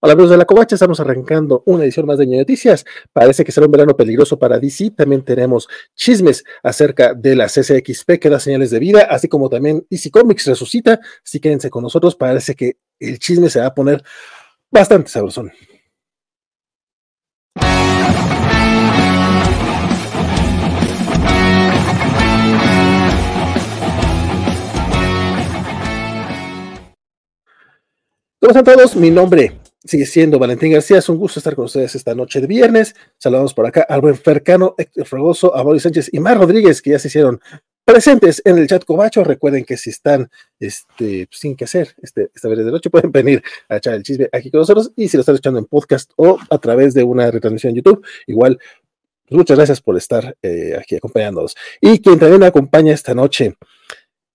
Hola amigos de la Covacha, estamos arrancando una edición más de Noticias. Parece que será un verano peligroso para DC. También tenemos chismes acerca de la CCXP que da señales de vida, así como también DC Comics resucita. Así quédense con nosotros, parece que el chisme se va a poner bastante sabrosón. ¿Cómo están todos? Mi nombre sigue siendo Valentín García. Es un gusto estar con ustedes esta noche de viernes. Saludamos por acá al buen Fercano, Héctor Fragoso, a Sánchez y Mar Rodríguez, que ya se hicieron presentes en el chat Cobacho. Recuerden que si están este, sin que hacer este, esta vez de noche, pueden venir a echar el chisme aquí con nosotros. Y si lo están escuchando en podcast o a través de una retransmisión en YouTube, igual. Pues muchas gracias por estar eh, aquí acompañándonos. Y quien también acompaña esta noche,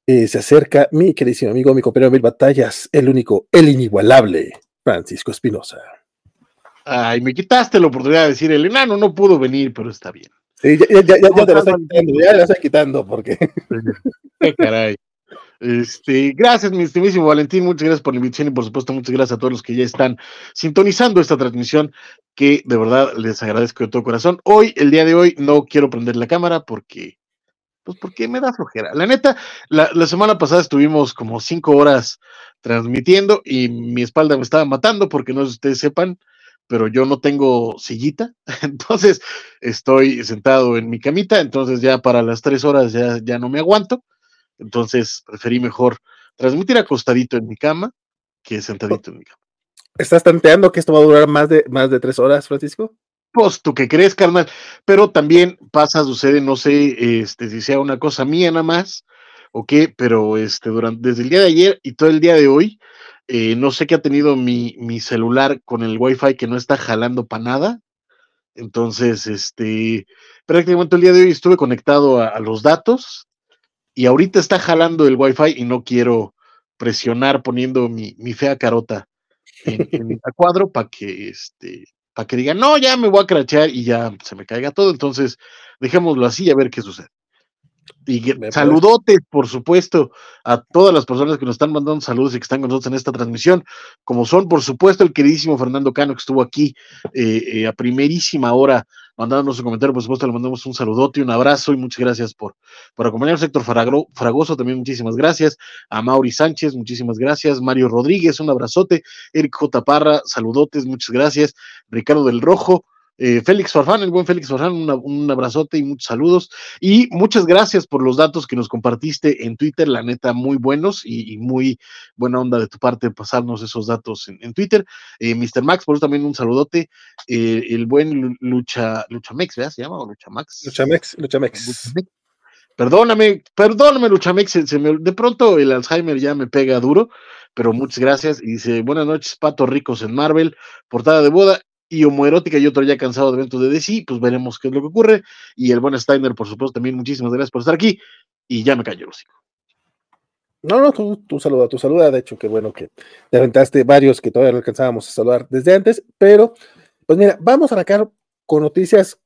eh, se acerca mi queridísimo amigo, mi compañero mil batallas, el único, el inigualable, Francisco Espinosa. Ay, me quitaste la oportunidad de decir, el enano no pudo venir, pero está bien. Sí, ya, ya, ya, ya te la estoy quitando, ya la estoy quitando, porque. Qué caray. Este, gracias, mi estimísimo Valentín, muchas gracias por la invitación y por supuesto muchas gracias a todos los que ya están sintonizando esta transmisión, que de verdad les agradezco de todo corazón. Hoy, el día de hoy, no quiero prender la cámara porque, pues porque me da flojera. La neta, la, semana pasada estuvimos como cinco horas transmitiendo y mi espalda me estaba matando porque no sé si ustedes sepan, pero yo no tengo sillita, entonces estoy sentado en mi camita, entonces ya para las tres horas ya, ya no me aguanto, entonces preferí mejor transmitir acostadito en mi cama que sentadito en mi cama. ¿Estás tanteando que esto va a durar más de, más de tres horas, Francisco? Pues tú que crees, carnal, pero también pasa, sucede, no sé este, si sea una cosa mía nada más, o qué, pero este, durante, desde el día de ayer y todo el día de hoy, eh, no sé qué ha tenido mi, mi celular con el wifi que no está jalando para nada. Entonces, este, prácticamente el día de hoy estuve conectado a, los datos y ahorita está jalando el wifi y no quiero presionar poniendo mi, mi fea carota en, en cuadro para que este para que digan, no, ya me voy a crachear y ya se me caiga todo. Entonces, dejémoslo así a ver qué sucede. Y saludotes, por supuesto, a todas las personas que nos están mandando saludos y que están con nosotros en esta transmisión, como son, por supuesto, el queridísimo Fernando Cano, que estuvo aquí eh, eh, a primerísima hora mandándonos un comentario, por supuesto, le mandamos un saludote, un abrazo y muchas gracias por, por acompañarnos. Héctor Fragro, Fragoso, también muchísimas gracias. A Mauri Sánchez, muchísimas gracias. Mario Rodríguez, un abrazote. Eric J. Parra, saludotes, muchas gracias. Ricardo del Rojo, eh, Félix Farfán, el buen Félix Farfán, una, un abrazote y muchos saludos. Y muchas gracias por los datos que nos compartiste en Twitter, la neta, muy buenos y, y muy buena onda de tu parte pasarnos esos datos en, en Twitter. Eh, Mr. Max, por eso también un saludote. Eh, el buen Lucha, Luchamex, ¿verdad? ¿Se llama? ¿O Luchamax? Luchamex, Luchamex. Luchamex. Perdóname, perdóname, Luchamex, se, se me, de pronto el Alzheimer ya me pega duro, pero muchas gracias. Y dice, buenas noches, patos ricos en Marvel, portada de boda y homoerótica y otro ya cansado de eventos de DC, pues veremos qué es lo que ocurre. Y el buen Steiner, por supuesto, también muchísimas gracias por estar aquí. Y ya me callo, los No, no, tú, saluda, tú saluda. De hecho, qué bueno que te aventaste varios que todavía no alcanzábamos a saludar desde antes. Pero, pues mira, vamos a arrancar con noticias,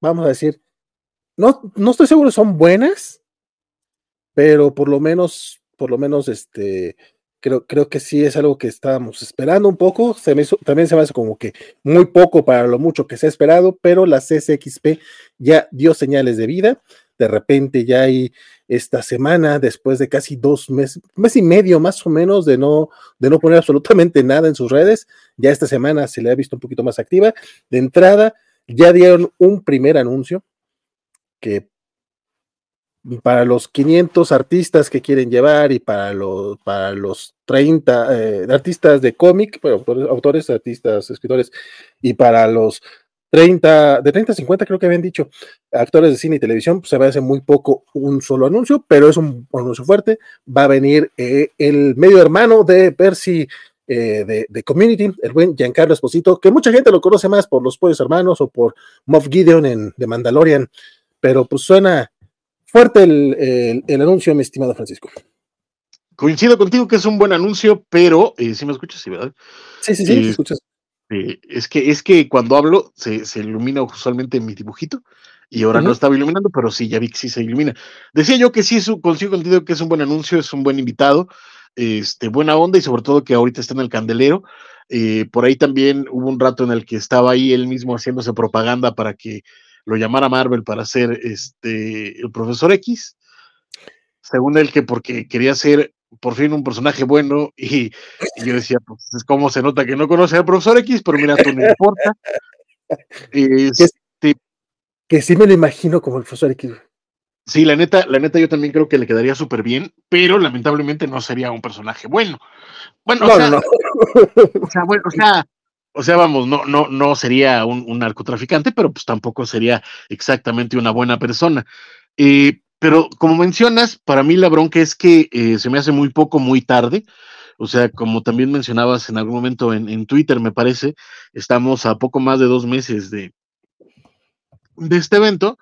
vamos a decir, no, no estoy seguro son buenas, pero por lo menos, por lo menos, este, creo, creo que sí es algo que estábamos esperando un poco. Se me hizo, también se me hace como que muy poco para lo mucho que se ha esperado, pero la CCXP ya dio señales de vida. De repente ya hay esta semana, después de casi dos meses, mes y medio más o menos de no, de no poner absolutamente nada en sus redes, ya esta semana se le ha visto un poquito más activa. De entrada, ya dieron un primer anuncio que para los 500 artistas que quieren llevar y para los, para los 30 eh, artistas de cómic, bueno, autores, artistas, escritores, y para los 30, de 30 a 50 creo que habían dicho, actores de cine y televisión, pues se va a hacer muy poco un solo anuncio, pero es un anuncio fuerte. Va a venir eh, el medio hermano de Percy eh, de, de, Community, el buen Giancarlo Esposito, que mucha gente lo conoce más por los Pollos Hermanos o por Moff Gideon en The Mandalorian, pero pues suena fuerte el, el, el, anuncio, mi estimado Francisco. Coincido contigo que es un buen anuncio, pero si ¿sí me escuchas, sí, ¿verdad? Sí, sí, sí, eh, escuchas. Eh, es, que, es que cuando hablo se, se ilumina usualmente mi dibujito y ahora uh -huh. no estaba iluminando, pero sí, ya vi que sí se ilumina. Decía yo que sí, es un, consigo contigo que es un buen anuncio, es un buen invitado, este, buena onda y sobre todo que ahorita está en el candelero. Eh, por ahí también hubo un rato en el que estaba ahí él mismo haciéndose propaganda para que lo llamara Marvel para ser este el profesor X. Según él, que porque quería ser por fin un personaje bueno, y, yo decía, pues es como se nota que no conoce al profesor X, pero mira, tú no importa. Este, que sí me lo imagino como el profesor X. Sí, la neta, la neta yo también creo que le quedaría súper bien, pero lamentablemente no sería un personaje bueno. Bueno, o, sea, o sea, bueno, o sea, o sea, vamos, no, no, no sería un, narcotraficante, pero pues tampoco sería exactamente una buena persona. Eh, pero como mencionas, para mí la bronca es que eh, se me hace muy poco, muy tarde. O sea, como también mencionabas en algún momento en, Twitter, me parece, estamos a poco más de dos meses de, de este evento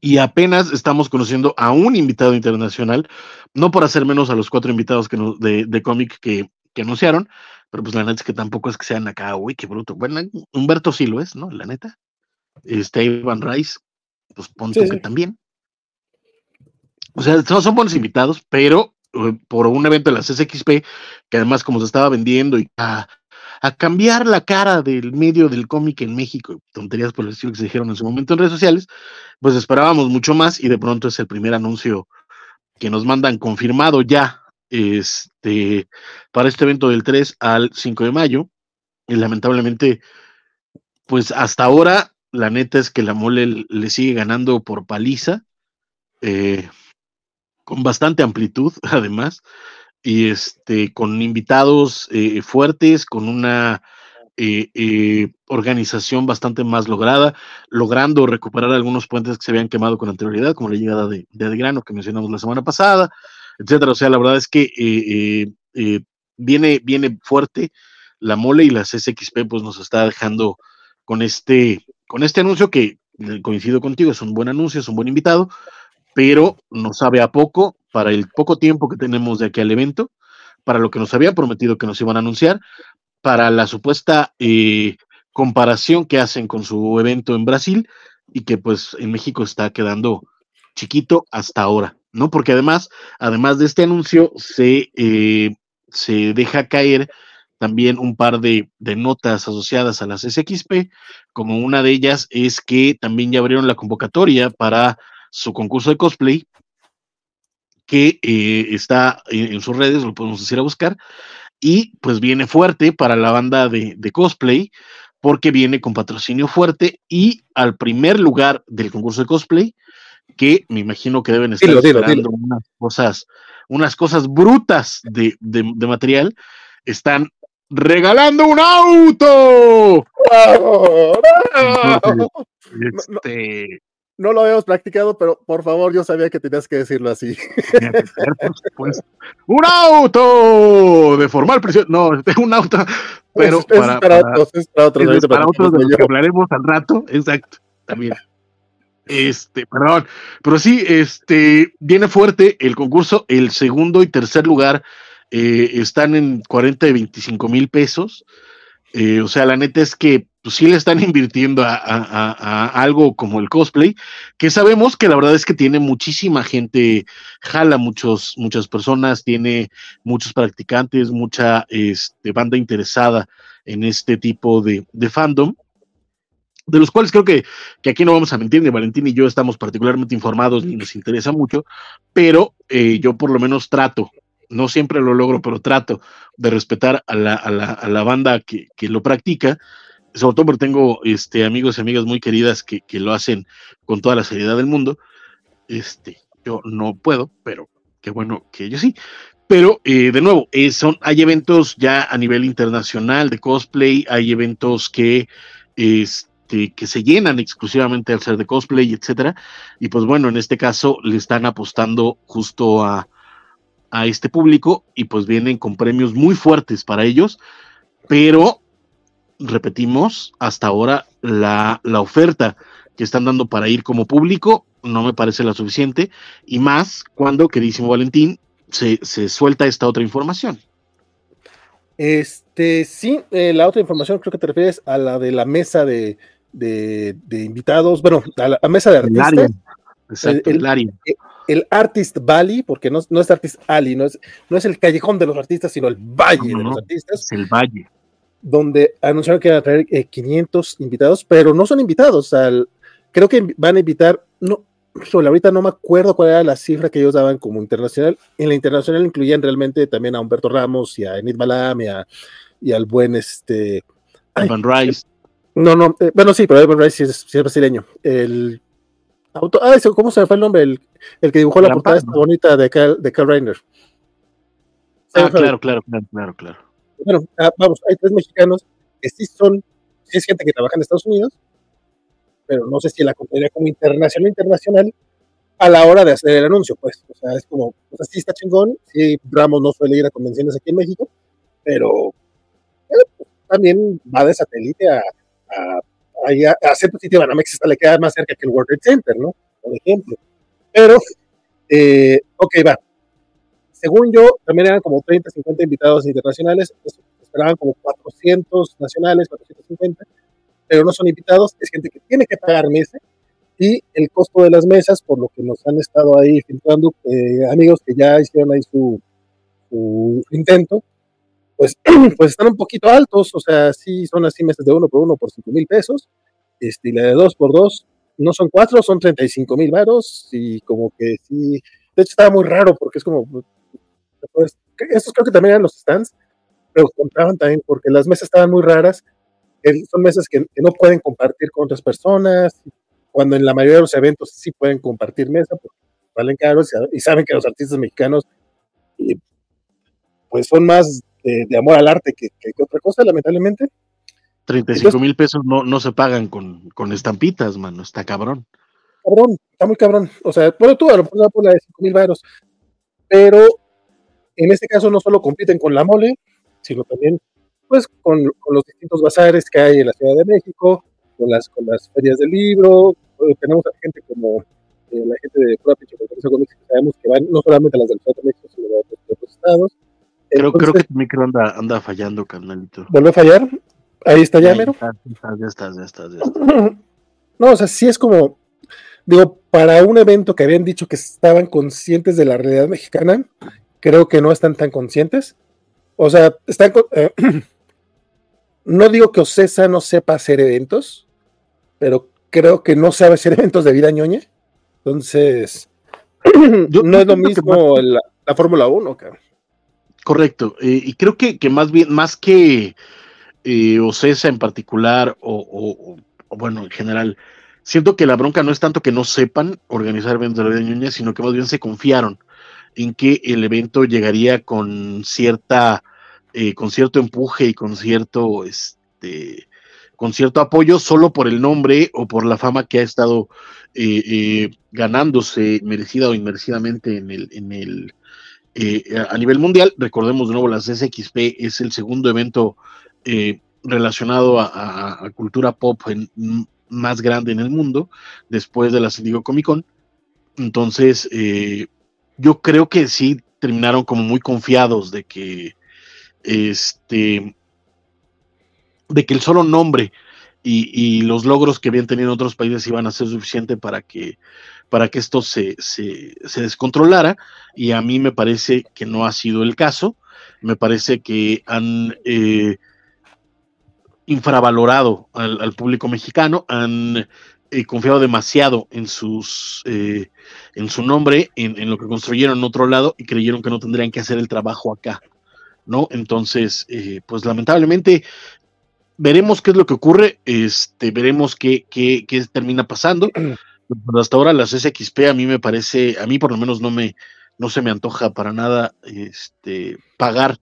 y apenas estamos conociendo a un invitado internacional, no por hacer menos a los cuatro invitados que de, de cómic que, anunciaron, pero pues la neta es que tampoco es que sean acá, uy, qué bruto. Bueno, Humberto sí lo es, ¿no? La neta. Este Ivan Rice, pues punto que también. O sea, son, buenos invitados, pero eh, por un evento de la CSXP, que además como se estaba vendiendo y a, a cambiar la cara del medio del cómic en México, tonterías por el estilo que se dijeron en su momento en redes sociales, pues esperábamos mucho más y de pronto es el primer anuncio que nos mandan confirmado ya este, para este evento del 3 al 5 de mayo. Y lamentablemente, pues hasta ahora la neta es que la mole le sigue ganando por paliza, eh, con bastante amplitud, además, y este, con invitados eh, fuertes, con una eh, organización bastante más lograda, logrando recuperar algunos puentes que se habían quemado con anterioridad, como la llegada de, de que mencionamos la semana pasada, etcétera. O sea, la verdad es que viene, viene fuerte la mole y la CSXP, pues nos está dejando con este con este anuncio que eh, coincido contigo, es un buen anuncio, es un buen invitado, pero nos sabe a poco para el poco tiempo que tenemos de aquí al evento, para lo que nos habían prometido que nos iban a anunciar, para la supuesta eh, comparación que hacen con su evento en Brasil y que pues en México está quedando chiquito hasta ahora, ¿no? Porque además, además de este anuncio, se, eh, se deja caer también un par de, notas asociadas a las SXP, como una de ellas es que también ya abrieron la convocatoria para su concurso de cosplay, que eh, está en, sus redes, lo podemos ir a buscar, y pues viene fuerte para la banda de, cosplay, porque viene con patrocinio fuerte y al primer lugar del concurso de cosplay, que me imagino que deben estar esperando unas cosas, unas cosas brutas de, de, material, están regalando un auto. Este, no, lo habíamos practicado, pero por favor, yo sabía que tenías que decirlo así. un auto de formal prisión. No, un auto, pero para, para, otros, para otros, de los que hablaremos al rato. Exacto, también. Este, perdón, pero sí, este, viene fuerte el concurso, el segundo y tercer lugar eh, están en 40 y 25 mil pesos. Eh, o sea, la neta es que pues, sí le están invirtiendo a, algo como el cosplay, que sabemos que la verdad es que tiene muchísima gente, jala muchos, muchas personas, tiene muchos practicantes, mucha este, banda interesada en este tipo de, fandom de los cuales creo que, que, aquí no vamos a mentir, ni Valentín y yo estamos particularmente informados ni nos interesa mucho, pero eh, yo por lo menos trato no siempre lo logro, pero trato de respetar a la, a la, a la banda que, que, lo practica, sobre todo porque tengo este, amigos y amigas muy queridas que, que, lo hacen con toda la seriedad del mundo. Este, yo no puedo, pero qué bueno que ellos sí. Pero eh, de nuevo, eh, son, hay eventos ya a nivel internacional de cosplay, hay eventos que, este, que se llenan exclusivamente al ser de cosplay, etcétera. Y pues bueno, en este caso le están apostando justo a, a este público y pues vienen con premios muy fuertes para ellos, pero repetimos, hasta ahora la, oferta que están dando para ir como público no me parece la suficiente y más cuando, queridísimo Valentín, se, suelta esta otra información. Este, sí, eh, la otra información creo que te refieres a la de la mesa de, invitados, bueno, a la mesa de artistas. Exacto, el, área. El, Artist Valley, porque no, no, es Artist Alley, no es, no es el callejón de los artistas, sino el valle de los artistas. Es el valle. Donde anunciaron que iban a traer 500 eh, invitados, pero no son invitados. Al, creo que van a invitar, no, ahorita no me acuerdo cuál era la cifra que ellos daban como internacional. En la internacional incluían realmente también a Humberto Ramos y a Enid Balam y, al buen este. Evan Rice. No, no, eh, bueno, sí, pero Evan Rice sí es, brasileño. El auto, ah, ¿cómo se me fue el nombre? El, el que dibujó la portada esta bonita de Cal, de Cal Reiner. Ah, claro, claro, claro, claro, claro. Bueno, ah, vamos, hay tres mexicanos que sí son, sí es gente que trabaja en Estados Unidos, pero no sé si la compañía como internacional, internacional, a la hora de hacer el anuncio, pues, o sea, es como, pues así está chingón, sí, Ramos no suele ir a convenciones aquí en México, pero pues, también va de satélite a, a, a, a Centro City Banamex, le queda más cerca que el World Trade Center, ¿no? Por ejemplo. Pero, eh, ok, va. Según yo, también eran como 30, 50 invitados internacionales, esperaban como 400 nacionales, 450 pero no son invitados, es gente que tiene que pagar mesa y el costo de las mesas, por lo que nos han estado ahí filtrando eh, amigos que ya hicieron ahí su, intento, pues, pues están un poquito altos, o sea, sí son así mesas de uno por uno por cinco mil pesos, este, y la de dos por dos no son cuatro, son 35 mil varos, y como que sí, de hecho estaba muy raro porque es como, pues, estos creo que también eran los stands, pero contaban también porque las mesas estaban muy raras son mesas que, no pueden compartir con otras personas, cuando en la mayoría de los eventos sí pueden compartir mesa, porque valen caros y, saben que los artistas mexicanos pues son más de, amor al arte que, otra cosa, lamentablemente. 35 mil pesos no, no se pagan con, con estampitas, mano, está cabrón. Cabrón, está muy cabrón. O sea, bueno, tú a lo mejor por la de 5 mil varos, pero en este caso no solo compiten con la mole, sino también pues con, los distintos bazares que hay en la Ciudad de México, con las, con las ferias del libro, eh, tenemos a gente como eh, la gente de Pura Pinche que sabemos que van no solamente a las del Ciudad de México, sino de otros, estados. Creo, creo que tu micro anda, anda fallando, carnalito. ¿Vuelve a fallar? Ahí está ya, mero. Ya estás, ya estás, ya estás, No, o sea, sí es como, digo, para un evento que habían dicho que estaban conscientes de la realidad mexicana, creo que no están tan conscientes. O sea, están, eh, no digo que Ocesa no sepa hacer eventos, pero creo que no sabe hacer eventos de vida ñoña. Entonces, no es lo mismo la, Fórmula 1, cabrón. Correcto. Eh, y creo que, más bien, más que eh, Ocesa en particular, o, bueno, en general, siento que la bronca no es tanto que no sepan organizar eventos de la sino que más bien se confiaron en que el evento llegaría con cierta eh, con cierto empuje y con cierto, este, con cierto apoyo solo por el nombre o por la fama que ha estado eh, eh, ganándose merecida o inmerecidamente en el, en el a nivel mundial. Recordemos de nuevo, las SXP es el segundo evento relacionado a, cultura pop más grande en el mundo, después de la San Comic Con. Entonces, yo creo que sí terminaron como muy confiados de que este, de que el solo nombre y, los logros que habían tenido otros países iban a ser suficiente para que, para que esto se, se, descontrolara y a mí me parece que no ha sido el caso, me parece que han eh, infravalorado al, público mexicano, han eh, confiado demasiado en sus eh, en su nombre, en, en, lo que construyeron en otro lado y creyeron que no tendrían que hacer el trabajo acá. ¿no? Entonces, eh, pues lamentablemente veremos qué es lo que ocurre, este, veremos qué, qué, qué termina pasando. hasta ahora las SXP a mí me parece, a mí por lo menos no me, no se me antoja para nada este, pagar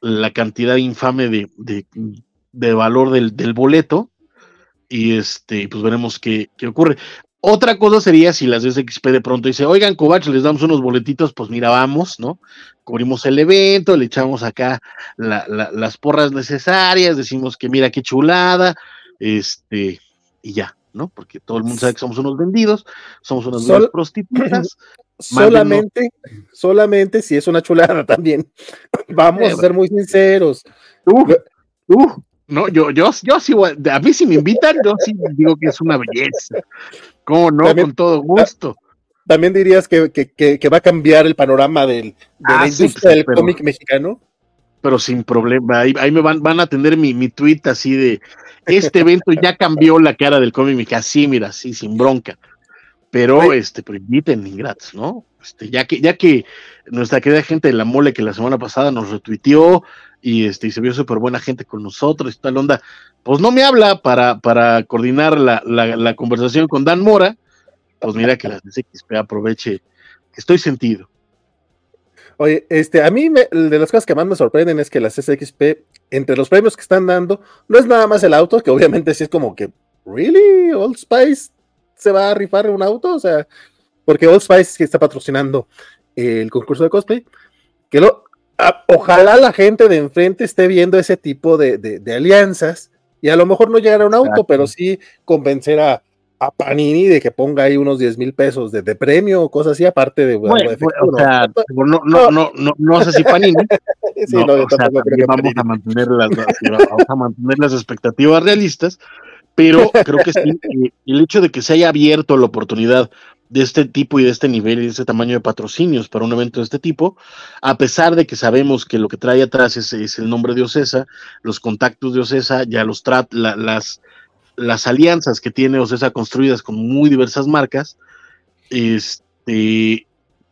la cantidad infame de, de, valor del, del, boleto. Y este, pues veremos qué, qué ocurre. Otra cosa sería si las SXP de pronto dice, oigan, Covach, les damos unos boletitos, pues mira, vamos, ¿no? Cubrimos el evento, le echamos acá las porras necesarias, decimos que mira qué chulada, este, y ya, ¿no? Porque todo el mundo sabe que somos unos vendidos, somos unas prostitutas. Solamente, solamente si es una chulada también. Vamos a ser muy sinceros. Uh, uh, no, yo, yo, yo sí, a mí si me invitan, yo sí digo que es una belleza. ¿Cómo no? Con todo gusto. también dirías que, va a cambiar el panorama del, de la ah, industria del cómic mexicano. Pero sin problema, ahí, me van, van a tener mi, mi tweet así de este evento ya cambió la cara del cómic así, mira, así, sin bronca. Pero, este, pero inviten ingratos, ¿no? Este, ya que, ya que nuestra querida gente de la mole que la semana pasada nos retuiteó y este, y se vio súper buena gente con nosotros y tal onda, pues no me habla para, para coordinar la, la, conversación con Dan Mora, pues mira que la SXP aproveche, estoy sentido. Oye, este, a mí de las cosas que más me sorprenden es que las SXP, entre los premios que están dando, no es nada más el auto, que obviamente sí es como que, ¿really? ¿Old Spice se va a rifar un auto? O sea, porque Old Spice está patrocinando el concurso de cosplay, que lo, ojalá la gente de enfrente esté viendo ese tipo de, alianzas y a lo mejor no llegar a un auto, pero sí convencer a, a, Panini de que ponga ahí unos 10 mil pesos de, premio o cosas así, aparte de... Bueno, o sea, no, no, no, no, no sé si Panini. sí, no, sea, vamos, a mantener las, vamos a mantener las expectativas realistas, pero creo que sí, eh, el hecho de que se haya abierto la oportunidad de este tipo y de este nivel y de este tamaño de patrocinios para un evento de este tipo, a pesar de que sabemos que lo que trae atrás es, el nombre de Ocesa, los contactos de Ocesa, ya los las, las alianzas que tiene Ocesa construidas con muy diversas marcas, este,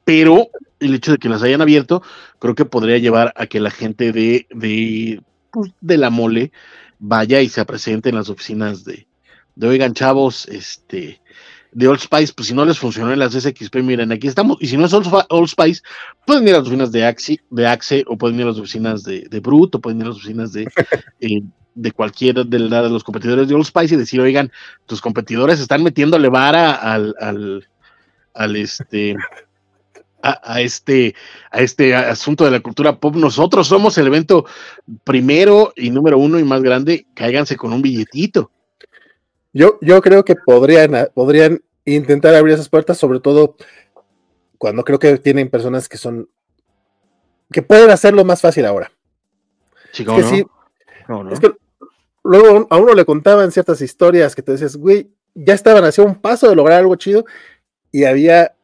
pero el hecho de que las hayan abierto, creo que podría llevar a que la gente de, de, pues, de la mole vaya y se presente en las oficinas de, de oigan chavos, este, de Old Spice, pues si no les funcionó en las SXP, miren, aquí estamos. Y si no es Old, Spice, pueden ir a las oficinas de Axe, de Axe o pueden ir a las oficinas de, de Brut, o pueden ir a las oficinas de, eh, de cualquiera de, de, los competidores de Old Spice y decir, oigan, tus competidores están metiéndole vara al, al, al este. A, este a este asunto de la cultura pop. Nosotros somos el evento primero y número uno y más grande. Cáiganse con un billetito. Yo, yo creo que podrían, podrían intentar abrir esas puertas, sobre todo cuando creo que tienen personas que son que pueden hacerlo más fácil ahora. Es que Es que luego a uno le contaban ciertas historias que te decías, güey, ya estaban hacia un paso de lograr algo chido y había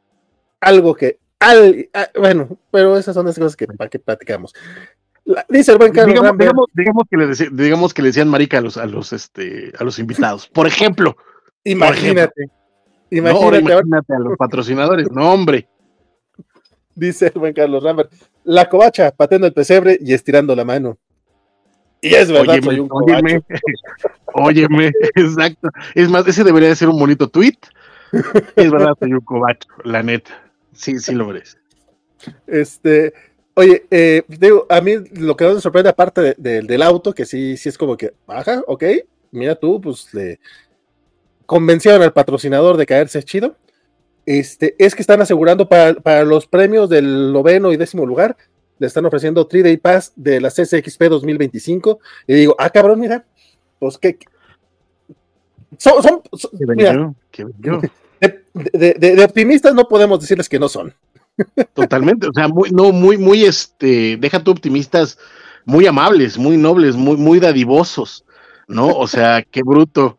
algo que, al, ah, bueno, pero esas son las cosas que para que platicamos dice el buen Carlos digamos, que le digamos que le decían marica a los, a los, este, a los invitados. Por ejemplo. Imagínate. Imagínate, a los patrocinadores. No, hombre. Dice el buen Carlos Rambert. La covacha, pateando el pesebre y estirando la mano. Y es verdad, óyeme, soy un óyeme, óyeme, exacto. Es más, ese debería de ser un bonito tweet. Es verdad, soy un covacho, la neta. Sí, sí lo merece. Este, Oye, eh, digo, a mí lo que me sorprende, aparte del auto, que sí, sí es como que, baja, ok, mira tú, pues le convencieron al patrocinador de caerse chido. Este, es que están asegurando para, los premios del noveno y décimo lugar, le están ofreciendo 3 Day Pass de la CCXP 2025. Y digo, ah, cabrón, mira, pues que. Son, son, mira, de, de optimistas no podemos decirles que no son. Totalmente, o sea, muy, no, muy, muy, este, deja tú optimistas, muy amables, muy nobles, muy, muy dadivosos, ¿no? O sea, qué bruto.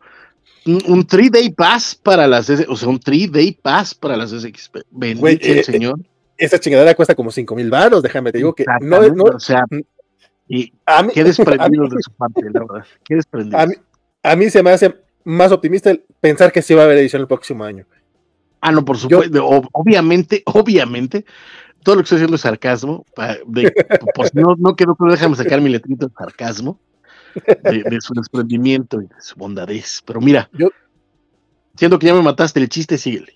Un, three day pass para las, o sea, un three day pass para las SXP. Bendito el eh, eh, señor. Esa chingadera cuesta como cinco mil baros, déjame te digo que no, no, o sea, y a mí, qué desprendido de su parte, la verdad. Qué desprendido. A mí, a mí se me hace más optimista pensar que sí va a haber edición el próximo año. Ah, no, por supuesto. obviamente, obviamente, todo lo que estoy haciendo es sarcasmo. pues no, no quedó déjame sacar mi letrito de sarcasmo de, su desprendimiento y de su bondadez. Pero mira, yo, siendo que ya me mataste el chiste, síguele.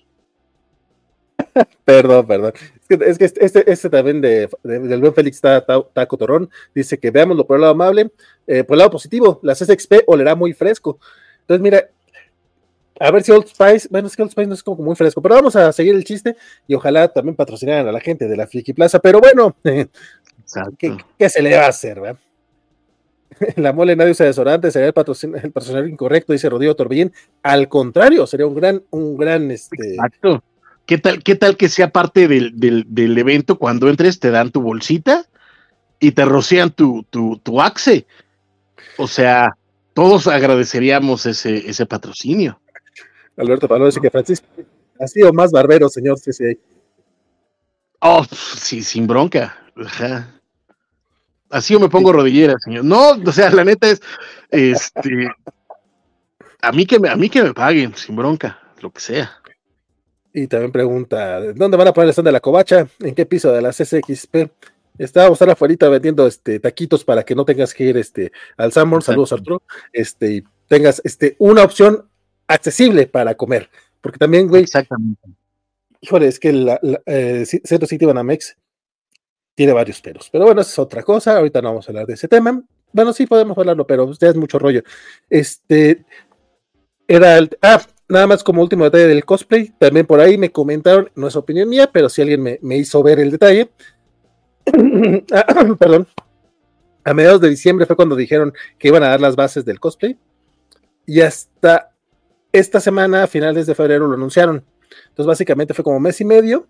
perdón, perdón. Es que, este, este, este, también de, del buen Félix Taco Torrón dice que veámoslo por el lado amable, eh, por el lado positivo, la CSXP olerá muy fresco. Entonces, mira, a ver si Old Spice, bueno, es que Old Spice no es como muy fresco, pero vamos a seguir el chiste y ojalá también patrocinaran a la gente de la Friki Plaza, pero bueno, ¿qué, se le va a hacer, verdad? La mole nadie usa desodorante, sería el, patrocinador incorrecto, dice Rodrigo Torbellín. Al contrario, sería un gran, un gran este. Exacto. ¿Qué tal, qué tal que sea parte del, del, evento cuando entres, te dan tu bolsita y te rocian tu, tu, tu axe? O sea, todos agradeceríamos ese, ese patrocinio. Alberto Pablo dice que Francisco, Así o más barbero, señor CCA. Oh, sí, sin bronca. Ajá. Así yo me pongo rodillera, señor. No, o sea, la neta es, este, a mí que me, a mí que me paguen, sin bronca, lo que sea. Y también pregunta, ¿dónde van a poner el stand de la covacha? ¿En qué piso de la CCXP? Estábamos estar afuera vendiendo este taquitos para que no tengas que ir este al Sanborn, saludos Arturo, este, y tengas este una opción accesible para comer. Porque también, güey. Exactamente. Híjole, es que el eh, Centro City Banamex tiene varios pelos. Pero bueno, esa es otra cosa. Ahorita no vamos a hablar de ese tema. Bueno, sí podemos hablarlo, pero ya es mucho rollo. Este era el. Ah, nada más como último detalle del cosplay. También por ahí me comentaron, no es opinión mía, pero si alguien me, me hizo ver el detalle. Ah, perdón. A mediados de diciembre fue cuando dijeron que iban a dar las bases del cosplay. Y hasta esta semana, a finales de febrero, lo anunciaron. Entonces, básicamente fue como mes y medio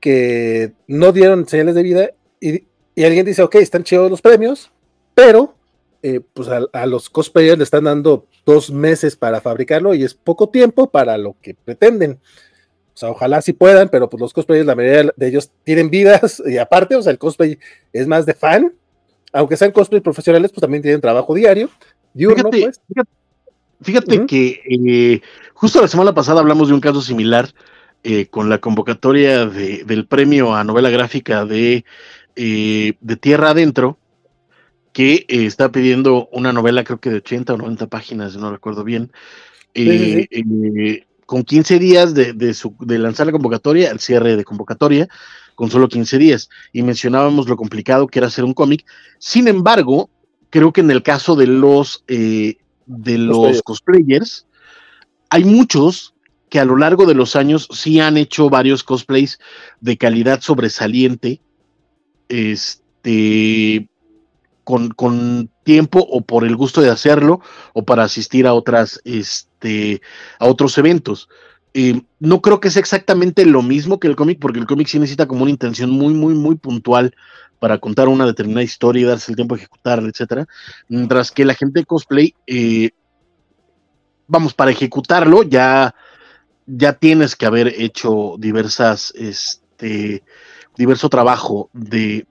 que no dieron señales de vida y, alguien dice, ok, están chidos los premios, pero eh, pues a, los cosplayers le están dando dos meses para fabricarlo y es poco tiempo para lo que pretenden. O sea, ojalá sí puedan, pero pues los cosplayers, la mayoría de ellos tienen vidas y aparte, o sea, el cosplay es más de fan, aunque sean cosplay profesionales, pues también tienen trabajo diario. Diurno, fíjate, pues. fíjate, que eh, justo la semana pasada hablamos de un caso similar eh, con la convocatoria del premio a novela gráfica de, eh, de Tierra Adentro, que eh, está pidiendo una novela, creo que de 80 o 90 páginas, no recuerdo bien, con 15 días de, de, lanzar la convocatoria, al cierre de convocatoria, con solo 15 días. Y mencionábamos lo complicado que era hacer un cómic. Sin embargo, creo que en el caso de los, de los cosplayers, hay muchos que a lo largo de los años sí han hecho varios cosplays de calidad sobresaliente, este, con, tiempo o por el gusto de hacerlo o para asistir a otras, este, a otros eventos. No creo que sea exactamente lo mismo que el cómic, porque el cómic sí necesita como una intención muy, muy, muy puntual para contar una determinada historia y darse el tiempo de ejecutarla, etcétera. Mientras que la gente de cosplay, eh, vamos, para ejecutarlo ya ya tienes que haber hecho diversas, este, diverso trabajo de,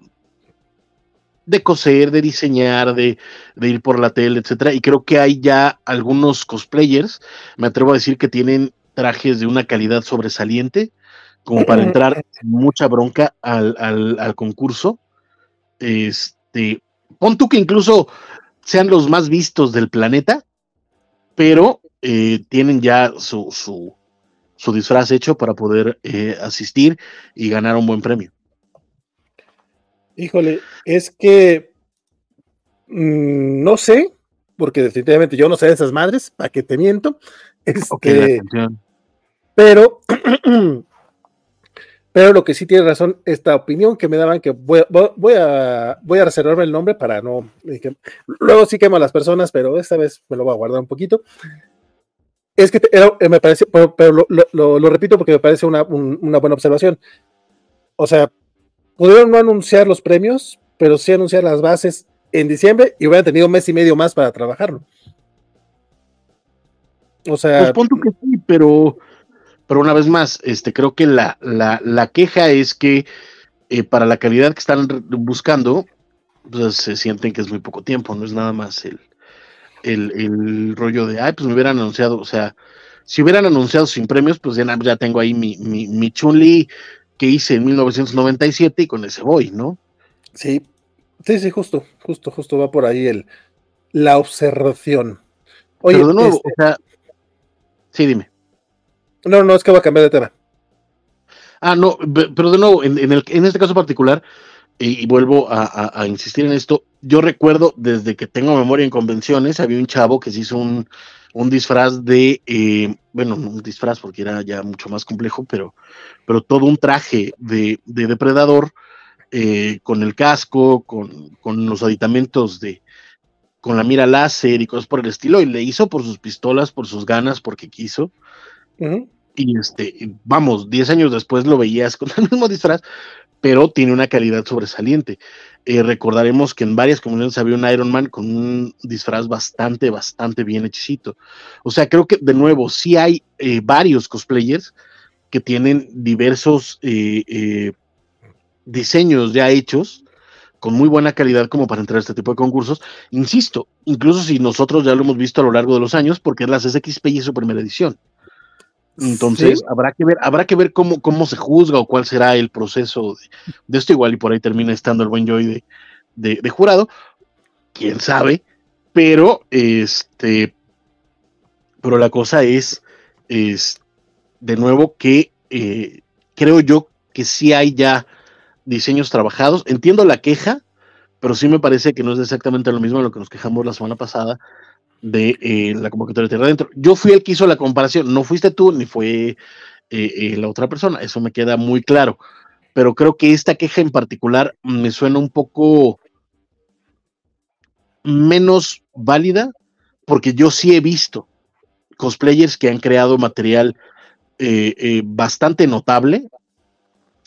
de coser, de diseñar, de, ir por la tele, etcétera. Y creo que hay ya algunos cosplayers, me atrevo a decir que tienen trajes de una calidad sobresaliente, como para entrar mucha bronca al, al, concurso. Este, pon tú que incluso sean los más vistos del planeta, pero eh, tienen ya su, su, su disfraz hecho para poder eh, asistir y ganar un buen premio. Híjole, es que mm, no sé, porque definitivamente yo no sé de esas madres, ¿para qué te miento? Este, pero, pero lo que sí tiene razón, esta opinión que me daban, que voy, a, voy a reservarme el nombre para no. luego sí quemo a las personas, pero esta vez me lo voy a guardar un poquito. Es que eh, me parece, pero, lo, repito porque me parece una, buena observación. O sea, pudieron no anunciar los premios, pero sí anunciar las bases en diciembre y hubieran tenido un mes y medio más para trabajarlo. O sea. Pues que sí, pero, pero una vez más, este, creo que la, la, queja es que eh, para la calidad que están buscando, pues se sienten que es muy poco tiempo, no es nada más el, el, rollo de, ay, pues me hubieran anunciado, o sea, si hubieran anunciado sin premios, pues ya, ya tengo ahí mi, mi, mi Chun-Li que hice en 1997 y con ese voy, ¿no? Sí, sí, sí, justo, justo, justo va por ahí el, la observación. Oye, pero de nuevo, este o sea, sí, dime. No, no, es que va a cambiar de tema. Ah, no, pero de nuevo, en, el, en este caso particular, y, vuelvo a, insistir en esto, yo recuerdo desde que tengo memoria en convenciones, había un chavo que se hizo un, disfraz de, eh, bueno, no un disfraz porque era ya mucho más complejo, pero, pero todo un traje de, depredador eh, con el casco, con, los aditamentos de, con la mira láser y cosas por el estilo, y le hizo por sus pistolas, por sus ganas, porque quiso. Y este, vamos, 10 años después lo veías con el mismo disfraz, pero tiene una calidad sobresaliente. Eh, recordaremos que en varias comunidades había un Iron Man con un disfraz bastante, bastante bien hechicito. O sea, creo que de nuevo, sí hay eh, varios cosplayers que tienen diversos eh, eh, diseños ya hechos con muy buena calidad como para entrar a este tipo de concursos. Insisto, incluso si nosotros ya lo hemos visto a lo largo de los años, porque es la CSXP y es su primera edición. Entonces, habrá que ver, habrá que ver cómo, cómo se juzga o cuál será el proceso de, esto, igual y por ahí termina estando el buen Joy de, jurado, quién sabe, pero este, pero la cosa es, es de nuevo que eh, creo yo que sí hay ya diseños trabajados. Entiendo la queja, pero sí me parece que no es exactamente lo mismo de lo que nos quejamos la semana pasada de eh, la convocatoria de Tierra Adentro. Yo fui el que hizo la comparación, no fuiste tú ni fue eh, eh, la otra persona, eso me queda muy claro. Pero creo que esta queja en particular me suena un poco menos válida, porque yo sí he visto cosplayers que han creado material bastante notable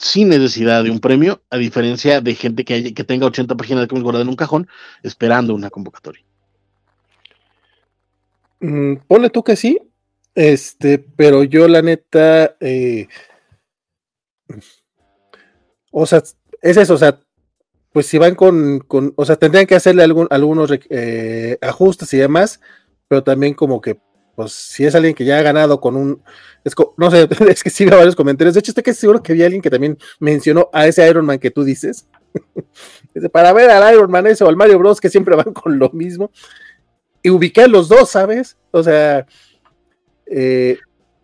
sin necesidad de un premio, a diferencia de gente que, tenga 80 páginas de cómics guardadas en un cajón esperando una convocatoria. Mm, ponle tú que sí, este, pero yo la neta, eh, o sea, es eso, o sea, pues si van con, con o sea, tendrían que hacerle algún, algunos eh, ajustes y demás, pero también como que, pues si es alguien que ya ha ganado con un, no sé, es que sí veo varios comentarios, de hecho estoy seguro que vi a alguien que también mencionó a ese Iron Man que tú dices, para ver al Iron Man ese o al Mario Bros que siempre van con lo mismo, y ubiqué a los dos, ¿sabes? O sea. Eh,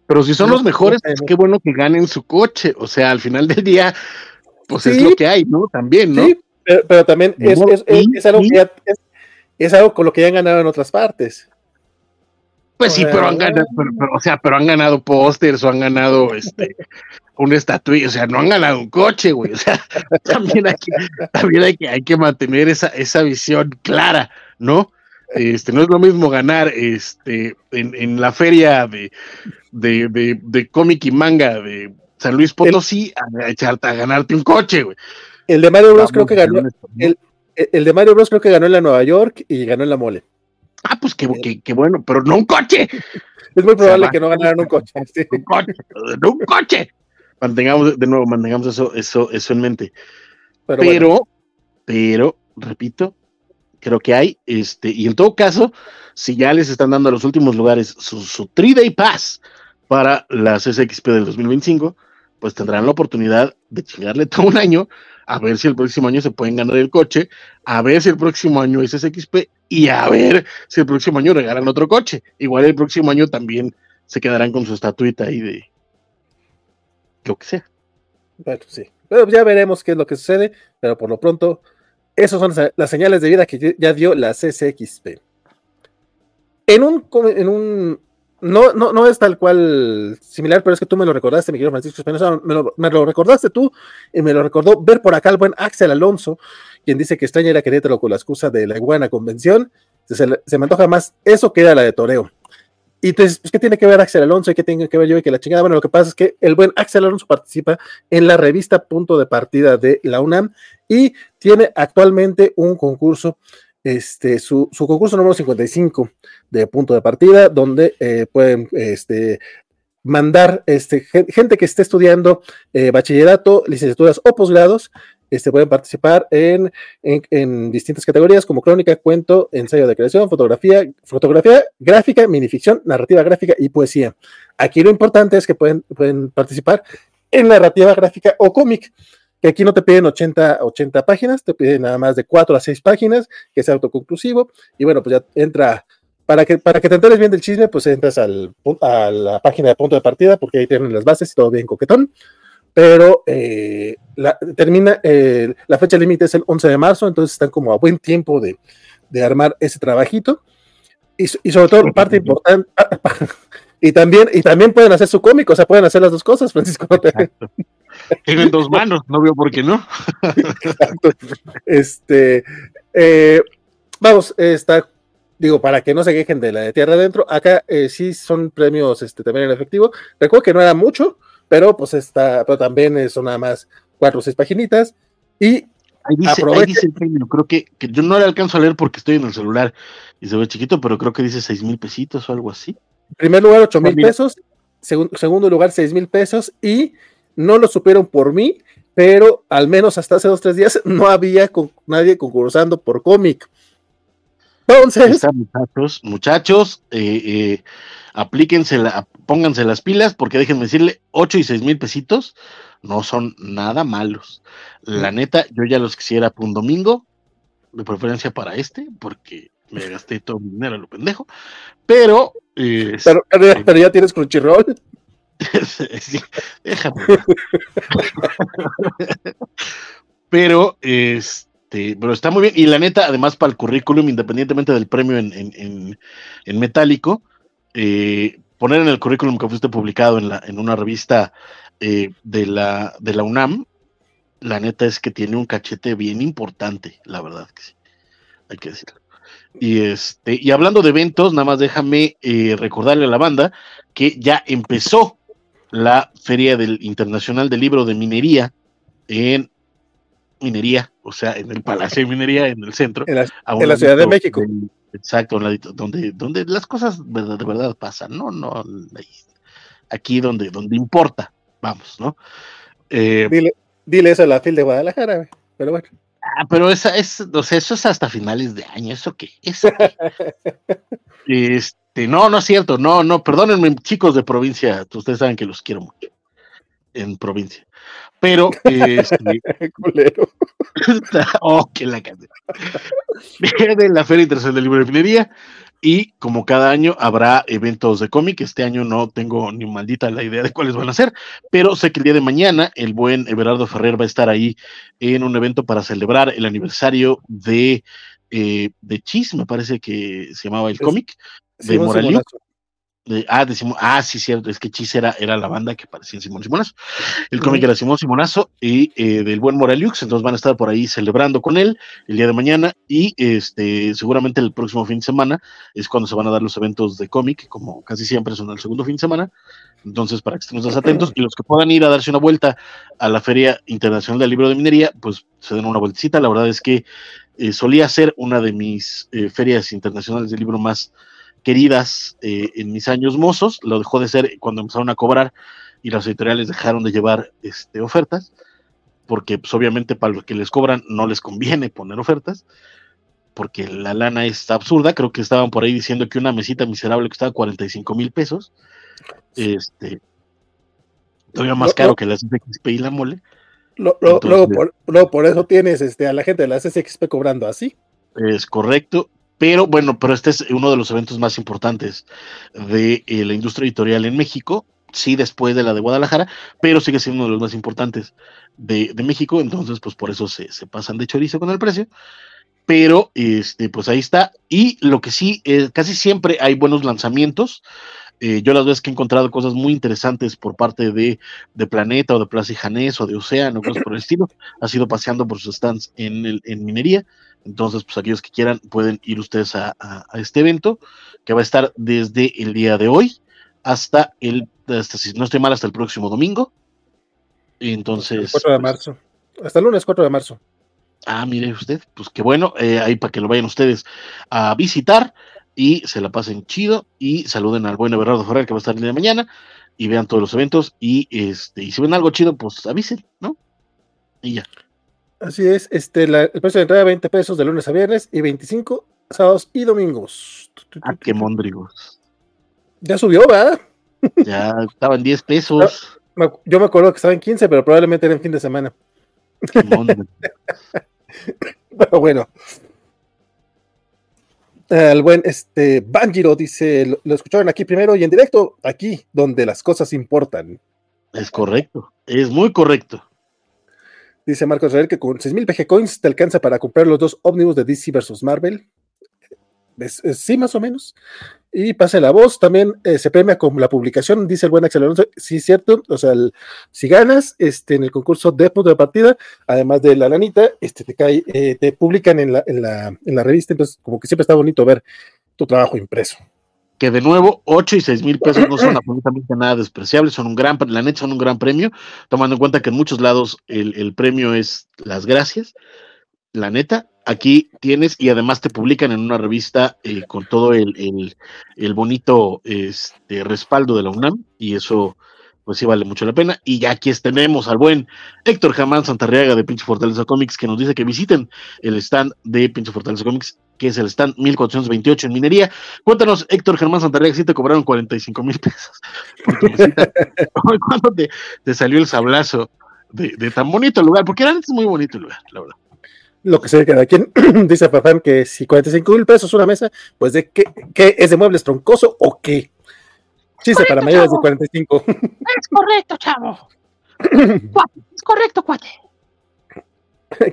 pero si son los mejores, pues qué bueno que ganen su coche. O sea, al final del día, pues es lo que hay, ¿no? También, ¿no? Sí, pero, también es, algo es, algo con lo que ya han ganado en otras partes. Pues sí, pero han ganado, o sea, pero han ganado pósters o han ganado este una estatuilla, o sea, no han ganado un coche, güey. O sea, también hay que, también hay que, hay que mantener esa, esa visión clara, ¿no? Este, no es lo mismo ganar este, en, la feria de, de, cómic y manga de San Luis Potosí a echarte a ganarte un coche, güey. El de Mario Bros creo que ganó. El, el, de Mario Bros creo que ganó en la Nueva York y ganó en la mole. Ah, pues qué, bueno, pero no un coche. Es muy probable que no ganaran un coche. Un coche, no un coche. Mantengamos, de nuevo, mantengamos eso, eso, eso en mente. pero, pero repito, creo que hay, este, y en todo caso, si ya les están dando a los últimos lugares su, su 3-Day Pass para la CSXP del 2025, pues tendrán la oportunidad de chingarle todo un año a ver si el próximo año se pueden ganar el coche, a ver si el próximo año es SXP y a ver si el próximo año regalan otro coche. Igual el próximo año también se quedarán con su estatuita ahí de lo que sea. Bueno, sí. Pero ya veremos qué es lo que sucede, pero por lo pronto esas son las señales de vida que ya dio la CCXP. En un, en un no, no, no es tal cual similar, pero es que tú me lo recordaste, mi querido Francisco Espinosa, me lo, recordaste tú y me lo recordó ver por acá el buen Axel Alonso, quien dice que extraña era Querétaro con la excusa de la iguana convención. Se, se, me antoja más eso que era la de Toreo. Y entonces, pues, ¿qué tiene que ver Axel Alonso y qué tiene que ver yo y que la chingada? Bueno, lo que pasa es que el buen Axel Alonso participa en la revista Punto de Partida de la UNAM y tiene actualmente un concurso, este, su, concurso número 55 de Punto de Partida, donde eh, pueden este, mandar este, gente que esté estudiando eh, bachillerato, licenciaturas o posgrados este, pueden participar en, en, distintas categorías como crónica, cuento, ensayo de creación, fotografía, fotografía gráfica, minificción, narrativa gráfica y poesía. Aquí lo importante es que pueden, pueden participar en narrativa gráfica o cómic, que aquí no te piden 80, 80 páginas, te piden nada más de 4 a 6 páginas, que sea autoconclusivo, y bueno, pues ya entra, para que, para que te enteres bien del chisme, pues entras al, a la página de punto de partida, porque ahí tienen las bases y todo bien coquetón pero eh, la, termina, eh, la fecha límite es el 11 de marzo, entonces están como a buen tiempo de, armar ese trabajito. Y, sobre todo, parte importante, y también, y también pueden hacer su cómic, o sea, pueden hacer las dos cosas, Francisco. Tienen dos manos, no veo por qué no. Exacto. Este, eh, vamos, está, digo, para que no se quejen de la de tierra adentro, acá sí son premios este, también en efectivo. Recuerdo que no era mucho, pero pues está, pero también son nada más cuatro o seis paginitas. Y Ahí dice, ahí dice el premio, creo que, que, yo no le alcanzo a leer porque estoy en el celular y se ve chiquito, pero creo que dice seis mil pesitos o algo así. En primer lugar, ocho mil pesos. Segundo lugar, 6 mil pesos. Y no lo supieron por mí, pero al menos hasta hace dos, tres días no había con, nadie concursando por cómic. Entonces, muchachos, muchachos, eh, eh, aplíquense, pónganse las pilas, porque déjenme decirle, 8 y 6 mil pesitos no son nada malos. La neta, yo ya los quisiera por un domingo, de preferencia para este, porque me gasté todo mi dinero a lo pendejo, pero... pero, pero, ya tienes Crunchyroll. sí, déjame. pero, este, pero está muy bien. Y la neta, además, para el currículum, independientemente del premio en, en, en, metálico, eh, poner en el currículum que fuiste publicado en, la, en una revista eh, de, la, de la UNAM, la neta es que tiene un cachete bien importante, la verdad que sí. Hay que decirlo. Y este, y hablando de eventos, nada más déjame eh, recordarle a la banda que ya empezó la Feria del Internacional del Libro de Minería en Minería, o sea, en el Palacio de Minería, en el centro. En la, Ciudad de México. Exacto, donde, donde las cosas de verdad, pasan, ¿no? no aquí donde, donde importa, vamos, ¿no? Eh, dile, dile, eso a la FIL de Guadalajara, pero bueno. Ah, pero esa es, o sea, eso es hasta finales de año, ¿eso qué? ¿Eso qué? este, no, no es cierto, no, no, perdónenme, chicos de provincia, ustedes saben que los quiero mucho en provincia. Pero, este, culero. oh, que la canción. de la Feria Internacional del Libro de Minería, y como cada año habrá eventos de cómic, este año no tengo ni maldita la idea de cuáles van a ser, pero sé que el día de mañana el buen Everardo Ferrer va a estar ahí en un evento para celebrar el aniversario de, eh, de Chis, me parece que se llamaba el cómic, de Ah, decimos, ah, sí, cierto, es que Chis era, la banda que parecía Simón Simonazo. El cómic era Simón Simonazo y eh, del buen Moraliux, entonces van a estar por ahí celebrando con él el día de mañana y este seguramente el próximo fin de semana es cuando se van a dar los eventos de cómic, como casi siempre son el segundo fin de semana. Entonces, para que estemos atentos y los que puedan ir a darse una vuelta a la Feria Internacional del Libro de Minería, pues se den una vueltecita. La verdad es que eh, solía ser una de mis eh, ferias internacionales del libro más queridas eh, en mis años mozos, lo dejó de ser cuando empezaron a cobrar y las editoriales dejaron de llevar este, ofertas, porque pues, obviamente para los que les cobran no les conviene poner ofertas, porque la lana es absurda, creo que estaban por ahí diciendo que una mesita miserable costaba 45 mil pesos, este, todavía más caro que las SXP y la mole. luego, por, por, eso tienes este, a la gente de las SXP cobrando así. Es correcto, pero bueno, pero este es uno de los eventos más importantes de eh, la industria editorial en México, sí después de la de Guadalajara, pero sigue siendo uno de los más importantes de, México, entonces pues por eso se, pasan de chorizo con el precio. Pero este, pues ahí está. Y lo que sí, eh, casi siempre hay buenos lanzamientos. Eh, yo las veces que he encontrado cosas muy interesantes por parte de, de Planeta o de Plaza y Janés o de Océano, cosas por el estilo, ha sido paseando por sus stands en, el, en minería. Entonces, pues aquellos que quieran pueden ir ustedes a, este evento que va a estar desde el día de hoy hasta el, hasta, si no estoy mal, hasta el próximo domingo. Entonces. El 4 de pues, marzo. Hasta el lunes 4 de marzo. Ah, mire usted, pues qué bueno, eh, ahí para que lo vayan ustedes a visitar y se la pasen chido y saluden al buen Everardo Ferrer que va a estar el día de mañana y vean todos los eventos y este y si ven algo chido, pues avisen, ¿no? Y ya. Así es, este, el precio de entrada 20 pesos de lunes a viernes y 25 sábados y domingos. Ah, qué mondrigos. Ya subió, ¿verdad? Ya estaban 10 pesos. Yo me acuerdo que estaban en 15, pero probablemente era en fin de semana. Qué pero bueno. El buen este Banjiro dice, lo, lo, escucharon aquí primero y en directo, aquí donde las cosas importan. Es correcto, es muy correcto. Dice Marcos Israel que con 6.000 PG Coins te alcanza para comprar los dos ómnibus de DC versus Marvel. Sí, más o menos. Y pase la voz, también eh, se premia con la publicación, dice el buen Axel Alonso. Sí, cierto. O sea, si ganas este, en el concurso de punto de partida, además de la lanita, este, te, cae, eh, te publican en la, en, la, en la revista. Entonces, como que siempre está bonito ver tu trabajo impreso que de nuevo 8 y 6 mil pesos no son absolutamente nada despreciables, son un gran, la neta son un gran premio, tomando en cuenta que en muchos lados el, premio es las gracias, la neta, aquí tienes y además te publican en una revista eh, con todo el, el, bonito este, respaldo de la UNAM y eso pues sí vale mucho la pena. Y ya aquí tenemos al buen Héctor Jamán Santarriaga de Pinche Fortaleza Comics que nos dice que visiten el stand de Pinche Fortaleza Comics que es el stand 1428 en minería. Cuéntanos, Héctor Germán Santarriaga, si te cobraron 45 mil pesos ¿Cuándo te, salió el sablazo de, tan bonito lugar? Porque era antes muy bonito el lugar, la verdad lo que sé cada quien dice Papán que si 45 mil pesos una mesa, pues de qué, qué es de muebles troncoso o qué. Chiste para mayores de 45. Es correcto, chavo. es correcto, cuate.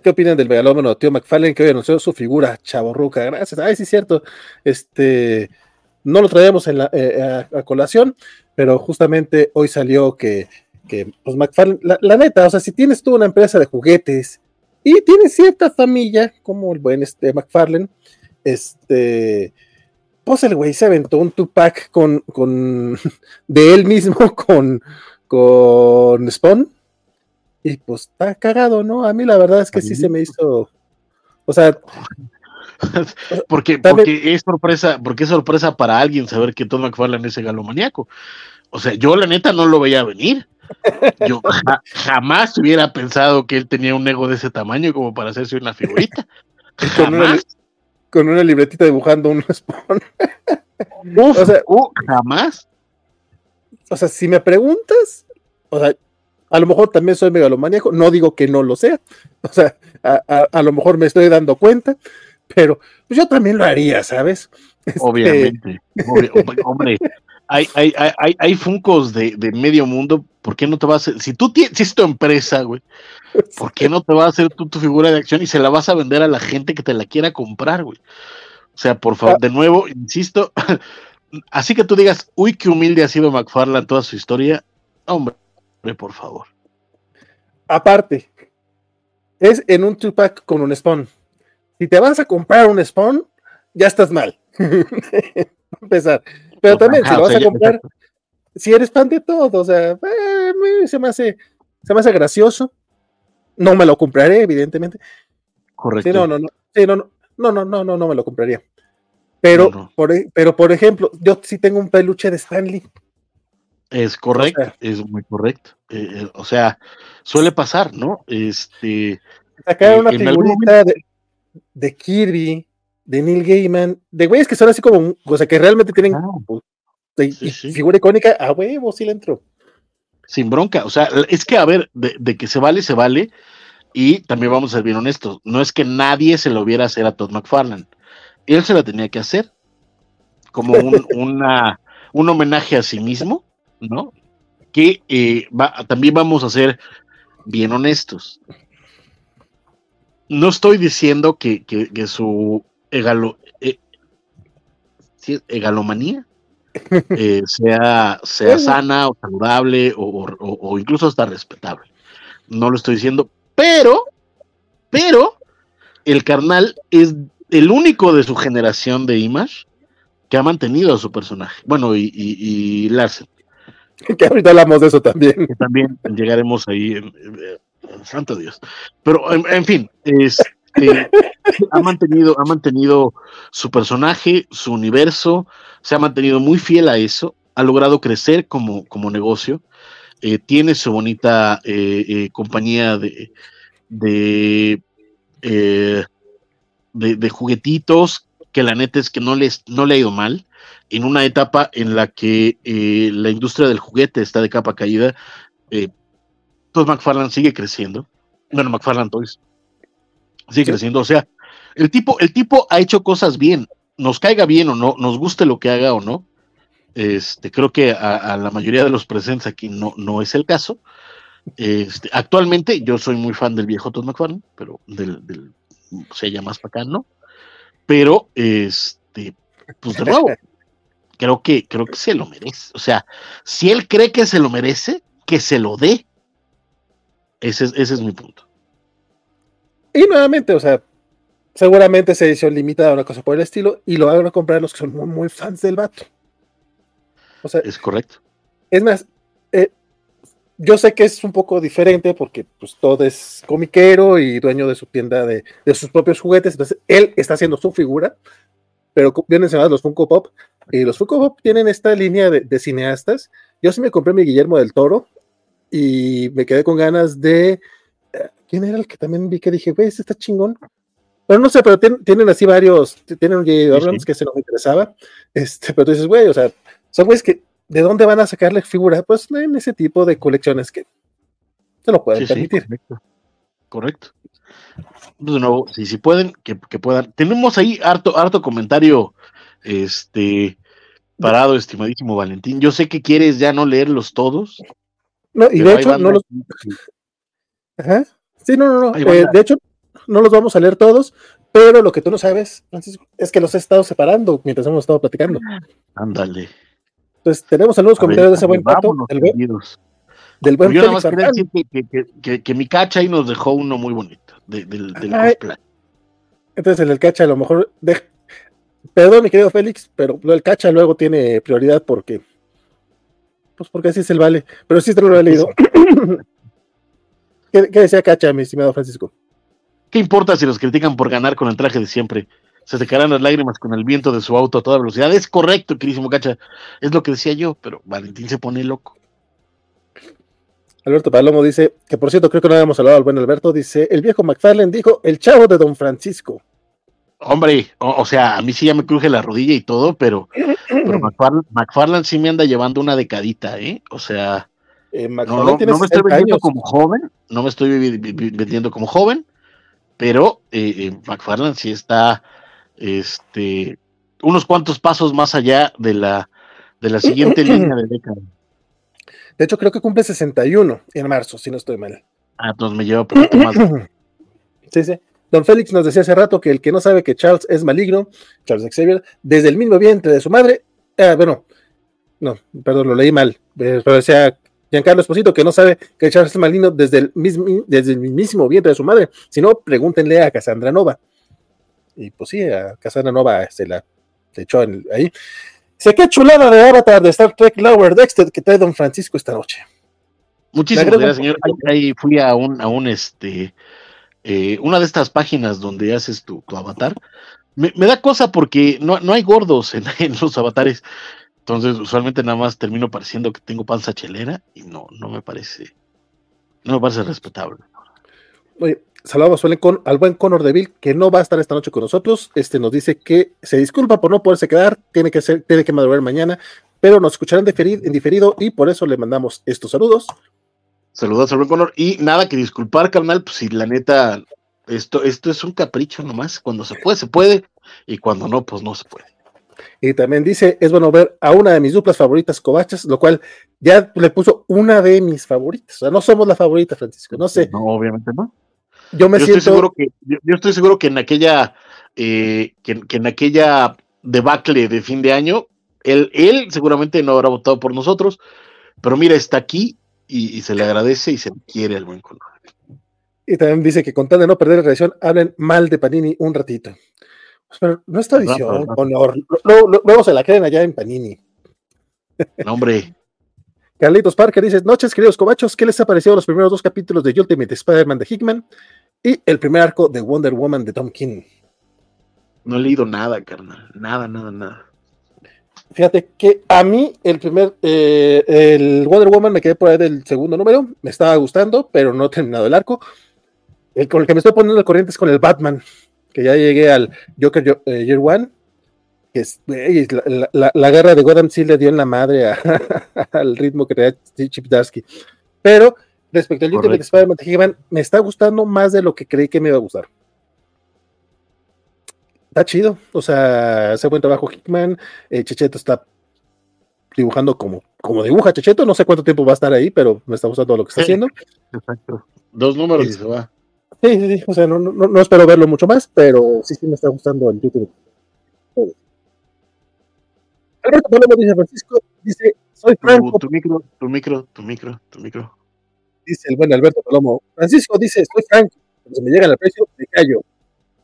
¿Qué opinan del megalómano tío McFarlane que hoy anunció su figura chaborruca? Gracias. Ay, sí, es cierto. Este, no lo traíamos en la, eh, a, colación, pero justamente hoy salió que, que pues McFarlane, la, neta, o sea, si tienes tú una empresa de juguetes y tienes cierta familia, como el buen este McFarlane, este, pues el güey se aventó un Tupac con, con de él mismo con, con Spawn. Y pues está cagado, ¿no? A mí la verdad es que sí se me hizo. O sea. porque, porque es sorpresa, porque es sorpresa para alguien saber que Todd McFarlane es galomaniaco. O sea, yo la neta no lo veía venir. Yo jamás hubiera pensado que él tenía un ego de ese tamaño como para hacerse una figurita. Jamás con una libretita dibujando un spawn. o sea, uh, jamás. O sea, si me preguntas, o sea, a lo mejor también soy megalomaníaco, no digo que no lo sea, o sea, a, lo mejor me estoy dando cuenta, pero pues yo también lo haría, ¿sabes? Este, Obviamente, hombre, hay, hay, hay, hay funcos de, de, medio mundo, ¿por qué no te vas a si tú tienes, si es tu empresa, güey, ¿Por qué no te vas a hacer tu, tu figura de acción y se la vas a vender a la gente que te la quiera comprar, güey? O sea, por favor, de nuevo, insisto, así que tú digas, uy, qué humilde ha sido McFarlane toda su historia, hombre, por favor. Aparte, es en un two-pack con un spawn si te vas a comprar un Spawn, ya estás mal. Empezar. Pero también, si lo vas a comprar, si eres fan de todo, o sea, se, me hace, se me hace gracioso. No me lo compraré, evidentemente. Correcto. Sí, no, no, no, no, no, no, no, no, no, me lo compraría. Pero. Por, e, pero por ejemplo, yo sí tengo un peluche de Stanley. Es correcto, es muy correcto. Eh, eh, o sea, suele pasar, ¿no? Este. Sacar eh, una figurita de, Kirby, de Neil Gaiman, de güeyes que son así como, o sea, que realmente tienen ah, figura icónica, a huevo, sí le entró sin bronca. O sea, es que, a ver, de, que se vale, se vale. Y también vamos a ser bien honestos. No es que nadie se lo viera hacer a Todd McFarlane. Él se la tenía que hacer. Como un, una, un homenaje a sí mismo, ¿no? Que eh, también vamos a ser bien honestos. No estoy diciendo que, que, su egalo, eh, egalomanía eh, sea, sea sana o saludable o, incluso hasta respetable. No lo estoy diciendo, pero, pero el carnal es el único de su generación de Image que ha mantenido a su personaje. Bueno, y, y, Larsen. Que ahorita hablamos de eso también. también llegaremos ahí, santo Dios. Pero, en, fin, es, ha, mantenido, ha mantenido su personaje, su universo, se ha mantenido muy fiel a eso, ha logrado crecer como, como negocio, eh, tiene su bonita eh, eh, compañía de, de, juguetitos, que la neta es que no, les, no le ha ido mal, en una etapa en la que la industria del juguete está de capa caída, pues McFarland sigue creciendo. Bueno, McFarland Toys sigue creciendo. O sea, el tipo, el tipo ha hecho cosas bien nos caiga bien o no, nos guste lo que haga o no, este, creo que a, la mayoría de los presentes aquí no, no es el caso. Este, actualmente yo soy muy fan del viejo Todd McFarlane, pero del, del se llama más para acá, ¿no? Pero, este, pues de nuevo, creo que, creo que se lo merece. O sea, si él cree que se lo merece, que se lo dé. Ese, ese es mi punto. Y nuevamente, o sea, seguramente esa edición limitada a una cosa por el estilo y lo van a comprar los que son muy, fans del vato. O sea, es correcto. Es más, eh, yo sé que es un poco diferente porque pues todo es comiquero y dueño de su tienda de, de sus propios juguetes, entonces él está haciendo su figura, pero bien mencionados los Funko Pop, y los Funko Pop tienen esta línea de, de, cineastas. Yo sí me compré mi Guillermo del Toro y me quedé con ganas de... eh, ¿Quién era el que también vi que dije, güey, este está chingón? Bueno, no sé, pero tienen, tienen así varios, tienen un J. Abrams sí. que se nos interesaba, este, pero tú dices, güey, o sea, son güeyes que, ¿de dónde van a sacarle figura? Pues en ese tipo de colecciones que se lo pueden Sí, sí, permitir. correcto. Correcto. Pues, De nuevo, si, si pueden, que, que puedan. Tenemos ahí harto, harto comentario este parado, estimadísimo Valentín. Yo sé que quieres ya no leerlos todos. No, y pero de hecho, no los. Ajá. Sí, no, no, no. Eh, de hecho, no los vamos a leer todos, pero lo que tú no sabes, Francisco, es que los he estado separando mientras hemos estado platicando. Ándale. Entonces, tenemos algunos A ver, comentarios de ese buen pato, del buen, del buen Yo nada más quería decir que, que, que, mi cacha ahí nos dejó uno muy bonito de- del, del Ay. cosplay. Entonces, el del cacha, a lo mejor. de- Perdón, mi querido Félix, pero el cacha luego tiene prioridad porque. Pues porque así es el vale. Pero sí te lo he leído. ¿Qué, qué decía cacha, mi estimado Francisco? ¿Qué importa si los critican por ganar con el traje de siempre? Se secarán las lágrimas con el viento de su auto a toda velocidad. Es correcto, querísimo Cacha. Es lo que decía yo, pero Valentín se pone loco. Alberto Palomo dice, que por cierto, creo que no habíamos hablado al buen Alberto, dice, el viejo McFarlane dijo, el chavo de Don Francisco. Hombre, o, o sea, a mí sí ya me cruje la rodilla y todo, pero, pero McFarlane sí me anda llevando una decadita, ¿eh? O sea, Eh, no, me estoy 60 vendiendo años. como joven, no me estoy vendiendo como joven, pero eh, eh, McFarlane sí está este, unos cuantos pasos más allá de la, de la siguiente línea de década. De hecho, creo que cumple 61 en marzo, si no estoy mal. Ah, entonces me lleva un poquito más. Sí, sí. Don Félix nos decía hace rato que el que no sabe que Charles es maligno, Charles Xavier, desde el mismo vientre de su madre, ah, bueno, no, perdón, lo leí mal, eh, pero decía Giancarlo Esposito que no sabe que Charles es maligno desde el, mismo, desde el mismísimo vientre de su madre, si no, pregúntenle a Cassandra Nova. Y pues sí, a Cassandra Nova se la se echó en- ahí. Dice, qué chulada de avatar de Star Trek Lower Dexter que trae Don Francisco esta noche. Muchísimas gracias, señor. Ahí, ahí fui a un, a un este, eh, una de estas páginas donde haces tu, avatar. Me, da cosa porque no, no hay gordos en, los avatares. Entonces, usualmente nada más termino pareciendo que tengo panza chelera y no, no me parece, no me parece respetable. Oye, saludamos con, al buen Conor Deville, que no va a estar esta noche con nosotros. Este nos dice que se disculpa por no poderse quedar, tiene que ser, tiene que madurar mañana, pero nos escucharán en diferido y por eso le mandamos estos saludos. Saludos a Rubén Conor. Y nada que disculpar, carnal, pues si la neta, esto, esto es un capricho nomás. Cuando se puede, se puede. Y cuando no, pues no se puede. Y también dice, es bueno ver a una de mis duplas favoritas, Covachas, lo cual ya le puso una de mis favoritas. O sea, no somos la favorita, Francisco. No sé, No, obviamente no. yo me yo siento... estoy seguro que yo, yo estoy seguro que en aquella eh, que, que en aquella debacle de fin de año él, él seguramente no habrá votado por nosotros pero mira está aquí y, y se le agradece y se quiere al buen Conor. Y también dice que con tal de no perder la tradición, hablen mal de Panini un ratito. Pues, pero no es tradición, honor. Luego, luego se la creen allá en Panini. No, hombre Carlitos Parker dice, noches queridos cobachos, ¿qué les ha parecido los primeros dos capítulos de Ultimate Spider-Man de Hickman y el primer arco de Wonder Woman de Tom King? no he leído nada carnal nada nada nada Fíjate que a mí el primer, eh, el Wonder Woman me quedé por ahí del segundo número, me estaba gustando, pero no he terminado el arco. El con el que me estoy poniendo al corriente es con el Batman, que ya llegué al Joker eh, Year One, que es, la, la- la- guerra de Gotham sí le dio en la madre a- al ritmo que traía Chip Darsky. Pero respecto al Ultimate. Spider-Man de me está gustando más de lo que creí que me iba a gustar. Está chido, o sea, hace buen trabajo Hickman, eh, Checheto está dibujando como, como dibuja Checheto, no sé cuánto tiempo va a estar ahí, pero me está gustando lo que está Sí. haciendo. exacto dos números y se va Sí, sí, sí, o sea, no, no, no espero verlo mucho más, pero sí, sí me está gustando el YouTube. Alberto Palomo dice Francisco, dice, soy tu, Franco, tu micro tu micro tu micro tu micro dice el buen Alberto Palomo. Francisco dice, soy Franco, cuando se me llega el precio, me callo.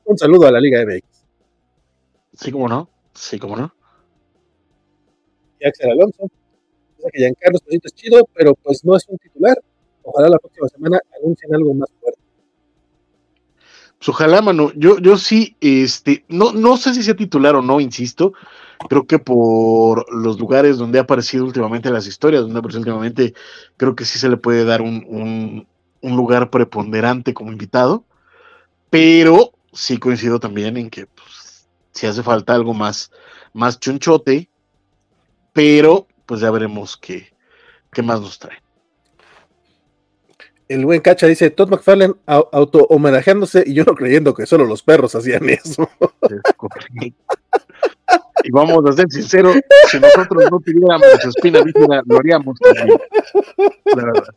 Un saludo a la Liga MX. Sí como no sí como no Y Axel Alonso que Giancarlo Esposito es chido, pero pues no es un titular. Ojalá la próxima semana anuncien algo más fuerte. Pues ojalá, mano. Yo, yo sí, este, no, no sé si sea titular o no, insisto. Creo que por los lugares donde ha aparecido últimamente las historias, donde ha aparecido últimamente, creo que sí se le puede dar un, un, un lugar preponderante como invitado. Pero sí coincido también en que si hace falta algo más, más chunchote, pero pues ya veremos qué, qué más nos trae. El buen Cacha dice, Todd McFarlane auto homenajeándose y yo no creyendo que solo los perros hacían eso. y vamos a ser sinceros, si nosotros no tuviéramos espina bífida, lo haríamos también. La verdad.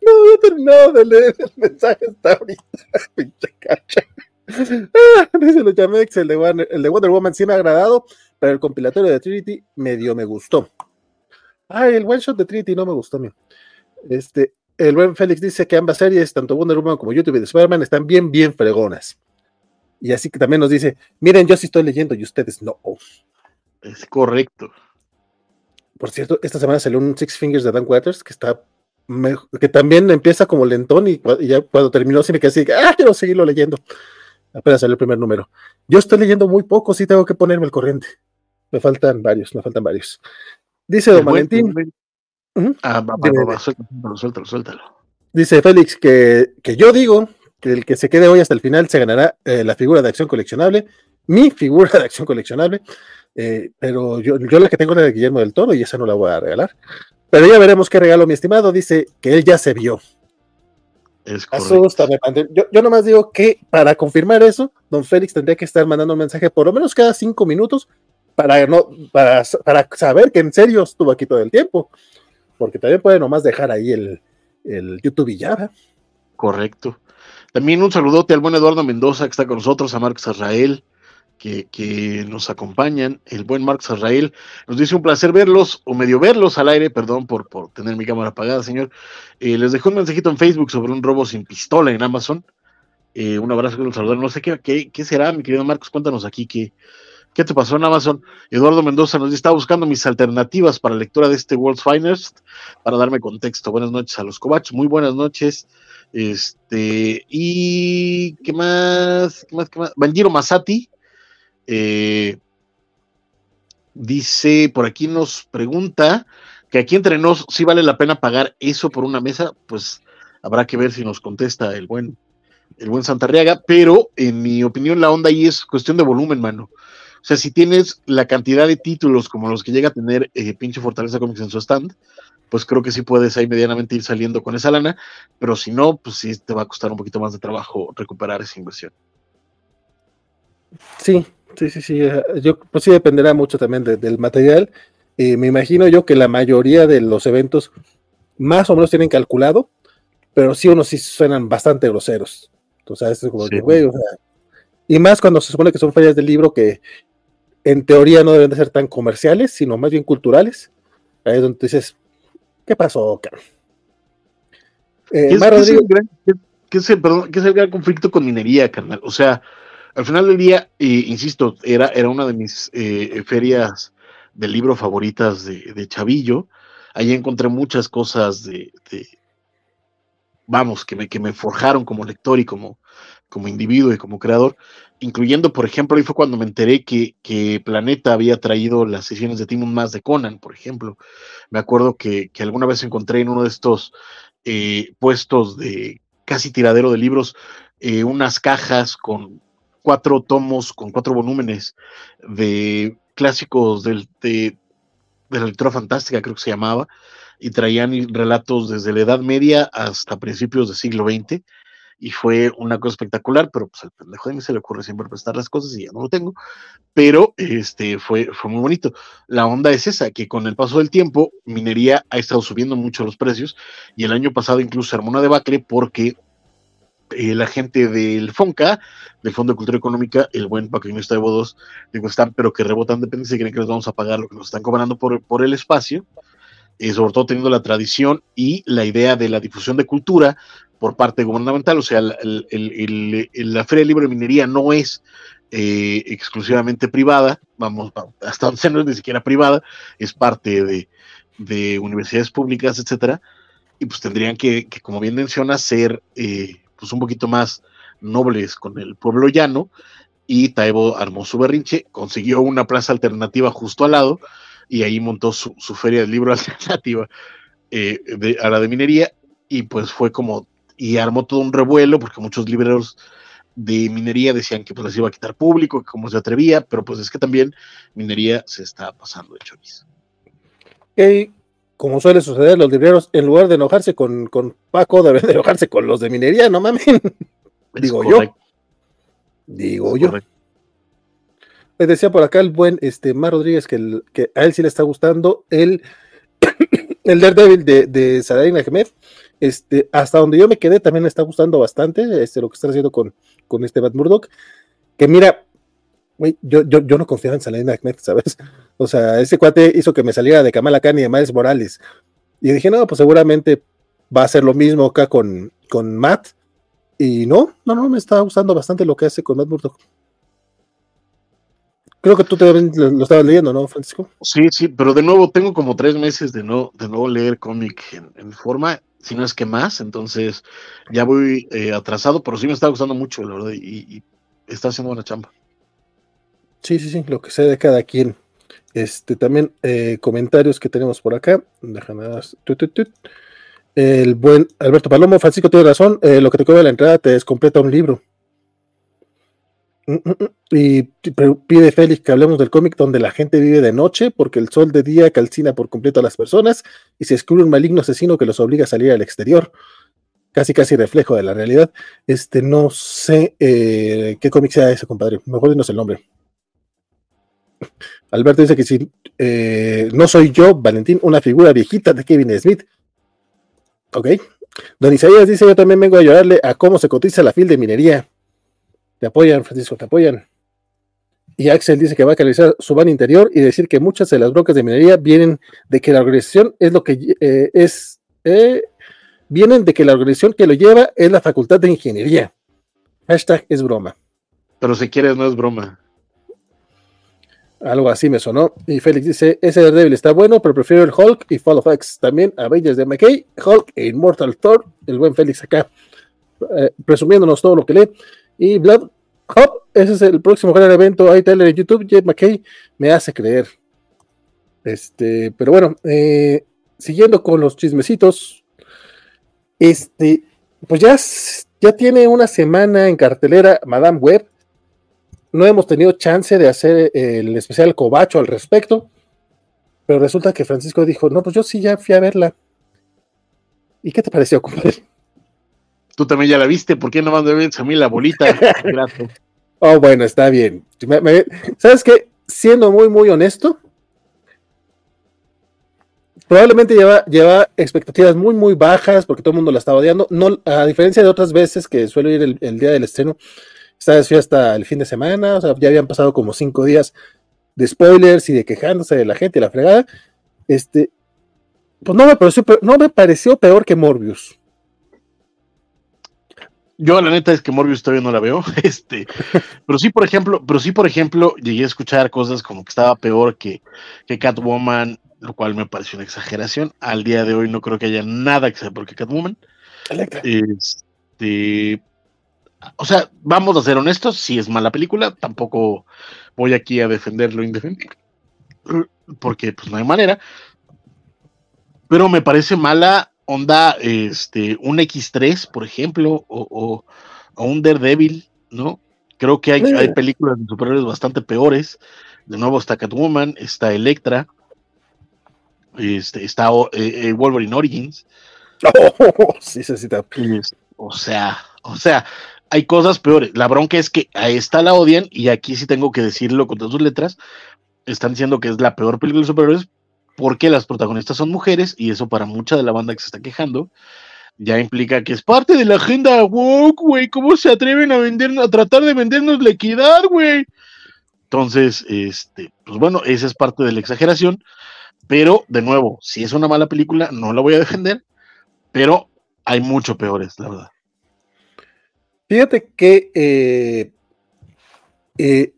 No había terminado de leer el mensaje hasta ahorita, pinche cacha. Dice los Jamex, el de, Wonder, el de Wonder Woman sí me ha agradado, pero el compilatorio de Trinity medio me gustó. Ay, el one shot de Trinity no me gustó, mío. Este, el buen Félix dice que ambas series, tanto Wonder Woman como YouTube y de Spider-Man, están bien, bien fregonas. Y así que también nos dice, miren, yo sí estoy leyendo y ustedes no. Es correcto. Por cierto, esta semana salió un Six Fingers de Dan Waters que está que también empieza como lentón y, y, ya cuando terminó sí me quedé así, ah, quiero seguirlo leyendo. Apenas salió el primer número. Yo estoy leyendo muy poco, sí tengo que ponerme el corriente. Me faltan varios, me faltan varios. Dice Don Valentín. Ah, suéltalo, suéltalo. Dice Félix que, que, yo digo que el que se quede hoy hasta el final se ganará eh, la figura de acción coleccionable, mi figura de acción coleccionable, eh, pero yo, yo la que tengo es la de Guillermo del Toro y esa no la voy a regalar. Pero ya veremos qué regalo, mi estimado. Dice que él ya se vio. Es Asústame, yo, yo nomás digo que para confirmar eso, don Félix tendría que estar mandando un mensaje por lo menos cada cinco minutos para, no, para, para saber que en serio estuvo aquí todo el tiempo porque también puede nomás dejar ahí el, el YouTube y ya. Correcto. También un saludote al buen Eduardo Mendoza que está con nosotros, a Marcos Israel, que, que, nos acompañan. El buen Marcos Israel nos dice un placer verlos, o medio verlos al aire, perdón por, por tener mi cámara apagada, señor. Eh, les dejó un mensajito en Facebook sobre un robo sin pistola en Amazon. Eh, un abrazo, saludo. No sé qué, qué, qué será, mi querido Marcos, cuéntanos aquí qué, ¿Qué te pasó en Amazon? Eduardo Mendoza nos dice, estaba buscando mis alternativas para lectura de este World's Finest, para darme contexto. Buenas noches a los Covach, muy buenas noches. Este, y ¿qué más? ¿Qué más? ¿Qué más? Banjiro Masati eh, dice, por aquí nos pregunta que aquí entre nos, si vale la pena pagar eso por una mesa, pues habrá que ver si nos contesta el buen, el buen Santarriaga, pero en mi opinión la onda ahí es cuestión de volumen, mano. O sea, si tienes la cantidad de títulos como los que llega a tener eh, pinche Fortaleza Comics en su stand, pues creo que sí puedes ahí medianamente ir saliendo con esa lana, pero si no, pues sí te va a costar un poquito más de trabajo recuperar esa inversión. Sí, sí, sí, sí. Eh, yo, pues sí dependerá mucho también de, del material. Eh, me imagino yo que la mayoría de los eventos más o menos tienen calculado, pero sí unos sí suenan bastante groseros. Entonces, es como sí. que, güey, o sea, y más cuando se supone que son fallas del libro que en teoría no deben de ser tan comerciales, sino más bien culturales. Ahí es donde dices, ¿qué pasó, Eh, ¿Qué, es, ¿qué, es el gran, qué, es el, perdón, ¿Qué es el gran conflicto con minería, carnal? O sea, al final del día, insisto, era, era una de mis eh, ferias del libro favoritas de, de, Chavillo. Ahí encontré muchas cosas de, de vamos, que me, que me forjaron como lector y como, como individuo y como creador, incluyendo, por ejemplo, ahí fue cuando me enteré que, que Planeta había traído las sesiones de Timon más de Conan, por ejemplo. Me acuerdo que, que alguna vez encontré en uno de estos eh, puestos de casi tiradero de libros eh, unas cajas con cuatro tomos, con cuatro volúmenes de clásicos del, de, de la lectura fantástica, creo que se llamaba, y traían relatos desde la Edad Media hasta principios del siglo XX y fue una cosa espectacular, pero pues al pendejo de mí se le ocurre siempre prestar las cosas y ya no lo tengo, pero este fue, fue muy bonito. La onda es esa, que con el paso del tiempo, minería ha estado subiendo mucho los precios y el año pasado incluso armó una debacle porque eh, la gente del FONCA, del Fondo de Cultura Económica, el buen está de Bodos, digo, están, pero que rebotan dependencia y creen que les vamos a pagar lo que nos están cobrando por, por el espacio, eh, sobre todo teniendo la tradición y la idea de la difusión de cultura por parte gubernamental, o sea, la Feria de Libre de Minería no es eh, exclusivamente privada, vamos, hasta donde no es ni siquiera privada, es parte de, de universidades públicas, etcétera, y pues tendrían que, que como bien menciona, ser eh, pues un poquito más nobles con el pueblo llano, y Taibo armó su berrinche, consiguió una plaza alternativa justo al lado, y ahí montó su, su feria del libro alternativa eh, de, a la de minería, y pues fue como, y armó todo un revuelo, porque muchos libreros de minería decían que pues les iba a quitar público, que cómo se atrevía, pero pues es que también minería se está pasando de chorizo. Como suele suceder, los libreros, en lugar de enojarse con, con Paco, deben de enojarse con los de minería, no mames. Digo yo. Digo es yo. correcto. Me decía por acá el buen este, Mar Rodríguez que, el- que a él sí le está gustando el, el Daredevil de, de Saladin Ahmed. Este, hasta donde yo me quedé también me está gustando bastante este, lo que está haciendo con, con este Matt Murdock. Que mira, güey, yo, yo, yo no confiaba en Saladin Ahmed, ¿sabes? O sea, ese cuate hizo que me saliera de Kamala Khan y de Miles Morales. Y dije, no, pues seguramente va a ser lo mismo acá con, con Matt. Y no, no, no, me está gustando bastante lo que hace con Matt Murdock. Creo que tú también lo, estabas leyendo, ¿no, Francisco? Sí, sí, pero de nuevo tengo como tres meses de no, de no leer cómic en, en forma, si no es que más, entonces ya voy eh, atrasado, pero sí me está gustando mucho, la verdad, y, y está haciendo buena chamba. Sí, sí, sí, lo que sé de cada quien. Este, también eh, comentarios que tenemos por acá. Tut, tut, tut. El buen Alberto Palomo, Francisco tiene razón, eh, lo que te cobra la entrada te descompleta un libro. Mm, mm, mm. Y pide Félix que hablemos del cómic donde la gente vive de noche porque el sol de día calcina por completo a las personas y se descubre un maligno asesino que los obliga a salir al exterior. Casi, casi reflejo de la realidad. Este, no sé eh, qué cómic sea ese, compadre. Mejor dinos el nombre. Alberto dice que si eh, no soy yo, Valentín, una figura viejita de Kevin Smith. Ok. Don Isaías dice: Yo también vengo a ayudarle a cómo se cotiza la fil de minería. Te apoyan, Francisco, te apoyan. Y Axel dice que va a canalizar su van interior y decir que muchas de las brocas de minería vienen de que la organización es lo que eh, es. eh, vienen de que la organización que lo lleva es la facultad de ingeniería. Hashtag es broma. Pero si quieres, no es broma. Algo así me sonó. Y Félix dice, ese Daredevil está bueno, pero prefiero el Hulk y Fall of X. También Avengers de McKay, Hulk e Immortal Thor. El buen Félix acá, eh, presumiéndonos todo lo que lee. Y Blood Hop, ese es el próximo gran evento. Ahí Tyler en YouTube, Jeff McKay me hace creer. Este, pero bueno, eh, siguiendo con los chismecitos. Este, pues ya, ya tiene una semana en cartelera Madame Web no hemos tenido chance de hacer el especial Cobacho al respecto, pero resulta que Francisco dijo, no, pues yo sí ya fui a verla. ¿Y qué te pareció, compadre? Tú también ya la viste, ¿por qué no ves a mí la bolita? Grato. Oh, bueno, está bien. ¿Sabes qué? Siendo muy, muy honesto, probablemente lleva, lleva expectativas muy, muy bajas porque todo el mundo la estaba odiando. No, a diferencia de otras veces que suelo ir el, el día del estreno, esta vez fui hasta el fin de semana, o sea, ya habían pasado como cinco días de spoilers y de quejándose de la gente y la fregada. Este, pues no me pareció, no me pareció peor que Morbius. Yo la neta es que Morbius todavía no la veo, este, pero sí, por ejemplo, pero sí, por ejemplo, llegué a escuchar cosas como que estaba peor que, que Catwoman, lo cual me pareció una exageración. Al día de hoy no creo que haya nada que sea peor que Catwoman. Este, o sea, vamos a ser honestos, si es mala película, tampoco voy aquí a defender lo indefendible, porque pues no hay manera. Pero me parece mala onda, este, un X3, por ejemplo, o, o- o un Daredevil, ¿no? Creo que hay, hay películas de superhéroes bastante peores. De nuevo está Catwoman, está Electra, este, está eh, eh, Wolverine Origins. Oh, sí, sí, sí, está- Es- o sea, o sea, hay cosas peores. La bronca es que a esta la odian y aquí sí tengo que decirlo con todas sus letras. Están diciendo que es la peor película de superhéroes porque las protagonistas son mujeres y eso para mucha de la banda que se está quejando ya implica que es parte de la agenda woke, güey. ¿Cómo se atreven a vendernos, a tratar de vendernos la equidad, güey? Entonces, este, pues bueno, esa es parte de la exageración. Pero, de nuevo, si es una mala película, no la voy a defender. Pero hay mucho peores, la verdad. Fíjate que eh, eh,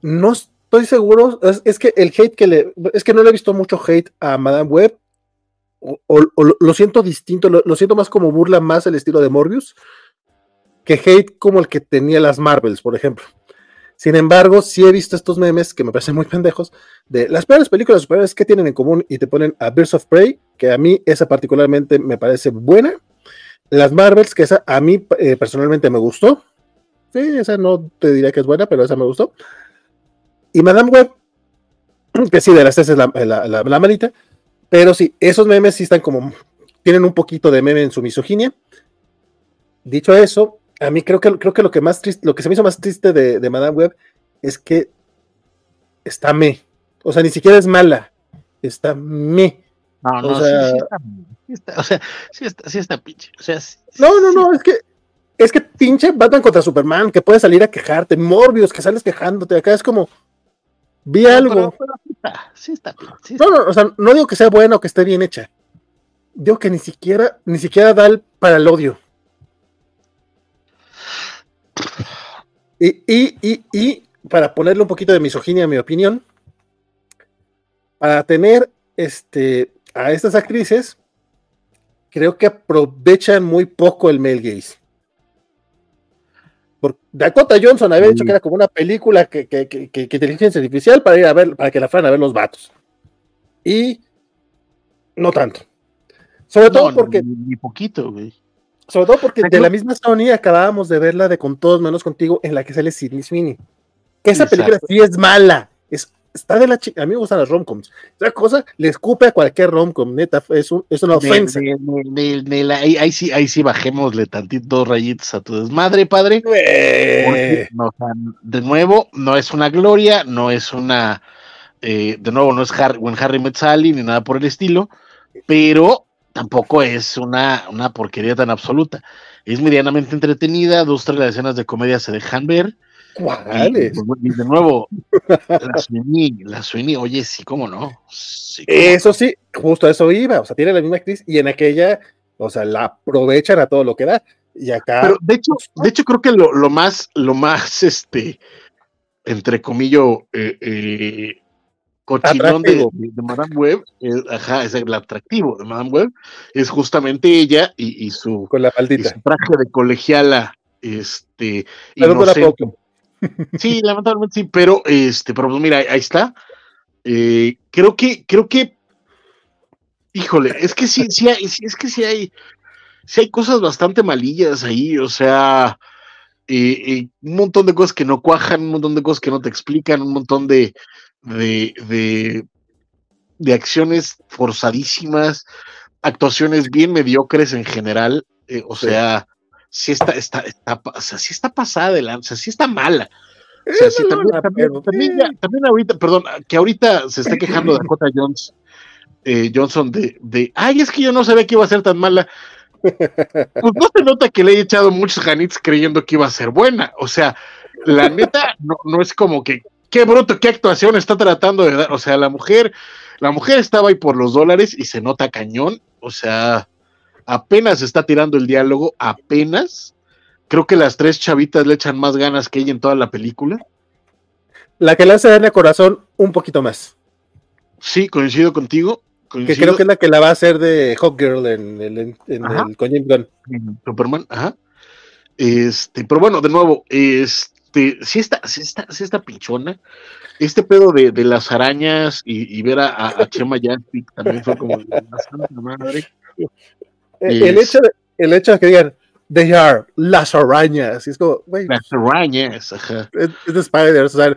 no, estoy seguro, es, que el hate que le, es que no le he visto mucho hate a Madame Web, o, lo- siento distinto, lo, siento más como burla más el estilo de Morbius, que hate como el que tenía las Marvels, por ejemplo. Sin embargo, sí he visto estos memes que me parecen muy pendejos de las peores películas superhéroes que tienen en común y te ponen a Birds of Prey, que a mí esa particularmente me parece buena. Las Marvels, que esa a mí eh, personalmente me gustó. Sí, esa no te diría que es buena, pero esa me gustó. Y Madame Web, que sí, de las tres es la, la- la malita, pero sí, esos memes sí están como, tienen un poquito de meme en su misoginia. Dicho eso, a mí creo que, creo que lo que más triste, lo que se me hizo más triste de, de Madame Web es que está me. O sea, ni siquiera es mala, está me. No, no, sí- sea- sí, está, sí está- o sea, sí está, sí está pinche. O sea, No, no, no, es que es que pinche Batman contra Superman, que puedes salir a quejarte, Morbius, que sales quejándote, acá es como vi algo. pero- pero sí está, sí está, pinche, sí está. No, no, o sea, no digo que sea buena o que esté bien hecha. Digo que ni siquiera, ni siquiera da el, para el odio. Y, y, y, y para ponerle un poquito de misoginia a mi opinión, para tener este, a estas actrices, creo que aprovechan muy poco el male gaze. Por Dakota Johnson había dicho Sí. que era como una película que, que, que- que- que inteligencia artificial para ir a ver, para que la fueran a ver los vatos. Y no tanto. Sobre todo porque, Ni, ni poquito, güey. sobre todo porque de la misma Sony acabábamos de verla de Con Todos Menos Contigo, en la que sale Sidney Sweeney. Que esa película sí es mala. Es, está de la chi- A mí me gustan las romcoms. Esa cosa le escupe a cualquier romcom, neta. Es, un- es una ofensa. de- de- de- de la- ahí, ahí sí, ahí sí bajémosle tantito dos rayitos a tu desmadre, padre. Porque, no, o sea, de nuevo, no es una gloria, no es una. eh, de nuevo, no es Harry, buen Harry Met Sally ni nada por el estilo, pero tampoco es una, una porquería tan absoluta. Es medianamente entretenida, dos, tres las escenas de comedia se dejan ver. ¿Cuáles? y de nuevo, la Sweeney, la Sweeney, oye, sí, cómo no. Sí, cómo Eso sí, justo a eso iba. O sea, tiene la misma actriz y en aquella, o sea, la aprovechan a todo lo que da. Y acá, Pero de hecho, de hecho creo que lo, lo más, lo más, este, entre comillas, eh, eh, cochinón de, de Madame Web, es, ajá, es el atractivo de Madame Web, es justamente ella y, y su, con la y su traje de colegiala, este, Pero inocente. Sí, lamentablemente sí, pero este, pero pues mira, ahí, está. Eh, creo que, creo que, híjole, es que sí, sí hay, sí, es que sí hay, sí hay cosas bastante malillas ahí, o sea, eh, eh, un montón de cosas que no cuajan, un montón de cosas que no te explican, un montón de, de, de, de acciones forzadísimas, actuaciones bien mediocres en general, o Sí. sea, sí está, está, está, o sea, sí está pasada de lanza, sí está mala. O sea, sí, también, también, pero, también ya- también ahorita, perdón, que ahorita se está quejando Dakota Jones, eh, Johnson de, de, ay, es que yo no sabía que iba a ser tan mala. Pues no se nota que le he echado muchos ganits creyendo que iba a ser buena. O sea, la neta, no, no es como que, qué bruto, qué actuación está tratando de dar. O sea, la mujer, la mujer estaba ahí por los dólares y se nota cañón. O sea, apenas está tirando el diálogo, apenas. Creo que las tres chavitas le echan más ganas que ella en toda la película. La que le hace darle a corazón un poquito más. Sí, coincido contigo. Que creo que es la que la va a hacer de Hot Girl en, el- en, en Ajá. el con James Gunn. en Superman, ajá. Este, pero bueno, de nuevo, este, sí está, sí está, sí está pinchona. Este pedo de, de las arañas y, y ver a, a, Chema Yaspic también fue como la santa madre. El, hecho de, el hecho de que digan, they are las arañas. Y es como, güey, Las arañas, ajá. es, de Spiders. O sea,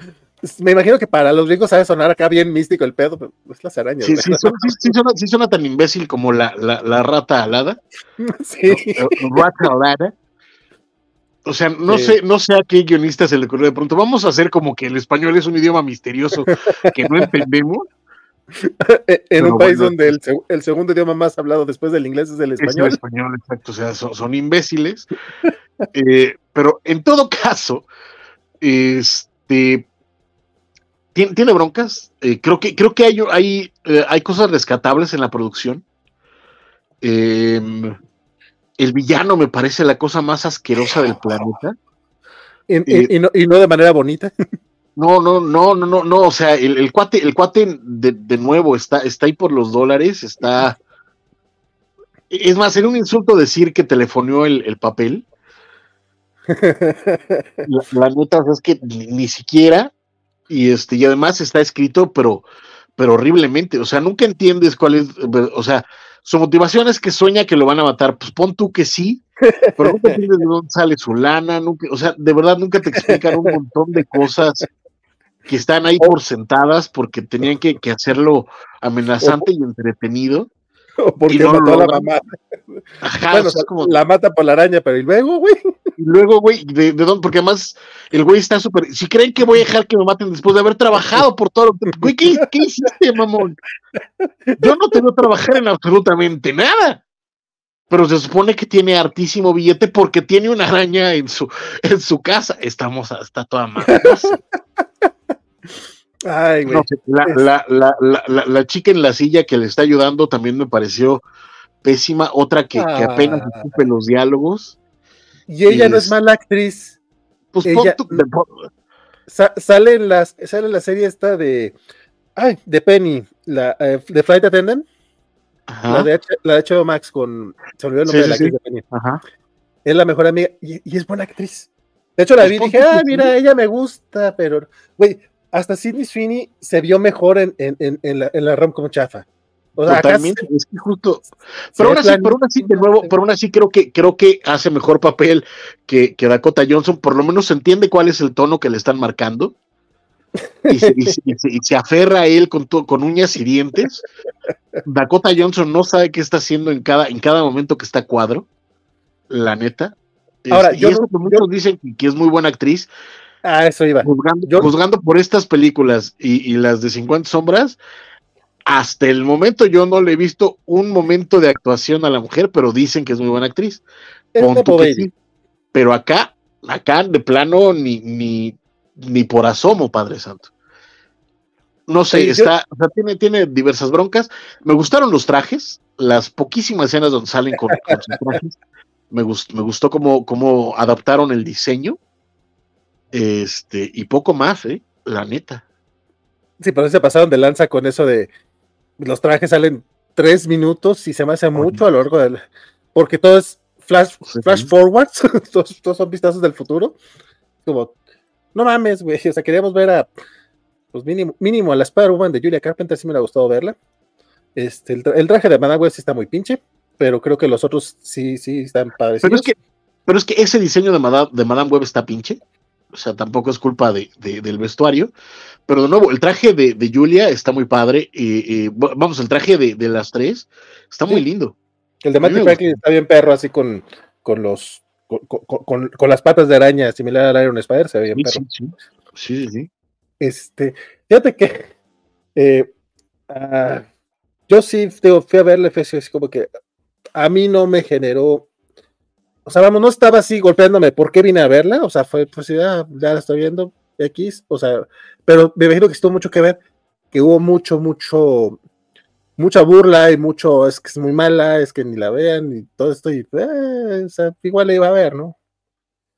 me imagino que para los gringos sabe sonar acá bien místico el pedo, pero es las arañas. Sí, sí, suena, sí, sí suena, sí suena tan imbécil como la, la, la rata alada. Sí. Rata alada. O sea, no Sí. sé, no sé a qué guionista se le ocurrió de pronto. Vamos a hacer como que el español es un idioma misterioso que no entendemos. en Pero un país bueno. donde el, seg- el segundo idioma más hablado después del inglés es el Es el español. español, exacto. O sea, son, son imbéciles. Eh, pero en todo caso, este tiene, tiene broncas. Eh, creo que, creo que hay, hay, eh, hay cosas rescatables en la producción. Em, el villano me parece la cosa más asquerosa del planeta. Y, y- y no, y no de manera bonita. No, no, no, no, no, o sea, el, el cuate, el cuate de, de, nuevo está, está ahí por los dólares, está. Es más, era un insulto decir que telefoneó el, el papel. La, la, neta es que ni, ni, siquiera, y este, y además está escrito, pero, pero horriblemente. O sea, nunca entiendes cuál es, o sea, su motivación es que sueña que lo van a matar. Pues pon tú que sí, pero nunca entiendes de dónde sale su lana, nunca, o sea, de verdad nunca te explican un montón de cosas que están ahí por sentadas porque tenían que, que hacerlo amenazante y entretenido. O porque no mató a la mamá. Ajá, bueno, o sea, como... la mata por la araña, pero y luego, güey. Y luego, güey, ¿de, de dónde? Porque además el güey está súper. Si creen que voy a dejar que me maten después de haber trabajado por todo lo que. Güey, ¿qué, ¿qué hiciste, mamón? Yo no tengo que trabajar en absolutamente nada pero se supone que tiene hartísimo billete porque tiene una araña en su, en su casa. Estamos, está toda madre. Ay, güey. No la, la, la, la, chica en la silla que le está ayudando también me pareció pésima. Otra que, ah. que apenas escupe los diálogos. Y ella y no es mala actriz. Pues ella, tu, sa sale, en las, sale en la serie esta de. Ay, de Penny, la eh, de Flight Attendant. Ajá. La de, H, la de HBO Max con. Se olvidó el nombre Sí, de la sí, actriz de Penny. Ajá. Es la mejor amiga y, y es buena actriz. De hecho, la vi y pon dije, ah, mira, ella me gusta, pero. Güey, hasta Sidney Sweeney se vio mejor en, en, en, en la, en la rom-com chafa. O sea, acá Totalmente, es que justo. se Pero aún así, pero aún así, de nuevo, se- pero aún así creo que, creo que hace mejor papel que, que Dakota Johnson, por lo menos se entiende cuál es el tono que le están marcando. Y se, y se- y se- se aferra a él con, to- con uñas y dientes. Dakota Johnson no sabe qué está haciendo en cada, en cada momento que está cuadro. La neta. Ahora, yo y eso no- que muchos dicen que, que es muy buena actriz, Ah, eso iba. juzgando, Yo- juzgando por estas películas y, y las de 50 sombras, hasta el momento yo no le he visto un momento de actuación a la mujer, pero dicen que es muy buena actriz. Sí. Pero acá, acá de plano ni, ni, ni por asomo, Padre Santo. No sé, yo- está, o sea, tiene, tiene diversas broncas. Me gustaron los trajes, las poquísimas escenas donde salen con, con sus trajes. Me, gust- me gustó cómo, cómo adaptaron el diseño. Este, y poco más, ¿eh? La neta. Sí, pero se pasaron de lanza con eso de los trajes salen tres minutos y se me hace mucho a lo largo del. Porque todo es flash, Sí. flash forwards, todos, todos son vistazos del futuro. Como, no mames, güey. O sea, queríamos ver a, pues mínimo, mínimo a la Spider-Woman de Julia Carpenter, sí me ha gustado verla. Este, el, tra- el traje de Madame Web sí está muy pinche, pero creo que los otros sí, sí están padres. Pero es que, pero es que ese diseño de Madame, de Madame Web está pinche. O sea, tampoco es culpa de, de- del vestuario. Pero de nuevo, el traje de, de Julia está muy padre. y- y, bu- vamos, el traje de, de las tres está muy lindo. El de Matthew Franklin está bien perro, así con, con los. Con, con- las patas de araña similar al Iron Spider, se ve bien Sí, perro. sí, sí. Sí, sí, sí. Este, fíjate que eh, ah, yo sí digo, fui a verle, fue así como que a mí no me generó, o sea, vamos, no estaba así golpeándome, ¿por qué vine a verla? O sea, fue, pues ya, ya la estoy viendo, X, o sea, pero me imagino que estuvo mucho que ver, que hubo mucho, mucho, mucha burla y mucho, es que es muy mala, es que ni la vean y todo esto, y eh, o sea, igual la iba a ver, ¿no?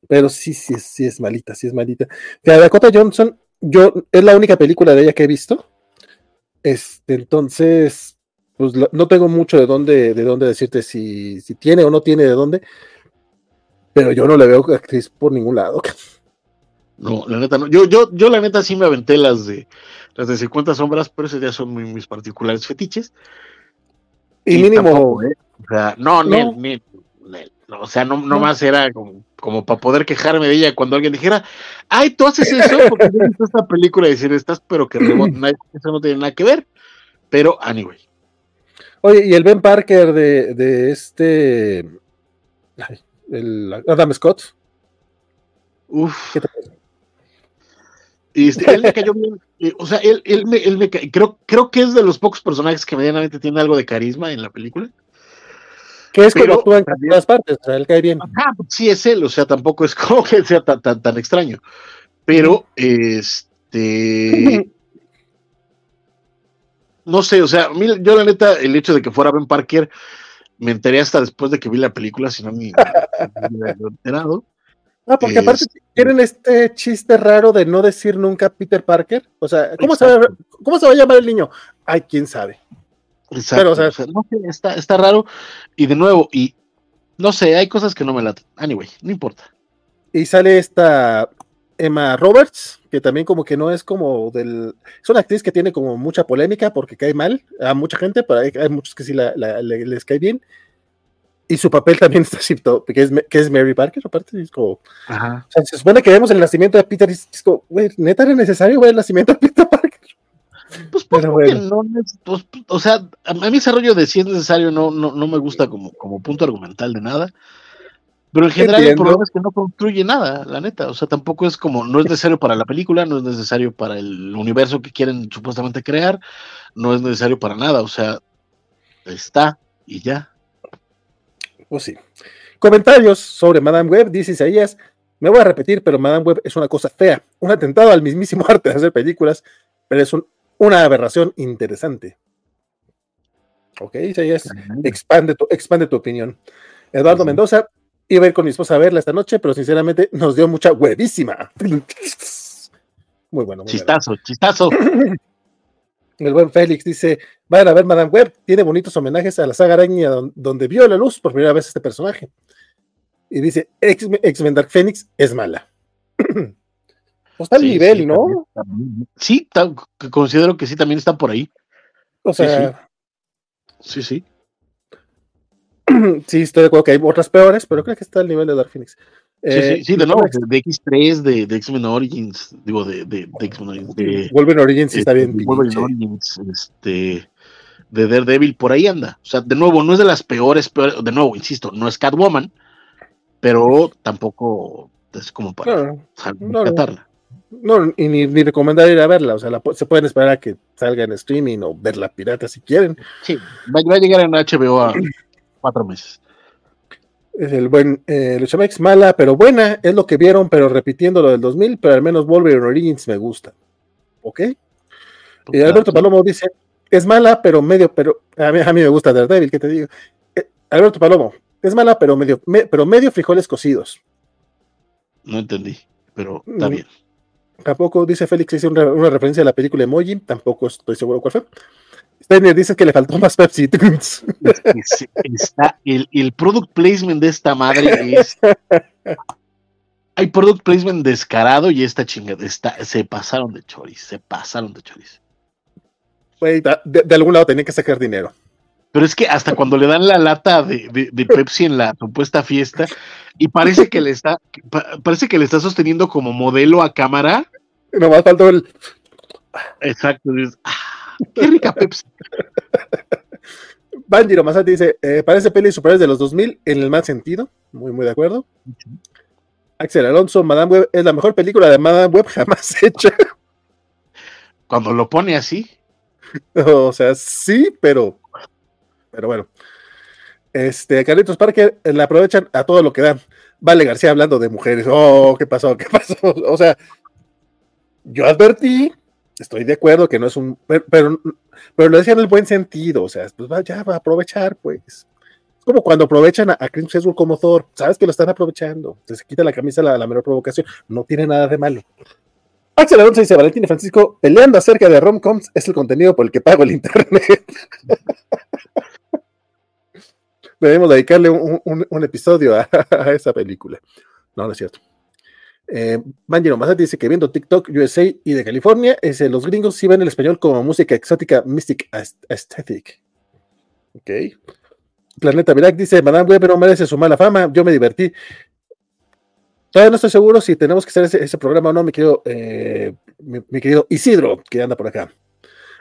Pero sí, sí, sí es malita, sí es malita. A Dakota Johnson, yo, es la única película de ella que he visto. Este, entonces, pues no tengo mucho de dónde, de dónde decirte si, si tiene o no tiene de dónde. Pero yo no le veo actriz por ningún lado. No, la neta no. Yo, yo, yo la neta sí me aventé las de las de 50 sombras, pero esos ya son muy, mis particulares fetiches. Y mínimo, tampoco, ¿eh? O sea, no, No. Nel, Nel, Nel, no, o sea, no, no más era como, como para poder quejarme de ella cuando alguien dijera, ay, tú haces eso porque visto esta película y decir, estás, pero que eso no tiene nada que ver. Pero, anyway, oye, y el Ben Parker de, de este, ay, el Adam Scott, uff. ¿qué te? Este, él me cayó bien. eh, o sea, él, él me, él me creo, creo que es de los pocos personajes que medianamente tiene algo de carisma en la película. Que es Pero actúa en todas partes, o sea, él cae bien. Ajá, sí es él, o sea, tampoco es como que sea tan, tan, tan extraño. Pero, este. No sé, o sea, yo la neta, el hecho de que fuera Ben Parker, me enteré hasta después de que vi la película, si no ni, me había enterado. Ah, porque aparte Es- tienen este chiste raro de no decir nunca Peter Parker. O sea, ¿cómo se, va. ¿cómo se va a llamar el niño? Ay, quién sabe. Exacto, Pero, o sea- o sea, no sé, está, está raro. Y de nuevo, y no sé, hay cosas que no me laten. Anyway, no importa. Y sale esta Emma Roberts, que también como que no es como del... Es una actriz que tiene como mucha polémica porque cae mal a mucha gente, pero hay, hay muchos que sí la- la- le- les cae bien. Y su papel también está así, to- que es, que es Mary Parker, aparte, es como... Ajá. O sea, se supone que vemos el nacimiento de Peter y es como, güey, ¿neta era necesario ver el nacimiento de Peter Parker? Pues, pues, Pero bueno. no es- pues, o sea, a, a mí ese rollo de si es necesario no, no, no me gusta como, como punto argumental de nada. Pero en general el Entiendo. problema es que no construye nada, la neta. O sea, tampoco es como, no es necesario para la película, no es necesario para el universo que quieren supuestamente crear, no es necesario para nada. O sea, está y ya. Pues sí. Comentarios sobre Madame Web, dice Isaías. Me voy a repetir, pero Madame Web es una cosa fea, un atentado al mismísimo arte de hacer películas, pero es un- una aberración interesante. Ok, Isaías, expande tu, expande tu opinión. Eduardo. Mendoza, iba a ir con mi esposa a verla esta noche, pero sinceramente nos dio mucha huevísima. Muy bueno. Muy. Chistazo, chistazo. El buen Félix dice: Vayan a ver Madame Web, tiene bonitos homenajes a la saga araña don- donde vio la luz por primera vez este personaje. Y dice: X-Men Dark Phoenix es mala. pues está al Sí, nivel, sí, ¿no? también- Sí, considero que sí, también está por ahí. O sí, sea, Sí, sí. sí. estoy de acuerdo que hay otras peores, pero creo que está al nivel de Dark Phoenix. Sí, Eh, sí, sí, de nuevo, de, de X3, de, de X-Men Origins, digo, de, de, de X-Men Origins, de, Wolverine Origins sí está este, bien. Wolverine. Origins, este, de Daredevil, por ahí anda. O sea, de nuevo, no es de las peores, peores- de nuevo, insisto, no es Catwoman, pero tampoco es como para No, no, sal- no, y ni, ni recomendar ir a verla. O sea, la se pueden esperar a que salga en streaming o verla pirata si quieren. Sí, va, va a llegar en HBO a cuatro meses. Es el buen eh, Luchamex, mala, pero buena, es lo que vieron, pero repitiendo lo del 2000, pero al menos Wolverine Origins me gusta. ¿Ok? Y Alberto Palomo dice, es mala, pero medio, pero a mí, a mí me gusta Daredevil, ¿qué te digo? Eh, Alberto Palomo, es mala, pero medio, me- pero medio frijoles cocidos. No entendí, pero está Mm. bien. Tampoco, dice Félix, una, una referencia a la película Emoji, tampoco estoy seguro cuál fue. Steiner dice que le faltó más Pepsi. Es- está, el, el product placement de esta madre es. Hay product placement descarado y esta chingada está, se pasaron de choris, se pasaron de choris. De, de algún lado tenía que sacar dinero. Pero es que hasta cuando le dan la lata de, de- de Pepsi en la supuesta fiesta y parece que le está, pa- parece que le está sosteniendo como modelo a cámara. Nomás faltó el. Exacto. dices, "Ah, qué rica Pepsi. Banjiro Masati dice: eh, Parece peli superiores de los 2000 en el mal sentido. Muy, muy de acuerdo. Axel Alonso, Madame Web es la mejor película de Madame Web jamás hecha. Cuando lo pone así, o sea, sí, pero. Pero bueno. Este, Carlitos Parker eh, la aprovechan a todo lo que dan. Vale García hablando de mujeres. Oh, ¿qué pasó? ¿Qué pasó? O sea, yo advertí, estoy de acuerdo que no es un. Pero, pero, lo decía en el buen sentido. O sea, pues va, ya va a aprovechar, pues. Es como cuando aprovechan a, a Chris Hemsworth como Thor. Sabes que lo están aprovechando. Se quita la camisa la, la menor provocación. No tiene nada de malo. Axel Alonso dice Valentín y Francisco, peleando acerca de romcoms es el contenido por el que pago el internet. Debemos dedicarle un, un- un episodio a, a esa película. No, no es cierto. Eh, Masati dice que viendo TikTok USA y de California, es, los gringos sí ven el español como música exótica, mystic aes- aesthetic. Ok. Planeta Virac dice, Madame Web no merece su mala fama, yo me divertí. Todavía no estoy seguro si tenemos que hacer ese, ese programa o no, mi querido, eh, mi, querido Isidro, que anda por acá.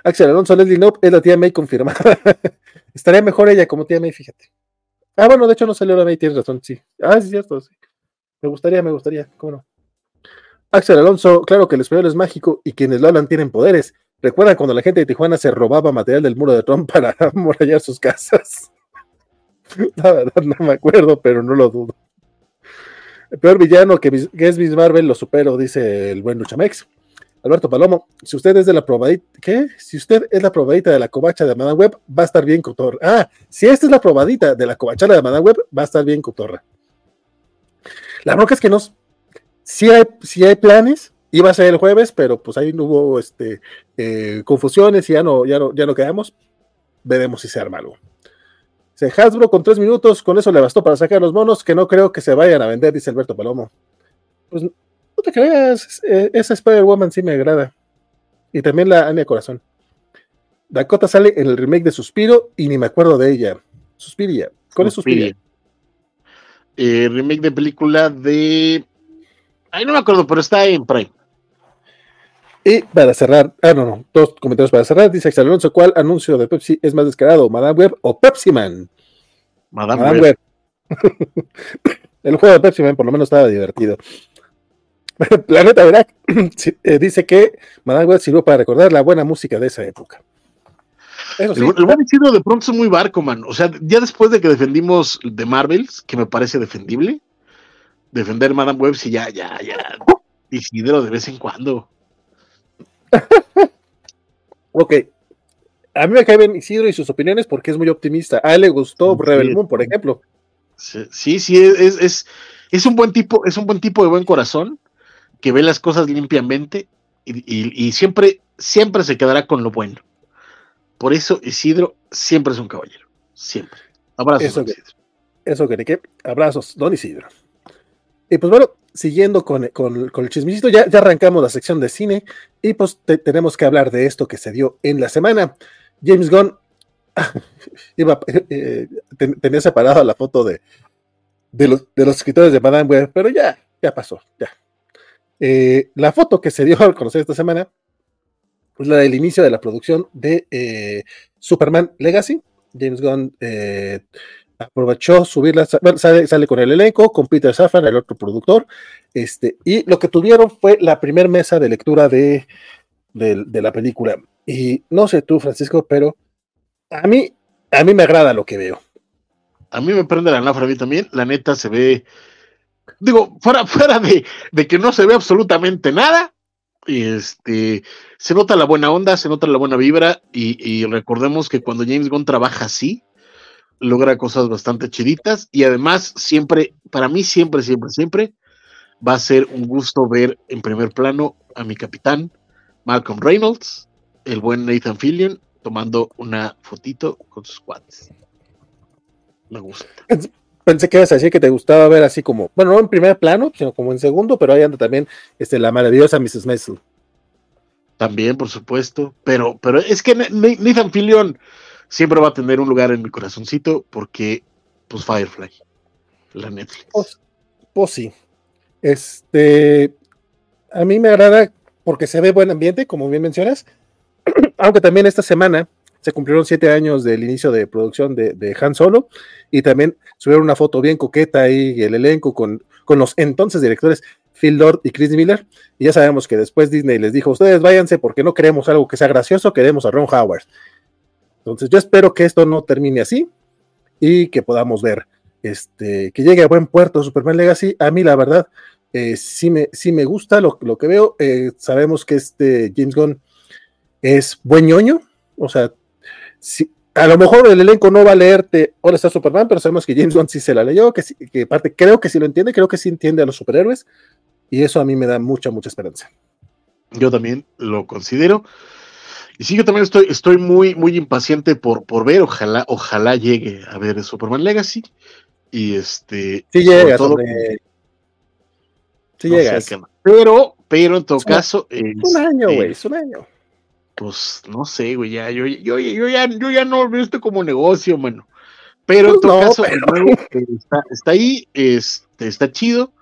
Axel Alonso, Leslie Knope es la tía May confirmada. Estaría mejor ella como tía May, fíjate. Ah, bueno, de hecho no salió la May, tienes razón, sí. Ah, es cierto, sí. Me gustaría, me gustaría, cómo no. Axel Alonso, claro que el español es mágico y quienes lo hablan tienen poderes. ¿Recuerdan cuando la gente de Tijuana se robaba material del muro de Trump para amurallar sus casas? La verdad no me acuerdo, pero no lo dudo. El peor villano que, es Miss Marvel lo supero, dice el buen Luchamex. Alberto Palomo, si usted es de la probadita, ¿qué? Si usted es la probadita de la covacha de Madame Web, va a estar bien cotorra. Ah, si esta es la probadita de la covachara de Madame Web, va a estar bien cotorra. La bronca es que no, sí hay, sí hay planes, iba a ser el jueves, pero pues ahí no hubo este, eh, confusiones y ya no, ya, no, ya no quedamos. Veremos si se arma algo. Se Hasbro con tres minutos, con eso le bastó para sacar los monos que no creo que se vayan a vender, dice Alberto Palomo. Pues no te creas, eh, esa Spider-Woman sí me agrada. Y también la Anya Corazón. Dakota sale en el remake de Suspiro y ni me acuerdo de ella. Suspiria. ¿Cuál es Suspiria? Eh, remake de película de. Ay, no me acuerdo, pero está en Prime. Y para cerrar, ah, no, no, dos comentarios para cerrar. Dice Axel Alonso: ¿Cuál anuncio de Pepsi es más descarado? ¿Madame Web o Pepsi Man? Madame, Web. el juego de Pepsi Man por lo menos estaba divertido. Planeta Verac eh, dice que Madame Web sirvió para recordar la buena música de esa época. el, buen Isidro de pronto es muy barco, man. O sea, ya después de que defendimos de Marvels, que me parece defendible, defender Madame Web, sí, ya, ya, ya. Isidro de vez en cuando. ok. A mí me cae bien Isidro y sus opiniones porque es muy optimista. A él le gustó Rebel Moon, por ejemplo. Sí, sí, es, es, es, un buen tipo, es un buen tipo de buen corazón que ve las cosas limpiamente y, siempre, siempre se quedará con lo bueno. Por eso Isidro siempre es un caballero. Siempre. Abrazos, eso, Isidro. Eso que, abrazos, don Isidro. Y pues bueno, siguiendo con, el chismecito, ya, ya, arrancamos la sección de cine y pues tenemos que hablar de esto que se dio en la semana. James Gunn iba, eh, tenía separada la foto de, de, los, de los escritores de Madame Web, pero ya, ya pasó, ya. Eh, la foto que se dio al conocer esta semana es la del inicio de la producción de eh, Superman Legacy. James Gunn aprovechó subirla, bueno, sale, con el elenco, con Peter Safran, el otro productor, este, y lo que tuvieron fue la primera mesa de lectura de, de, la película. Y no sé tú, Francisco, pero a mí, a mí me agrada lo que veo. A mí me prende la náufraga a también, la neta se ve, digo, fuera, fuera de, de que no se ve absolutamente nada, este, se nota la buena onda, se nota la buena vibra, y, y recordemos que cuando James Gunn trabaja así, logra cosas bastante chiditas y además siempre, para mí siempre, siempre, siempre va a ser un gusto ver en primer plano a mi capitán Malcolm Reynolds, el buen Nathan Fillion, tomando una fotito con sus cuates. Me gusta. Pensé que ibas a decir que te gustaba ver así como, bueno, no en primer plano, sino como en segundo, pero ahí anda también este, la maravillosa Mrs. Maisel. También, por supuesto, pero, pero es que Nathan Fillion siempre va a tener un lugar en mi corazoncito porque, pues, Firefly, la Netflix. Pues, pues, sí. Este, a mí me agrada porque se ve buen ambiente, como bien mencionas, aunque también esta semana se cumplieron siete años del inicio de producción de, Han Solo y también subieron una foto bien coqueta ahí, el elenco con, con los entonces directores Phil Lord y Chris Miller. Y ya sabemos que después Disney les dijo, ustedes váyanse porque no queremos algo que sea gracioso, queremos a Ron Howard. Entonces yo espero que esto no termine así y que podamos ver este, que llegue a buen puerto Superman Legacy. A mí la verdad eh, sí, me, sí me gusta lo, que veo. Eh, sabemos que este James Gunn es buen ñoño, o sea, a lo mejor el elenco no va a leerte Hola está Superman, pero sabemos que James Gunn sí se la leyó, que, que parte, creo que sí lo entiende, creo que sí entiende a los superhéroes y eso a mí me da mucha, mucha esperanza. Yo también lo considero. Y sí, yo también estoy, estoy muy, muy impaciente por, por ver, ojalá, ojalá llegue a ver Superman Legacy. Y este. Sí llega, todo, Sí llega. pero, pero en todo caso. Es, un año, güey, es un año. Pues no sé, güey, ya, yo, yo, yo, ya, yo ya no veo esto como negocio, mano. Pero en pues todo caso, el juego está, está, ahí, este, está chido.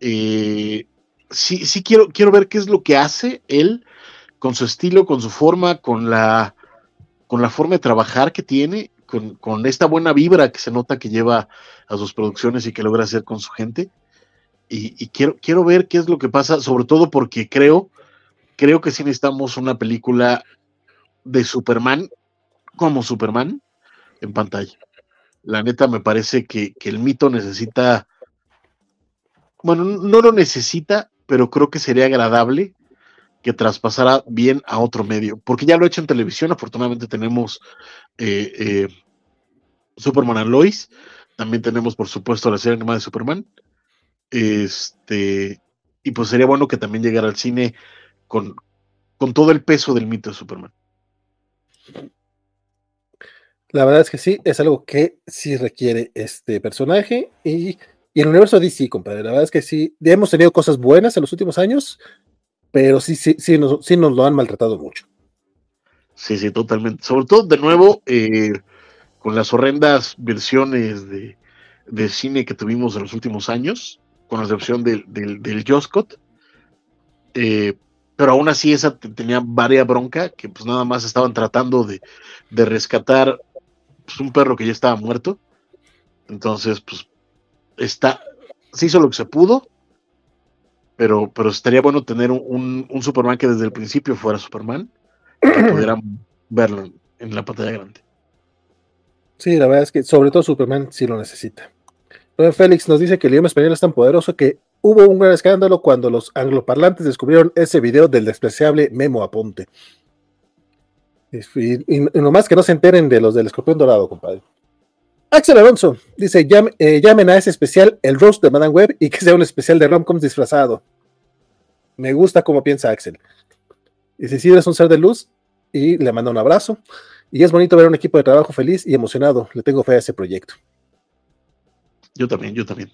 Eh, sí, sí quiero, quiero ver qué es lo que hace él con su estilo, con su forma, con la, con la forma de trabajar que tiene, con, esta buena vibra que se nota que lleva a sus producciones y que logra hacer con su gente. Y, quiero, quiero ver qué es lo que pasa, sobre todo porque creo, creo que sí necesitamos una película de Superman como Superman en pantalla. La neta me parece que, que el mito necesita, bueno, no lo necesita, pero creo que sería agradable que traspasara bien a otro medio, porque ya lo he hecho en televisión, afortunadamente tenemos eh, eh, Superman and Lois, también tenemos por supuesto la serie animada de Superman, este, y pues sería bueno que también llegara al cine con, con todo el peso del mito de Superman. La verdad es que sí, es algo que sí requiere este personaje y, y el universo DC, compadre. La verdad es que sí, hemos tenido cosas buenas en los últimos años, pero sí, sí, sí, nos, sí nos lo han maltratado mucho. Sí, sí, totalmente. Sobre todo, de nuevo, eh, con las horrendas versiones de, de, cine que tuvimos en los últimos años, con la excepción del, del, del Joscott. Eh, pero aún así esa tenía varias bronca, que pues nada más estaban tratando de, de rescatar pues, un perro que ya estaba muerto. Entonces, pues, está, se hizo lo que se pudo, pero, pero estaría bueno tener un, un Superman que desde el principio fuera Superman, que pudieran verlo en, la pantalla grande. Sí, la verdad es que sobre todo Superman sí lo necesita. Félix nos dice que el idioma español es tan poderoso que hubo un gran escándalo cuando los angloparlantes descubrieron ese video del despreciable Memo Aponte. Y, y, nomás que no se enteren de los del escorpión dorado, compadre. Axel Alonso dice: Llam, eh, llamen a ese especial el roast de Madame Web y que sea un especial de romcoms disfrazado. Me gusta cómo piensa Axel. Dice: Si eres un ser de luz, y le manda un abrazo. Y es bonito ver un equipo de trabajo feliz y emocionado. Le tengo fe a ese proyecto. Yo también, yo también.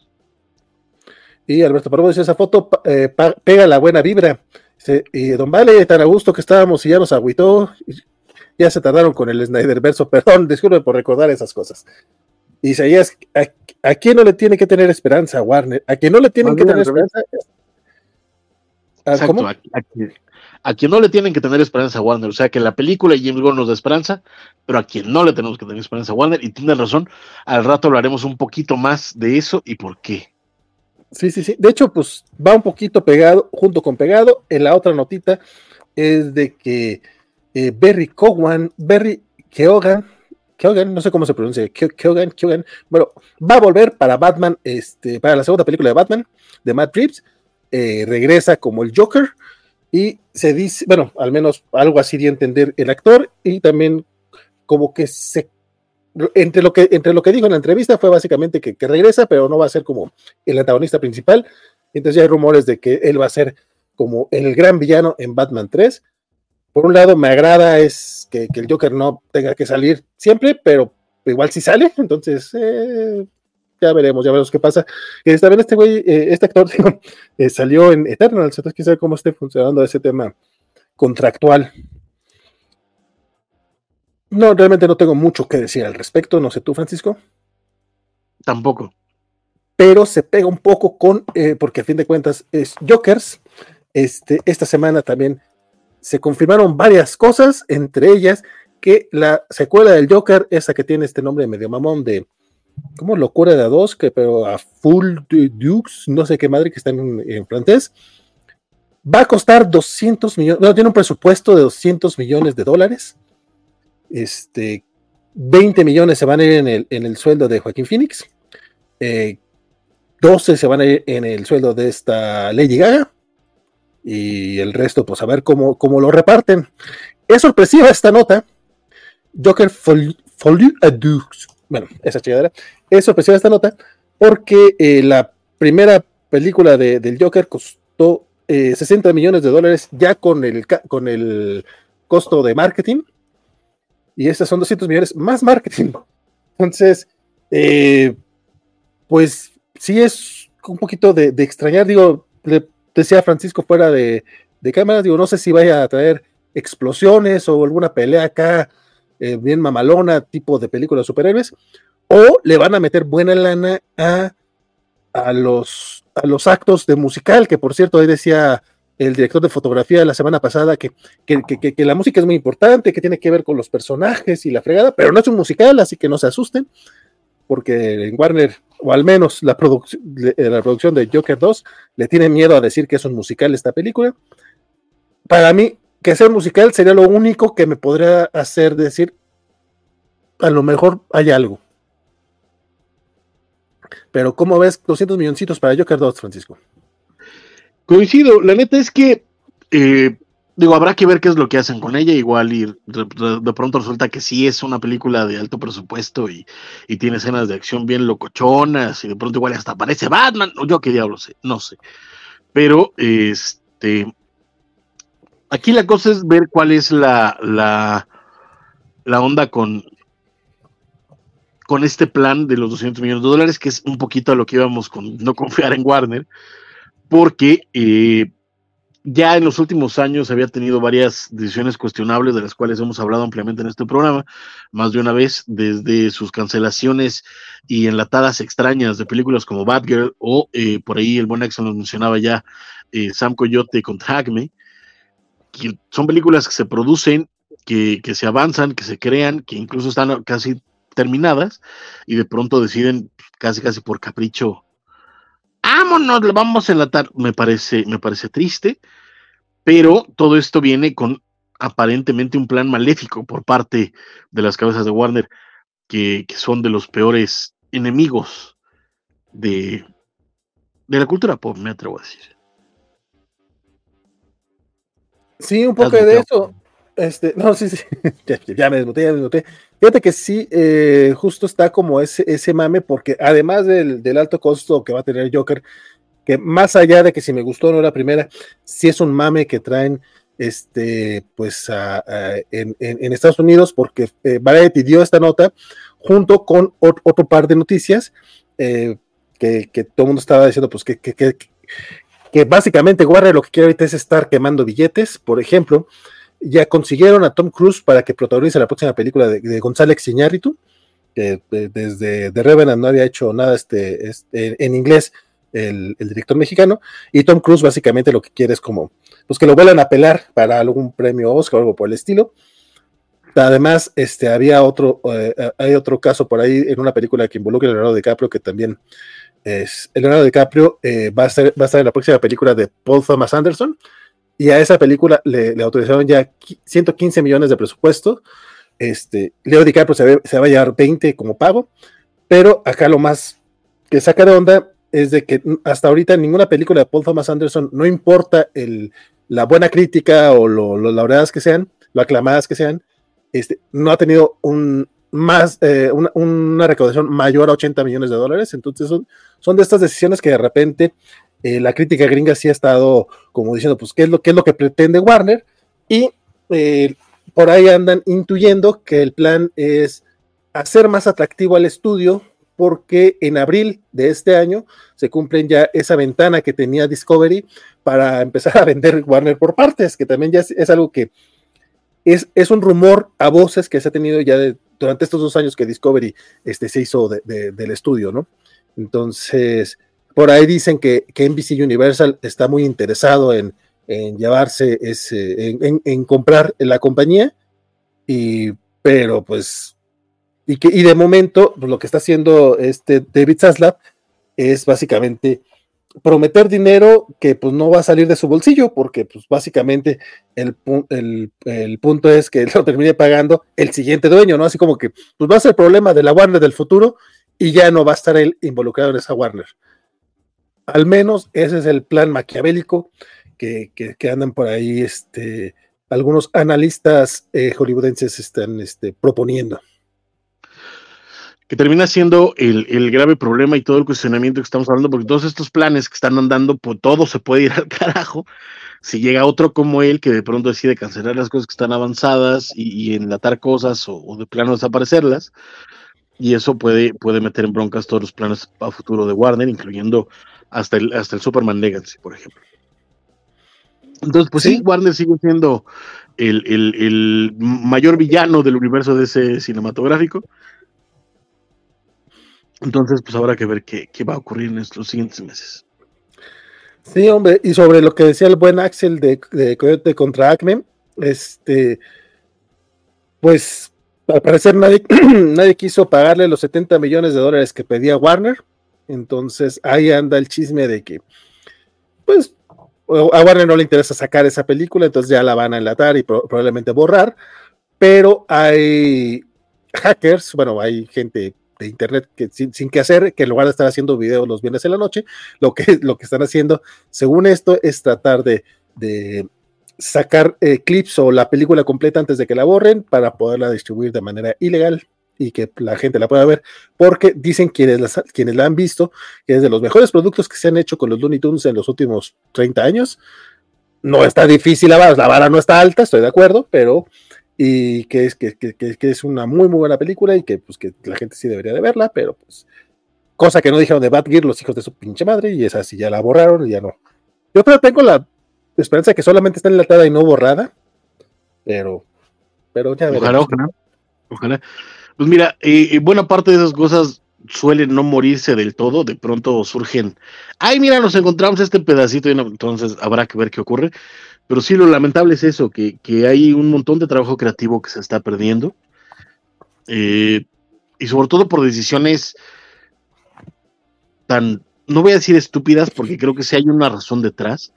Y Alberto Parvo dice: Esa foto eh, pega la buena vibra. Dice, y Don Vale, tan a gusto que estábamos y ya nos agüitó. Ya se tardaron con el Snyder verso. Perdón, disculpe por recordar esas cosas. Y Isaías, ¿a, ¿a quién no le tiene que tener esperanza, Warner? ¿A quién no le tienen que tener esperanza? Exacto, ¿Cómo? A, a, a, quien no le tienen que tener esperanza a Warner. O sea, que la película y James Gunn nos da esperanza, pero a quien no le tenemos que tener esperanza a Warner. Y tiene razón, al rato hablaremos un poquito más de eso y por qué. Sí, sí, sí. De hecho, pues va un poquito pegado, junto con pegado. En la otra notita es de que eh, Berry Cowan, Berry Keoghan, Keoghan, no sé cómo se pronuncia, Keoghan, Keoghan, bueno, va a volver para Batman, este, para la segunda película de Batman, de Matt Reeves, eh, regresa como el Joker, y se dice, bueno, al menos algo así de entender el actor, y también como que se entre lo que entre lo que dijo en la entrevista fue básicamente que, que, regresa, pero no va a ser como el antagonista principal. Entonces ya hay rumores de que él va a ser como el gran villano en Batman 3. Por un lado, me agrada es que, que el Joker no tenga que salir siempre, pero igual si sí sale, entonces eh, ya veremos, ya veremos qué pasa. Eh, también este güey, eh, este actor digo, eh, salió en Eternals, entonces quizá cómo esté funcionando ese tema contractual. No, realmente no tengo mucho que decir al respecto, no sé tú, Francisco. Tampoco. Pero se pega un poco con, eh, porque a fin de cuentas es Jokers. Este, esta semana también se confirmaron varias cosas, entre ellas que la secuela del Joker, esa que tiene este nombre medio mamón de, ¿cómo? Locura de a dos, que pero a Full Dukes, no sé qué madre que está en, francés, va a costar 200 millones, no, tiene un presupuesto de 200 millones de dólares. Este, 20 millones se van a ir en el, en el sueldo de Joaquín Phoenix, eh, 12 se van a ir en el sueldo de esta Lady Gaga, y el resto, pues a ver cómo, cómo lo reparten. Es sorpresiva esta nota. Joker Folie à Dux. Bueno, esa chingadera. Es sorpresiva esta nota porque eh, la primera película de, del Joker costó eh, 60 millones de dólares ya con el, con el costo de marketing y estas son 200 millones más marketing. Entonces, eh, pues sí es un poquito de, de, extrañar, digo, le decía Francisco fuera de, de cámaras, digo, no sé si vaya a traer explosiones o alguna pelea acá eh, bien mamalona, tipo de película de superhéroes, o le van a meter buena lana a, a, los, a los actos de musical, que por cierto, ahí decía el director de fotografía la semana pasada que, que, que, que, la música es muy importante, que tiene que ver con los personajes y la fregada, pero no es un musical, así que no se asusten, porque en Warner, o al menos la, produc la producción de Joker 2, le tiene miedo a decir que es un musical esta película. Para mí, que sea musical sería lo único que me podría hacer decir, a lo mejor hay algo. Pero, ¿cómo ves 200 milloncitos para Joker 2, Francisco? Coincido, la neta es que, eh, digo, habrá que ver qué es lo que hacen con ella, igual y de, pronto resulta que sí es una película de alto presupuesto y, y, tiene escenas de acción bien locochonas y de pronto igual hasta aparece Batman, yo qué diablo sé, no sé. Pero este aquí la cosa es ver cuál es la, la, la onda con, con este plan de los 200 millones de dólares, que es un poquito a lo que íbamos con no confiar en Warner, porque eh, ya en los últimos años había tenido varias decisiones cuestionables de las cuales hemos hablado ampliamente en este programa, más de una vez, desde sus cancelaciones y enlatadas extrañas de películas como Batgirl o eh, por ahí el buen Exxon nos mencionaba ya eh, Sam Coyote contra Acme, que son películas que se producen, que, que se avanzan, que se crean, que incluso están casi terminadas y de pronto deciden casi casi por capricho, vámonos, le vamos a enlatar. Me parece, me parece triste, pero todo esto viene con aparentemente un plan maléfico por parte de las cabezas de Warner, que, que son de los peores enemigos de, de la cultura pop, me atrevo a decir. Sí, un poco de eso. Este, no, sí, sí, ya, me desmuté, ya me desmuté. Fíjate que sí, eh, justo está como ese, ese mame, porque además del, del, alto costo que va a tener Joker, que más allá de que si me gustó o no la primera, sí es un mame que traen este, pues a, a, en, en, en, Estados Unidos, porque eh, Variety dio esta nota junto con otro, otro par de noticias eh, que, que, todo el mundo estaba diciendo, pues que, que, que básicamente Warner lo que quiere ahorita es estar quemando billetes, por ejemplo ya consiguieron a Tom Cruise para que protagonice la próxima película de, de González Iñárritu, que eh, desde The Revenant no había hecho nada este, en inglés el, director mexicano, y Tom Cruise básicamente lo que quiere es como, pues que lo vuelvan a pelar para algún premio Oscar o algo por el estilo. Además, este, había otro, eh, hay otro caso por ahí en una película que involucra a Leonardo DiCaprio, que también es, Leonardo DiCaprio eh, va, a ser, va a estar en la próxima película de Paul Thomas Anderson, y a esa película le, autorizaron ya 115 millones de presupuesto. Este, Leo DiCaprio se, se, va a llevar 20 como pago, pero acá lo más que saca de onda es de que hasta ahorita ninguna película de Paul Thomas Anderson, no importa el, la buena crítica o lo, lo, laureadas que sean, lo aclamadas que sean, este, no ha tenido un más eh, una, una, recaudación mayor a 80 millones de dólares. Entonces son, son de estas decisiones que de repente eh, la crítica gringa sí ha estado como diciendo, pues, ¿qué es lo, qué es lo que pretende Warner? Y eh, por ahí andan intuyendo que el plan es hacer más atractivo al estudio porque en abril de este año se cumplen ya esa ventana que tenía Discovery para empezar a vender Warner por partes, que también ya es, algo que es, es, un rumor a voces que se ha tenido ya durante estos dos años que Discovery este, se hizo de, del estudio, ¿no? Entonces, por ahí dicen que, que NBC Universal está muy interesado en, en llevarse ese, en, comprar la compañía, y, pero pues, y, que, y de momento pues, lo que está haciendo este David Zaslav es básicamente prometer dinero que pues no va a salir de su bolsillo, porque pues básicamente el, el, el, punto es que lo termine pagando el siguiente dueño, ¿no? Así como que pues va a ser el problema de la Warner del futuro y ya no va a estar él involucrado en esa Warner. Al menos ese es el plan maquiavélico que, que, andan por ahí este, algunos analistas eh, hollywoodenses están este, proponiendo. Que termina siendo el, el, grave problema y todo el cuestionamiento que estamos hablando, porque todos estos planes que están andando, pues todo se puede ir al carajo. Si llega otro como él que de pronto decide cancelar las cosas que están avanzadas y, y enlatar cosas o, o de plano desaparecerlas, y eso puede, puede meter en broncas todos los planes a futuro de Warner, incluyendo hasta el, hasta el Superman Legacy, por ejemplo. Entonces, pues sí, sí Warner sigue siendo el, el, el, mayor villano del universo de ese cinematográfico. Entonces, pues habrá que ver qué, qué va a ocurrir en los siguientes meses. Sí, hombre, y sobre lo que decía el buen Axel de, de Coyote contra Acme, este, pues al parecer nadie, nadie quiso pagarle los 70 millones de dólares que pedía Warner, entonces ahí anda el chisme de que, pues, a Warner no le interesa sacar esa película, entonces ya la van a enlatar y pro probablemente borrar, pero hay hackers, bueno, hay gente de internet que sin, sin, que hacer, que en lugar de estar haciendo videos los viernes en la noche, lo que, lo que están haciendo, según esto, es tratar de, de sacar eh, clips o la película completa antes de que la borren para poderla distribuir de manera ilegal y que la gente la pueda ver, porque dicen quienes la, quienes la han visto que es de los mejores productos que se han hecho con los Looney Tunes en los últimos 30 años. No está difícil la vara, la vara no está alta, estoy de acuerdo, pero y que es, que, que, que es una muy muy buena película y que pues que la gente sí debería de verla, pero pues cosa que no dijeron de Gear los hijos de su pinche madre y esa sí ya la borraron y ya no. Yo pero tengo la esperanza de que solamente está enlatada y no borrada, pero pero ya Ojalá, ojalá, ojalá. Pues mira, eh, buena parte de esas cosas suelen no morirse del todo, de pronto surgen, ay, mira, nos encontramos este pedacito, y entonces habrá que ver qué ocurre. Pero sí, lo lamentable es eso, que, que hay un montón de trabajo creativo que se está perdiendo. Eh, y sobre todo por decisiones tan, no voy a decir estúpidas, porque creo que sí hay una razón detrás,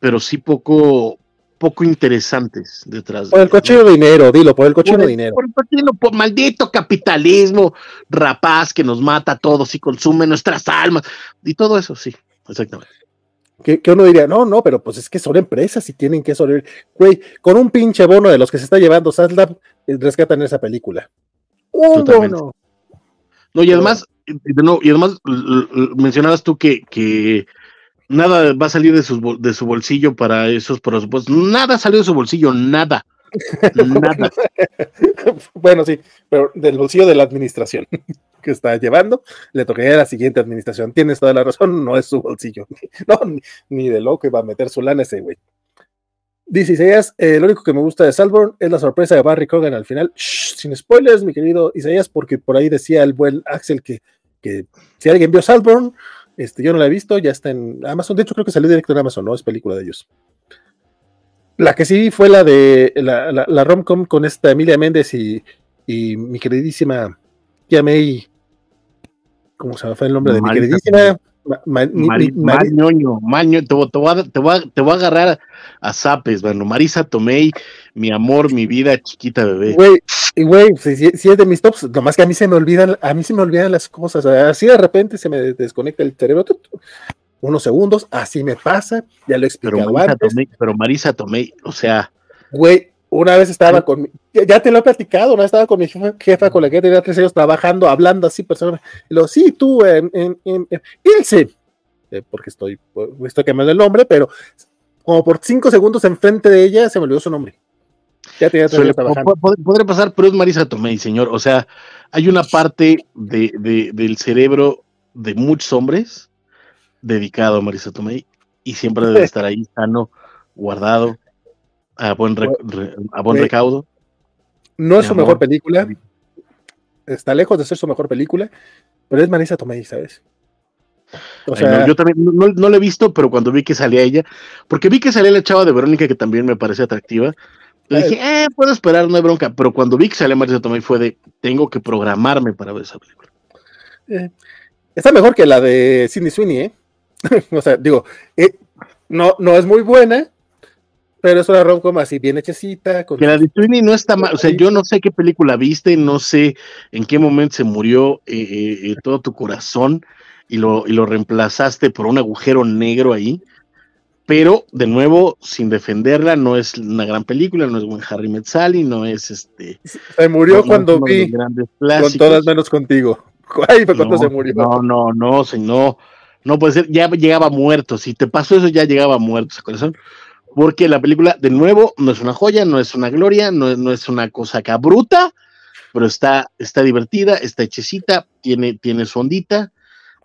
pero sí poco, poco interesantes detrás. Por el cochino ¿no? dinero, dilo, por el cochino el, dinero. Por el cochino, por maldito capitalismo rapaz que nos mata a todos y consume nuestras almas y todo eso, sí, exactamente. Que, que, uno diría, no, no, pero pues es que son empresas y tienen que sobrevivir. Güey, con un pinche bono de los que se está llevando Sadlab, rescatan esa película. Un Totalmente. bono. No, y además, no, y además mencionabas tú que, que nada va a salir de su, de su bolsillo para esos presupuestos. Nada salió de su bolsillo, nada. Nada. bueno, sí, pero del bolsillo de la administración que está llevando, le tocaría a la siguiente administración. Tienes toda la razón, no es su bolsillo. No, ni, de loco va a meter su lana ese güey. Dice Isaías, eh, lo único que me gusta de Salborn es la sorpresa de Barry Cogan al final. Shh, sin spoilers, mi querido Isaías, porque por ahí decía el buen Axel que, que si alguien vio Salborn, este, yo no la he visto, ya está en Amazon. De hecho, creo que salió directo en Amazon, ¿no? Es película de ellos. La que sí fue la de la, la, la romcom con esta Emilia Méndez y, y mi queridísima Tia May. ¿Cómo se me fue el nombre de mi queridísima? Ma, ma, Mañoño, Maño, te, voy a, te, voy a, te voy a agarrar a zapes, bueno, Marisa Tomei, mi amor, mi vida, chiquita bebé. Güey, güey, si, si, es de mis tops, nomás que a mí se me olvidan, a mí se me olvidan las cosas, así de repente se me desconecta el cerebro, unos segundos, así me pasa, ya lo he explicado pero Marisa antes. Tomei, pero Marisa Tomei, o sea. Güey, una vez estaba con mi, ya te lo he platicado, una vez estaba con mi jefa, jefa con la que tenía tres años trabajando, hablando así. Y luego, sí, tú, en, en, en, en Ilse, eh, porque estoy, estoy quemando el nombre, pero como por cinco segundos enfrente de ella se me olvidó su nombre. Ya tenía tres años trabajando. Podría pasar, pero es Marisa Tomei, señor. O sea, hay una parte de, de, del cerebro de muchos hombres dedicado a Marisa Tomei y siempre debe estar ahí sano, guardado a buen, re, re, a buen recaudo. No es su mejor película. Está lejos de ser su mejor película, pero es Marisa Tomei, ¿sabes? O sea, no, yo también no, no, la he visto, pero cuando vi que salía ella, porque vi que salía la chava de Verónica, que también me parece atractiva, le dije, eh, puedo esperar, no hay bronca. Pero cuando vi que salía Marisa Tomei fue de, tengo que programarme para ver esa película. Eh, está mejor que la de Sidney Sweeney, ¿eh? o sea, digo, eh, no, no es muy buena, pero es una rom-com así bien hechecita. Con... Que la de Sweeney no está mal, o sea, yo no sé qué película viste, no sé en qué momento se murió eh, eh, todo tu corazón y lo, y lo reemplazaste por un agujero negro ahí. Pero, de nuevo, sin defenderla, no es una gran película, no es buen Harry Metzali, no es este. Se murió no, cuando vi con todas menos contigo. Ay, fue cuando no, se murió. No, no, no, no, no puede ser, ya llegaba muerto. Si te pasó eso, ya llegaba muerto ese corazón porque la película, de nuevo, no es una joya, no es una gloria, no, no es una cosa cabruta, pero está, está divertida, está hechecita, tiene, tiene su ondita,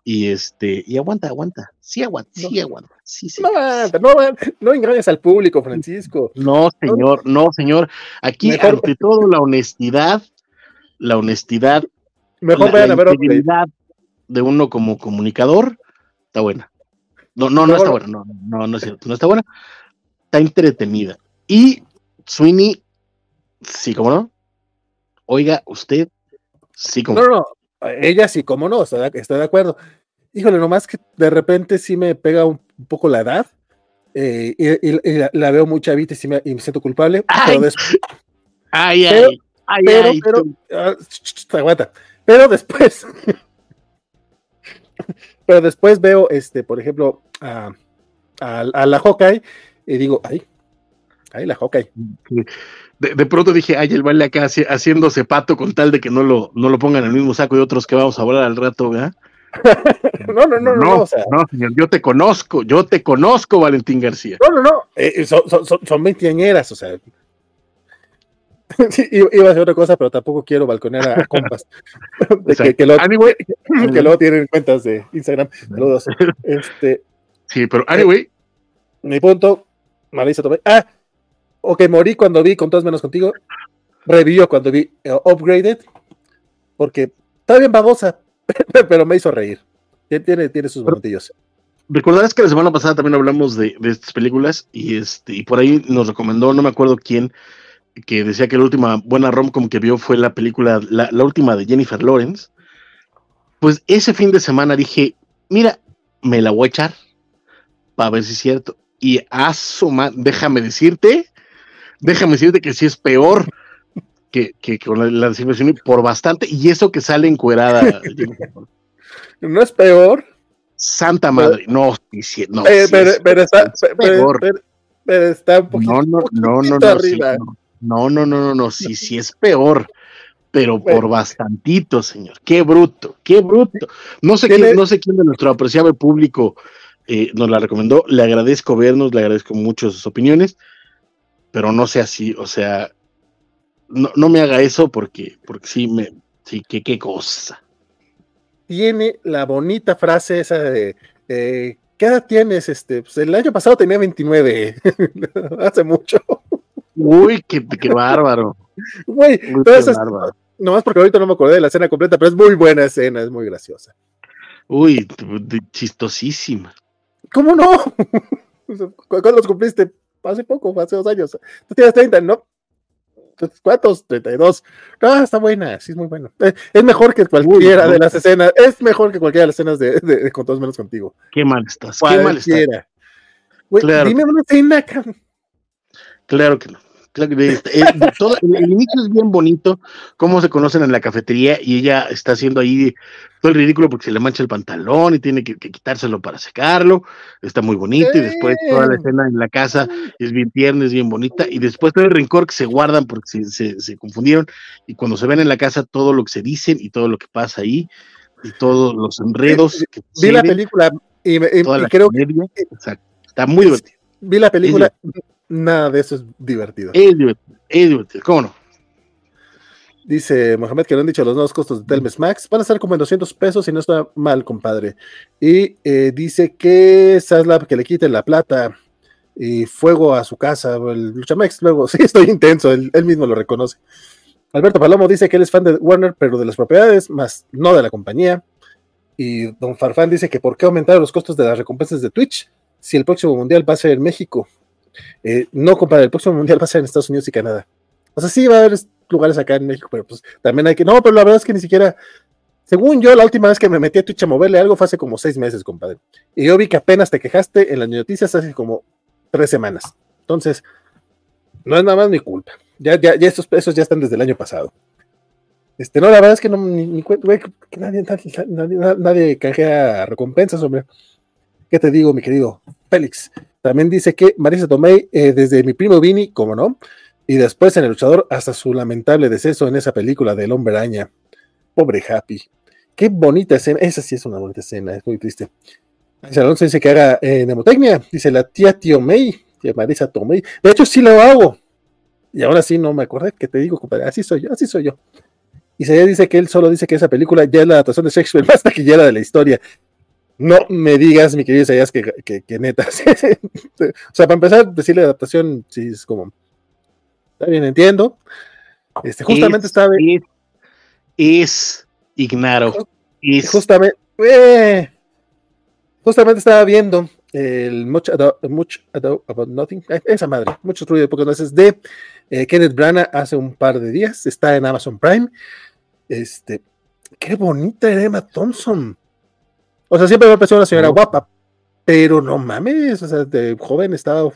y este, y aguanta, aguanta, sí aguanta, no, sí aguanta, sí, sí. No, no, no engañes al público, Francisco. No, señor, no, señor. Aquí, Mejor. ante todo, la honestidad, la honestidad, Mejor la, vayan la a ver integridad de uno como comunicador, está buena. No, no, no está buena, no, no, no es cierto, no está buena está entretenida. Y Sweeney, sí, como no. Oiga, usted, sí, como no. No, no, ella sí, como no, está, está de acuerdo. Híjole, nomás que de repente sí me pega un, un poco la edad. Eh, y, y, y la, la, veo muy chavita y, sí me, y me siento culpable. Ay, pero después, ay, pero, ay, pero, ay, pero, ah, ch, ch, aguanta. Pero después, pero después veo, este, por ejemplo, a, a, a la Hawkeye y digo, ay, Ahí la Hawkeye. De, de pronto dije, ay, el baile acá haci- haciéndose pato con tal de que no lo, no lo pongan en el mismo saco de otros que vamos a hablar al rato, ¿verdad? No, no, no, no, no, o sea, no, señor, yo te conozco, yo te conozco, Valentín García. no, no, no, eh, son, son, son, son veinteañeras, o sea. Sí, iba a hacer otra cosa, pero tampoco quiero balconear a, a compas. De que, anyway, que luego tienen cuentas de Instagram. Saludos. Este, sí, pero anyway, mi punto, Marisa Tomei. Ah, ok, morí cuando vi con todos menos contigo. Revivió cuando vi eh, Upgraded, porque está bien babosa, pero me hizo reír. Tiene, tiene, sus momentillos. recordarás que la semana pasada también hablamos de, de estas películas y este, y por ahí nos recomendó, no me acuerdo quién, que decía que la última buena rom-com que vio fue la película, la, la última de Jennifer Lawrence. Pues ese fin de semana dije, mira, me la voy a echar para ver si es cierto. Y asoma, déjame decirte, déjame decirte que sí es peor que, que con la, la por bastante. Y eso que sale encuerada. No es peor, Santa madre, no, sí, sí, no, eh, sí pero, es- pero está, es peor. pero- pero está un poquito, No, no, no, no, no, sí, arriba. no, no, no, no, no, sí, sí es peor, pero por Bueno. bastantito, señor. Qué bruto, qué bruto. No sé quién, no sé quién de nuestro apreciable público eh, nos la recomendó. Le agradezco vernos, le agradezco mucho sus opiniones, pero no sea así, o sea, no, no me haga eso porque, porque sí me, sí, que qué cosa. tiene la bonita frase esa de eh, ¿qué edad tienes? Este, pues el año pasado tenía 29, hace mucho. Uy, qué, qué bárbaro. Güey, bárbaro. nomás porque ahorita no me acordé de la escena completa, pero es muy buena escena, es muy graciosa. Uy, chistosísima. ¿Cómo no? ¿Cu- ¿Cuándo los cumpliste? Hace poco, hace dos años. Tú tienes 30, ¿no? ¿Cuántos? 32. Ah, está buena, sí es muy buena. Eh, Es mejor que cualquiera de las escenas, es mejor que cualquiera de las escenas de, de- de Con todos menos contigo. Qué mal estás, qué mal estás. Claro. Dime una escena. Claro que no. Claro que este, eh, todo- el, inicio es bien bonito, cómo se conocen en la cafetería y ella está haciendo ahí todo el ridículo porque se le mancha el pantalón y tiene que, que quitárselo para secarlo. Está muy bonito y después toda la escena en la casa es bien tierna, es bien bonita y después todo el rencor que se guardan porque se, se- se confundieron y cuando se ven en la casa todo lo que se dicen y todo lo que pasa ahí y todos los enredos que Vi la suceden, película y, y- y la creo que exacto. Está muy divertido. vi la película, nada de eso es divertido. Es divertido, es divertido, ¿cómo no? Dice Mohamed que lo han dicho los nuevos costos de Telmes Max. Van a estar como en 200 pesos y no está mal, compadre. Y eh, dice que Saslab que le quiten la plata y fuego a su casa. El Luchamex, luego, sí, estoy intenso, él, él mismo lo reconoce. Alberto Palomo dice que él es fan de Warner, pero de las propiedades, más no de la compañía. Y Don Farfán dice que por qué aumentar los costos de las recompensas de Twitch si el próximo mundial va a ser en México. Eh, no, compadre, el próximo mundial va a ser en Estados Unidos y Canadá. O sea, sí va a haber lugares acá en México, pero pues también hay que. No, pero la verdad es que ni siquiera. Según yo, la última vez que me metí a Twitch a moverle algo fue hace como seis meses, compadre. Y yo vi que apenas te quejaste en las noticias hace como tres semanas. Entonces, no es nada más mi culpa. Ya, ya, ya estos pesos ya están desde el año pasado. Este, no, la verdad es que no, ni, ni cuento, nadie, nadie, nadie, nadie canjea recompensas, hombre. ¿Qué te digo, mi querido Félix? También dice que Marisa Tomei, eh, desde mi primo Vini, como no, y después en El Luchador, hasta su lamentable deceso en esa película del Hombre Araña. Pobre Happy. Qué bonita escena. Esa sí es una bonita escena, es muy triste. Alonso dice que haga eh. Dice la tía Tío May, Marisa Tomei. De hecho, sí lo hago. Y ahora sí no me acordé que te digo, compadre. Así soy yo, así soy yo. Y se dice que él solo dice que esa película ya es la adaptación de Shakespeare más taquillera de la historia. No me digas, mi querido Isaías, que, que, que neta. o sea, para empezar, decirle adaptación, sí, es como. Está bien, entiendo. Este, justamente es, estaba. Es, Ignaro. Es, Justamente. eh, justamente estaba viendo el Much Ado, Much Ado About Nothing. eh, Esa madre, mucho ruido de pocas veces de eh, Kenneth Branagh hace un par de días. Está en Amazon Prime. Este. Qué bonita era Emma Thompson. O sea, siempre me ha parecido una señora guapa, pero no mames, o sea, de joven estaba.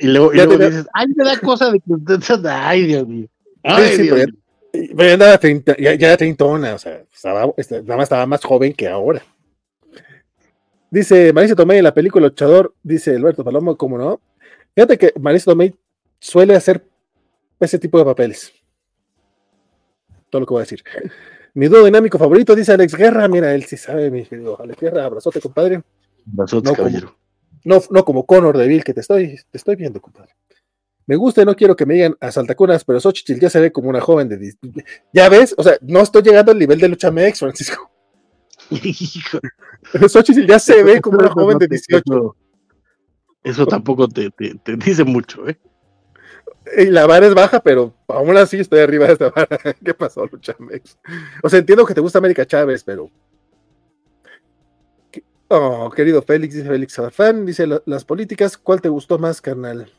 y luego, y luego dices, ay, me da cosa de que. Ay, Dios mío. Ay, sí, Dios pero mío. pero andaba 30, ya, ya era treintona, o sea, estaba, este, nada más estaba más joven que ahora. Dice Marisa Tomei en la película Luchador, dice Alberto Palomo, ¿cómo no? Fíjate que Marisa Tomei suele hacer ese tipo de papeles. Todo lo que voy a decir. Mi dúo dinámico favorito, dice Alex Guerra. Mira, él sí sabe, mi querido Alex Guerra. Abrazote, compadre. Abrazote, no, caballero. Como, no, no como Conor de Bill, que te estoy, te estoy viendo, compadre. Me gusta y no quiero que me digan a Saltacunas, pero Xochitl ya se ve como una joven de. Ya ves, o sea, no estoy llegando al nivel de Lucha Mex, Francisco. Xochitl ya se ve como una joven de 18. Eso, eso tampoco te, te, te, dice mucho, ¿eh? Y la vara es baja, pero aún así estoy arriba de esta vara. ¿Qué pasó, Lucha Mex? O sea, entiendo que te gusta América Chávez, pero. Oh, querido Félix, dice Félix Fan, dice las políticas, ¿cuál te gustó más, carnal?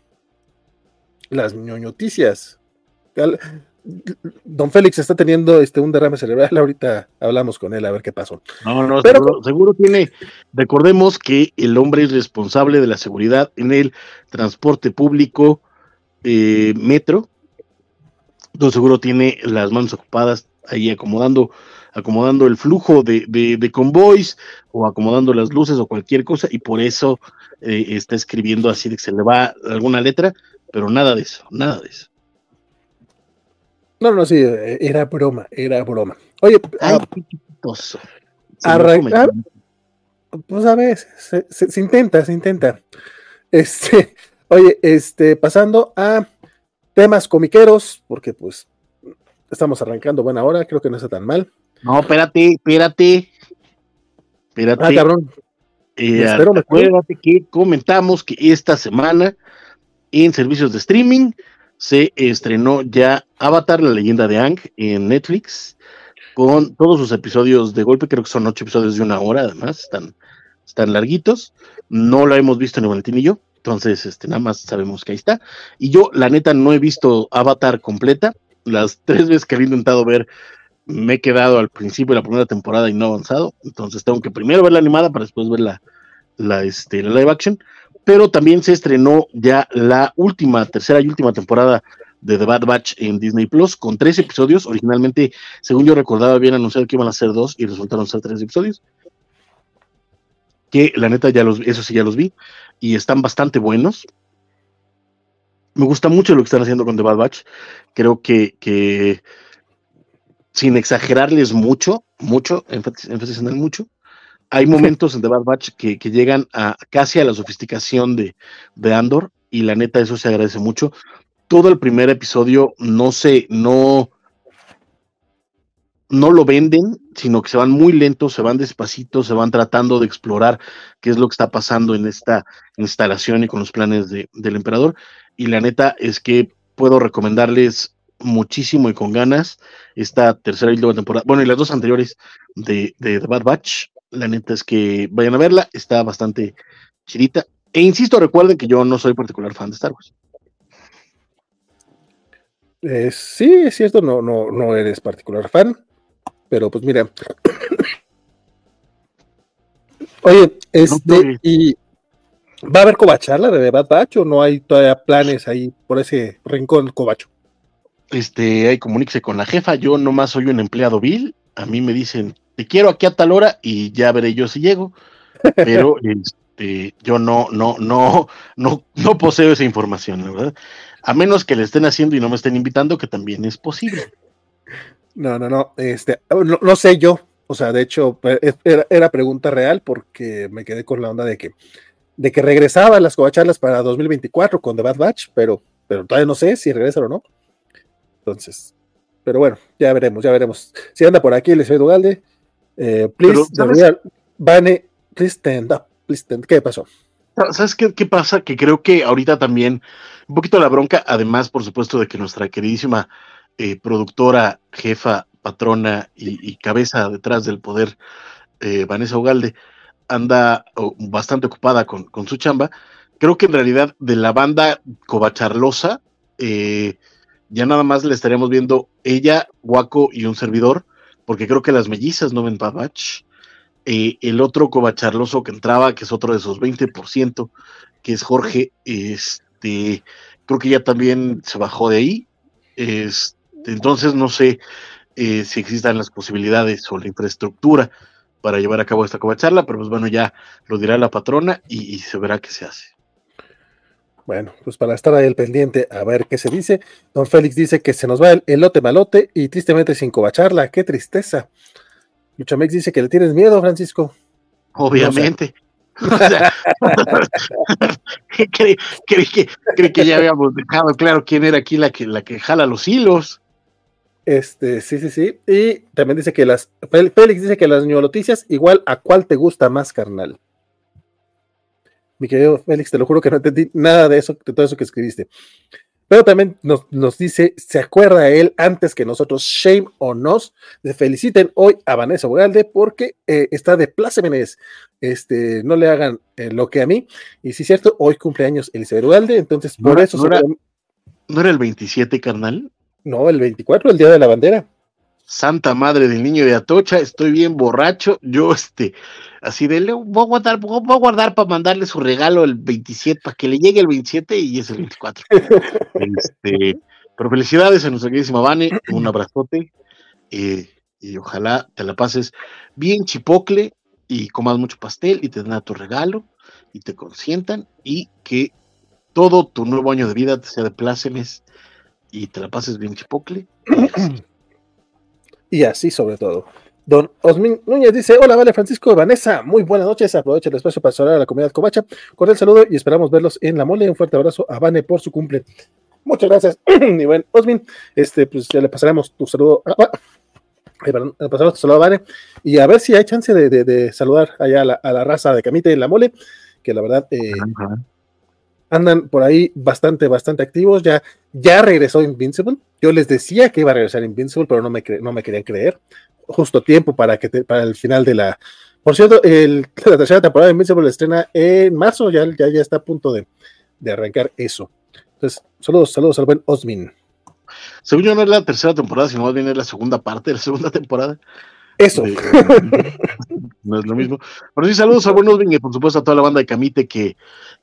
Las ñoñoticias. Don Félix está teniendo este un derrame cerebral, ahorita hablamos con él a ver qué pasó. No, no, Pero, seguro, seguro, tiene, recordemos que el hombre es responsable de la seguridad en el transporte público eh, metro, entonces seguro tiene las manos ocupadas ahí acomodando, acomodando el flujo de, de, de convoys o acomodando las luces o cualquier cosa y por eso eh, está escribiendo así de que se le va alguna letra, pero nada de eso, nada de eso. No, no, sí, era broma, era broma. Oye, Ay, qué chistoso. Arrancar, pues a veces, se, se, se, intenta, se intenta. Este, oye, este, pasando a temas comiqueros, porque pues estamos arrancando buena hora, creo que no está tan mal. No, espérate, espérate. Espérate. Ah, cabrón. Eh, espero, acuérdate que comentamos que esta semana en servicios de streaming se estrenó ya Avatar, la leyenda de Ang en Netflix, con todos sus episodios de golpe, creo que son ocho episodios de una hora, además, están, están larguitos. No lo hemos visto ni Valentín y yo, entonces este, nada más sabemos que ahí está. Y yo, la neta, no he visto Avatar completa. Las tres veces que he intentado ver, me he quedado al principio de la primera temporada y no he avanzado. Entonces tengo que primero ver la animada para después ver la, la, este, la live action pero también se estrenó ya la última, tercera y última temporada de The Bad Batch en Disney Plus, con tres episodios. Originalmente, según yo recordaba, habían anunciado que iban a ser dos y resultaron ser tres episodios. Que la neta, ya los, eso sí, ya los vi y están bastante buenos. Me gusta mucho lo que están haciendo con The Bad Batch. Creo que, que sin exagerarles mucho, mucho, énfasis, énfasis en el mucho, hay momentos en The Bad Batch que, que, llegan a casi a la sofisticación de, de, Andor y la neta eso se agradece mucho. Todo el primer episodio no se, no, no lo venden, sino que se van muy lentos, se van despacito, se van tratando de explorar qué es lo que está pasando en esta instalación y con los planes de, del emperador. Y la neta es que puedo recomendarles muchísimo y con ganas esta tercera y última temporada, bueno, y las dos anteriores de, de The Bad Batch, la neta es que vayan a verla, está bastante chidita. E insisto, recuerden que yo no soy particular fan de Star Wars. Eh, sí, es cierto, no, no, no eres particular fan, pero pues mira. Oye, este, no, y ¿va a haber covacharla de Bad Batch o no hay todavía planes ahí por ese rincón covacho? Este, ahí comuníquese con la jefa, yo nomás soy un empleado vil, a mí me dicen, te quiero aquí a tal hora y ya veré yo si llego. Pero este, yo no, no, no, no, no poseo esa información, la verdad. A menos que le estén haciendo y no me estén invitando, que también es posible. No, no, no. Este, no, no sé yo. O sea, de hecho, era, era, pregunta real porque me quedé con la onda de que, de que regresaba a las covacharlas para 2024 con The Bad Batch, pero, pero todavía no sé si regresan o no. Entonces, pero bueno, ya veremos, ya veremos. Si anda por aquí, les veo Dugalde. Eh, please, Pero, Vane, please stand up, please stand. ¿Qué pasó? ¿Sabes qué, qué, pasa? Que creo que ahorita también, un poquito la bronca, además, por supuesto, de que nuestra queridísima eh, productora, jefa, patrona y, cabeza detrás del poder, eh, Vanessa Ugalde, anda bastante ocupada con, con, su chamba. Creo que en realidad de la banda Covacharlosa, eh, ya nada más le estaríamos viendo ella, Guaco y un servidor porque creo que las mellizas no ven Babach. Eh, el otro covacharloso que entraba, que es otro de esos 20%, que es Jorge, este, creo que ya también se bajó de ahí. Este, entonces no sé eh, si existan las posibilidades o la infraestructura para llevar a cabo esta covacharla, pero pues bueno, ya lo dirá la patrona y, y se verá qué se hace. Bueno, pues para estar ahí el pendiente a ver qué se dice. Don Félix dice que se nos va el elote malote y tristemente sin covacharla. Qué tristeza. Luchamex dice que le tienes miedo, Francisco. Obviamente. O sea, creí, creí que, creí que ya habíamos dejado claro quién era aquí la que, la que jala los hilos. Este, sí, sí, sí. Y también dice que las. Félix dice que las noticias igual a cuál te gusta más, carnal. Mi querido Félix, te lo juro que no entendí nada de eso, de todo eso que escribiste. Pero también nos, nos dice, se acuerda él antes que nosotros, shame o nos, le feliciten hoy a Vanessa Bogalde porque eh, está de plácemenes. Este, no le hagan eh, lo que a mí. Y sí, cierto, hoy cumpleaños Elizabeth Bogalde, entonces No por era- eso no era- ¿No era el 27, carnal? No, el 24, el día de la bandera. Santa madre del niño de Atocha, estoy bien borracho. Yo, este, así de, le- voy a guardar, voy a guardar para mandarle su regalo el 27, para que le llegue el 27 y es el 24. este, pero felicidades a nuestra queridísima Vane, un abrazote eh, y ojalá te la pases bien chipocle y comas mucho pastel y te den a tu regalo y te consientan y que todo tu nuevo año de vida te sea de plácemes y te la pases bien chipocle. y así. Sobre todo. Don Osmin Núñez dice, hola, vale, Francisco, Vanessa, muy buenas noches, aprovecha el espacio para saludar a la comunidad covacha, cordial saludo y esperamos verlos en la mole, un fuerte abrazo a Vane por su cumple. Muchas gracias, y bueno, Osmin, este, pues ya le pasaremos tu saludo, a, a- ay, perdón, le pasaremos tu saludo a Vane, y a ver si hay chance de, de- de saludar allá a la, a la raza de Camite en la mole, que la verdad, eh. Andan por ahí bastante, bastante activos. Ya, ya regresó Invincible. Yo les decía que iba a regresar Invincible, pero no me, no me querían creer. Justo tiempo para que para el final de la. Por cierto, la tercera temporada de Invincible estrena en marzo. Ya, ya, ya está a punto de, de arrancar eso. Entonces, saludos, saludos al buen Osmin. Según yo no es la tercera temporada, sino más bien es la segunda parte de la segunda temporada. Eso. De- no es lo mismo. Pero sí, saludos a buenos y por supuesto a toda la banda de Camite que,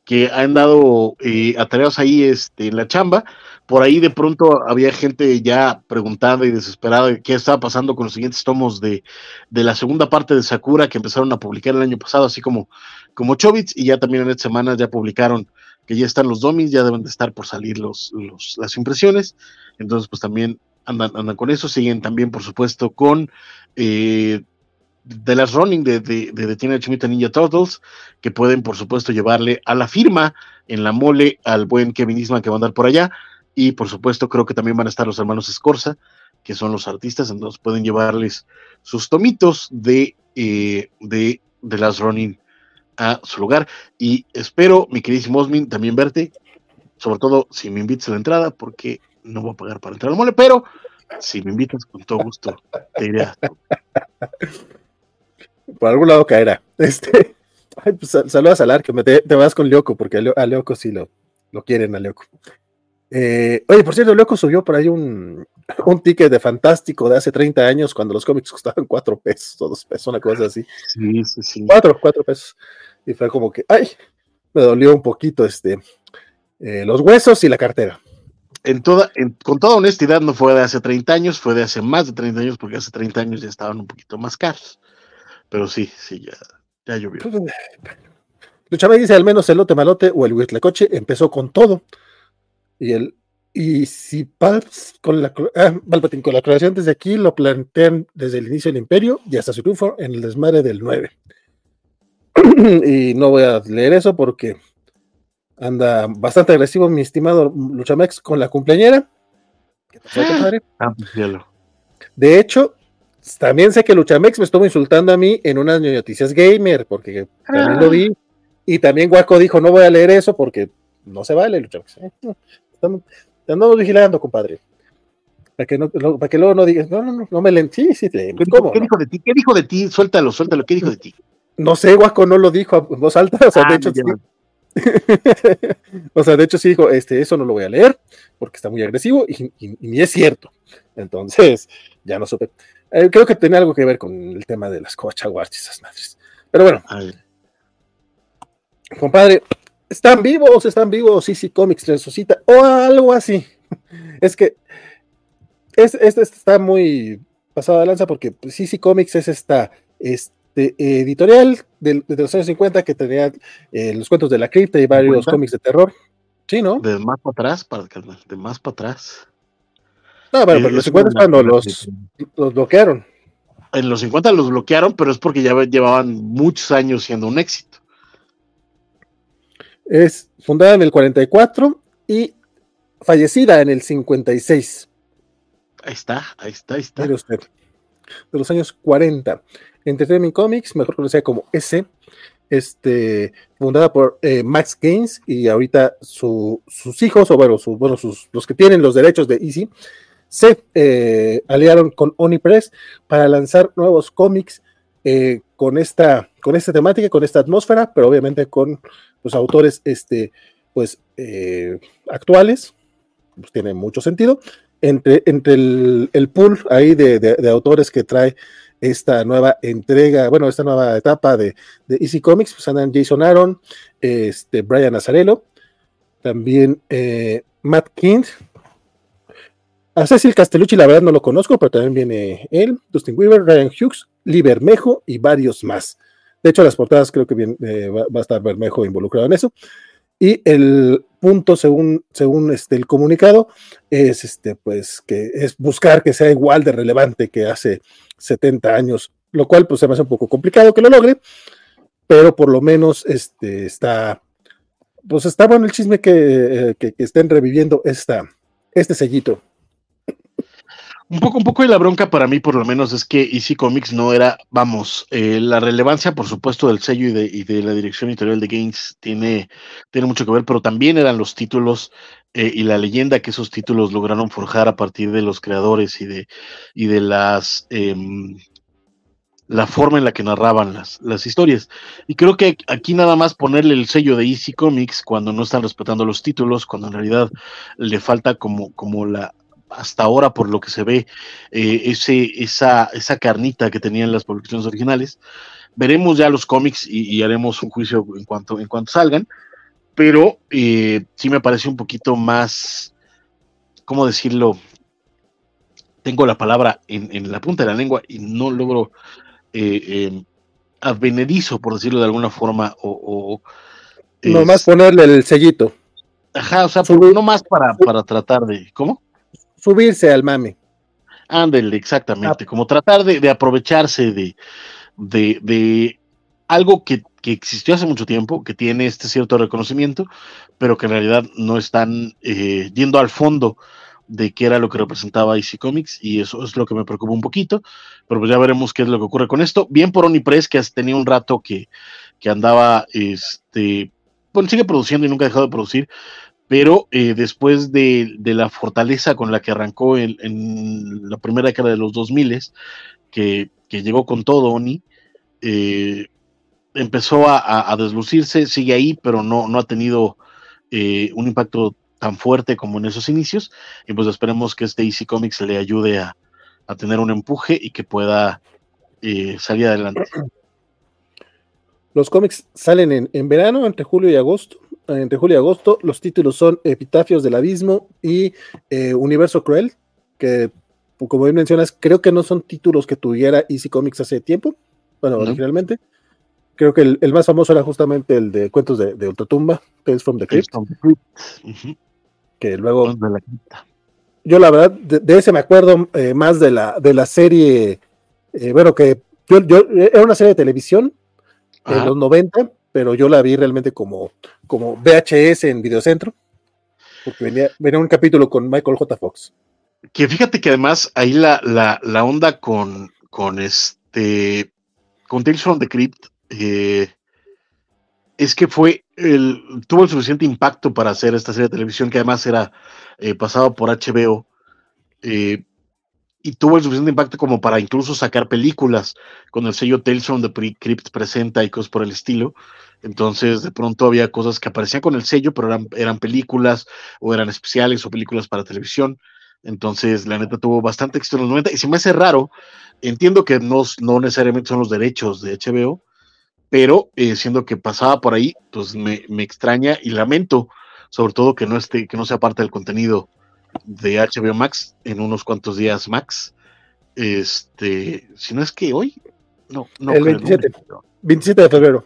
que han dado eh, atareados ahí este, en la chamba. Por ahí de pronto había gente ya preguntada y desesperada de qué estaba pasando con los siguientes tomos de, de la segunda parte de Sakura que empezaron a publicar el año pasado, así como, como Chobits, y ya también en esta semana ya publicaron que ya están los domis, ya deben de estar por salir los, los, las impresiones. Entonces, pues también andan, con eso. Siguen también, por supuesto, con eh, de las running de, de, de, de Ninja Turtles, que pueden, por supuesto, llevarle a la firma en la mole al buen Kevin Eastman que va a andar por allá. Y por supuesto, creo que también van a estar los hermanos Escorza, que son los artistas, entonces pueden llevarles sus tomitos de, eh, de, de las running a su lugar. Y espero, mi queridísimo Osmin, también verte, sobre todo si me invitas a la entrada, porque no voy a pagar para entrar al mole, pero si me invitas, con todo gusto, te iré a Por algún lado caerá. Este, ay, pues, sal- saludas al Arque, me te, te vas con Leoco, porque a, Leo- a Leoco sí lo, lo quieren, a Leoco. Eh, oye, por cierto, Leoco subió por ahí un, un ticket de fantástico de hace 30 años cuando los cómics costaban 4 pesos o 2 pesos, una cosa así. Sí, sí, sí. 4, 4 pesos. Y fue como que, ay, me dolió un poquito este, eh, los huesos y la cartera. En toda, en- con toda honestidad, no fue de hace 30 años, fue de hace más de 30 años, porque hace 30 años ya estaban un poquito más caros. Pero sí, sí, ya, ya llovió. Luchame dice al menos el lote malote o el Huitlacoche empezó con todo. Y el y si Palps con la ah, Palpatine con la creación desde aquí lo plantean desde el inicio del imperio y hasta su triunfo en el desmadre del 9. y no voy a leer eso porque anda bastante agresivo mi estimado Luchamex con la cumpleañera. ¿Qué pasó, compadre? Ah, pues, ya lo- De hecho, también sé que Luchamex me estuvo insultando a mí en unas noticias gamer, porque también lo vi. Y también Guaco dijo, no voy a leer eso porque no se vale, Luchamex. Eh, Estamos, te andamos vigilando, compadre. Para que, no, para que luego no digas, no, no, no, no me leen. Sí, sí. ¿Qué, dijo, ¿Cómo qué no? dijo de ti? ¿Qué dijo de ti? Suéltalo, suéltalo. ¿Qué dijo de ti? No sé, Guaco no lo dijo a voz alta. O sea, Ah, de hecho, ya. sí. o sea, de hecho, sí dijo, este, eso no lo voy a leer porque está muy agresivo y, y- y ni es cierto. Entonces, ya no supe. Eh, creo que tenía algo que ver con el tema de las cochaguards y esas madres. Pero bueno, Ay, compadre, están vivos, están vivos, sí, sí, Comics resucita, o algo así. Es que este, este está muy pasado de lanza porque pues, sí, sí, Comics es esta este, editorial de, de, los años 50 que tenía eh, los cuentos de la cripta y varios cómics de terror. Sí, ¿no? De más para atrás, para, de más para atrás. No, pero, pero los 50 es cuando los, los bloquearon. En los 50 los bloquearon, pero es porque ya llevaban muchos años siendo un éxito. Es fundada en el 44 y fallecida en el 56. Ahí está, ahí está, ahí está. usted. De los años 40. Entertainment Comics, mejor conocida como S, este, fundada por eh, Max Gaines y ahorita sus hijos, o bueno, bueno sus, los que tienen los derechos de Easy, se eh, aliaron con Onipress para lanzar nuevos cómics eh, con, esta, con esta temática, con esta atmósfera, pero obviamente con los autores este, pues, actuales, pues tiene mucho sentido. Entre, entre el, pool ahí de autores que trae esta nueva entrega, bueno, esta nueva etapa de, de Easy Comics, pues andan Jason Aaron, este, Brian Azarello, también eh, Matt King, a Cecil Castellucci, la verdad no lo conozco, pero también viene él, Dustin Weaver, Ryan Hughes, Lee Bermejo y varios más. De hecho, las portadas creo que bien, eh, va, a estar Bermejo involucrado en eso. Y el punto, según, según este, el comunicado, es este, pues, que es buscar que sea igual de relevante que hace 70 años, lo cual pues se me hace un poco complicado que lo logre, pero por lo menos este, está, pues está bueno el chisme que, eh, estén reviviendo esta, este sellito. Un poco, un poco de la bronca para mí, por lo menos, es que Easy Comics no era, vamos, eh, la relevancia, por supuesto, del sello y de, y de, la dirección editorial de Games tiene, tiene mucho que ver, pero también eran los títulos eh, y la leyenda que esos títulos lograron forjar a partir de los creadores y de, y de las em, la forma en la que narraban las, las historias. Y creo que aquí nada más ponerle el sello de Easy Comics cuando no están respetando los títulos, cuando en realidad le falta como, como la, hasta ahora por lo que se ve, eh, ese, esa, esa carnita que tenían las publicaciones originales. Veremos ya los cómics y, y haremos un juicio en cuanto, en cuanto salgan pero eh, sí me parece un poquito más, ¿cómo decirlo? Tengo la palabra en, la punta de la lengua y no logro eh, em, advenedizo, por decirlo de alguna forma, o... no más ponerle el sellito. Ajá, o sea, no más para, para tratar de... ¿Cómo? Subirse al mame. Ándele, exactamente, ah. como tratar de, aprovecharse de, de, algo que que existió hace mucho tiempo, que tiene este cierto reconocimiento, pero que en realidad no están eh, yendo al fondo de qué era lo que representaba IC Comics y eso es lo que me preocupa un poquito, pero pues ya veremos qué es lo que ocurre con esto. Bien por Onipress, que tenido un rato que, que andaba, este, bueno, sigue produciendo y nunca ha dejado de producir, pero eh, después de, de, la fortaleza con la que arrancó en, en la primera década de los 2000, que, que llegó con todo Oni, eh, empezó a, deslucirse, sigue ahí, pero no, no ha tenido eh, un impacto tan fuerte como en esos inicios. Y pues esperemos que este Easy Comics le ayude a, tener un empuje y que pueda salir adelante. Los cómics salen en, verano, entre julio y agosto. Entre julio y agosto, los títulos son Epitafios del Abismo y eh, Universo Cruel, que como bien mencionas, creo que no son títulos que tuviera Easy Comics hace tiempo, bueno, originalmente creo que el, más famoso era justamente el de cuentos de, de Ultratumba, Tales from the Crypt. Que luego. yo, la verdad, de, ese me acuerdo eh, más de la, de la serie. Eh, bueno, que yo, yo, era una serie de televisión en los 90, pero yo la vi realmente como, como VHS en Videocentro. Porque venía, venía un capítulo con Michael J. Fox. Que fíjate que además ahí la, la, la onda con, con este. Con Tales from the Crypt eh, es que fue el, tuvo el suficiente impacto para hacer esta serie de televisión que además era eh, pasado por HBO eh, y tuvo el suficiente impacto como para incluso sacar películas con el sello Tales from the Crypt presenta y cosas por el estilo. Entonces, de pronto había cosas que aparecían con el sello, pero eran, películas o eran especiales o películas para televisión. Entonces, la neta tuvo bastante éxito en los 90 y se me hace raro. Entiendo que no, no necesariamente son los derechos de HBO, pero eh, siendo que pasaba por ahí, pues me, extraña y lamento, sobre todo que no esté, que no sea parte del contenido de HBO Max en unos cuantos días Max. Este, si no es que hoy, No, no El creo, 27. no. 27 de febrero.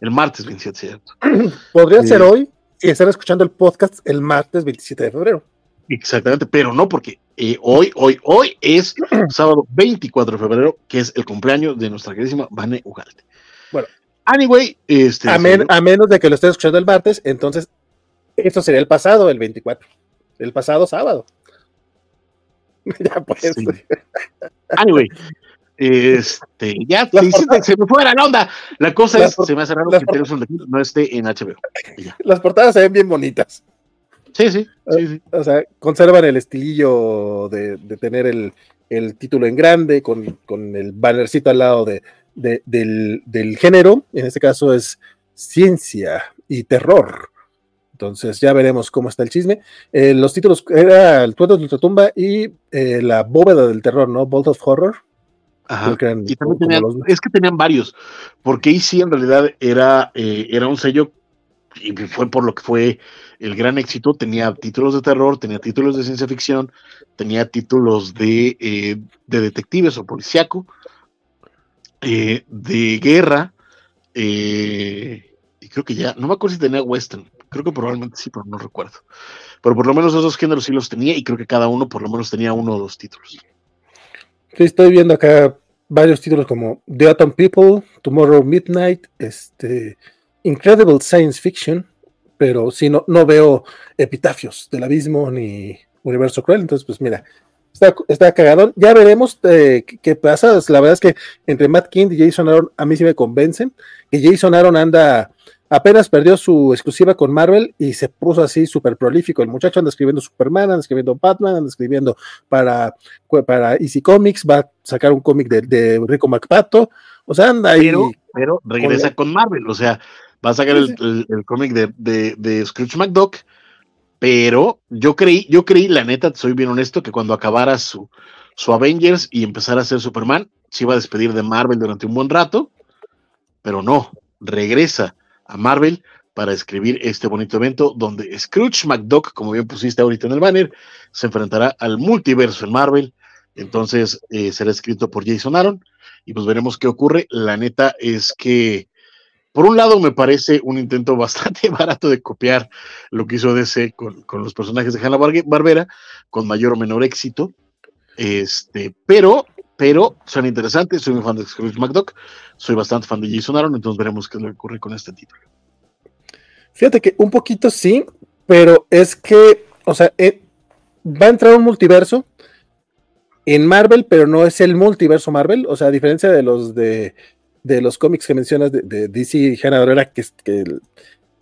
El martes 27, ¿cierto? ¿27 de febrero? El martes 27, ¿cierto? Podría ser hoy si están escuchando el podcast el martes 27 de febrero. Exactamente, pero no porque eh, hoy, hoy, hoy es sábado 24 de febrero, que es el cumpleaños de nuestra queridísima Vane Ugalte. Bueno. Anyway, este. A, men- a menos de que lo estén escuchando el martes, entonces esto sería el pasado, el 24. El pasado sábado. ya pues. Sí. Anyway, este, ya, se, portadas- se me fuera la onda. La cosa es, por- se me hace raro que por- Tales from the Crypt no esté en HBO. Las portadas se ven bien bonitas. Sí, sí, sí, sí. O sea, conservan el estilillo de, de tener el, el título en grande con, con el bannercito al lado de, de- del, del género. En este caso es ciencia y terror. Entonces ya veremos cómo está el chisme. Eh, los títulos era el tuerto de ultratumba y eh, la bóveda del terror, ¿no? Bolt of Horror. Ajá. Creo que eran Y también como tenían, los- es que tenían varios, porque AC en realidad era, eh, era un sello, y fue por lo que fue el gran éxito, tenía títulos de terror, tenía títulos de ciencia ficción, tenía títulos de, eh, de detectives o policíaco, eh, de guerra, y creo que ya, no me acuerdo si tenía western, creo que probablemente sí, pero no recuerdo. Pero por lo menos esos géneros sí los tenía, y creo que cada uno por lo menos tenía uno o dos títulos. Sí, estoy viendo acá varios títulos como The Autumn People, Tomorrow Midnight, este, Incredible Science Fiction, pero sí, no, no veo epitafios del abismo ni Universo Cruel, entonces pues mira, está, está cagadón. Ya veremos eh, qué pasa. La verdad es que entre Matt King y Jason Aaron a mí sí me convencen, que Jason Aaron anda, apenas perdió su exclusiva con Marvel y se puso así súper prolífico. El muchacho anda escribiendo Superman, anda escribiendo Batman, anda escribiendo para para Easy Comics, va a sacar un cómic de, de Rico MacPato, o sea, anda ahí. pero, pero regresa con Marvel, o sea, va a sacar el, el- el cómic de, de, de Scrooge McDuck, pero yo creí, yo creí, la neta, soy bien honesto, que cuando acabara su, su Avengers y empezara a ser Superman, se iba a despedir de Marvel durante un buen rato, pero no, regresa a Marvel para escribir este bonito evento donde Scrooge McDuck, como bien pusiste ahorita en el banner, se enfrentará al multiverso en Marvel. Entonces eh, será escrito por Jason Aaron y pues veremos qué ocurre. La neta es que, por un lado, me parece un intento bastante barato de copiar lo que hizo DC con, con los personajes de Hanna Barbera, con mayor o menor éxito. Este, pero, pero son interesantes. Soy muy fan de Scrooge McDuck, soy bastante fan de Jason Aaron, entonces veremos qué que ocurre con este título. Fíjate que un poquito sí, pero es que, o sea, eh, va a entrar un multiverso en Marvel, pero no es el multiverso Marvel, o sea, a diferencia de los de, de los cómics que mencionas de, de DC y Hanna Barbera, que,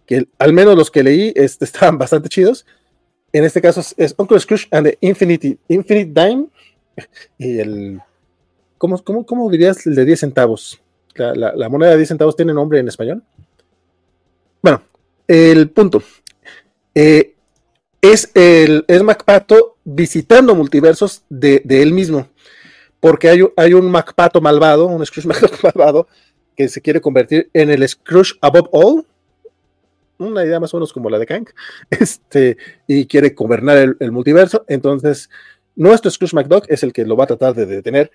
que, al menos los que leí este, estaban bastante chidos. En este caso es, es Uncle Scrooge and the Infinity, Infinite Dime y el. ¿Cómo, dirías el de 10 centavos? La, moneda de 10 centavos tiene nombre en español. Bueno, el punto. Eh, es, el, es MacPato visitando multiversos de, él mismo. Porque hay, un MacPato malvado, un Scrooge McDuck malvado, que se quiere convertir en el Scrooge Above All. Una idea más o menos como la de Kang. Este, y quiere gobernar el, el multiverso. Entonces, nuestro Scrooge McDuck es el que lo va a tratar de detener.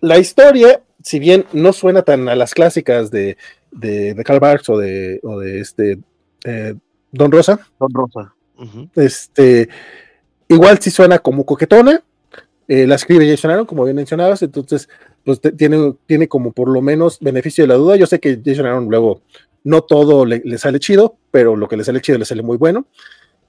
La historia, si bien no suena tan a las clásicas de, de, de Karl Barks o de, o de este eh, Don Rosa. Don Rosa. Uh -huh. Este, igual sí suena como coquetona. Eh, la escribe Jason Aaron, como bien mencionabas, entonces, pues te, tiene, tiene como por lo menos beneficio de la duda. Yo sé que Jason Aaron luego no todo le, le, sale chido, pero lo que le sale chido le sale muy bueno.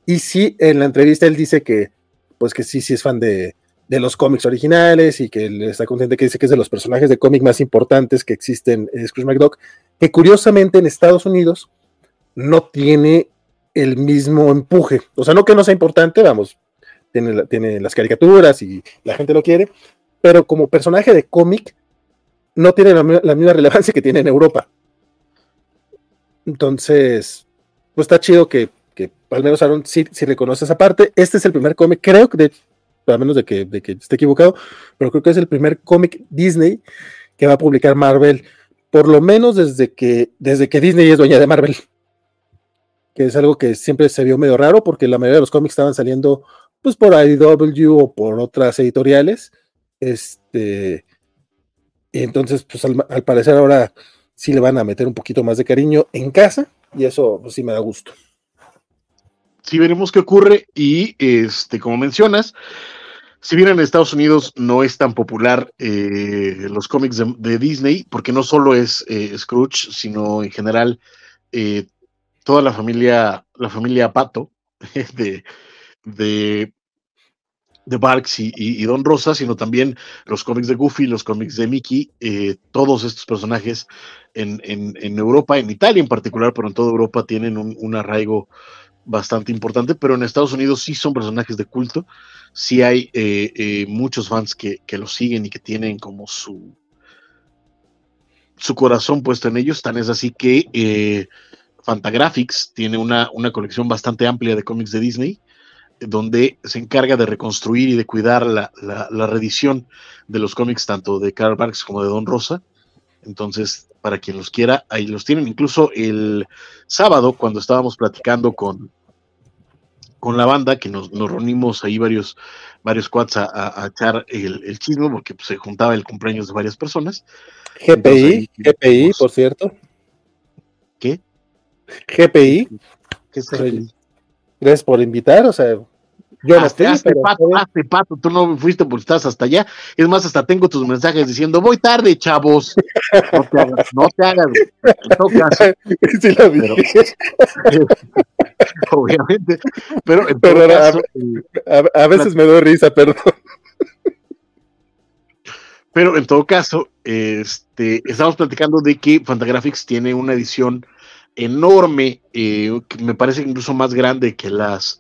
Y sí, en la entrevista él dice que, pues que sí, sí es fan de, de los cómics originales y que está consciente que dice que es de los personajes de cómic más importantes que existen en Scrooge McDuck, que curiosamente en Estados Unidos no tiene el mismo empuje. O sea, no que no sea importante, vamos, tiene, las caricaturas y la gente lo quiere, pero como personaje de cómic no tiene la, misma relevancia que tiene en Europa. Entonces, pues está chido que, que al menos Aaron sí, sí, reconoce esa parte. Este es el primer cómic, creo que, de, a menos de que, de que esté equivocado, pero creo que es el primer cómic Disney que va a publicar Marvel, por lo menos desde que, desde que Disney es dueña de Marvel que es algo que siempre se vio medio raro porque la mayoría de los cómics estaban saliendo pues por IDW o por otras editoriales. Este Y entonces, pues al, parecer ahora sí le van a meter un poquito más de cariño en casa y eso pues, sí me da gusto. Sí, veremos qué ocurre y este, como mencionas, si bien en Estados Unidos no es tan popular eh, los cómics de, Disney, porque no solo es eh, Scrooge, sino en general eh, toda la familia, la familia Pato de, de, de Barks y, Don Rosa, sino también los cómics de Goofy, los cómics de Mickey, todos estos personajes en, Europa, en Italia en particular, pero en toda Europa tienen un arraigo bastante importante, pero en Estados Unidos sí son personajes de culto, sí hay eh, eh, muchos fans que, que los siguen y que tienen como su su corazón puesto en ellos, tan es así que eh, Fantagraphics tiene una, una colección bastante amplia de cómics de Disney, donde se encarga de reconstruir y de cuidar la, la, la reedición de los cómics tanto de Karl Barks como de Don Rosa. Entonces, para quien los quiera, ahí los tienen. Incluso el sábado, cuando estábamos platicando con, con la banda, que nos, nos reunimos ahí varios, varios quads a, a- a echar el, el chisme, porque pues, se juntaba el cumpleaños de varias personas. GPI, Entonces, GPI, por cierto. ¿Qué? GPI, ¿Qué es Soy- gracias por invitar, o sea, yo no fui, hazte, pato, hazte, pato, tú no fuiste porque estás hasta allá. Es más, hasta tengo tus mensajes diciendo, voy tarde, chavos. No te hagas, no te hagas. Sí lo vi. Pero- obviamente. Pero en Pero a- caso, eh, A, a veces me doy risa, perdón. pero en todo caso, este, estamos platicando de que Fantagraphics tiene una edición enorme, eh, que me parece incluso más grande que las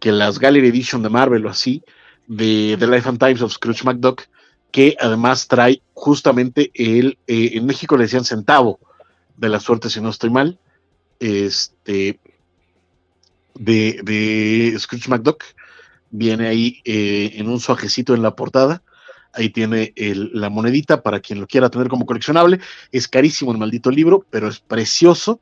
que las Gallery Edition de Marvel o así, de The Life and Times of Scrooge McDuck, que además trae justamente el, eh, en México le decían centavo de la suerte, si no estoy mal, este, de, Scrooge McDuck, viene ahí eh, en un suajecito en la portada, ahí tiene la monedita para quien lo quiera tener como coleccionable, es carísimo el maldito libro, pero es precioso,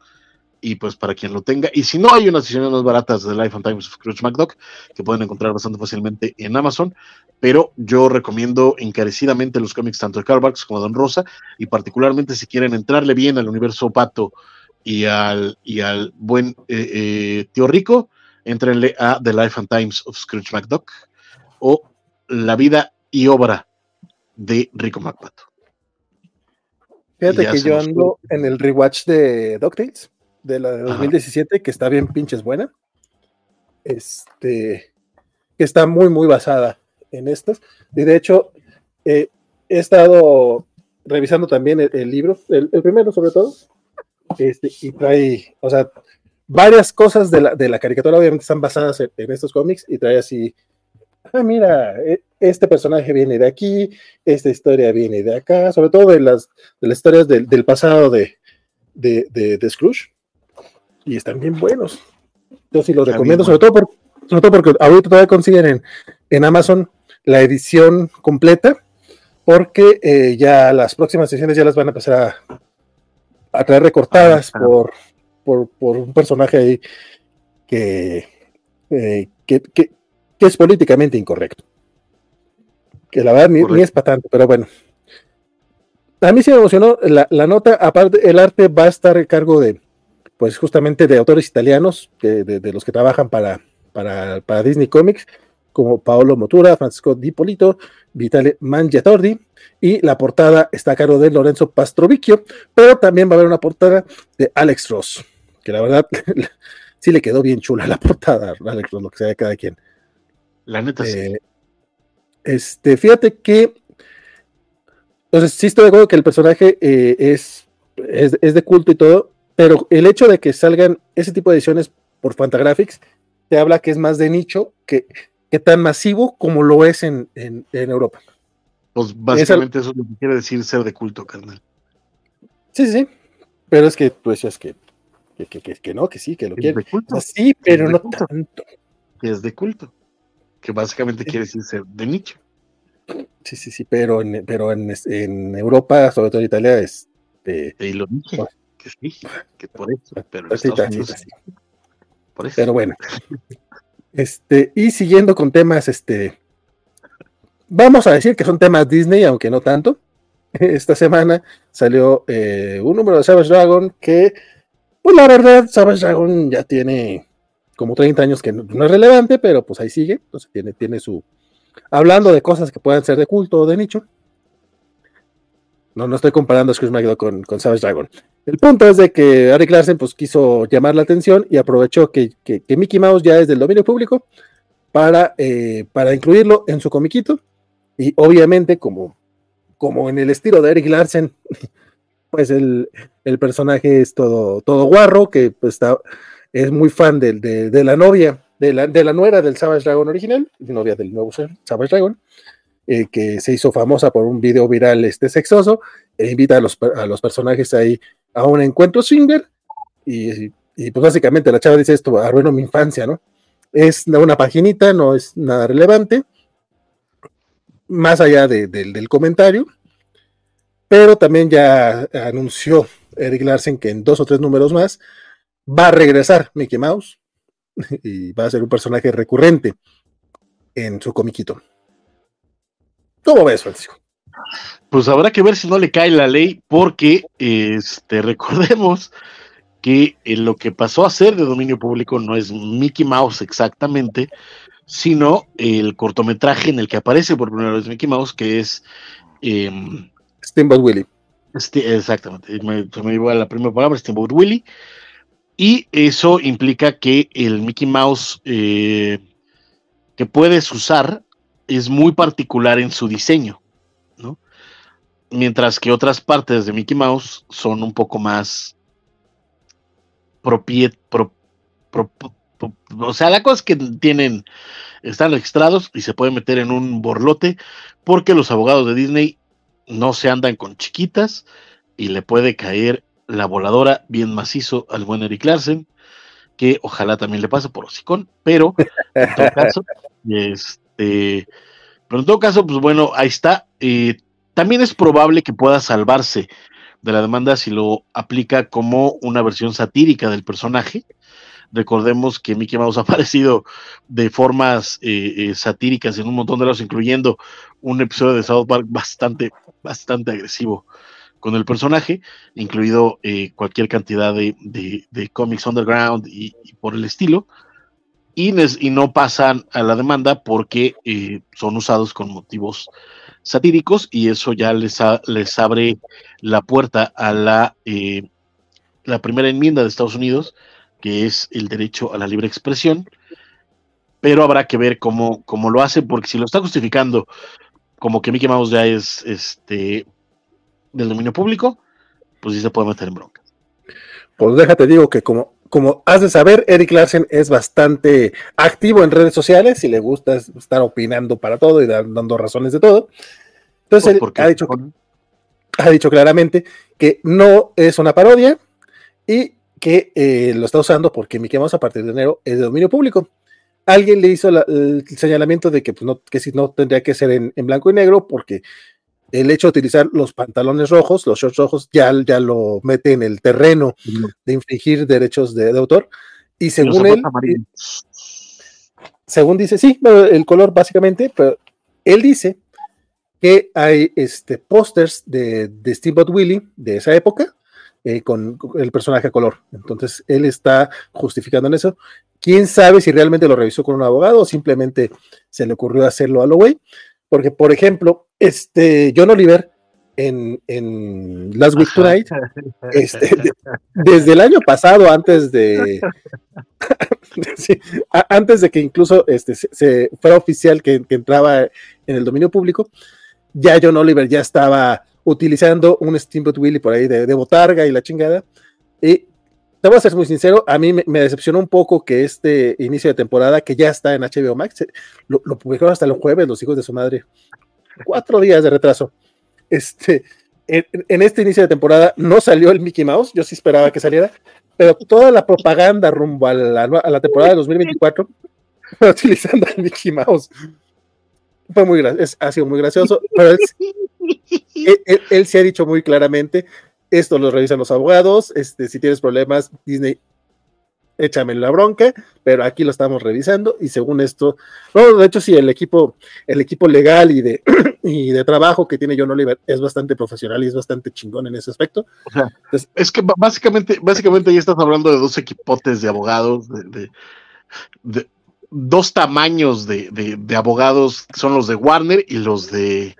y pues para quien lo tenga, y si no hay unas ediciones más baratas de Life and Times of Scrooge McDuck, que pueden encontrar bastante fácilmente en Amazon, pero yo recomiendo encarecidamente los cómics tanto de Barks como de Don Rosa, y particularmente si quieren entrarle bien al universo Pato y al, y al buen eh, eh, tío Rico, entrenle a The Life and Times of Scrooge McDuck o La vida y obra de Rico McPato. Fíjate que yo ando en el rewatch de DuckTales, de la de Ajá. 2017, que está bien pinches buena. Este, que está muy, muy basada en estas. Y de hecho, eh, he estado revisando también el, el libro, el, el primero sobre todo, este, y trae, o sea, varias cosas de la, de la caricatura obviamente están basadas en, en estos cómics y trae así, ah, mira, e- este personaje viene de aquí, esta historia viene de acá, sobre todo de las, de las historias del, del pasado de, de, de, de Scrooge, y están bien buenos. Yo sí los recomiendo, sobre todo, por, sobre todo porque ahorita todavía consiguen en, en Amazon la edición completa, porque eh, ya las próximas ediciones ya las van a empezar a, a traer recortadas Ah, por, por, por un personaje ahí que, eh, que, que- que es políticamente incorrecto. Que la verdad ni, ni es para tanto, pero bueno. A mí sí me emocionó la, la nota, aparte el arte va a estar a cargo de, pues justamente de autores italianos, de, de los que trabajan para, para, para Disney Comics, como Paolo Motura, Francisco Di Polito, Vitale Mangiatordi, y la portada está a cargo de Lorenzo Pastrovicchio, pero también va a haber una portada de Alex Ross, que la verdad sí le quedó bien chula la portada Alex Ross, lo que sea de cada quien. La neta, sí. Eh, este, fíjate que, entonces sí estoy de acuerdo que el personaje eh, es, es, es de culto y todo, pero el hecho de que salgan ese tipo de ediciones por Fantagraphics te habla que es más de nicho que, que tan masivo como lo es en, en, en Europa. Pues básicamente eso es lo que quiere decir ser de culto, carnal. Sí, sí, pero es que tú decías que, que, que, que- que no, que sí, que lo quieren. sí, pero no culto. tanto. Es de culto. Que básicamente quiere decir ser de nicho. Sí, sí, sí, pero en, pero en, en Europa, sobre todo en Italia, es de, Y lo dije. Bueno. Que sí. Que por eso. Pero Unidos, por eso. Pero bueno. Este, y siguiendo con temas, este, vamos a decir que son temas Disney, aunque no tanto. esta semana salió eh, un número de Savage Dragon que, pues la verdad, Savage Dragon ya tiene como 30 años que no, no es relevante, pero pues ahí sigue, entonces tiene, tiene su... Hablando de cosas que puedan ser de culto o de nicho. No, no estoy comparando a Scrooge McDuck con, con Savage Dragon. El punto es de que Eric Larsen pues, quiso llamar la atención y aprovechó que, que, Mickey Mouse ya es del dominio público para, eh, para incluirlo en su comiquito. Y obviamente, como, como en el estilo de Eric Larsen, pues el, el personaje es todo, todo guarro, que pues, está, es muy fan de, de, de la novia, de la, de la, nuera del Savage Dragon original, novia del nuevo Savage Dragon, eh, que se hizo famosa por un video viral este sexoso, e invita a los, a los personajes ahí a un encuentro swinger, y, y, pues básicamente la chava dice esto, arruinó mi infancia, ¿no? Es una paginita, no es nada relevante, más allá de, de, del comentario, pero también ya anunció Eric Larsen que en dos o tres números más va a regresar Mickey Mouse y va a ser un personaje recurrente en su comiquito. ¿Cómo ves, Francisco? Pues habrá que ver si no le cae la ley, porque este, recordemos que eh, lo que pasó a ser de dominio público no es Mickey Mouse exactamente, sino el cortometraje en el que aparece por primera vez Mickey Mouse, que es eh, Steamboat Willie. Este, exactamente, me, se me iba la primera palabra, Steamboat Willie. Y eso implica que el Mickey Mouse eh, que puedes usar es muy particular en su diseño, ¿no? Mientras que otras partes de Mickey Mouse son un poco más propiet, pro, pro, pro, o sea, la cosa es que tienen, están registrados y se pueden meter en un borlote porque los abogados de Disney no se andan con chiquitas y le puede caer la voladora bien macizo al buen Eric Larsen, que ojalá también le pase por hocicón, pero en todo caso, este, pero en todo caso, pues bueno, ahí está. Eh, también es probable que pueda salvarse de la demanda si lo aplica como una versión satírica del personaje. Recordemos que Mickey Mouse ha aparecido de formas eh, eh, satíricas en un montón de lados, incluyendo un episodio de South Park bastante, bastante agresivo con el personaje, incluido eh, cualquier cantidad de, de, cómics underground y, por el estilo, y, no pasan a la demanda porque eh, son usados con motivos satíricos y eso ya les, abre la puerta a la, eh, la primera enmienda de Estados Unidos, que es el derecho a la libre expresión, pero habrá que ver cómo, cómo lo hace, porque si lo está justificando como que Mickey Mouse ya es este del dominio público, pues sí se puede meter en bronca. Pues déjate, digo que como, como has de saber, Eric Larsen es bastante activo en redes sociales y le gusta estar opinando para todo y dando razones de todo. Entonces pues él ha dicho, ha dicho claramente que no es una parodia y que eh, lo está usando porque Mickey Mouse a partir de enero es de dominio público. Alguien le hizo la, el señalamiento de que, pues no, que si no tendría que ser en, en blanco y negro porque el hecho de utilizar los pantalones rojos, los shorts rojos, ya, ya lo mete en el terreno de infringir derechos de, de autor. Y según él, según dice, sí, el color básicamente, pero él dice que hay este pósters de, de Steamboat Willie de esa época eh, con, con el personaje a color. Entonces él está justificando en eso. Quién sabe si realmente lo revisó con un abogado o simplemente se le ocurrió hacerlo a lo güey. Porque, por ejemplo, este John Oliver en, en Last Week Tonight, este, de, desde el año pasado, antes de sí, a, antes de que incluso este, se, se fuera oficial que, que, entraba en el dominio público, ya John Oliver ya estaba utilizando un Steamboat Willie por ahí de, de botarga y la chingada. Y te voy a ser muy sincero, a mí me, me, decepcionó un poco que este inicio de temporada, que ya está en HBO Max, lo, lo publicaron hasta el jueves, los hijos de su madre. Cuatro días de retraso. Este, en, en, este inicio de temporada no salió el Mickey Mouse, yo sí esperaba que saliera, pero toda la propaganda rumbo a la, a la temporada de 2024 utilizando al Mickey Mouse. Fue muy es, ha sido muy gracioso, pero él, él, él se ha dicho muy claramente esto lo revisan los abogados, este, si tienes problemas, Disney échame la bronca, pero aquí lo estamos revisando y según esto, no, de hecho sí, el equipo, el equipo legal y de, y de trabajo que tiene John Oliver es bastante profesional y es bastante chingón en ese aspecto. O sea, es que básicamente, básicamente ya estás hablando de dos equipotes de abogados, de, de, dos tamaños de, de, abogados, son los de Warner y los de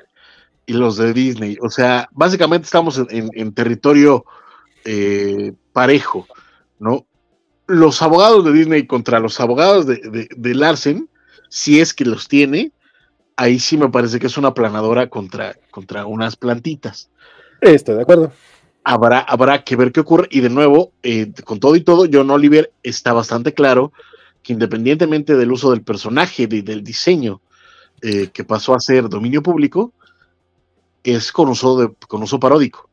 y los de Disney. O sea, básicamente estamos en, en, territorio eh, parejo, ¿no? Los abogados de Disney contra los abogados de, de, Larsen, si es que los tiene, ahí sí me parece que es una planadora contra, contra unas plantitas. Estoy de acuerdo. Habrá, habrá que ver qué ocurre. Y de nuevo, eh, con todo y todo, John Oliver está bastante claro que independientemente del uso del personaje y del diseño eh, que pasó a ser dominio público, es con uso, de, con uso paródico.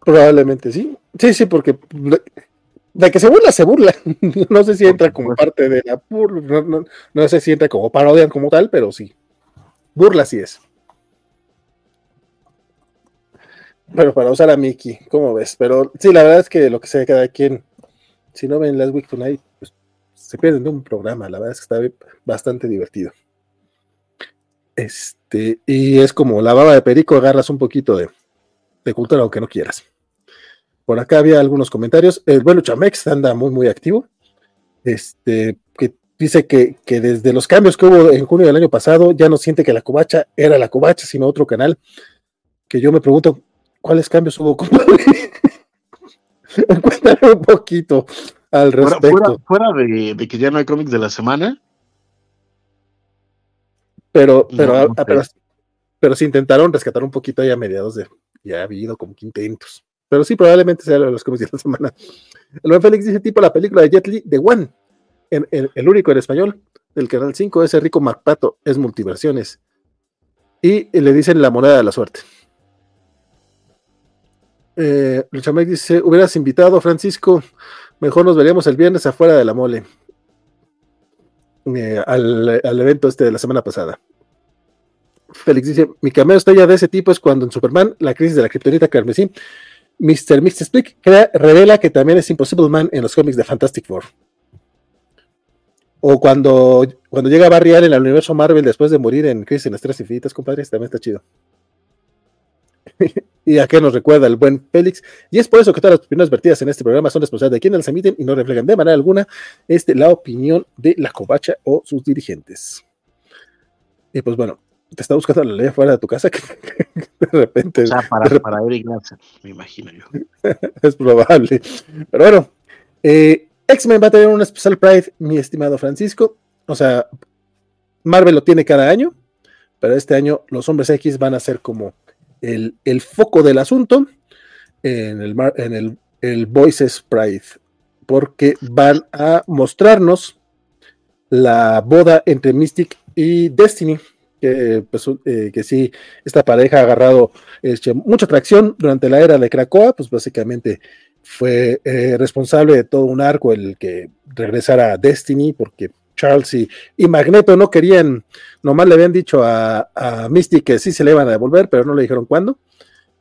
Probablemente sí. Sí, sí, porque de que se burla, se burla. No sé si entra como parte de la no, no, sé si entra como parodia como tal, pero sí. Burla sí es. Pero para usar a Mickey, ¿cómo ves? Pero sí, la verdad es que lo que sea cada quien, si no ven Last Week Tonight, pues se pierden de un programa. La verdad es que está bastante divertido. Este, y es como la baba de perico, agarras un poquito de, de cultura aunque no quieras. Por acá había algunos comentarios. El bueno Chamex anda muy, muy activo. Este, que dice que, que, desde los cambios que hubo en junio del año pasado, ya no siente que la covacha era la covacha, sino otro canal. Que yo me pregunto, ¿cuáles cambios hubo? Cuéntame un poquito al respecto. Fuera, de, de, que ya no hay cómics de la semana, pero, pero, ah, pero, pero, se intentaron rescatar un poquito ahí a mediados de. Ya ha habido como que intentos. Pero sí, probablemente sea los cómics de la semana. El buen Félix dice: tipo la película de Jet Li, de One. En, el único en español del canal 5, ese rico Marpato, es multiversiones. Y le dicen la moneda de la suerte. Eh, dice: Hubieras invitado Francisco, mejor nos veríamos el viernes afuera de la mole. Eh, al, evento este de la semana pasada. Félix dice, mi cameo ya de ese tipo es cuando en Superman, la crisis de la kriptonita carmesí, Mr. Mr. Speak revela que también es Impossible Man en los cómics de Fantastic Four. O cuando, cuando llega Barry Allen al universo Marvel después de morir en Crisis en Estrellas Infinitas, compadre, también está chido. y a qué nos recuerda el buen Félix. Y es por eso que todas las opiniones vertidas en este programa son responsables de quienes las emiten y no reflejan de manera alguna este, la opinión de la covacha o sus dirigentes. Y pues bueno, te está buscando la ley fuera de tu casa que de repente. O sea, para, para Eric me imagino yo. es probable. Pero bueno, eh, X-Men va a tener un especial Pride, mi estimado Francisco. O sea, Marvel lo tiene cada año, pero este año los hombres X van a ser como el, foco del asunto en el, en el, Voices Pride, porque van a mostrarnos la boda entre Mystic y Destiny. Que, pues, eh, que sí, esta pareja ha agarrado este, mucha atracción durante la era de Krakoa, pues básicamente fue eh, responsable de todo un arco el que regresara a Destiny, porque Charles y, Magneto no querían, nomás le habían dicho a, a, Misty que sí se le iban a devolver, pero no le dijeron cuándo.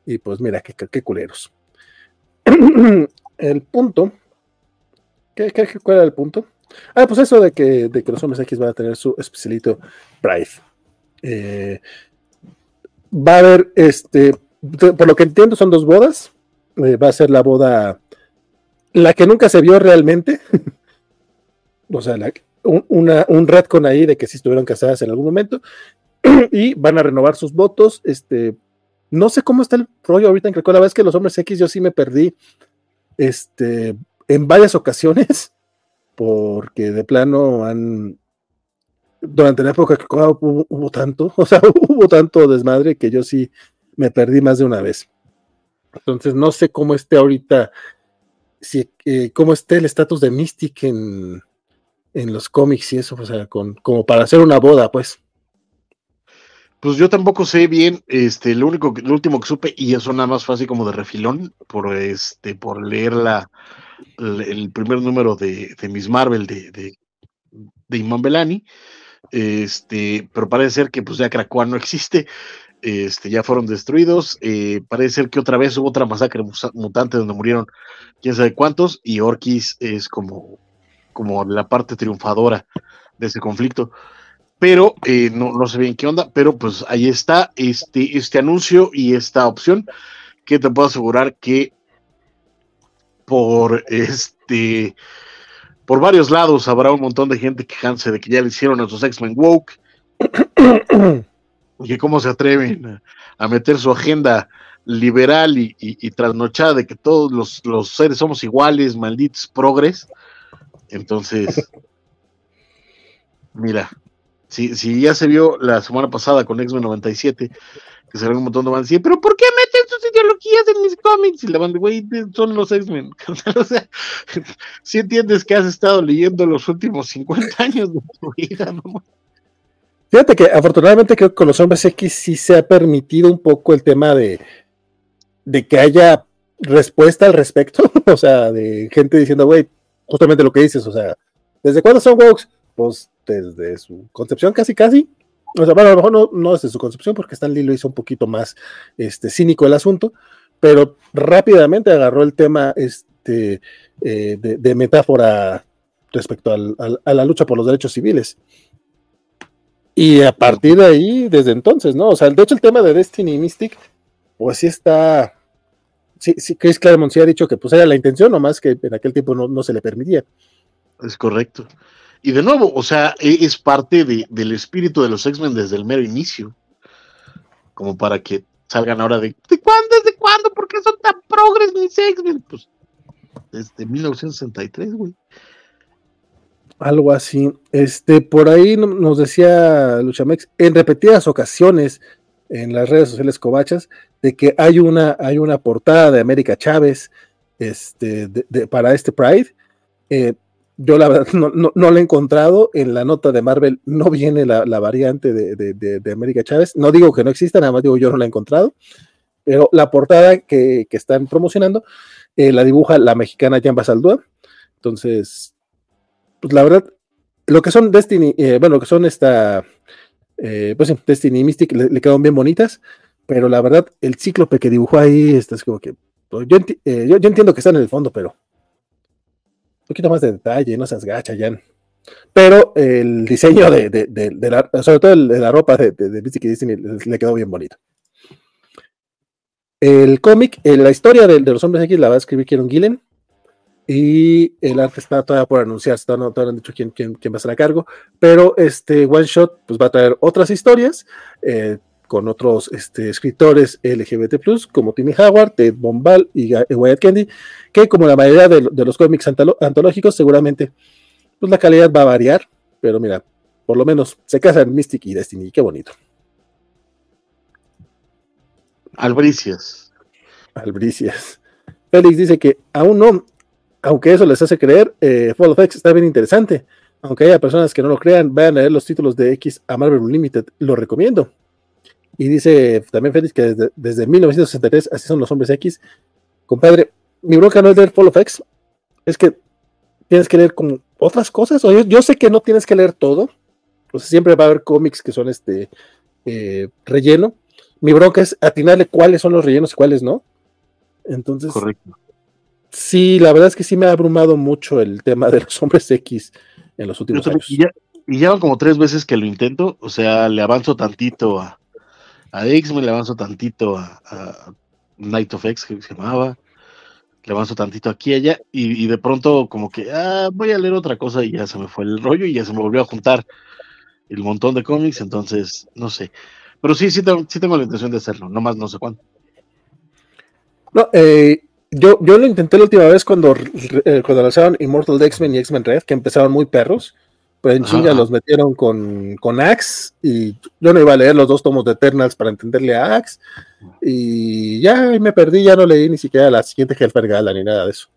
Y pues mira, qué, qué culeros. el punto, ¿qué, cuál era el punto? Ah, pues eso de que, de que los hombres X van a tener su especialito Pride. Eh, va a haber, este, por lo que entiendo, son dos bodas. Eh, va a ser la boda, la que nunca se vio realmente. o sea, la, un, una, un retcon ahí de que si estuvieron casadas en algún momento y van a renovar sus votos. Este, no sé cómo está el rollo ahorita en Krakow. La verdad es que los hombres X yo sí me perdí este, en varias ocasiones porque de plano han durante la época que hubo, hubo, tanto, o sea, hubo tanto desmadre que yo sí me perdí más de una vez. Entonces no sé cómo esté ahorita, si, eh, cómo esté el estatus de Mystic en, en los cómics y eso, o sea, con, como para hacer una boda, pues. Pues yo tampoco sé bien, este, lo único, lo último que supe, y eso nada más fue así como de refilón, por este, por leer la, el primer número de, de Miss Marvel de, de, de Iman Belani, este, pero parece ser que pues ya Krakoa no existe, este, ya fueron destruidos. Eh, parece ser que otra vez hubo otra masacre mutante donde murieron quién sabe cuántos, y Orkis es como, como la parte triunfadora de ese conflicto. Pero eh, no, no sé bien qué onda, pero pues ahí está este, este anuncio y esta opción que te puedo asegurar que por este por varios lados habrá un montón de gente quejándose de que ya le hicieron a sus X-Men woke y cómo se atreven a, meter su agenda liberal y, trasnochada de que todos los, seres somos iguales, malditos progres. Entonces, mira, si, si ya se vio la semana pasada con X-Men 97, que se un montón de bandas y pero ¿por qué meten sus ideologías en mis cómics? Y la banda, güey, son los X-Men. o sea, si entiendes que has estado leyendo los últimos 50 años de tu vida, ¿no? Fíjate que afortunadamente creo que con los hombres X sí se ha permitido un poco el tema de, de que haya respuesta al respecto, o sea, de gente diciendo, güey, justamente lo que dices, o sea, ¿desde cuándo son woke? Pues desde su concepción casi casi. O sea, bueno, a lo mejor no, no desde su concepción, porque Stan Lee lo hizo un poquito más este, cínico el asunto, pero rápidamente agarró el tema este, eh, de, metáfora respecto a la lucha por los derechos civiles. Y a partir de ahí, desde entonces, ¿no? O sea, de hecho el tema de Destiny Mystic, pues sí está, sí, sí, Chris Claremont sí ha dicho que pues era la intención, nomás que en aquel tiempo no, se le permitía. Es correcto. Y de nuevo, o sea, e, es parte del espíritu de los X-Men desde el mero inicio. Como para que salgan ahora de ¿de cuándo? ¿Desde cuándo? ¿Por qué son tan progres mis X-Men? Pues desde 1963, güey. Algo así. Este, por ahí nos decía Luchamex en repetidas ocasiones en las redes sociales covachas de que hay una, hay una portada de América Chávez este, para este Pride. Eh, yo la verdad no, no, la he encontrado. En la nota de Marvel no viene la, variante de, América Chávez. No digo que no exista, nada más digo yo no la he encontrado. Pero la portada que, están promocionando eh, la dibuja la mexicana Jan Basaldúa. Entonces, pues la verdad, lo que son Destiny, eh, bueno, lo que son esta, eh, pues Destiny y Mystic le, le, quedaron bien bonitas, pero la verdad, el cíclope que dibujó ahí, está es como que, pues, eh, yo, yo, entiendo que está en el fondo, pero un poquito más de detalle, no seas gacha, Jan. Pero el diseño de, de, de, la, sobre todo de la ropa de, Mystic y Destiny le quedó bien bonito. El cómic, la historia de, los hombres X la va a escribir Kieron Gillen y el arte está todavía por anunciarse, todavía no, todavía han dicho quién, quién, quién, va a estar a cargo, pero este One Shot pues, va a traer otras historias eh, con otros este, escritores LGBT, como Timmy Howard, Ted Bombal y Wyatt Candy, que como la mayoría de, los cómics antológicos, seguramente pues, la calidad va a variar, pero mira, por lo menos se casan Mystic y Destiny, qué bonito. Albricias. Albricias. Félix dice que aún no, aunque eso les hace creer, eh, Fall of X está bien interesante. Aunque haya personas que no lo crean, vayan a leer los títulos de X a Marvel Unlimited, lo recomiendo. Y dice también Félix que desde, 1963 así son los hombres X. Compadre, mi bronca no es leer Fall of X, es que tienes que leer como otras cosas. O yo, sé que no tienes que leer todo. O sea, siempre va a haber cómics que son este eh, relleno. Mi bronca es atinarle cuáles son los rellenos y cuáles no. Entonces, Correcto Sí, la verdad es que sí me ha abrumado mucho el tema de los hombres X en los últimos años. Y ya, y van como tres veces que lo intento, o sea, le avanzo tantito a, a X-Men, le avanzo tantito a, Night of X, que se llamaba, le avanzo tantito aquí y allá, y, de pronto como que, ah, voy a leer otra cosa y ya se me fue el rollo y ya se me volvió a juntar el montón de cómics, entonces, no sé. Pero sí, sí tengo, sí tengo la intención de hacerlo, nomás no sé cuándo. No, eh, yo, yo lo intenté la última vez cuando, eh, cuando lanzaron Immortal X-Men y X-Men Red, que empezaron muy perros, pero en chinga los metieron con, con Axe y yo no iba a leer los dos tomos de Eternals para entenderle a Axe y ya me perdí, ya no leí ni siquiera la siguiente Helfer Gala ni nada de eso.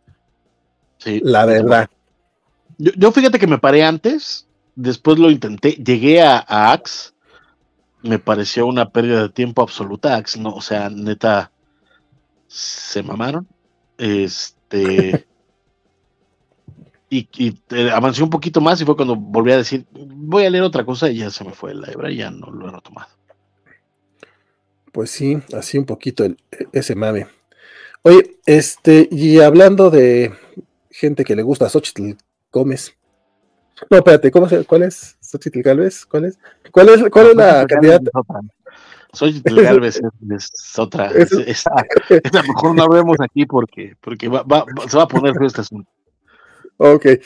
Sí. La verdad. Yo, yo, fíjate que me paré antes, después lo intenté, llegué a, a Axe, me pareció una pérdida de tiempo absoluta Axe, no, o sea, neta, se mamaron. Este. y, avancé un poquito más y fue cuando volví a decir, voy a leer otra cosa y ya se me fue la hebra y ya no lo he retomado. Pues sí, así un poquito el, ese mame. Oye, este, y hablando de gente que le gusta a Xochitl Gómez. No, espérate, ¿cómo se, ¿cuál es? ¿Xochitl Galvez? ¿Cuál es? ¿Cuál es, cuál es la candidata? Xochitl Galvez es, es otra. Es, es, es, a lo mejor no vemos aquí porque, porque va, va, se va a poner feo este asunto. Ok, eh,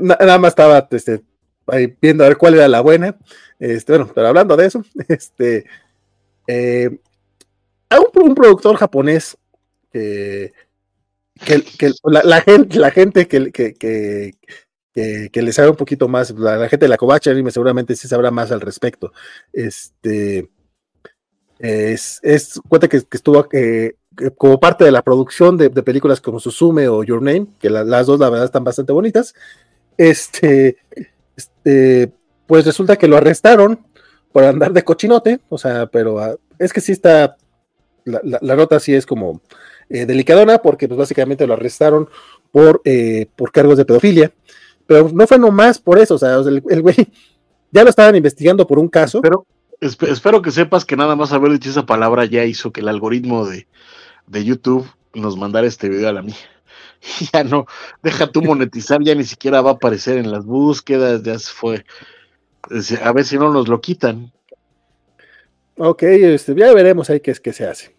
nada más estaba este, ahí viendo a ver cuál era la buena. Este, bueno, pero hablando de eso, este, eh, hay un, productor japonés que, la, gente, la gente que, que, que, que, le sabe un poquito más, la, gente de la Kobacha anime seguramente sí sabrá más al respecto. Este es, es cuenta que, estuvo eh, como parte de la producción de, películas como Susume o Your Name, que la, las dos la verdad están bastante bonitas. Este, este, pues resulta que lo arrestaron por andar de cochinote, o sea, pero uh, es que sí está, la, la, nota sí es como eh, delicadona, porque pues básicamente lo arrestaron por, eh, por cargos de pedofilia, pero no fue nomás por eso, o sea, el güey ya lo estaban investigando por un caso. Pero espero que sepas que nada más haber dicho esa palabra ya hizo que el algoritmo de, de YouTube nos mandara este video a la mía. Ya no, deja tú monetizar, ya ni siquiera va a aparecer en las búsquedas, ya se fue. A ver si no nos lo quitan. Ok, este, ya veremos ahí qué es que se hace.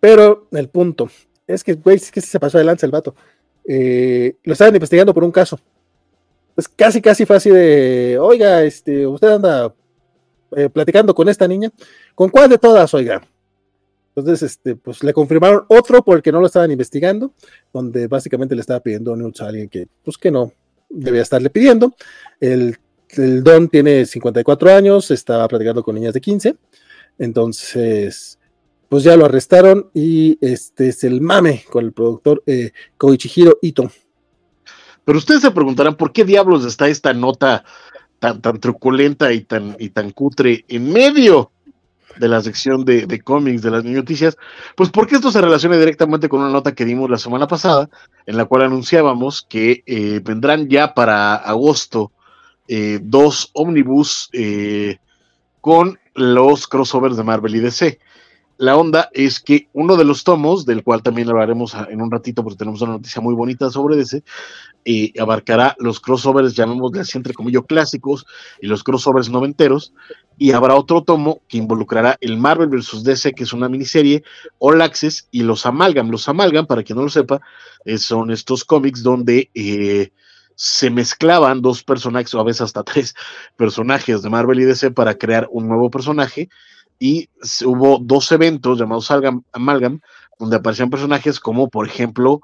Pero el punto es que, güey, es que se pasó de lanza el vato. Eh, lo estaban investigando por un caso. Es casi, casi fácil de, oiga, este, usted anda eh, platicando con esta niña. ¿Con cuál de todas, oiga? Entonces, este, pues le confirmaron otro porque no lo estaban investigando, donde básicamente le estaba pidiendo a alguien que, pues que no debía estarle pidiendo. El, el Don tiene 54 años, estaba platicando con niñas de 15. Entonces, pues ya lo arrestaron y este es el mame con el productor eh, Koichihiro Ito. Pero ustedes se preguntarán por qué diablos está esta nota tan, tan truculenta y tan, y tan cutre en medio de la sección de, de cómics de las noticias, pues porque esto se relaciona directamente con una nota que dimos la semana pasada, en la cual anunciábamos que eh, vendrán ya para agosto eh, dos ómnibus eh, con los crossovers de Marvel y DC. La onda es que uno de los tomos, del cual también hablaremos en un ratito porque tenemos una noticia muy bonita sobre DC, abarcará los crossovers, llamémosle así entre comillas, clásicos y los crossovers noventeros, y habrá otro tomo que involucrará el Marvel vs. DC, que es una miniserie, All Access, y los Amalgam. Los Amalgam, para quien no lo sepa, son estos cómics donde eh, se mezclaban dos personajes, o a veces hasta tres personajes de Marvel y DC para crear un nuevo personaje, y hubo dos eventos llamados Amalgam, donde aparecían personajes como, por ejemplo,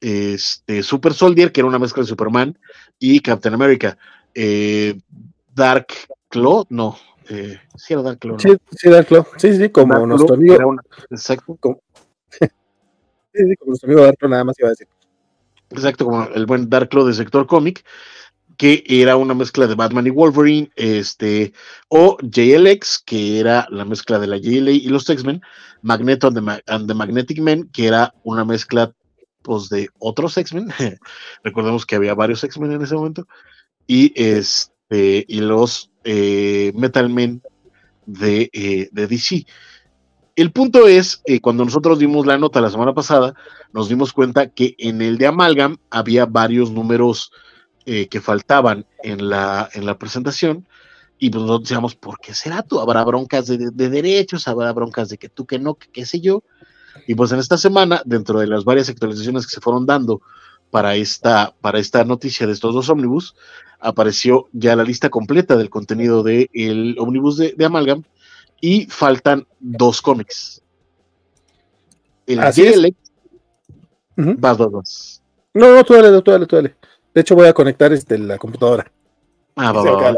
este, Super Soldier, que era una mezcla de Superman, y Captain America. Eh, Dark Claw, no, eh, sí era Dark Claw. ¿no? Sí, sí, Dark Claw, sí, sí, como Dark nuestro amigo. una- exacto, Como, sí, sí, como nuestro amigo Dark Claw, nada más iba a decir. exacto, como el buen Dark Claw de Sector Comic, que era una mezcla de Batman y Wolverine, este, o JLX, que era la mezcla de la JLA y los X-Men, Magneto and the, Ma- and the Magnetic Men, que era una mezcla pues, de otros X-Men, recordemos que había varios X-Men en ese momento, y, este, y los eh, Metal Men de, eh, de DC. El punto es, eh, cuando nosotros dimos la nota la semana pasada, nos dimos cuenta que en el de Amalgam había varios números eh, que faltaban en la, en la presentación y pues nosotros decíamos, ¿por qué será tú? Habrá broncas de, de derechos, habrá broncas de que tú que no, que qué sé yo. Y pues en esta semana, dentro de las varias actualizaciones que se fueron dando para esta, para esta noticia de estos dos ómnibus, apareció ya la lista completa del contenido del el ómnibus de, de Amalgam y faltan dos cómics. El Así es. JLX, Ujú. vas, vas, vas. No, no, tú dale, tú dale, tú dale. De hecho, voy a conectar este, la computadora. Ah, va, va, va.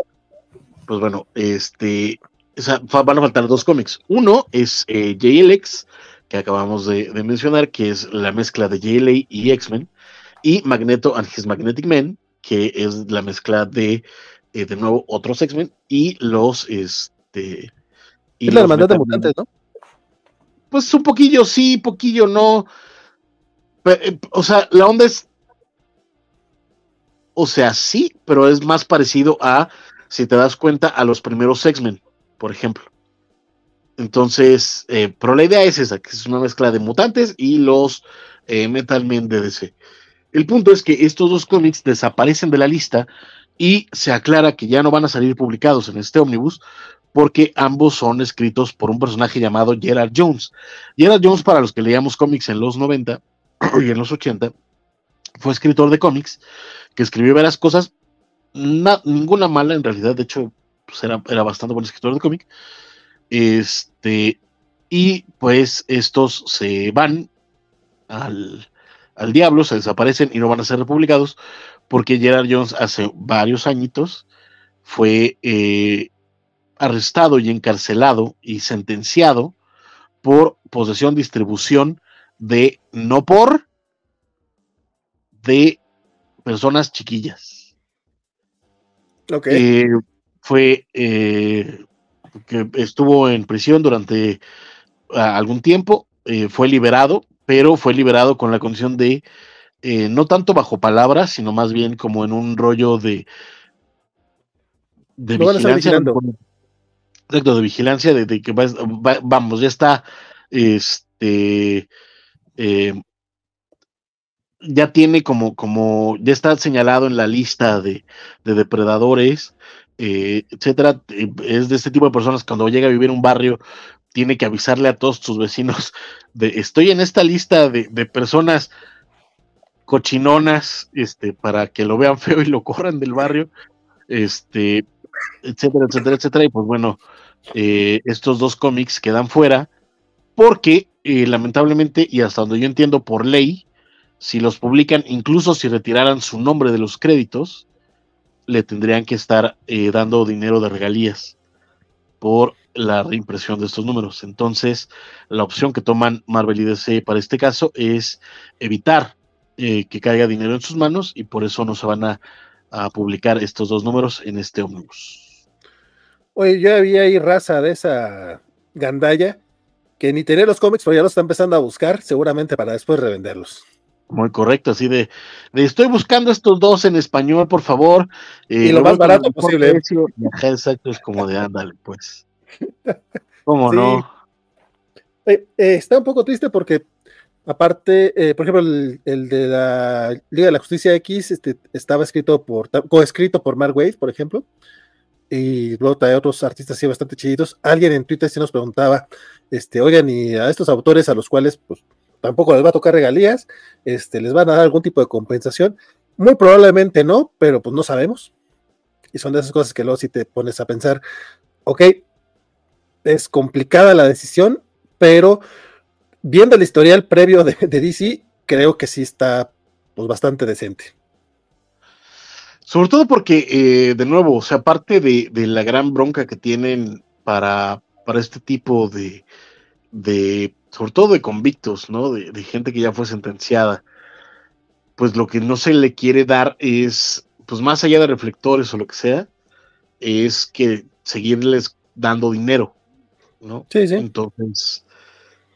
Pues bueno, este, o sea, fa- van a faltar dos cómics. Uno es eh, JLX, que acabamos de, de mencionar, que es la mezcla de JLA y X-Men, y Magneto and His Magnetic Men, que es la mezcla de, eh, de nuevo, otros X-Men y los, este... y es la hermandad de mutantes, ¿no? Pues un poquillo sí, poquillo no. Eh, o sea, la onda es. O sea, sí, pero es más parecido a, si te das cuenta, a los primeros X-Men, por ejemplo. Entonces, eh, pero la idea es esa, que es una mezcla de mutantes y los eh, Metal Men de DC. El punto es que estos dos cómics desaparecen de la lista y se aclara que ya no van a salir publicados en este ómnibus porque ambos son escritos por un personaje llamado Gerard Jones. Gerard Jones, para los que leíamos cómics en los 90 y en los 80, fue escritor de cómics que escribió varias cosas, ninguna mala en realidad, de hecho pues era, era, bastante buen escritor de cómic. Este, y pues estos se van al, al diablo, se desaparecen y no van a ser republicados porque Gerard Jones hace varios añitos fue eh, arrestado y encarcelado y sentenciado por posesión, distribución de, no por, de personas chiquillas. Ok. Eh, fue eh, que estuvo en prisión durante ah, algún tiempo, eh, fue liberado, pero fue liberado con la condición de eh, no tanto bajo palabras, sino más bien como en un rollo de, de vigilancia. Exacto, de vigilancia, de, de que va- va- vamos, ya está, este, eh, ya tiene como, como, ya está señalado en la lista de, de depredadores, eh, etcétera. Eh, Es de este tipo de personas cuando llega a vivir en un barrio, tiene que avisarle a todos sus vecinos de estoy en esta lista de, personas cochinonas, este, para que lo vean feo y lo corran del barrio, este, etcétera, etcétera, etcétera. Y pues bueno, eh, estos dos cómics quedan fuera porque eh, lamentablemente, y hasta donde yo entiendo por ley, si los publican, incluso si retiraran su nombre de los créditos, le tendrían que estar eh, dando dinero de regalías por la reimpresión de estos números. Entonces, la opción que toman Marvel y DC para este caso es evitar eh, que caiga dinero en sus manos y por eso no se van a, a publicar estos dos números en este ómnibus. Oye, yo había ahí raza de esa gandalla que ni tenía los cómics, pero ya los está empezando a buscar, seguramente para después revenderlos. Muy correcto, así de, de estoy buscando estos dos en español, por favor. eh, Y lo más vendo al barato posible. precio. Exacto, es como de ándale, pues. ¿Cómo Sí. no? Eh, eh, está un poco triste porque, aparte, eh, por ejemplo, el, el de la Liga de la Justicia X este, estaba escrito por, coescrito por Mark Waid, por ejemplo, y luego hay otros artistas así bastante chiditos. Alguien en Twitter sí nos preguntaba, este, oigan, y a estos autores a los cuales, pues, tampoco les va a tocar regalías, este, les van a dar algún tipo de compensación. Muy probablemente no, pero pues no sabemos. Y son de esas cosas que luego si te pones a pensar, ok, es complicada la decisión, pero viendo el historial previo de, DC, creo que sí está pues, bastante decente. Sobre todo porque, eh, de nuevo, o sea, aparte de, de la gran bronca que tienen para, para este tipo de, de, sobre todo de convictos, ¿no? De, de gente que ya fue sentenciada, pues lo que no se le quiere dar es, pues más allá de reflectores o lo que sea, es que seguirles dando dinero, ¿no? Sí, sí. Entonces,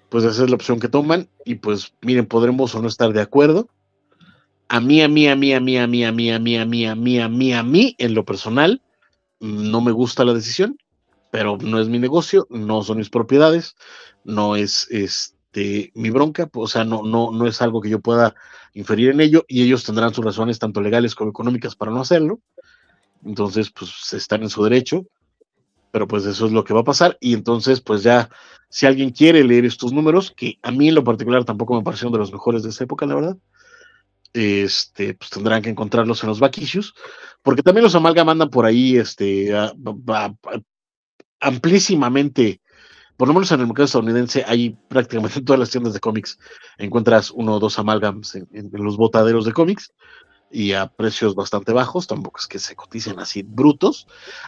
pues esa es la opción que toman y pues miren, podremos o no estar de acuerdo. A mí, a mí, a mí, a mí, a mí, a mí, a mí, a mí, a mí, a mí, a mí, en lo personal, no me gusta la decisión, pero no es mi negocio, no son mis propiedades, no es este mi bronca, o sea, no, no, no es algo que yo pueda inferir en ello y ellos tendrán sus razones tanto legales como económicas para no hacerlo. Entonces, pues están en su derecho, pero pues eso es lo que va a pasar. Y entonces, pues ya, si alguien quiere leer estos números, que a mí en lo particular tampoco me parecieron de los mejores de esa época, la verdad, este, pues tendrán que encontrarlos en los back porque también los amalgam andan por ahí, este, amplísimamente, por lo menos en el mercado estadounidense, hay prácticamente en todas las tiendas de cómics, encuentras uno o dos amalgams en los botaderos de cómics y a precios bastante bajos, tampoco es que se coticen así brutos.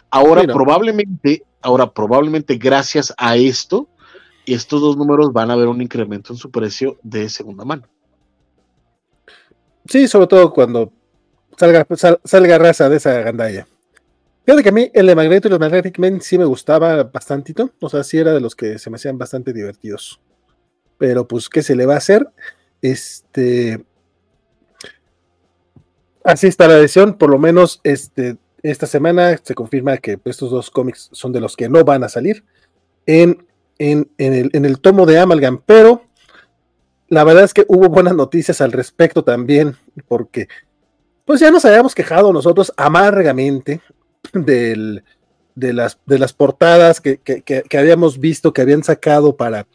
Ahora probablemente, ahora probablemente gracias a esto, estos dos números van a ver un incremento en su precio de segunda mano. Sí, sobre todo cuando salga, sal- salga raza de esa gandalla. Fíjate que a mí el de Magneto y los Magnetic Men sí me gustaba bastantito. O sea, sí era de los que se me hacían bastante divertidos. Pero pues, ¿qué se le va a hacer? Este. Así está la decisión. Por lo menos este, esta semana se confirma que estos dos cómics son de los que no van a salir en en, el, en el tomo de Amalgam, pero la verdad es que hubo buenas noticias al respecto también, porque pues ya nos habíamos quejado nosotros amargamente del, de, las, de las portadas que, habíamos visto que habían sacado para,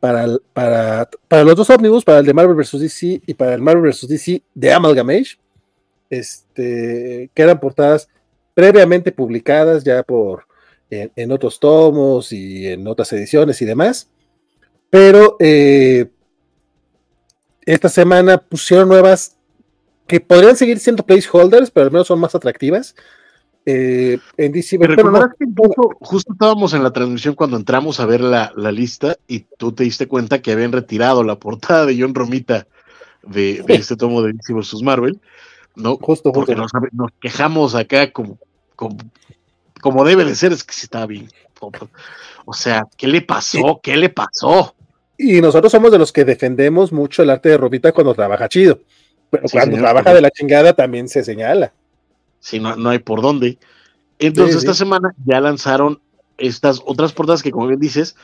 para, para, para los dos ómnibus, para el de Marvel vs. DC y para el Marvel vs. DC de Amalgamage, este, que eran portadas previamente publicadas ya por en, otros tomos y en otras ediciones y demás. Pero eh, esta semana pusieron nuevas que podrían seguir siendo placeholders, pero al menos son más atractivas. Eh, en DC, pero no, que justo estábamos en la transmisión cuando entramos a ver la, lista y tú te diste cuenta que habían retirado la portada de John Romita de, este tomo de DC vs. Marvel, ¿no? Justo, porque nos, quejamos acá como, como, debe de ser, es que si está bien. O sea, ¿qué le pasó? ¿Qué le pasó? Y nosotros somos de los que defendemos mucho el arte de Romita cuando trabaja chido. Pero cuando trabaja de la chingada también se señala. Sí, no, no hay por dónde. Entonces, esta semana ya lanzaron estas otras portadas que, como bien dices,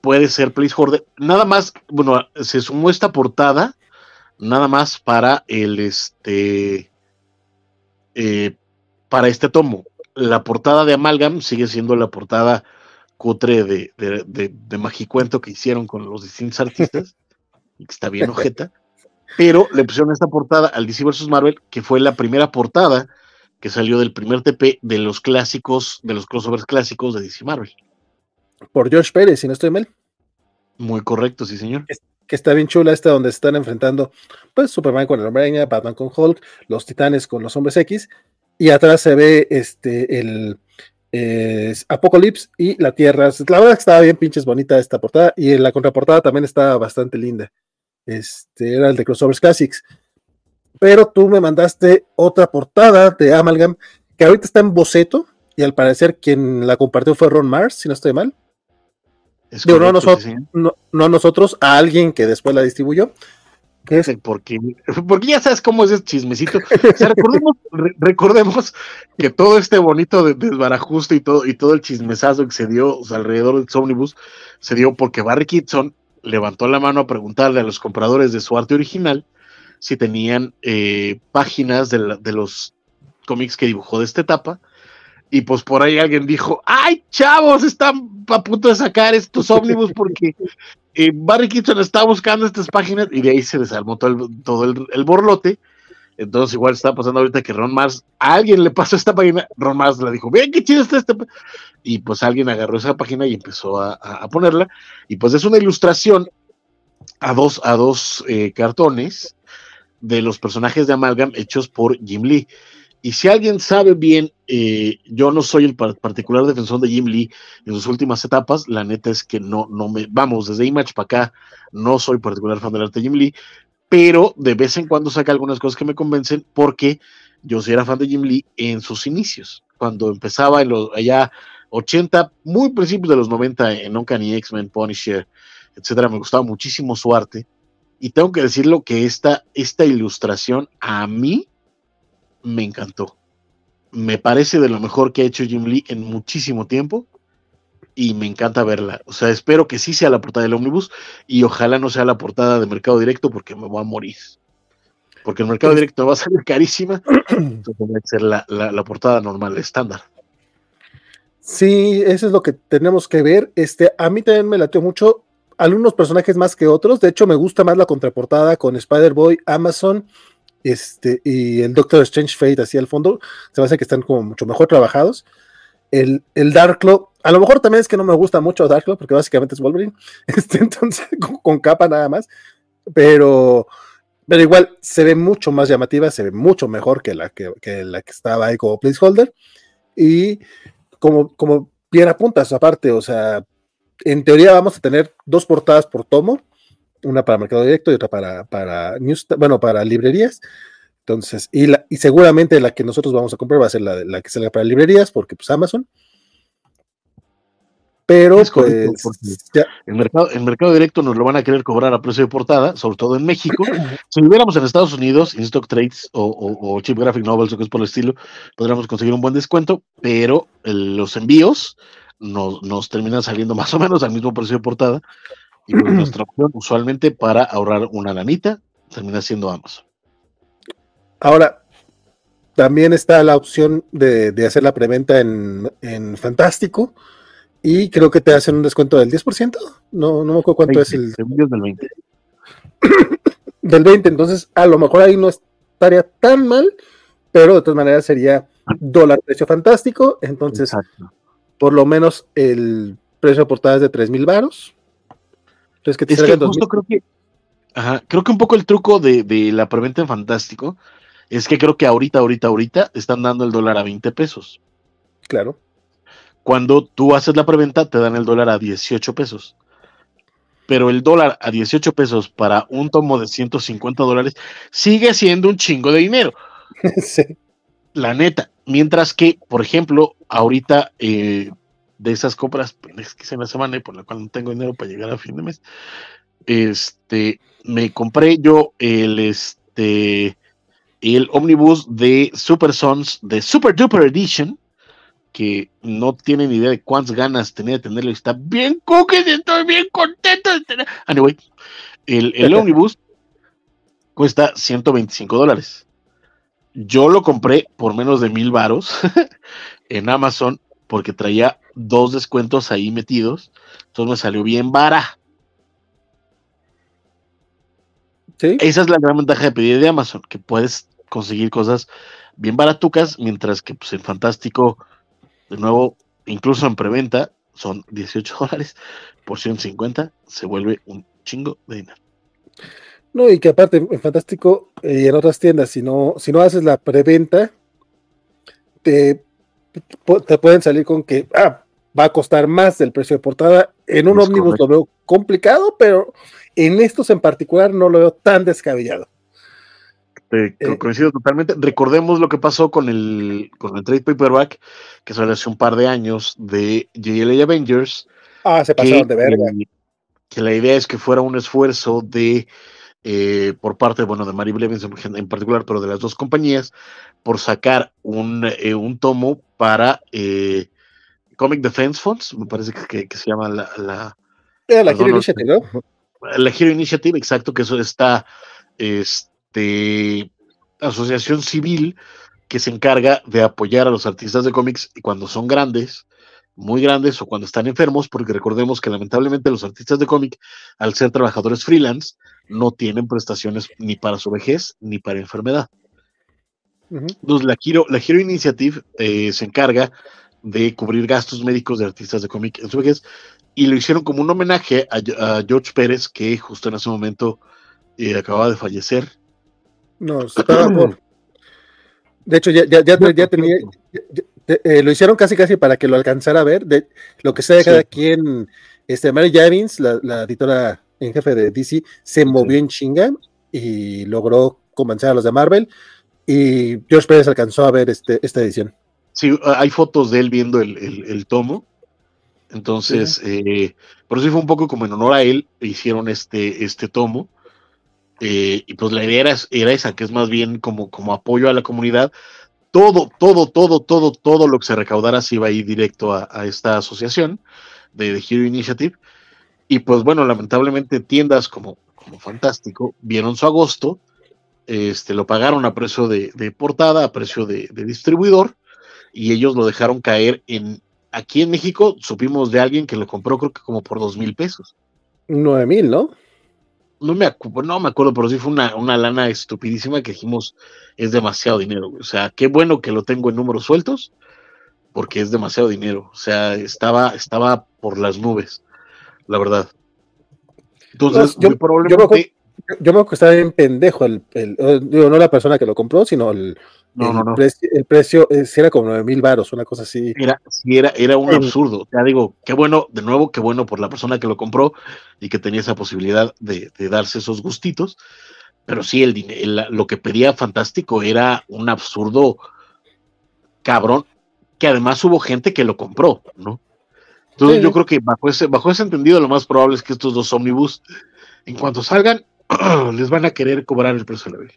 puede ser placeholder. Nada más, bueno, se sumó esta portada, nada más para el este. Eh, para este tomo. La portada de Amalgam sigue siendo la portada cutre de, de, de, de Magicuento que hicieron con los distintos artistas, y que está bien ojeta pero le pusieron esta portada al DC vs. Marvel, que fue la primera portada que salió del primer TP de los clásicos, de los crossovers clásicos de DC Marvel. Por George Pérez, si no estoy mal. Muy correcto, sí, señor. Que está bien chula esta donde se están enfrentando, pues, Superman con el Hombre Batman con Hulk, los Titanes con los Hombres X, y atrás se ve este, el Apocalypse y la Tierra. La verdad que estaba bien pinches bonita esta portada, y en la contraportada también está bastante linda. Este era el de Crossovers Classics. Pero tú me mandaste otra portada de Amalgam que ahorita está en boceto y al parecer quien la compartió fue Ron Mars, si no estoy mal. No, nosotros, no, nosotros, a alguien que después la distribuyó. es? Porque, porque ya sabes cómo es ese chismecito. recordemos, que todo este bonito desbarajuste y todo, y todo el chismesazo que se dio alrededor del Omnibus se dio porque Barry Kitson levantó la mano a preguntarle a los compradores de su arte original si tenían eh, páginas de, los cómics que dibujó de esta etapa. Y pues por ahí alguien dijo, ay chavos, están a punto de sacar estos ómnibus porque eh, Barry Kitson está buscando estas páginas y de ahí se desarmó todo el, todo el borlote entonces, igual está pasando ahorita que Ron Mars, a alguien le pasó esta página, Ron Mars le dijo, ven qué chido está este. Y pues alguien agarró esa página y empezó a, ponerla. Y pues es una ilustración a dos, a dos eh, cartones de los personajes de Amalgam hechos por Jim Lee. Y si alguien sabe bien, eh, yo no soy el particular defensor de Jim Lee en sus últimas etapas, la neta es que no, no me, vamos, desde Image para acá, no soy particular fan del arte de Jim Lee, pero de vez en cuando saca algunas cosas que me convencen porque yo sí era fan de Jim Lee en sus inicios, cuando empezaba en los allá 80, muy principios de los 90 en Uncanny X-Men, Punisher, etcétera, me gustaba muchísimo su arte. Y tengo que decirlo que esta, esta ilustración a mí me encantó. Me parece de lo mejor que ha hecho Jim Lee en muchísimo tiempo y me encanta verla. O sea, espero que sí sea la portada del ómnibus y ojalá no sea la portada de Mercado Directo porque me voy a morir. Porque el Mercado pues Directo va a salir carísima, entonces va a ser la, portada normal, estándar. Sí, eso es lo que tenemos que ver. Este, a mí también me lateó mucho algunos personajes más que otros. De hecho, me gusta más la contraportada con Spider-Boy, Amazon, este, y el Doctor Strange Fate así al fondo. Se me hace que están como mucho mejor trabajados. El, el Darklo, a lo mejor también es que no me gusta mucho Darklo, porque básicamente es Wolverine, este, entonces con, capa nada más, pero, pero igual se ve mucho más llamativa, se ve mucho mejor que la que, la que estaba ahí como placeholder, y como, como bien apuntas aparte, o sea, en teoría vamos a tener dos portadas por tomo, una para mercado directo y otra para, para news, bueno, para librerías. Entonces, y, la, y seguramente la que nosotros vamos a comprar va a ser la, la que salga para librerías, porque pues Amazon. Pero pues, el mercado, el mercado directo nos lo van a querer cobrar a precio de portada, sobre todo en México. si viviéramos en Estados Unidos, en Stock Trades o, o, Chip Graphic Novels o que es por el estilo, podríamos conseguir un buen descuento, pero los envíos nos, nos terminan saliendo más o menos al mismo precio de portada. Y pues nuestra opción usualmente para ahorrar una lanita termina siendo Amazon. Ahora, también está la opción de, de hacer la preventa en, en, Fantástico y creo que te hacen un descuento del 10%. No, no me acuerdo cuánto 20, es el. Del 20. del 20, entonces a lo mejor ahí no estaría tan mal, pero de todas maneras sería dólar precio fantástico, entonces Exacto. por lo menos el precio de portada es de 3 mil varos. Entonces que te Es que justo 2,000. creo que, ajá, creo que un poco el truco de, de la preventa en Fantástico es que creo que ahorita, ahorita, ahorita están dando el dólar a 20 pesos. Claro. Cuando tú haces la preventa, te dan el dólar a 18 pesos. Pero el dólar a 18 pesos para un tomo de 150 dólares sigue siendo un chingo de dinero. sí. La neta. Mientras que, por ejemplo, ahorita eh, de esas compras pendejas que hice en la semana y por la cual no tengo dinero para llegar a fin de mes, este, me compré yo el, este, el omnibus de Super Sons de Super Duper Edition, que no tienen idea de cuántas ganas tenía de tenerlo y está bien cookies, estoy bien contento de tener. Anyway, el, el omnibus cuesta 125 dólares. Yo lo compré por menos de mil varos en Amazon porque traía dos descuentos ahí metidos. Entonces me salió bien vara. Sí. Esa es la gran ventaja de pedir de Amazon, que puedes conseguir cosas bien baratucas, mientras que pues, en Fantástico, de nuevo, incluso en preventa, son 18 dólares por 150, se vuelve un chingo de dinero. No, y que aparte en Fantástico eh, y en otras tiendas, si no, si no haces la preventa, te, te pueden salir con que ah, va a costar más del precio de portada. En un ómnibus lo veo complicado, pero en estos en particular no lo veo tan descabellado. Te- Eh. coincido totalmente. Recordemos lo que pasó con el, con el trade paperback, que salió hace un par de años de JLA Avengers, Ah, se que, pasaron de verga. que la idea es que fuera un esfuerzo de eh, por parte, bueno, de Mary Blevins en, en particular, pero de las dos compañías, por sacar un, eh, un tomo para eh, Comic Defense Funds, me parece que, que- que se llama la, la, Era la Hero Initiative, ¿no? la Hero Initiative, exacto, que eso está este asociación civil que se encarga de apoyar a los artistas de cómics y cuando son grandes, muy grandes o cuando están enfermos, porque recordemos que lamentablemente los artistas de cómic, al ser trabajadores freelance, no tienen prestaciones ni para su vejez ni para enfermedad. Entonces, la Hero, la Hero Initiative eh, se encarga de cubrir gastos médicos de artistas de cómic en su vejez y lo hicieron como un homenaje a, a George Pérez, que justo en ese momento eh, acababa de fallecer. No, estaba por- De hecho, ya, ya, ya, ya tenía. ya- ya- eh, lo hicieron casi casi para que lo alcanzara a ver. De, lo que sea de cada quien. Este, Mary Javins, la, la editora en jefe de DC, se movió en chinga y logró convencer a los de Marvel. Y George Pérez alcanzó a ver este, esta edición. Sí, hay fotos de él viendo el, el- el tomo. Entonces, eh, por eso fue un poco como en honor a él, hicieron este, este tomo. Eh, y pues la idea era, era esa, que es más bien como, como apoyo a la comunidad. Todo, todo, todo, todo, todo lo que se recaudara se iba a ir directo a, a esta asociación de, Hero Initiative. Y pues bueno, lamentablemente tiendas como, como Fantástico vieron su agosto, este, lo pagaron a precio de, de portada, a precio de, de distribuidor, y ellos lo dejaron caer en, aquí en México supimos de alguien que lo compró creo que como por dos mil pesos. 9 mil, ¿no? No me, no me acuerdo, pero sí fue una, una lana estupidísima que dijimos es demasiado dinero. O sea, qué bueno que lo tengo en números sueltos, porque es demasiado dinero. O sea, estaba, estaba por las nubes, la verdad. Entonces, No, yo- probablemente, yo me estaba bien pendejo el, el- digo, no la persona que lo compró, sino el, no, el, no, no. precio, el precio eh, sí era como 9 mil varos, una cosa así. Era, sí, era, era un absurdo. O sea, digo, qué bueno, de nuevo, qué bueno por la persona que lo compró y que tenía esa posibilidad de, de darse esos gustitos. Pero sí, el, el- lo que pedía Fantástico era un absurdo cabrón, que además hubo gente que lo compró, ¿no? Entonces Sí. yo creo que bajo ese, bajo ese entendido, lo más probable es que estos dos ómnibus, en cuanto salgan, les van a querer cobrar el precio de la ley.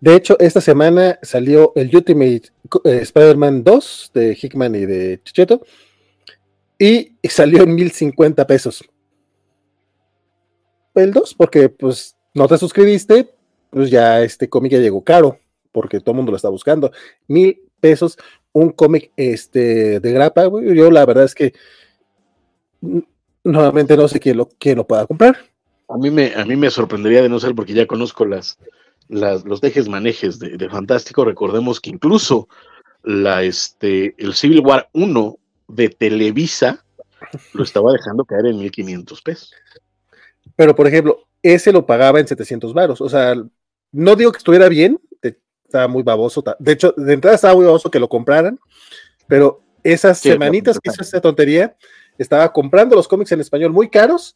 De hecho, esta semana salió el Ultimate eh, Spider-Man 2 de Hickman y de Chicheto. y salió en 1050 pesos. El 2, porque pues no te suscribiste, pues ya este cómic ya llegó caro, porque todo el mundo lo está buscando. Mil pesos, un cómic este, de grapa. Yo la verdad es que nuevamente no sé quién lo, quién lo pueda comprar. A mí, me, a mí me sorprendería de no ser porque ya conozco las, las los dejes manejes de, de, Fantástico. Recordemos que incluso la, este, el Civil War 1 de Televisa lo estaba dejando caer en 1500 pesos. Pero, por ejemplo, ese lo pagaba en 700 varos. O sea, no digo que estuviera bien, estaba muy baboso. De hecho, de entrada estaba muy baboso que lo compraran, pero esas sí, semanitas que hizo esta tontería, estaba comprando los cómics en español muy caros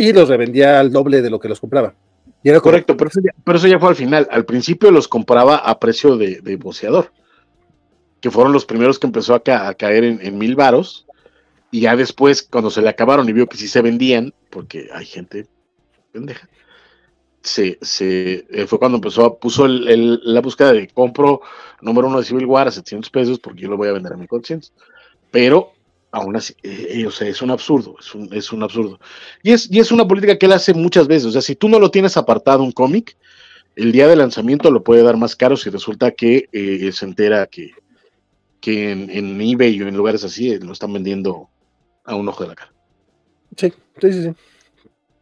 y los revendía al doble de lo que los compraba. Y era correcto, pero eso, ya, fue al final. Al principio los compraba a precio de, de que fueron los primeros que empezó a, ca a caer en, mil varos. Y ya después, cuando se le acabaron y vio que sí se vendían, porque hay gente pendeja, se, se eh, fue cuando empezó a, puso la búsqueda de compro número uno de Civil War a 700 pesos porque yo lo voy a vender a mi conciencia. Pero aún así, eh, o sea, es un absurdo, es un, es un absurdo. Y es, y es una política que él hace muchas veces. O sea, si tú no lo tienes apartado un cómic, el día de lanzamiento lo puede dar más caro si resulta que eh, se entera que, que en, en, eBay o en lugares así lo están vendiendo a un ojo de la cara. Sí, sí, sí. sí.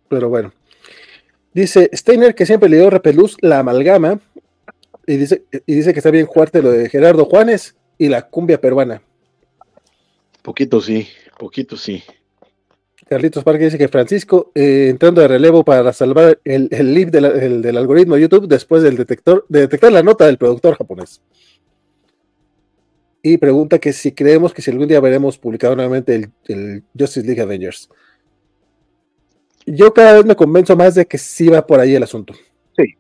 Pero bueno. Dice Steiner que siempre le dio repelús la amalgama y dice, y dice que está bien fuerte lo de Gerardo Juanes y la cumbia peruana. Poquito sí, poquito sí. Carlitos Parque dice que Francisco, eh, entrando de relevo para salvar el, el lead del, el, del, algoritmo de YouTube después del detector, de detectar la nota del productor japonés. Y pregunta que si creemos que si algún día veremos publicado nuevamente el, el Justice League Avengers. Yo cada vez me convenzo más de que sí va por ahí el asunto. Sí.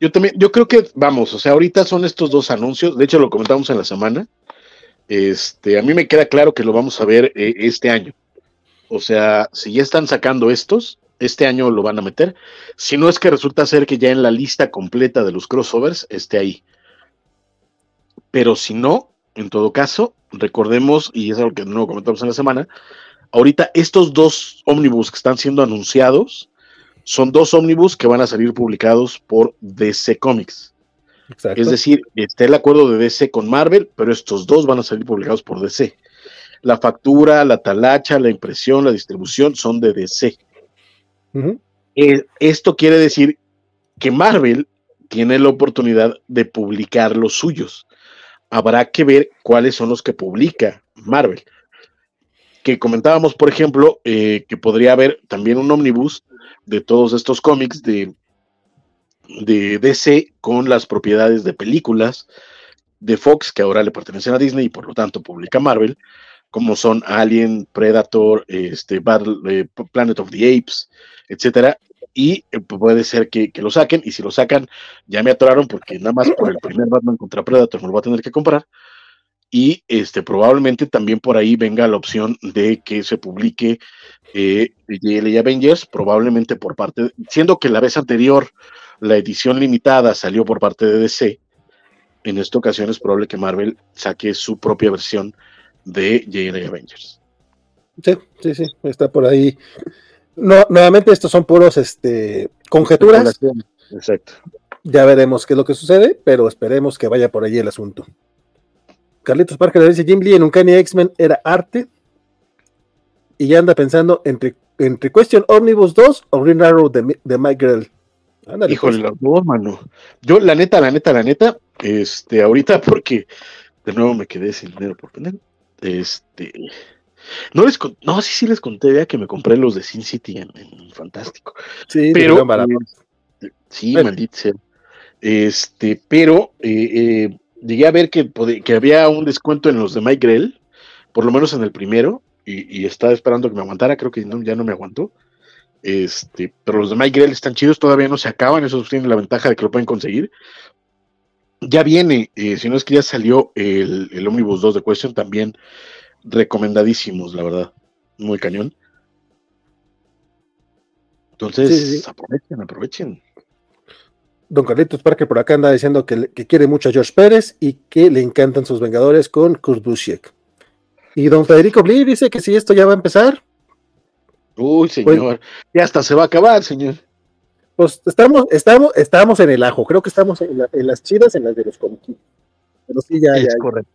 Yo también, yo creo que, vamos, o sea, ahorita son estos dos anuncios, de hecho lo comentamos en la semana, este, a mí me queda claro que lo vamos a ver eh, este año. O sea, si ya están sacando estos, este año lo van a meter. Si no es que resulta ser que ya en la lista completa de los crossovers esté ahí. Pero si no, en todo caso, recordemos, y es algo que no comentamos en la semana, ahorita estos dos ómnibus que están siendo anunciados son dos ómnibus que van a salir publicados por DC Comics. Exacto. Es decir, está el acuerdo de DC con Marvel, pero estos dos van a salir publicados por DC. La factura, la talacha, la impresión, la distribución son de DC. Uh -huh. eh, esto quiere decir que Marvel tiene la oportunidad de publicar los suyos. Habrá que ver cuáles son los que publica Marvel. Que comentábamos, por ejemplo, eh, que podría haber también un omnibus de todos estos cómics de de DC con las propiedades de películas de Fox, que ahora le pertenecen a Disney y por lo tanto publica Marvel, como son Alien, Predator, este, Battle, eh, Planet of the Apes, etcétera. Y eh, puede ser que, que, lo saquen, y si lo sacan, ya me atoraron porque nada más por el primer Batman contra Predator me lo voy a tener que comprar. Y este, probablemente también por ahí venga la opción de que se publique eh, JLA Avengers, probablemente por parte, siendo que la vez anterior la edición limitada salió por parte de DC, en esta ocasión es probable que Marvel saque su propia versión de JLA Avengers. Sí, sí, sí, está por ahí. No, nuevamente estos son puros este, conjeturas. Exacto. Ya veremos qué es lo que sucede, pero esperemos que vaya por allí el asunto. Carlitos Parker le dice Jim Lee en un Uncanny X-Men era arte y ya anda pensando entre, entre Question Omnibus 2 o Green Arrow de, de Mike Grell. Ándale, Híjole, pues. los dos, mano. Yo, la neta, la neta, la neta, este, ahorita porque de nuevo me quedé sin dinero por pendejo. Este, no les no, sí, sí les conté ya que me compré los de Sin City en, en Fantástico. Sí, pero eh, sí, bueno. maldito sea. Este, pero eh, eh, llegué a ver que, que había un descuento en los de Mike Grell, por lo menos en el primero, y, y estaba esperando que me aguantara, creo que no, ya no me aguantó. Este, pero los de Mike Grell están chidos, todavía no se acaban, esos tienen la ventaja de que lo pueden conseguir. Ya viene, eh, si no es que ya salió el, el Omnibus 2 de Question, también recomendadísimos, la verdad. Muy cañón. Entonces, sí, sí. aprovechen, aprovechen. Don Carlitos Parker por acá anda diciendo que, que, quiere mucho a George Pérez y que le encantan sus Vengadores con Kurt Busiek. Y don Federico Bli dice que si esto ya va a empezar, Uy, señor, ya hasta se va a acabar, señor. pues estamos, estamos, estamos en el ajo. Creo que estamos en, la- en las chidas, en las de los comiquí. Pero sí, ya, es ya, correcto.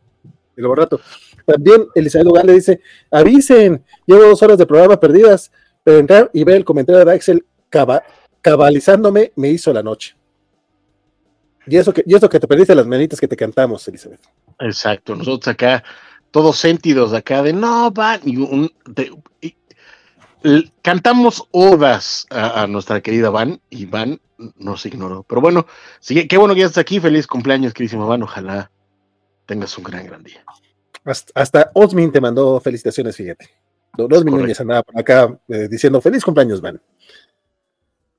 el rato. También Elizabeth Lugar le dice, avisen, llevo dos horas de programa perdidas, pero entrar y ver el comentario de Axel caba- cabalizándome me hizo la noche. Y eso que, y eso que te perdiste las manitas que te cantamos, Elizabeth. Exacto, nosotros acá, todos sentidos acá de no, van, y un- de- y- cantamos odas a, a nuestra querida Van, y Van nos ignoró. Pero bueno, sí, qué bueno que ya estás aquí, feliz cumpleaños, queridísimo Van, ojalá tengas un gran, gran día. Hasta, hasta Osmin te mandó felicitaciones, fíjate. Osmin. Núñez andaba por acá eh, diciendo feliz cumpleaños, Van.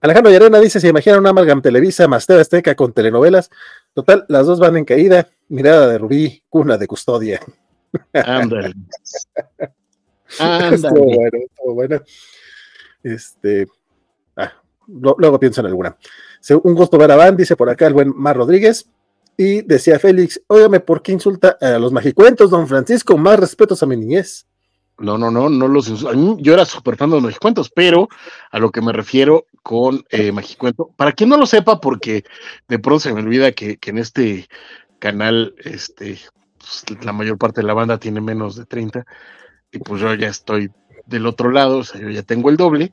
Alejandro Llarena dice: Se imagina una amalgam Televisa más TV Azteca con telenovelas. Total, las dos van en caída. Mirada de Rubí, cuna de custodia. Ándale. Estuvo bueno, estuvo bueno. Este. ah, lo- luego pienso en alguna. Un gusto ver a Van, dice por acá el buen Mar Rodríguez. Y decía Félix: Óigame, ¿por qué insulta a los magicuentos, don Francisco? Más respetos a mi niñez. No, no, no, no los insu- a mí- Yo era súper fan de los Magicuentos, pero a lo que me refiero con eh, Magicuento, para quien no lo sepa, porque de pronto se me olvida que, que en este canal, este, pues, la mayor parte de la banda tiene menos de 30, y pues yo ya estoy del otro lado, o sea, yo ya tengo el doble.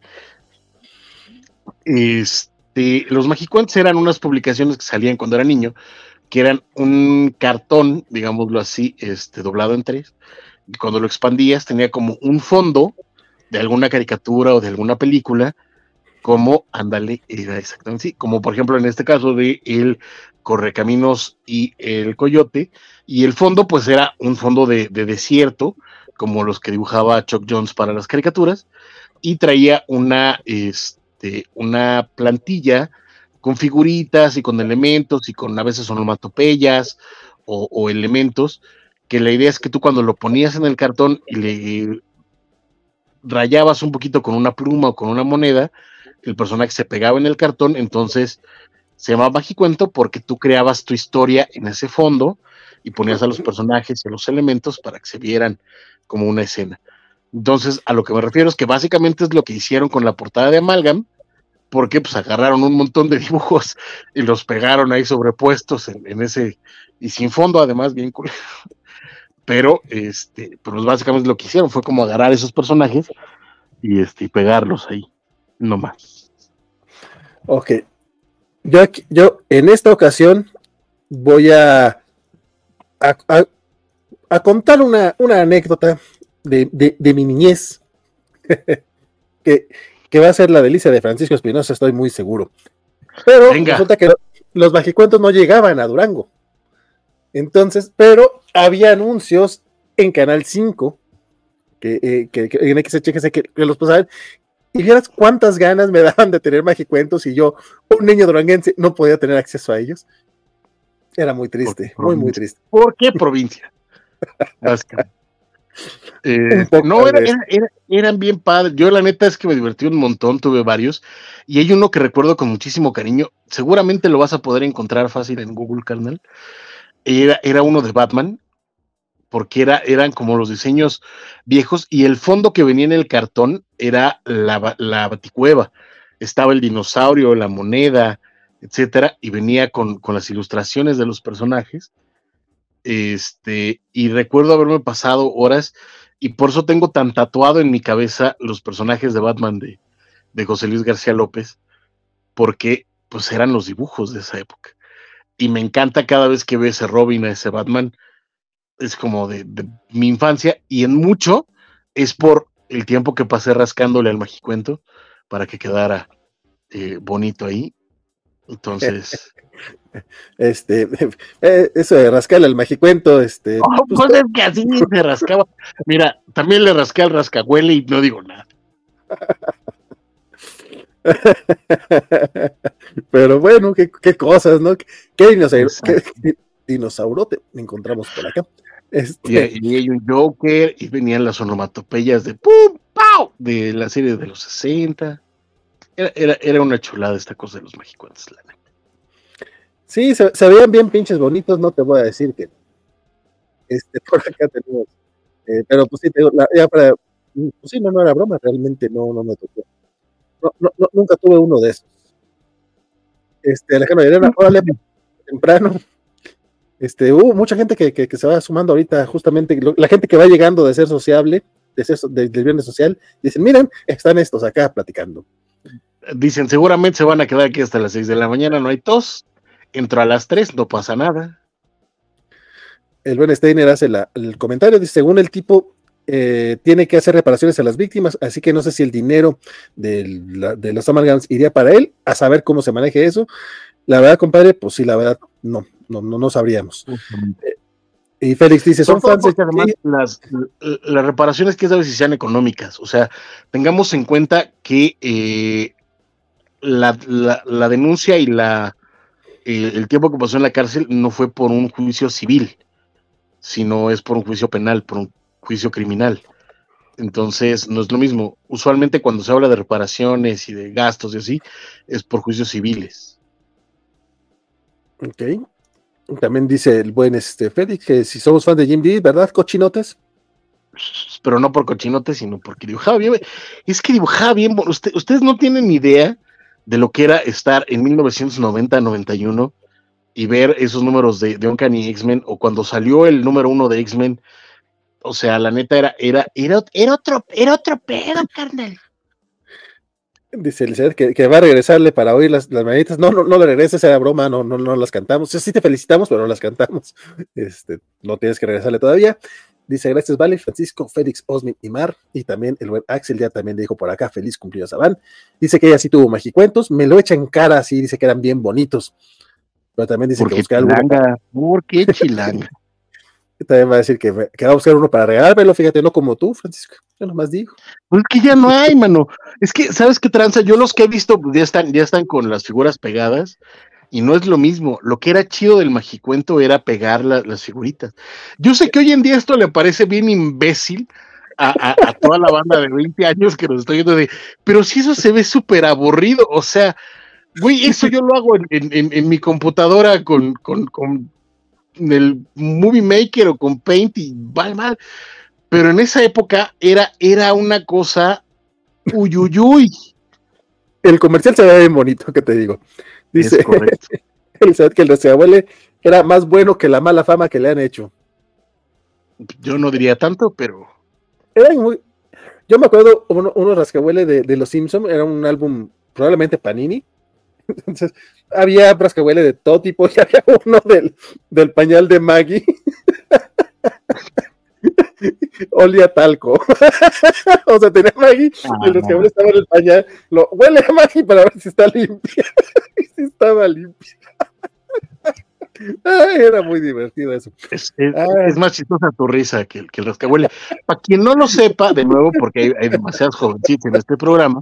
Este, los Magicuentos eran unas publicaciones que salían cuando era niño, que eran un cartón, digámoslo así, este, doblado en tres, y cuando lo expandías tenía como un fondo de alguna caricatura o de alguna película, como, ándale, era exactamente así, como por ejemplo en este caso de El Correcaminos y El Coyote, y el fondo pues era un fondo de, de desierto, como los que dibujaba Chuck Jones para las caricaturas, y traía una, este, una plantilla con figuritas y con elementos y con a veces onomatopeyas o, o elementos que la idea es que tú cuando lo ponías en el cartón y le rayabas un poquito con una pluma o con una moneda, el personaje se pegaba en el cartón, entonces se llamaba Magicuento porque tú creabas tu historia en ese fondo y ponías a los personajes y a los elementos para que se vieran como una escena. Entonces, a lo que me refiero es que básicamente es lo que hicieron con la portada de Amalgam, porque pues agarraron un montón de dibujos y los pegaron ahí sobrepuestos en, en ese, y sin fondo además, bien cool. Pero, este, pues básicamente lo que hicieron fue como agarrar esos personajes y, este, y pegarlos ahí, no más. Ok. Yo, aquí- yo en esta ocasión voy a, a, a- a contar una, una anécdota de, de- de mi niñez que, que va a ser la delicia de Francisco Espinosa, estoy muy seguro. Pero Venga. resulta que los magicuentos no llegaban a Durango. Entonces, pero había anuncios en Canal 5 que, eh, que, que en XHX que, que los pasaban y vieras cuántas ganas me daban de tener magicuentos y yo, un niño duranguense, no podía tener acceso a ellos. Era muy triste, muy, muy triste. ¿Por qué provincia? Eh, no, era- era- era- eran bien padres. Yo la neta es que me divertí un montón, tuve varios. Y hay uno que recuerdo con muchísimo cariño. Seguramente lo vas a poder encontrar fácil en Google, carnal. Era, era uno de Batman, porque era, eran como los diseños viejos y el fondo que venía en el cartón era la, la baticueva. Estaba el dinosaurio, la moneda, etcétera, y venía con, con las ilustraciones de los personajes. Este, y recuerdo haberme pasado horas, y por eso tengo tan tatuado en mi cabeza los personajes de Batman de, de José Luis García López, porque pues eran los dibujos de esa época. Y me encanta cada vez que veo ese Robin, a ese Batman, es como de, de mi infancia, y en mucho es por el tiempo que pasé rascándole al magicuento para que quedara eh, bonito ahí. Entonces, Este, eh, eso de rascarle al magicuento, este, Oh, pues, pues es que así se rascaba. Mira, también le rasqué al rascahuele y no digo nada. pero bueno, qué, qué cosas, ¿no? ¿Qué, qué dinosaurote encontramos por acá? Este, Y, y hay un Joker y venían las onomatopeyas de ¡pum! ¡pau! de la serie de los 60. Era, era, era una chulada esta cosa de los magicuentos. la neta. Sí, se, se veían bien pinches bonitos, no te voy a decir que. Este, por acá tenemos Eh, pero pues sí, te digo, la- ya para, pues sí, no, no era broma, realmente no, no me tocó. No, no, no, nunca tuve uno de esos. Este, Alejandro Llerena, órale, temprano. Este, hubo mucha gente que, que, que se va sumando ahorita, justamente, lo- la gente que va llegando de ser sociable, de ser, de- del viernes social, dicen, miren, están estos acá platicando. Dicen, seguramente se van a quedar aquí hasta las 6 de la mañana, no hay tos. Entro a las 3, no pasa nada. El buen Steiner hace la- el comentario, dice, según el tipo, eh, tiene que hacer reparaciones a las víctimas, así que no sé si el dinero de, la- de los amalgams iría para él, a saber cómo se maneje eso. La verdad, compadre, pues sí, la verdad, no, no, no, no sabríamos. Y Félix dice, son fans de además las, las reparaciones que sabes si sean económicas. O sea, tengamos en cuenta que eh, la, la- la denuncia y la el, el tiempo que pasó en la cárcel no fue por un juicio civil, sino es por un juicio penal, por un juicio criminal. Entonces, no es lo mismo. Usualmente cuando se habla de reparaciones y de gastos y así, es por juicios civiles. Ok. También dice el buen este, Félix que si somos fans de Jim Lee, ¿verdad, cochinotes? pero no por cochinote, sino porque dibujaba bien. Es que dibujaba bien. usted- ustedes no tienen idea de lo que era estar en 1990-91 y ver esos números de, de Uncanny X-Men o cuando salió el número uno de X-Men. O sea, la neta era, era, era, era otro, era otro pedo, carnal. Dice Elizabeth que, que va a regresarle para oír las, las mañanitas. No, no, no le regreses, era broma, no, no, no las cantamos. Sí, te felicitamos, pero no las cantamos. Este, no tienes que regresarle todavía. Dice, gracias, Vale, Francisco, Félix, Osmin y Mar. Y también el buen Axel ya también le dijo por acá, feliz cumpleaños a Van. Dice que ella sí tuvo magicuentos, me lo echa en cara así, dice que eran bien bonitos. Pero también dice que Porque busca alguno. chilanga, ¿por qué chilanga? También va a decir que, que va a buscar uno para regalármelo, fíjate, no como tú, Francisco. Yo nomás digo. Pues que ya no hay, mano. Es que, ¿sabes qué tranza? Yo los que he visto pues, ya están, ya están con las figuras pegadas y no es lo mismo. Lo que era chido del magicuento era pegar la- las figuritas. Yo sé que hoy en día esto le parece bien imbécil a, toda la banda de 20 años que nos está viendo de, pero si eso se ve súper aburrido, o sea, güey, eso yo lo hago en mi computadora con, con, con el Movie Maker o con Paint y va mal. Pero en esa época era, era una cosa uyuyuy. El comercial se ve bien bonito, ¿qué te digo? Dice. Elizabeth que el Reseabuele era más bueno que la mala fama que le han hecho. Yo no diría tanto, pero Era muy. Yo me acuerdo uno, uno rascahuele de, de Los Simpson, era un álbum probablemente Panini. Entonces, había rascahuele de todo tipo y había uno del, del pañal de Maggie. Olía talco. o sea, tenía Maggie y el rascahuele estaba en el pañal. Lo, huele a Maggie para ver si está limpia. y si estaba limpia. Ay, era muy divertido eso. es, es- Ah. es más chistosa tu risa que, el- que el rascahuele. Para quien no lo sepa, de nuevo, porque hay, hay demasiados jovencitos en este programa,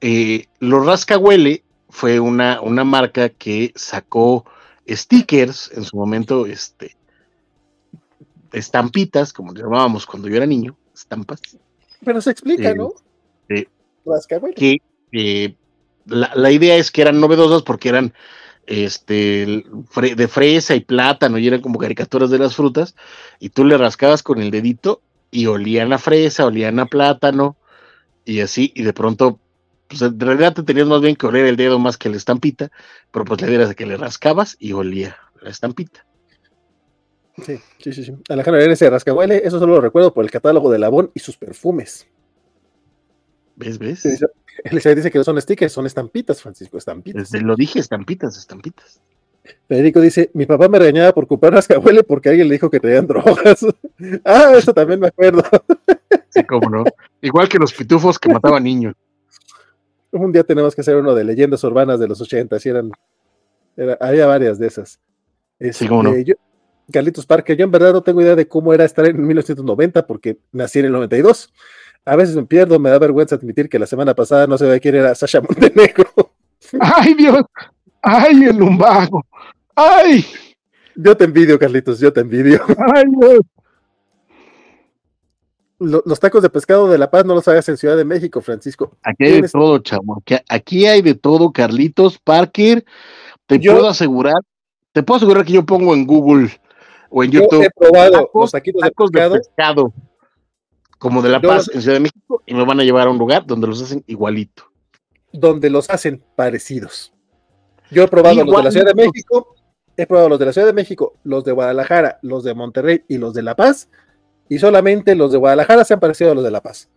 eh, los rascahuele fue una, una marca que sacó stickers en su momento, este, estampitas, como le llamábamos cuando yo era niño, estampas, Pero se explica, Sí, ¿no? sí. Rascahuele. que eh, la, la idea es que eran novedosas porque eran este fre- de fresa y plátano y eran como caricaturas de las frutas y tú le rascabas con el dedito y olían a fresa, olían a plátano y así y de pronto pues en realidad te tenías más bien que oler el dedo más que la estampita, pero pues la idea era de que le rascabas y olía la estampita. Sí, sí, sí. sí. Alejandro ese rascahuele, eso solo lo recuerdo por el catálogo de Labón y sus perfumes. ¿Ves? ¿Ves? Elizabeth dice que no son stickers, son estampitas, Francisco, estampitas. Desde lo dije, estampitas, estampitas. Federico dice, mi papá me regañaba por comprar rascahuele porque alguien le dijo que traían drogas. ah, eso también me acuerdo. Sí, cómo no. Igual que los pitufos que mataban niños. Un día tenemos que hacer uno de leyendas urbanas de los 80, y eran, era- había varias de esas. Sí, cómo no. Este, yo- Carlitos Parker, yo en verdad no tengo idea de cómo era estar en 1990 porque nací en el 92. A veces me pierdo, me da vergüenza admitir que la semana pasada no sabía quién era Sasha Montenegro. ¡Ay, Dios! ¡Ay, el lumbago! ¡Ay! Yo te envidio, Carlitos, yo te envidio. ¡Ay, Dios! Lo- Los tacos de pescado de La Paz no los hagas en Ciudad de México, Francisco. Aquí hay de todo, chamo. Aquí, aquí hay de todo, Carlitos Parker. Te Yo- puedo asegurar, te puedo asegurar que yo pongo en Google o en Yo YouTube he probado tacos- los taquitos de tacos de pescado. pescado. como de La Paz en Ciudad de México y me van a llevar a un lugar donde los hacen igualito. donde los hacen parecidos. Yo he probado los de la Ciudad de. México, he probado los de la Ciudad de México, los de Guadalajara, los de Monterrey y los de La Paz, y solamente los de Guadalajara se han parecido a los de La Paz.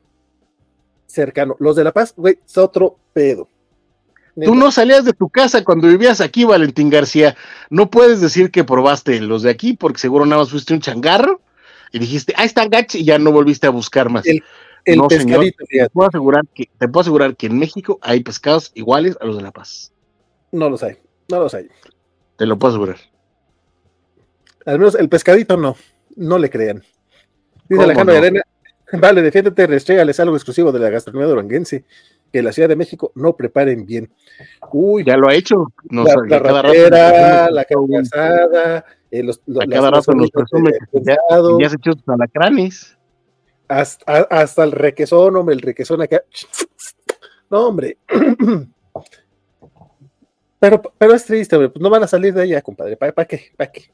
Cercano. Los de La Paz, güey, es otro pedo. Tú no salías de tu casa cuando vivías aquí, Valentín García. No puedes decir que probaste los de aquí porque seguro nada más fuiste un changarro y dijiste, ah, están gach y ya no volviste a buscar más. El- El No, señor. pescadito, Te fíjate, puedo asegurar que, te puedo asegurar que en México hay pescados iguales a los de La Paz. no los hay, no los hay. Te lo puedo asegurar. Al menos el pescadito no, no le crean. Dice ¿Cómo Alejandro no? Arena, vale, defiéndete, restrégales algo exclusivo de la gastronomía duranguense, que la Ciudad de México no preparen bien. Uy, Ya lo ha hecho. Nos- la, la nos la carne asada, eh, los, los- A cada rato nos presume que ya- ya se echó sus alacranes. hasta, hasta el requesón, hombre, el requesón acá. No, hombre. Pero, pero es triste, hombre, pues no van a salir de allá, compadre. ¿Para qué? ¿Para qué?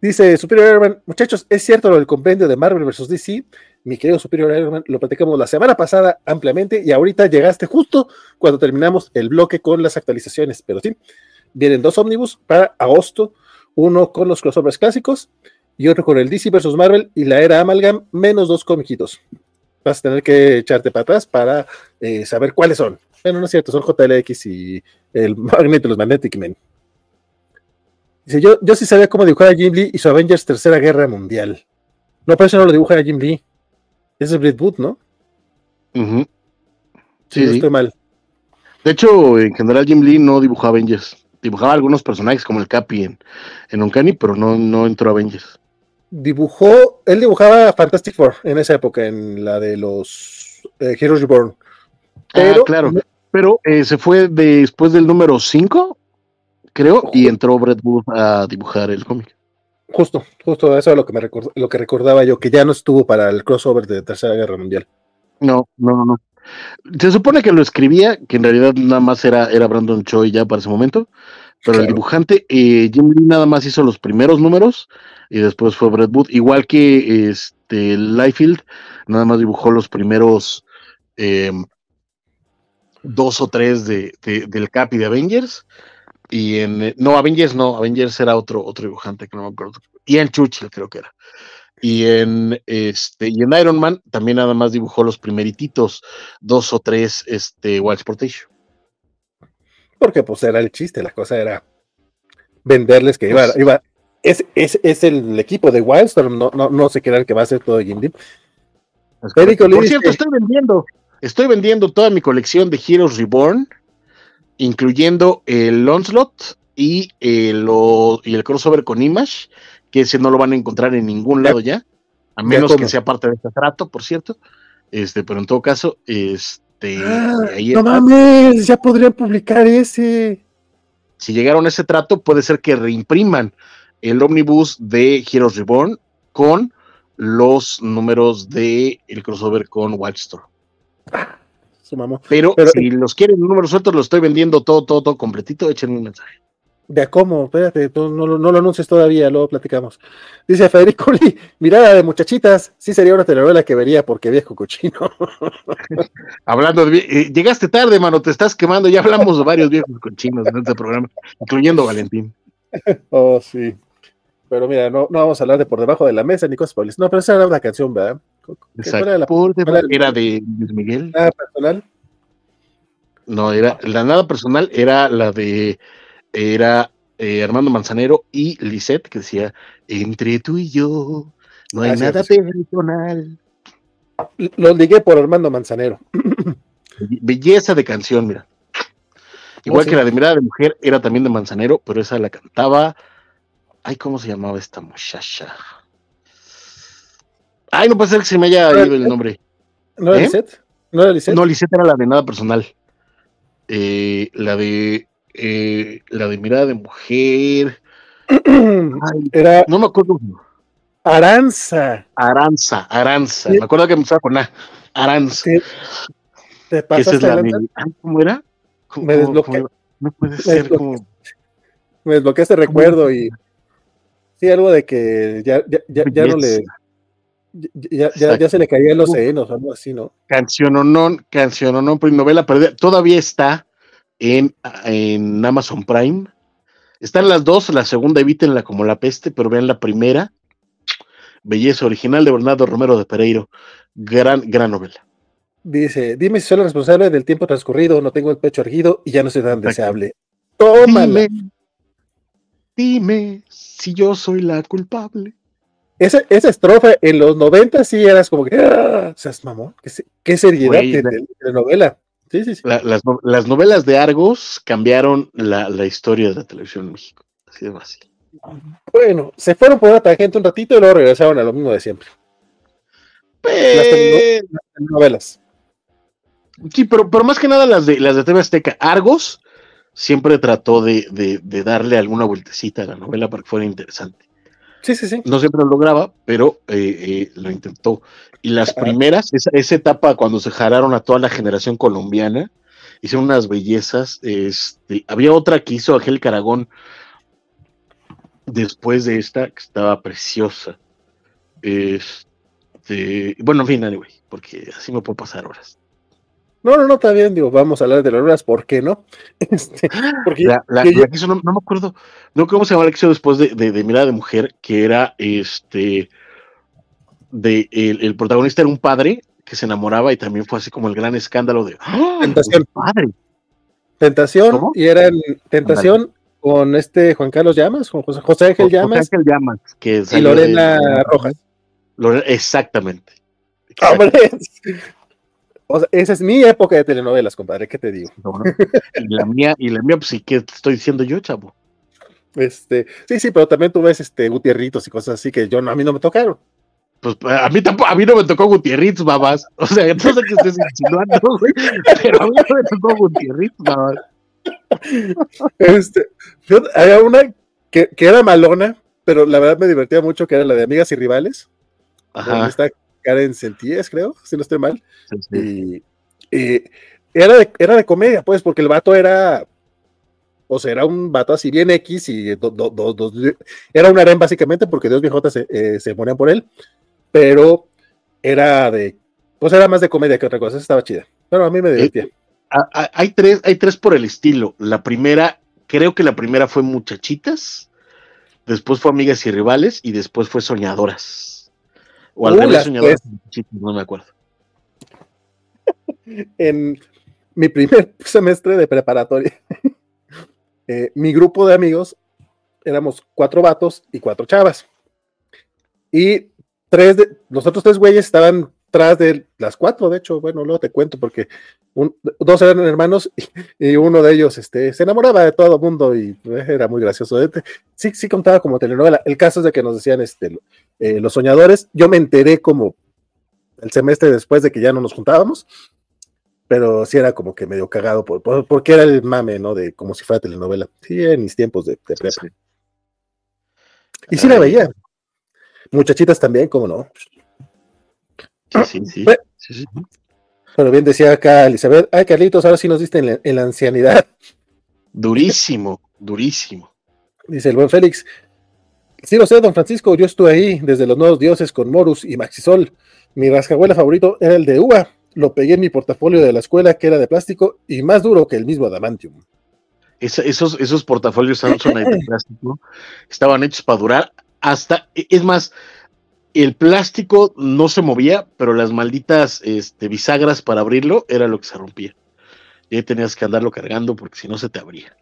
Dice Superior Ironman, muchachos, es cierto lo del compendio de Marvel vs. DC. Mi querido Superior Ironman, lo platicamos la semana pasada ampliamente y ahorita llegaste justo cuando terminamos el bloque con las actualizaciones. Pero sí, vienen dos ómnibus para agosto, uno con los crossovers clásicos y otro con el DC vs. Marvel y la era Amalgam, menos dos comiquitos. Vas a tener que echarte para atrás para eh, saber cuáles son. Bueno, no es cierto, son JLX y el Magneto los Magnetic Men. Dice, yo, yo sí sabía cómo dibujar a Jim Lee y su Avengers Tercera Guerra Mundial. No, pero eso no lo dibuja a Jim Lee. Ese es Brett Booth, ¿no? Sí, Sí, no estoy mal. De hecho, en general Jim Lee no dibujaba Avengers. Dibujaba algunos personajes como el Capi en, en Uncanny, pero no, no entró a Avengers. Dibujó, él dibujaba Fantastic Four en esa época, en la de los eh, Heroes Reborn. Pero, ah, claro. Pero eh, se fue después del número 5, creo, y entró Brett Booth a dibujar el cómic. Justo, justo eso es lo que me record- lo que recordaba yo, que ya no estuvo para el crossover de Tercera Guerra Mundial. No, no, no. Se supone que lo escribía, que en realidad nada más era, era Brandon Choi ya para ese momento, pero el dibujante, eh, Jim Lee nada más hizo los primeros números y después fue Brett Booth, igual que este Liefeld, nada más dibujó los primeros eh, dos o tres de, de- del Capi de Avengers. Y en no, Avengers no, Avengers era otro, otro dibujante que no me acuerdo. Ian Churchill creo que era. Y en este, y en Iron Man también nada más dibujó los primerititos, dos o tres este Wild Sportation. Porque pues era el chiste, la cosa era venderles que iba, Pues- iba es, es, es el equipo de Wildstorm, no, no, no se crean que va a ser todo Jim. Oli Por cierto, estoy vendiendo, estoy vendiendo toda mi colección de Heroes Reborn, incluyendo el Onslaught y el, lo- y el crossover con Image, que ese no lo van a encontrar en ningún lado ya, a menos que sea parte de este trato, por cierto. Este, pero en todo caso, este, ahí Ah, no mames, ya podrían publicar ese. si llegaron a ese trato, puede ser que reimpriman el omnibus de Heroes Reborn con los números de el crossover con Wildstorm. Su mamá. Pero, Pero- si los quieren en números sueltos, lo estoy vendiendo todo, todo, todo completito, échenme un mensaje. De a cómo, espérate, no, lo- no lo anuncies todavía, luego platicamos. Dice Federico Lee, mirada de muchachitas, sí sería una telenovela que vería porque viejo cochino. Hablando de eh, llegaste tarde, mano, te estás quemando, ya hablamos de varios viejos conchinos en este programa, incluyendo Valentín. oh, sí. Pero mira, no, no vamos a hablar de por debajo de la mesa ni cosas por. No, pero esa era una canción, ¿verdad? ¿Qué- cuál era la Por debajo- cuál era- era de Luis Miguel. nada personal? No, era la nada personal, era la de era eh, Armando Manzanero y Lisette, que decía, entre tú y yo, no hay nada personal. Lo ligué por Armando Manzanero. Belleza de canción, mira. Igual Oh, sí. que la de Mirada de Mujer era también de Manzanero, pero esa la cantaba. Ay, ¿cómo se llamaba esta muchacha? Ay, no puede ser que se me haya ido el nombre. ¿No era ¿Eh? Lisette? ¿No era Lisette? No, Lisette era la de nada personal. Eh, la de eh, la de Mirada de Mujer. Ay, era no me acuerdo. Aranza. Aranza, Aranza. Sí. Me acuerdo que empezaba con A. Aranza. Te esa pasaste es la de- Ay, ¿Cómo era? ¿Cómo- Me desbloqueé. No puede ser desbloqueé. como. Me desbloqueaste recuerdo y sí, algo de que ya, ya, ya, ya no le. Ya, ya, ya se le caían los senos, algo así, ¿no? Canción o no, canción o no, novela perdida. Todavía está en, en Amazon Prime. Están las dos, la segunda evítenla como la peste, pero vean la primera. Belleza original de Bernardo Romero de Pereiro. Gran, gran novela. Dice, dime si soy el responsable del tiempo transcurrido, no tengo el pecho erguido y ya no soy tan deseable. Tómala. Dime, dime si yo soy la culpable. Esa, esa estrofa en los 90 sí eras como que, ¡ah! seas mamón, qué, qué seriedad Güey, de, la- de- de novela. Sí, sí, sí. La- las, las novelas de Argos cambiaron la, la historia de la televisión en México. Así de fácil. Bueno, se fueron por una tangente un ratito y luego regresaron a lo mismo de siempre. Las Pe- novelas. Sí, pero, pero más que nada las de las de TV Azteca. Argos siempre trató de, de- de darle alguna vueltecita a la novela para que fuera interesante. Sí, sí, sí. No siempre lo lograba, pero eh, eh, lo intentó. Y las primeras, esa, esa etapa cuando se jalaron a toda la generación colombiana, hicieron unas bellezas. Este, había otra que hizo Ángel Caragón después de esta, que estaba preciosa. Este, bueno, en fin, anyway, porque así me puedo pasar horas. No, no, no, está bien, digo, vamos a hablar de las novelas, ¿por qué no? Este, porque La, la- que yo- la que hizo, no, no me acuerdo, no cómo se llamaba la que hizo después de, de, de Mirada de Mujer, que era este de el, el protagonista era un padre que se enamoraba y también fue así como el gran escándalo de ¡Ah! Tentación. padre. Tentación, ¿Cómo? y eran Tentación con este Juan Carlos Llamas, con José, José Ángel José Llamas Ángel Llamas, que y de- Lorena Rojas. Exactamente. ¡Hombre! O sea, esa es mi época de telenovelas, compadre, ¿qué te digo? No, no. Y la mía, y la mía, pues sí, ¿qué te estoy diciendo yo, chavo? Este, sí, sí, pero también tú ves este Gutierritos y cosas así que yo no, a mí no me tocaron. Pues a mí tampoco, a mí no me tocó Gutierriz, babas. O sea, no sé qué estés insinuando, güey, pero a mí no me tocó Gutierriz, babas. Este, había una que, que era malona, pero la verdad me divertía mucho, que era la de Amigas y Rivales. Ajá. está Karen Sentíes, creo, si no estoy mal. sí, sí. Y, y era, de, era de comedia, pues, porque el vato era, o sea, era un vato así bien X y do- do- do- do- era un harem básicamente porque dos viejotas se, eh, se morían por él, pero era de, pues era más de comedia que otra cosa, estaba chida. Pero a mí me divertía. Ah, hay tres, hay tres por el estilo. La primera, creo que la primera fue Muchachitas, después fue Amigas y Rivales y después fue Soñadoras. O al Uh, revés, no me acuerdo. En mi primer semestre de preparatoria, eh, mi grupo de amigos éramos cuatro vatos y cuatro chavas. Y tres de, los otros tres güeyes estaban tras de las cuatro, de hecho, bueno, luego te cuento porque un- dos eran hermanos y, y uno de ellos este, se enamoraba de todo el mundo y eh, era muy gracioso. Eh, Sí, sí contaba como telenovela. El caso es de que nos decían este, eh, los soñadores. Yo me enteré como el semestre después de que ya no nos juntábamos, pero sí era como que medio cagado por, por- porque era el mame, ¿no? De como si fuera telenovela. Sí, en mis tiempos de, de prepa. Sí. Y sí la veía. Muchachitas también, ¿cómo no? Sí, sí, sí. Sí, sí. Pero bien decía acá Elizabeth, ay Carlitos, ahora sí nos diste en la, en la ancianidad, Durísimo, durísimo. dice el buen Félix. Sí lo sé, don Francisco, yo estuve ahí desde los nuevos dioses con Morus y Maxisol. Mi rascahuela favorito era el de uva. Lo pegué en mi portafolio de la escuela que era de plástico y más duro que el mismo adamantium. Esos, esos portafolios Samsonite de plástico estaban hechos para durar hasta, e- es más, el plástico no se movía, pero las malditas este, bisagras para abrirlo era lo que se rompía. Y ahí tenías que andarlo cargando porque si no se te abría.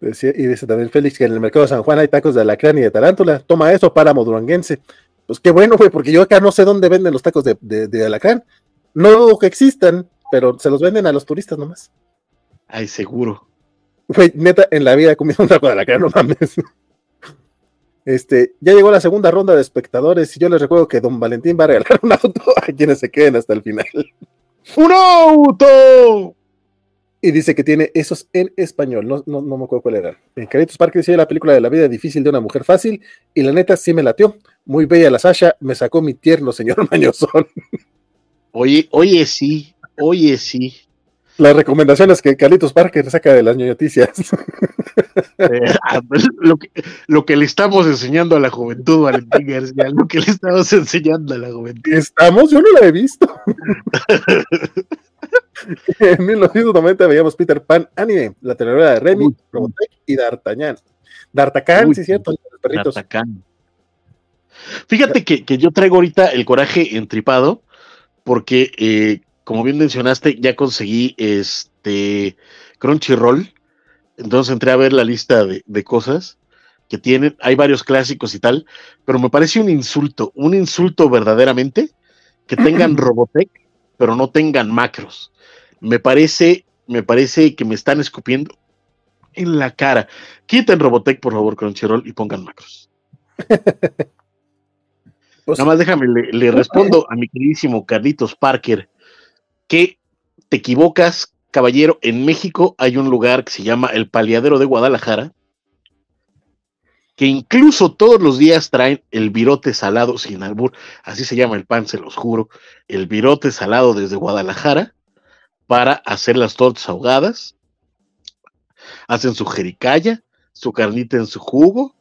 Decía- y dice también Félix que en el mercado de San Juan hay tacos de alacrán y de tarántula. Toma eso, páramo duranguense. Pues qué bueno, güey, porque yo acá no sé dónde venden los tacos de, de, de alacrán. No dudo que existan, pero se los venden a los turistas nomás. Ay, seguro. Güey, neta, en la vida he comido un taco de alacrán, no mames. Este, ya llegó la segunda ronda de espectadores y yo les recuerdo que don Valentín va a regalar un auto a quienes se queden hasta el final. ¡Un auto! Y dice que tiene esos en español, no, no, no me acuerdo cuál era. En Caritos Parque dice la película de la vida difícil de una mujer fácil, y la neta sí me latió. Muy bella la Sasha, me sacó mi tierno señor Mañozón. Oye, oye, sí, oye, sí. Las recomendaciones que Carlitos Parker saca de las noticias. Eh, ah, pues, lo, que, lo que le estamos enseñando a la juventud, Valentín García, lo que le estamos enseñando a la juventud. ¿Estamos? Yo no la he visto. en 1990 veíamos Peter Pan anime, la telenovela de Remy, Uy. Robotech y D'Artagnan. D'Artagnan, sí, cierto, los perritos. Atacán. Fíjate que, que yo traigo ahorita el coraje entripado, porque eh, como bien mencionaste, ya conseguí este Crunchyroll. Entonces entré a ver la lista de, de cosas que tienen. Hay varios clásicos y tal, pero me parece un insulto, un insulto verdaderamente que tengan Robotech, pero no tengan macros. Me parece, me parece que me están escupiendo en la cara. Quiten Robotech, por favor, Crunchyroll, y pongan macros. Pues, Nada más déjame, le, le respondo a mi queridísimo Carlitos Parker que te equivocas, caballero. En México hay un lugar que se llama el Paliadero de Guadalajara, que incluso todos los días traen el virote salado sin albur, así se llama el pan, se los juro, el virote salado desde Guadalajara para hacer las tortas ahogadas. Hacen su jericaya, su carnita en su jugo,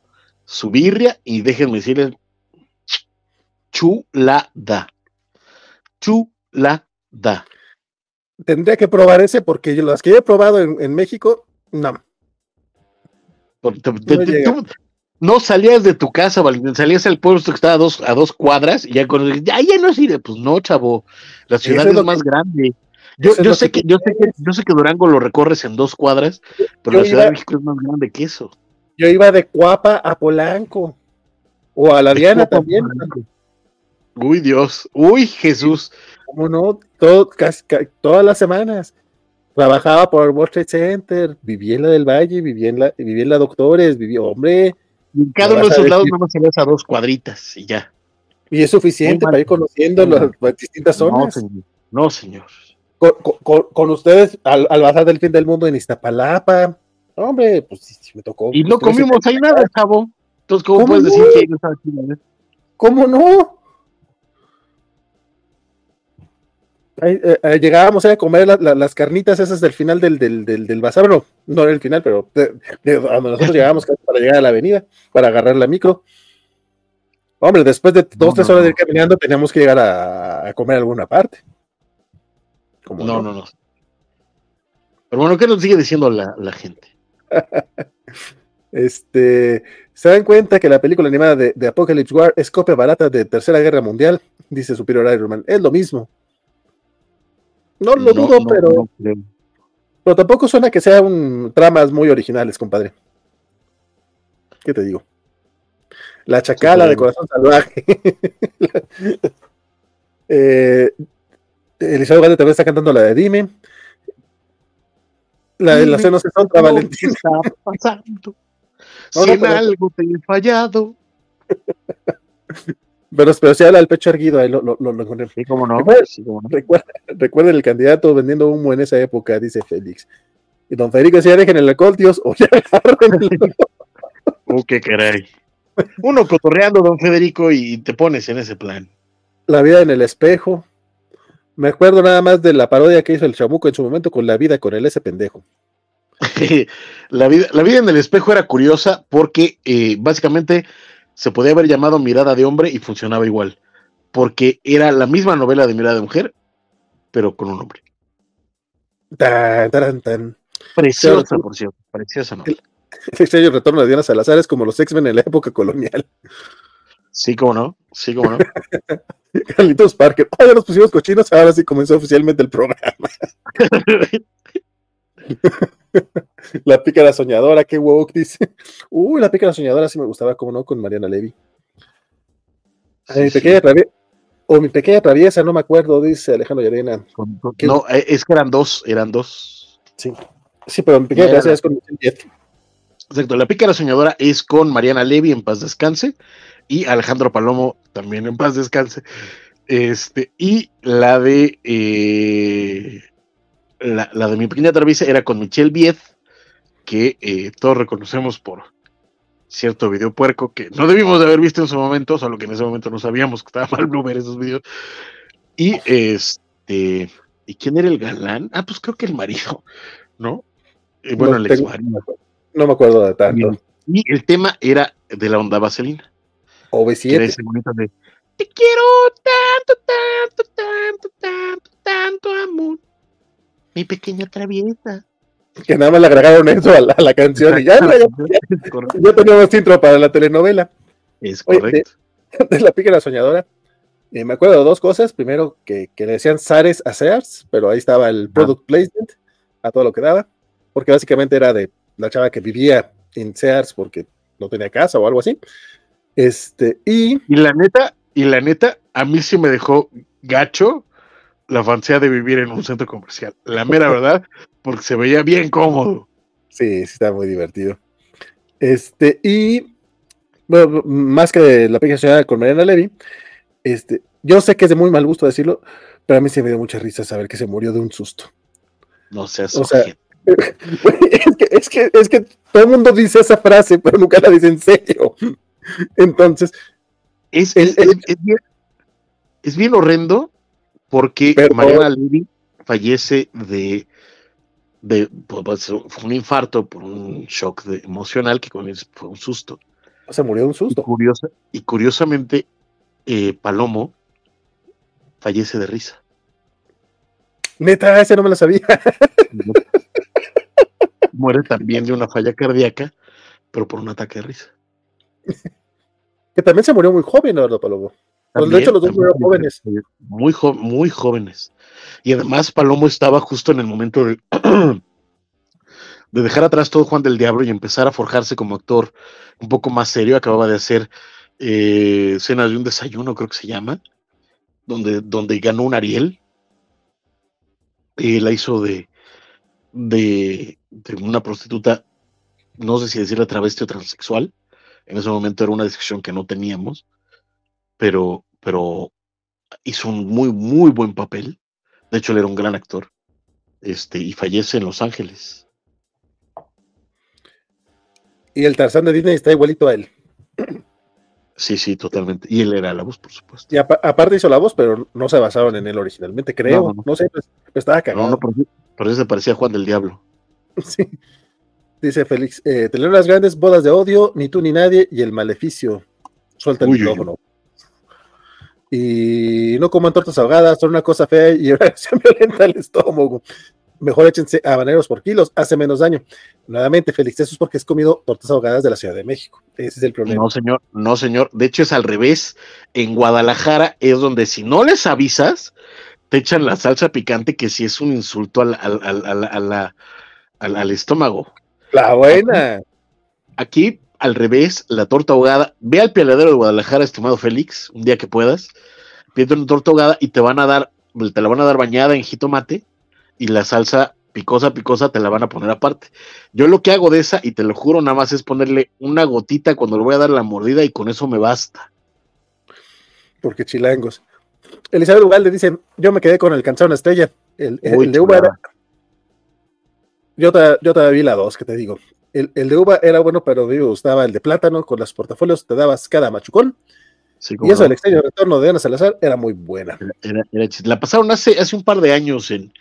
su birria y déjenme decirles chulada. Chulada. Tendría que probar ese porque yo, las que yo he probado en, en México, no. Por- te- te- No te- llega. tú no salías de tu casa, Valentín, salías al puesto que estaba a dos, a dos cuadras y ya con ya, ya no sirve. Pues no, chavo. La ciudad es es, más que- grande. Yo, es sé que que, yo sé que, yo sé que Durango lo recorres en dos cuadras, pero la Ciudad de México es más grande que eso. Yo iba de Cuapa a Polanco. O a la Diana Cuapa también. Uy, Dios. Uy, Jesús. ¿Cómo no? Todo, casi- ca- todas las semanas. Trabajaba por World Trade Center, vivía en la del Valle, vivía en la, vivía en la Doctores, vivía, hombre, Y en cada uno de a esos lados no más salías a dos cuadritas y ya. y es suficiente para ir conociendo las, distintas No, zonas. señor. No, señor. con, con- con- con ustedes al, al bazar del fin del mundo en Iztapalapa. Hombre, pues sí, sí me tocó. Y no comimos ahí nada, chavo. Entonces, ¿cómo, ¿Cómo puedes no? decir que aquí? eh? ¿Cómo no? Ahí, eh, eh, llegábamos eh, a comer la- la- las carnitas esas del final del, del, del, del bazar, no, no era el final, pero de, de nosotros llegábamos para llegar a la avenida, para agarrar la micro. Hombre, después de dos, No, tres horas de ir caminando, teníamos que llegar a, a comer alguna parte. ¿Cómo No, no, no. Pero bueno, ¿qué nos sigue diciendo la, la gente? Este, ¿se dan cuenta que la película animada de, de Apocalypse War es copia barata de Tercera Guerra Mundial? Dice Superior Iron Man. Es lo mismo. No lo No, dudo, no, pero, no pero tampoco suena que sean tramas muy originales, compadre. ¿Qué te digo? La chacala Sí, de corazón salvaje. eh, Elizabeth Valdez también está cantando la de Dime. La de las Dime, cenas contra ¿Qué Valentín. está pasando? No, si no, en pero- algo te he fallado. Pero, pero si habla del pecho erguido, ahí lo, lo, lo- lo. Sí, cómo no. Recuerda- Sí, cómo no. Recuerda- Recuerden el candidato vendiendo humo en esa época, dice Félix. Y don Federico decía, dejen el alcohol, tíos, o ya agárrenlo". Uh, qué caray. Uno cotorreando, don Federico, y te pones en ese plan. La vida en el espejo. Me acuerdo nada más de la parodia que hizo el chamuco en su momento con la vida con el ese pendejo. la, vida, la vida en el espejo era curiosa porque eh, básicamente se podía haber llamado Mirada de Hombre y funcionaba igual. Porque era la misma novela de Mirada de Mujer, pero con un hombre. Tan, taran, tan. Preciosa, por cierto. Preciosa novela. El extraño retorno de Diana Salazar es como los X-Men en la época colonial. Sí, cómo no. Sí, cómo no. Carlitos Parker. Oh, ya nos pusimos cochinos, ahora sí comenzó oficialmente el programa. La pícara soñadora, qué woke, dice. Uy, la pícara soñadora sí me gustaba, como no, con Mariana Levy. Mi sí. pequeña traviesa, o mi pequeña traviesa, no me acuerdo, dice Alejandro ¿Qué? no, eh, es que eran dos, eran dos. Sí, sí, pero mi pequeña traviesa la- es con. Exacto, la pícara soñadora es con Mariana Levy en paz descanse y Alejandro Palomo también en paz descanse. Este, y la de eh, la, la de mi pequeña traviesa era con Michelle Viet, que eh, todos reconocemos por cierto video puerco que no debimos de haber visto en su momento, solo que en ese momento no sabíamos que estaba mal ver esos videos. Y este ¿Y quién era el galán? Ah, pues creo que el marido, ¿no? Eh, bueno, No el tengo- marido. No me acuerdo de tanto. Y el tema era de la onda vaselina. que era OV7. ese bonito de Te quiero tanto, tanto, tanto, tanto, tanto amor. Mi pequeña traviesa. Que nada más le agregaron eso a la, a la canción. Y ya, ya, ya, correcto. ya teníamos intro para la telenovela. Es Oye, correcto. de la pícara soñadora. eh, me acuerdo de dos cosas. Primero, que, que le decían Sares a Sears, pero ahí estaba el product placement a todo lo que daba, porque básicamente era de la chava que vivía en Sears porque no tenía casa o algo así. Este, y Y la neta, y la neta, a mí sí me dejó gacho la fantasía de vivir en un centro comercial. La mera verdad, porque se veía bien cómodo. sí, sí, estaba muy divertido. Este, y bueno, más que la pícara soñadora con Mariana Levy, este, yo sé que es de muy mal gusto decirlo, pero a mí se me dio mucha risa saber que se murió de un susto. No seas O sea, Es que, es, que, es que todo el mundo dice esa frase, pero nunca la dice en serio. Entonces, es, el- es- el- es- es bien, es bien horrendo porque Pero- Mariana Levy fallece de, de pues, pues, fue un infarto por un shock de- emocional que con él fue un susto. se murió de un Y, susto. curiosa, y curiosamente, eh, Palomo fallece de risa. Neta, ese no me lo sabía. Muere también de una falla cardíaca, pero por un ataque de risa. Que también se murió muy joven, ¿no, Palomo? Pues, de hecho, los dos murieron jóvenes. Muy, jo- muy jóvenes. Y además Palomo estaba justo en el momento de, de dejar atrás todo Juan del Diablo y empezar a forjarse como actor un poco más serio. Acababa de hacer eh, Cena de un desayuno, creo que se llama, donde, donde ganó un Ariel. Eh, la hizo de, de, de una prostituta, no sé si decirle travesti o transexual. En ese momento era una discusión que no teníamos, pero, pero hizo un muy, muy buen papel. De hecho, él era un gran actor. Este, y fallece en Los Ángeles. Y el Tarzán de Disney está igualito a él. Sí, sí, totalmente. Y él era la voz, por supuesto. Y apa- aparte hizo la voz, pero no se basaron en él originalmente, creo. No, No, no, no. sé, pues, estaba No, cagado. no, por, eso- por eso se parecía a Juan del Diablo. Sí. Dice Félix, eh, telenovelas grandes, bodas de odio, ni tú ni nadie, y el maleficio. Suelta el Uy, uy. Y no coman tortas ahogadas, son una cosa fea y se violenta el estómago. Mejor échense habaneros por kilos, hace menos daño. Nuevamente, Félix, eso es porque has comido tortas ahogadas de la Ciudad de México. Ese es el problema. No, señor, no, señor. De hecho, es al revés. En Guadalajara es donde si no les avisas, te echan la salsa picante, que sí es un insulto al, al- al- al- al- al estómago. La buena. Aquí, al revés, la torta ahogada. Ve al pialadero de Guadalajara, estimado Félix, un día que puedas. Pide una torta ahogada y te van a dar, te la van a dar bañada en jitomate y la salsa picosa, picosa te la van a poner aparte. Yo lo que hago de esa, y te lo juro, nada más es ponerle una gotita cuando le voy a dar la mordida y con eso me basta. Porque chilangos. Elizabeth Ugalde dice: Yo me quedé con el canción estrella. El, el Uy, de era- Yo, yo todavía vi la dos, que te digo. El, el de uva era bueno, pero me gustaba el de plátano, con los portafolios te dabas cada machucón. Sí, Y eso no. del extraño retorno de Ana Salazar era muy buena. Era- era- la pasaron hace, hace un par de años en,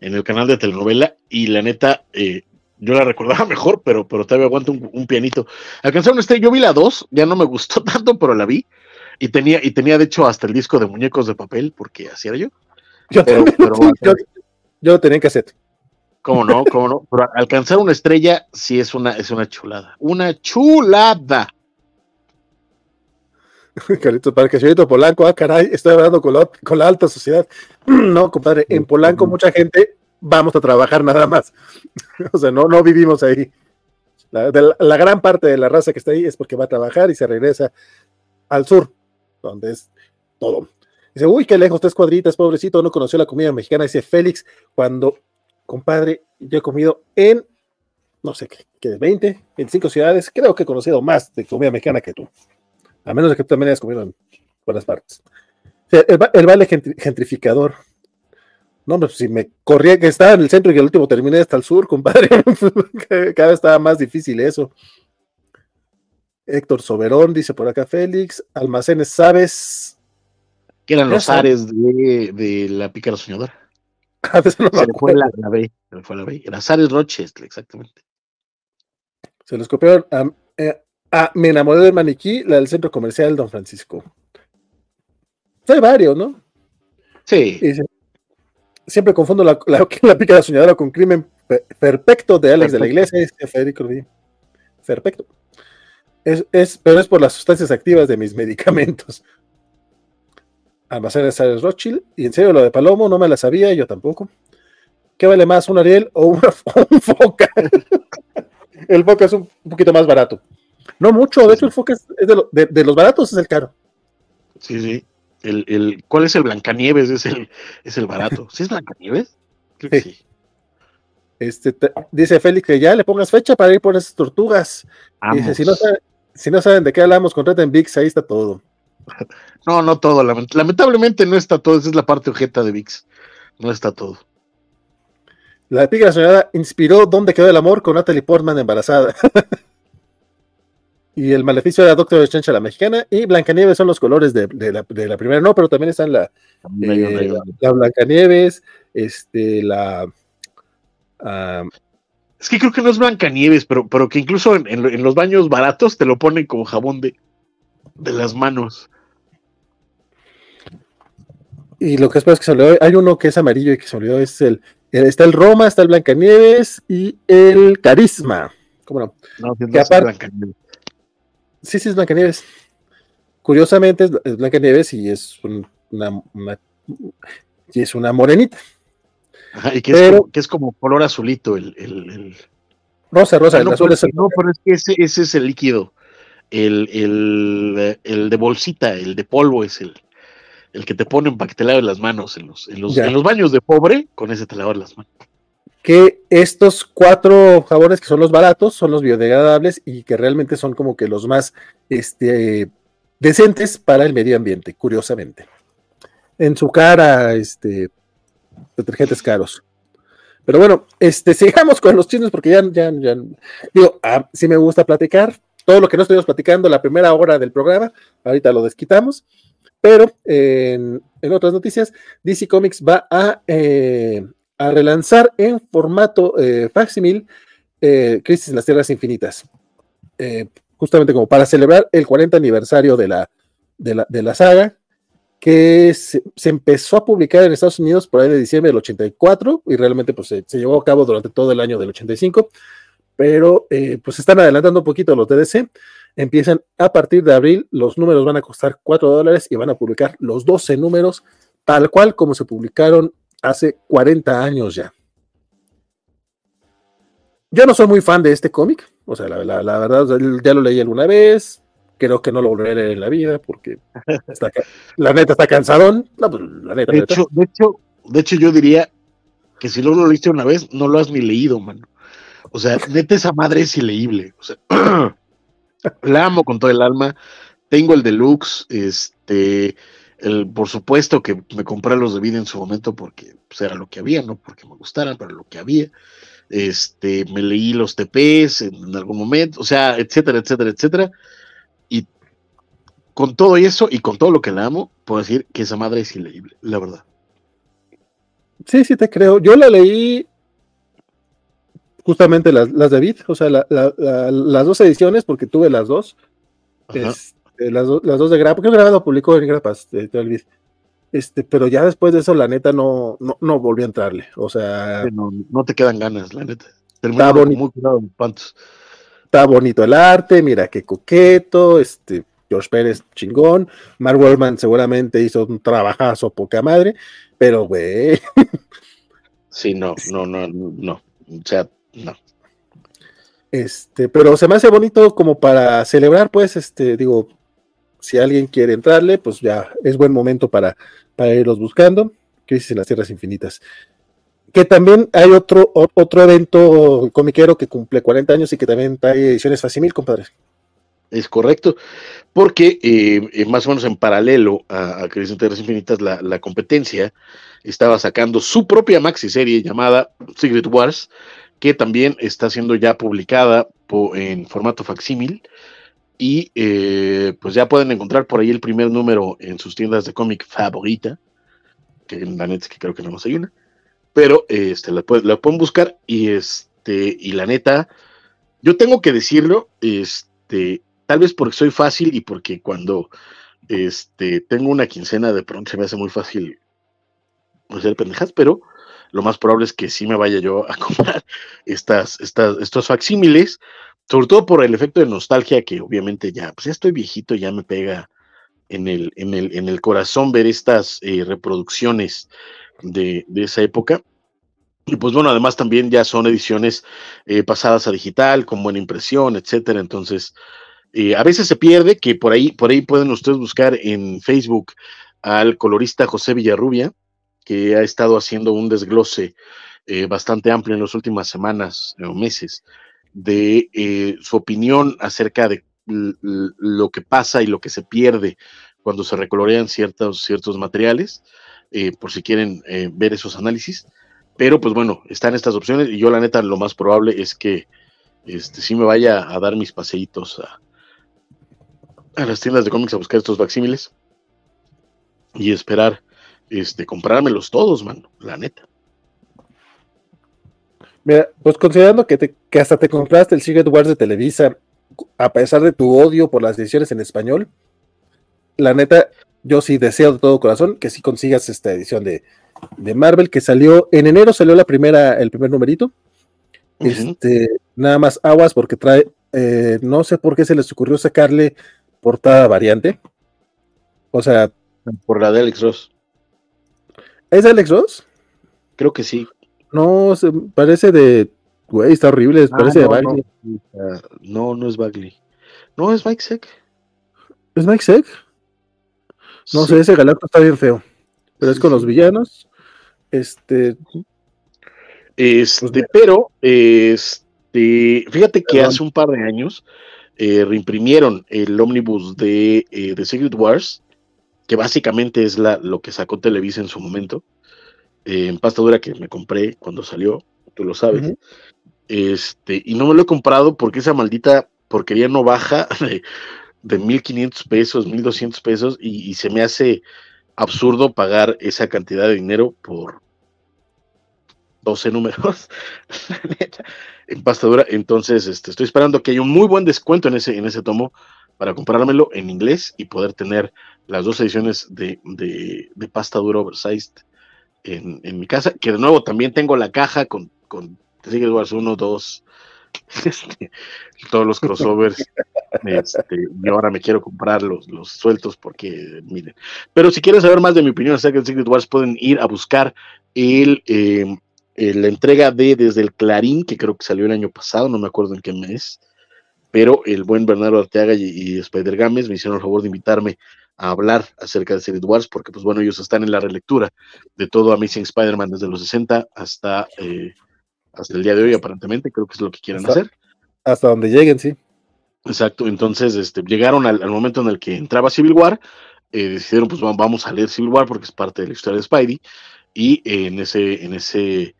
en el canal de telenovela y la neta, eh, yo la recordaba mejor, pero, pero todavía aguanto un, un pianito. Alcanzaron este, yo vi la 2, ya no me gustó tanto, pero la vi. Y tenía, y tenía de hecho hasta el disco de muñecos de papel, porque así era yo. Yo, Pero- también lo pero- tenía- yo, yo lo tenía en cassette. ¿Cómo no? ¿Cómo no? Pero alcanzar una estrella sí es una, es una chulada. Una chulada. Carlitos Parque, señorito Polanco, ah, caray, estoy hablando con la, con la alta sociedad. No, compadre, en Polanco mucha gente vamos a trabajar nada más. O sea, no, no vivimos ahí. La, de la- la gran parte de la raza que está ahí es porque va a trabajar y se regresa al sur, donde es todo. Dice, uy, qué lejos, tres cuadritas, pobrecito, no conoció la comida mexicana. Dice Félix, cuando, compadre, yo he comido en, no sé, qué, qué, 20, 25 ciudades, creo que he conocido más de comida mexicana que tú. A menos de que tú también hayas comido en buenas partes. O sea, el, el baile gentri- gentrificador. No, pues si me corría que estaba en el centro y que el último terminé hasta el sur, compadre. Cada vez estaba más difícil eso. Héctor Soberón dice por acá Félix. Almacenes, ¿sabes? Que eran los ares de, de la pícara soñadora. No Se le fue la, la B, se le fue la B. Era Sares Rochester, exactamente. Se los copiaron a, eh, a Me enamoré del maniquí, la del centro comercial Don Francisco. Hay varios, ¿no? Sí, Y siempre confundo la, la, la pica de la soñadora con crimen pe- perfecto de Alex de la. Iglesia, dice Federico Rubí. Perfecto. Es, es, pero es por las sustancias activas de mis medicamentos. Almacenes Sales Rothschild. Y en serio, lo de Palomo no me la sabía, yo tampoco. ¿Qué vale más, un Ariel o, una, un Foca? el Foca es un, poquito más barato. No mucho, de hecho, el Foca es, es de, lo- de- de los baratos, es el caro. sí, sí. El, el, ¿Cuál es el Blancanieves? Es el, es el barato. ¿Sí es Blancanieves? Creo que Sí. sí. Este, te- dice Félix que ya le pongas fecha para ir por esas tortugas. Dice, si no, sabe- si no saben de qué hablamos, contraten VIX, ahí está todo. No, no todo. lament- lamentablemente no está todo. Esa es la parte ojeta de VIX. No está todo. La pica soñada inspiró ¿Dónde quedó el amor? con Natalie Portman embarazada. y el maleficio era Doctor Strange a la mexicana. Y Blancanieves son los colores de, de la, de la primera, no, pero también están la, eh, la, la Blancanieves, este, la. Es que creo que no es Blancanieves, pero, pero que incluso en, en lo- en los baños baratos te lo ponen como jabón de, de las manos. y lo que es que se olvidó, hay uno que es amarillo y que se olvidó, es el. el- Está el Roma, está el Blancanieves y el Carisma. ¿Cómo no? No, Que es Blancanieves. Sí, sí, es Blancanieves. Curiosamente es, es Blancanieves y es un- una, una- y es una morenita. Ajá, y que, Pero- es como, que es como color azulito el, el, el- Rosa, rosa, Ah, el no, azul es que- no, pero es que ese, ese es el líquido. El, el, el de bolsita, el de polvo es el, el que te ponen para que te laves las manos en los, en los, en los baños de pobre, con ese te lavas las manos. que estos cuatro jabones que son los baratos son los biodegradables y que realmente son como que los más este, decentes para el medio ambiente, curiosamente. En su cara, este, detergentes caros. Pero bueno, este, sigamos con los chismes porque ya, ya, ya, digo, ah, sí me gusta platicar. Todo lo que no estuvimos platicando la primera hora del programa, ahorita lo desquitamos. Pero en, otras noticias, DC Comics va a, eh, a relanzar en formato eh, facsimil eh, Crisis en las Tierras Infinitas. Eh, justamente como para celebrar el 40 aniversario de la, de la, de la saga, que se, empezó a publicar en Estados Unidos por ahí de diciembre del 84 y realmente pues, se llevó a cabo durante todo el año del 85, pero eh, pues están adelantando un poquito los DDC. Empiezan a partir de abril, los números van a costar 4 dólares y van a publicar los 12 números tal cual como se publicaron hace 40 años ya. Yo no soy muy fan de este cómic, o sea, la, la- la verdad, ya lo leí alguna vez, creo que no lo volveré a leer en la vida porque está la neta está cansadón. No, pues, la neta, De la neta. hecho, de hecho, de hecho, yo diría que si luego lo leíste una vez, no lo has ni leído, mano. O sea, neta, esa madre es ileíble. O sea, la amo con todo el alma. Tengo el deluxe, este, por supuesto que me compré los de vida en su momento porque pues, era lo que había, no porque me gustaran, pero lo que había. Este, me leí los TPs en, en algún momento, o sea, etcétera, etcétera, etcétera. Y con todo eso y con todo lo que la amo, puedo decir que esa madre es ileíble, la verdad. Sí, sí te creo. Yo la leí justamente las, las de Vid, o sea, la- la- la- las dos ediciones, porque tuve las dos. Este, las, do- las dos de Grapa, creo que Grapa lo publicó en Grapas, eh, te olvides. Este, pero ya después de eso, la neta, no, no, no volví a entrarle. O sea, no, no te quedan ganas, la neta. Terminaron bonito. está bonito el arte, mira qué coqueto, este, George Pérez chingón, Mark Wellman seguramente hizo un trabajazo poca madre, pero güey, Sí, no, no, no, no. O sea, no. este, pero se me hace bonito como para celebrar, pues, este, digo, si alguien quiere entrarle, pues ya es buen momento para, para irlos buscando. Crisis en las Tierras Infinitas. Que también hay otro, otro evento comiquero que cumple 40 años y que también trae ediciones facsimil, compadre. Es correcto, porque eh, eh, más o menos en paralelo a, a Crisis en Tierras Infinitas, la, la competencia estaba sacando su propia maxi serie llamada Secret Wars, que también está siendo ya publicada en formato facsímil. Y eh, pues ya pueden encontrar por ahí el primer número en sus tiendas de cómic favorita, que en la neta es que creo que no nos una. pero este, la, la pueden buscar y este, y la neta, yo tengo que decirlo, este, tal vez porque soy fácil y porque cuando este, tengo una quincena de pronto se me hace muy fácil hacer pendejas, pero lo más probable es que sí me vaya yo a comprar estas, estas, estos facsímiles, sobre todo por el efecto de nostalgia que obviamente ya, pues ya estoy viejito, ya me pega en el, en el, en el corazón ver estas eh, reproducciones de, de, esa época. Y pues bueno, además también ya son ediciones eh, pasadas a digital, con buena impresión, etcétera. Entonces, eh, a veces se pierde, que por ahí, por ahí pueden ustedes buscar en Facebook al colorista José Villarrubia, que ha estado haciendo un desglose eh, bastante amplio en las últimas semanas o meses de eh, su opinión acerca de lo que pasa y lo que se pierde cuando se recolorean ciertos, ciertos materiales, eh, por si quieren ver esos análisis. Pero pues bueno, están estas opciones y yo la neta lo más probable es que este, sí me vaya a dar mis paseitos a, a las tiendas de cómics a buscar estos facsímiles y esperar este, comprármelos todos, mano, la neta. Mira, pues considerando que, te, que hasta te compraste el Secret Wars de Televisa, a pesar de tu odio por las ediciones en español, la neta, yo sí deseo de todo corazón que sí consigas esta edición de, de Marvel que salió en enero, salió la primera, el primer numerito. Uh -huh. Este, nada más aguas porque trae, eh, no sé por qué se les ocurrió sacarle portada variante. O sea, por la de Alex Ross. ¿Es de Alex Ross? Creo que sí. No, se parece de. Güey, está horrible, Ah, parece de no, Bagley. no, no, no es Bagley. No, es Mike Seck. ¿Es Mike Seck? No Sí. sé, ese Galacto está bien feo. Pero es con sí. los villanos. Este. Este, Pues pero, este, fíjate que Perdón. hace un par de años eh, reimprimieron el ómnibus de, eh, de Secret Wars, que básicamente es la, lo que sacó Televisa en su momento, eh, en pasta dura que me compré cuando salió, tú lo sabes. Este, y no me lo he comprado porque esa maldita porquería no baja de, de 1500 pesos, 1200 pesos, y, y se me hace absurdo pagar esa cantidad de dinero por 12 números en pasta dura. Entonces, este, estoy esperando que haya un muy buen descuento en ese, en ese tomo para comprármelo en inglés y poder tener las dos ediciones de, de, de pasta dura oversized en, en mi casa. Que de nuevo también tengo la caja con, con Secret Wars 1, 2, este, todos los crossovers. Este, y ahora me quiero comprar los, los sueltos porque, miren. Pero si quieren saber más de mi opinión acerca de Secret Wars, pueden ir a buscar el, eh, eh, la entrega de Desde el Clarín, que creo que salió el año pasado, no me acuerdo en qué mes. Pero el buen Bernardo Arteaga y, y Spider Games me hicieron el favor de invitarme a hablar acerca de Secret Wars, porque, pues bueno, ellos están en la relectura de todo Amazing Spider-Man desde los 60 hasta, eh, hasta el día de hoy, aparentemente. Creo que es lo que quieren Hasta- hacer. Hasta donde lleguen, sí. Exacto, entonces este, llegaron al, al momento en el que entraba Civil War, eh, decidieron pues va- vamos a leer Civil War porque es parte de la historia de Spidey, y eh, en ese, en ese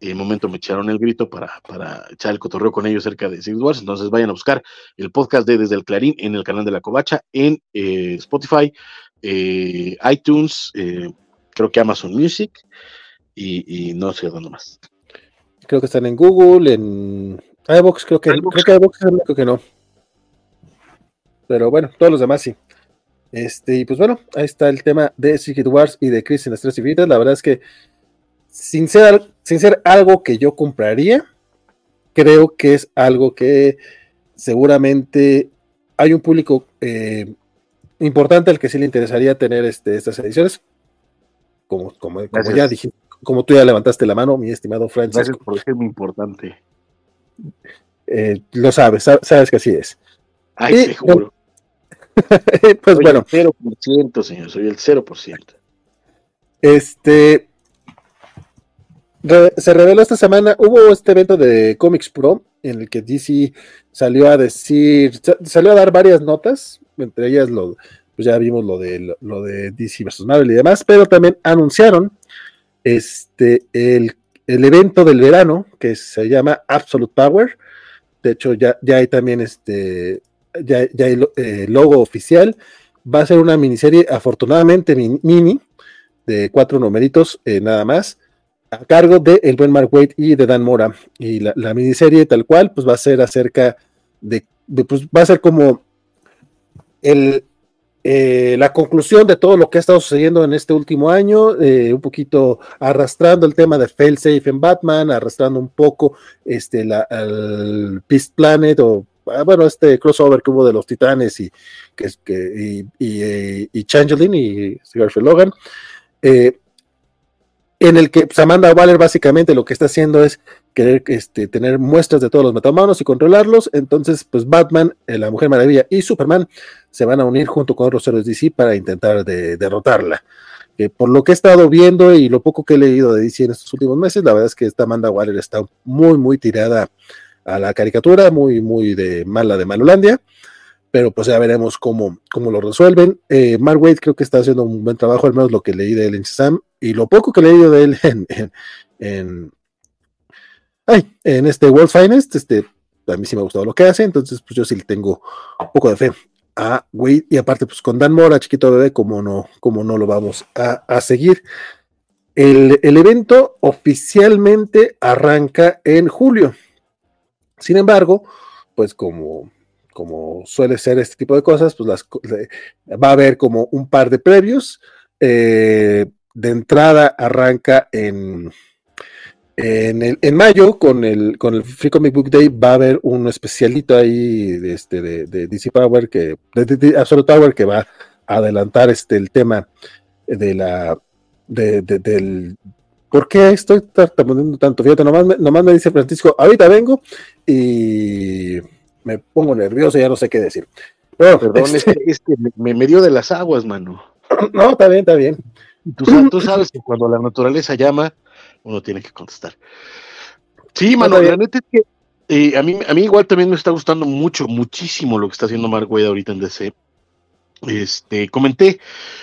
eh, momento me echaron el grito para, para echar el cotorreo con ellos acerca de Civil Wars, entonces vayan a buscar el podcast de Desde el Clarín en el canal de la Covacha, en eh, Spotify, eh, iTunes, eh, creo que Amazon Music, y, y no sé dónde más. Creo que están en Google, en iVoox, creo que, creo que iVoox es el único que no. Pero bueno, todos los demás sí. Este, y pues bueno, ahí está el tema de Secret Wars y de Crisis en las Tres Infinitas. La verdad es que, sin ser, sin ser algo que yo compraría, creo que es algo que seguramente hay un público eh, importante al que sí le interesaría tener este, estas ediciones. Como, como, ya dije, como tú ya levantaste la mano, mi estimado Francis. Gracias por decirme importante. Eh, lo sabes, sa- sabes que así es. Ay, Y, seguro. pues Soy bueno, el 0%, señor, soy el 0%. este se reveló esta semana, hubo este evento de Comics Pro en el que DC salió a decir, sa- salió a dar varias notas, entre ellas lo, pues ya vimos lo de lo, de DC versus Marvel y demás, pero también anunciaron este el, el evento del verano que se llama Absolute Power. De hecho, ya, ya hay también este ya, ya hay eh, logo oficial. Va a ser una miniserie, afortunadamente min- mini, de cuatro numeritos eh, nada más. A cargo de el buen Mark Waid y de Dan Mora. Y la, la miniserie tal cual, pues va a ser acerca de, de, pues va a ser como el, eh, la conclusión de todo lo que ha estado sucediendo en este último año, eh, un poquito arrastrando el tema de Failsafe en Batman, arrastrando un poco este, la, el Peace Planet o ah, bueno, este crossover que hubo de los Titanes y, que, que, y, y, y Changeling y Garfield Logan. Eh, en el que Samantha Waller básicamente lo que está haciendo es querer este, tener muestras de todos los metahumanos y controlarlos. Entonces, pues Batman, eh, la Mujer Maravilla y Superman se van a unir junto con otros héroes DC para intentar de, derrotarla. Eh, por lo que he estado viendo y lo poco que he leído de DC en estos últimos meses, la verdad es que esta Amanda Waller está muy, muy tirada a la caricatura, muy, muy de mala de Malolandia pero pues ya veremos cómo, cómo lo resuelven. Eh, Mark Wade creo que está haciendo un buen trabajo, al menos lo que leí de él en Shazam, y lo poco que leído de él en, en, en, ay, en este World Finest, este, a mí sí me ha gustado lo que hace, entonces pues yo sí le tengo un poco de fe a Wade, y aparte pues con Dan Mora, chiquito bebé, como no, como no lo vamos a, a seguir. El, el evento oficialmente arranca en julio. Sin embargo, pues como como suele ser este tipo de cosas, pues las, va a haber como un par de previos. Eh, de entrada arranca en, en, el, en, mayo con el, con el Free Comic Book Day. Va a haber un especialito ahí de, este, de, de DC Power, que, de, de, Absolute Power, que va a adelantar este, el tema de la, de, del, ¿Por qué estoy tartamudeando tanto? Fíjate, nomás me, nomás me dice Francisco, ahorita vengo y me pongo nervioso, ya no sé qué decir. Bueno, Perdón, este... es que, me, me, dio de las aguas, mano. No, está bien, está bien. Tú, tú, sabes que cuando la naturaleza llama, uno tiene que contestar. Sí, mano, la neta es que eh, a, mí, a mí igual también me está gustando mucho, muchísimo lo que está haciendo Mark Wade ahorita en DC. Este, comenté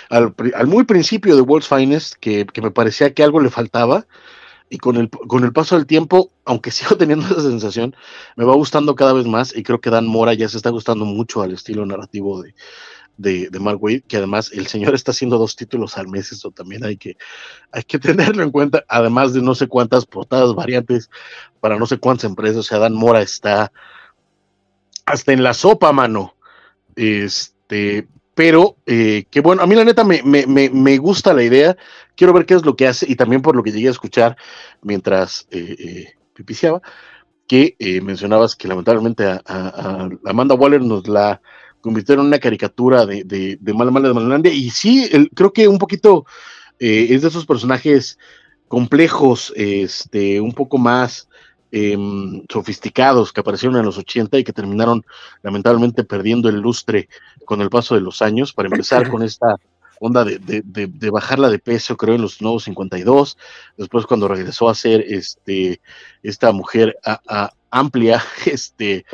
al, al muy principio de World's Finest que, que, me parecía que algo le faltaba y con el, con el paso del tiempo, aunque sigo teniendo esa sensación, me va gustando cada vez más y creo que Dan Mora ya se está gustando mucho al estilo narrativo de, de, de Mark Wade, que además el señor está haciendo dos títulos al mes, eso también hay que, hay que tenerlo en cuenta, además de no sé cuántas portadas variantes para no sé cuántas empresas, o sea, Dan Mora está hasta en la sopa, mano. Este, pero eh, que bueno, a mí la neta me, me, me, me, gusta la idea, quiero ver qué es lo que hace y también por lo que llegué a escuchar mientras eh, eh, pipiciaba, que eh, mencionabas que lamentablemente a, a, Amanda Waller nos la convirtieron en una caricatura de, de, de Mala Mala de Malalandia y sí, creo que un poquito eh, es de esos personajes complejos, este, un poco más eh, sofisticados que aparecieron en los 80 y que terminaron lamentablemente perdiendo el lustre con el paso de los años, para empezar con esta onda de, de, de, de, bajarla de peso, creo, en los nuevos 52, después cuando regresó a ser este, esta mujer a, a, amplia, este,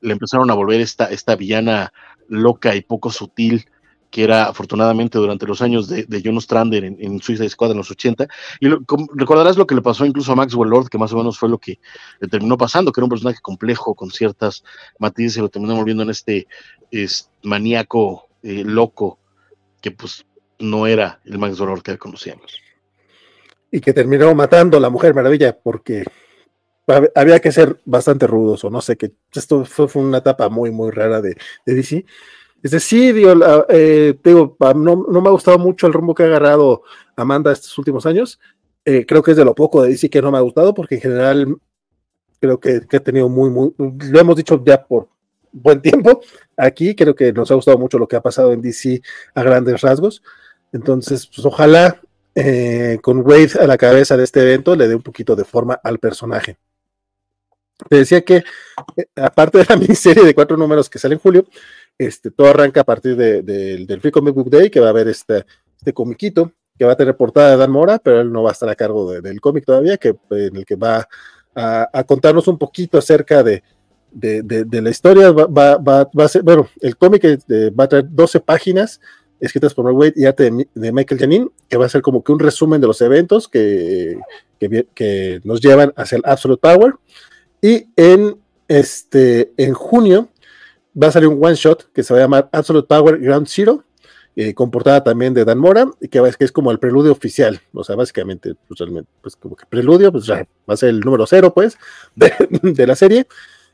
le empezaron a volver esta, esta villana loca y poco sutil, que era afortunadamente durante los años de, de John en, en Suicide Squad en los 80. Y recordarás lo que le pasó incluso a Maxwell Lord, que más o menos fue lo que le terminó pasando, que era un personaje complejo con ciertas matices, lo terminó volviendo en este es, maníaco eh, loco, que pues no era el Maxwell Lord que conocíamos. Y que terminó matando a la Mujer Maravilla porque había que ser bastante rudos o no sé, que esto fue, fue una etapa muy, muy rara de, de DC. Es decir, digo, eh, digo no, me ha gustado mucho el rumbo que ha agarrado Amanda estos últimos años. Eh, creo que es de lo poco de DC que no me ha gustado, porque en general creo que, que, ha tenido muy, muy, lo hemos dicho ya por buen tiempo. Aquí creo que nos ha gustado mucho lo que ha pasado en DC a grandes rasgos. Entonces, pues ojalá eh, con Wade a la cabeza de este evento le dé un poquito de forma al personaje. Te decía que, eh, aparte de la miniserie de cuatro números que sale en julio, este, todo arranca a partir de, de, del Free Comic Book Day, que va a haber este, este comiquito, que va a tener portada de Dan Mora, pero él no va a estar a cargo de, del cómic todavía, que, en el que va a, a contarnos un poquito acerca de, la historia. Va, va, va, va, a ser, bueno, el cómic va a traer 12 páginas escritas por Mark Wade y arte de, Michael Janin, que va a ser como que un resumen de los eventos que, que, que nos llevan hacia el Absolute Power. Y en, este, en junio va a salir un one shot que se va a llamar Absolute Power Ground Zero, eh, con portada también de Dan Mora, y que, que es como el preludio oficial, o sea, básicamente, pues, pues como que preludio, pues va a ser el número cero, pues, de, de la serie.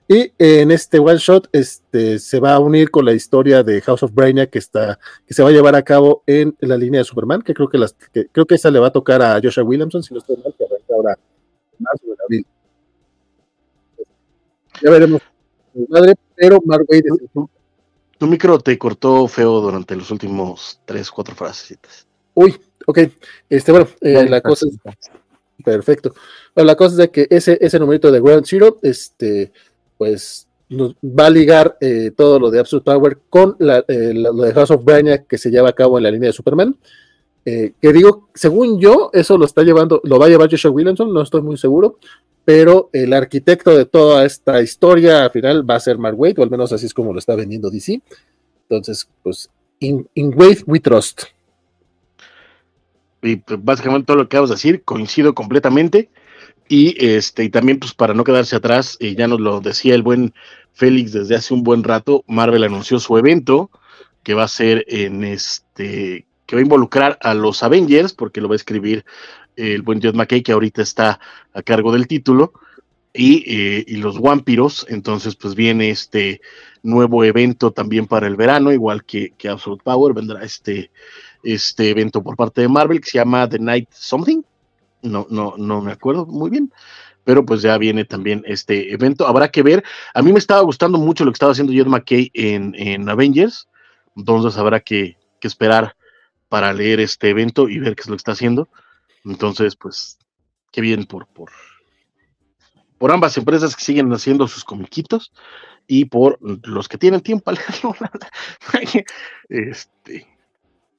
Y en este one shot este, se va a unir con la historia de House of Brainiac que está, que se va a llevar a cabo en la línea de Superman, que creo que las, que, creo que esa le va a tocar a Joshua Williamson, si no estoy mal, que arranca ahora en marzo de abril. Ya veremos madre, pero Mark Waid es el- Tu micro te cortó feo durante los últimos tres, cuatro frases. Uy, ok. Este, bueno, eh, la cosa es Perfecto. Bueno, la cosa es de que ese, ese numerito de Ground Zero, este, pues nos va a ligar eh, todo lo de Absolute Power con la, eh, lo de House of Brainiac que se lleva a cabo en la línea de Superman. Eh, que digo, según yo, eso lo está llevando, lo va a llevar Joshua Williamson, no estoy muy seguro, pero el arquitecto de toda esta historia al final va a ser Mark Waid, o al menos así es como lo está vendiendo DC. Entonces, pues, in, in we trust. Y pues, básicamente todo lo que acabas de decir, coincido completamente. Y este, y también, pues, para no quedarse atrás, eh, ya nos lo decía el buen Félix desde hace un buen rato, Marvel anunció su evento, que va a ser en este, que va a involucrar a los Avengers, porque lo va a escribir el buen Todd McKay, que ahorita está a cargo del título, y, eh, y los vampiros. Entonces, pues viene este nuevo evento también para el verano, igual que, que Absolute Power, vendrá este, este evento por parte de Marvel que se llama The Night Something. No, no, no me acuerdo muy bien, pero pues ya viene también este evento. Habrá que ver. A mí me estaba gustando mucho lo que estaba haciendo Jed McKay en, en Avengers, entonces habrá que, que esperar para leer este evento y ver qué es lo que está haciendo. Entonces, pues, qué bien por, por, por ambas empresas que siguen haciendo sus comiquitos y por los que tienen tiempo a leerlo. este,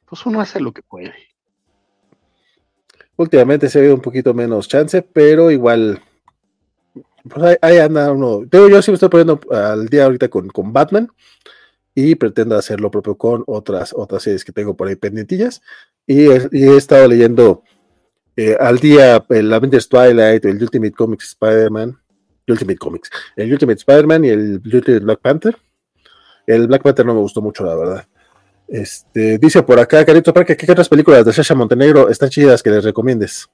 pues uno hace lo que puede. Últimamente se ve un poquito menos chance, pero igual, pues ahí, ahí anda uno. Pero yo sí me estoy poniendo al día ahorita con, con Batman y pretendo hacer lo propio con otras, otras series que tengo por ahí pendientillas. Y, he- estado leyendo eh, al día el Avengers Twilight, el Ultimate Comics Spider-Man, Ultimate Comics, el Ultimate Spider-Man y el Ultimate Black Panther. El Black Panther no me gustó mucho, la verdad. Este, dice por acá, Carito Parque, ¿qué otras películas de Sasha Montenegro están chidas que les recomiendes?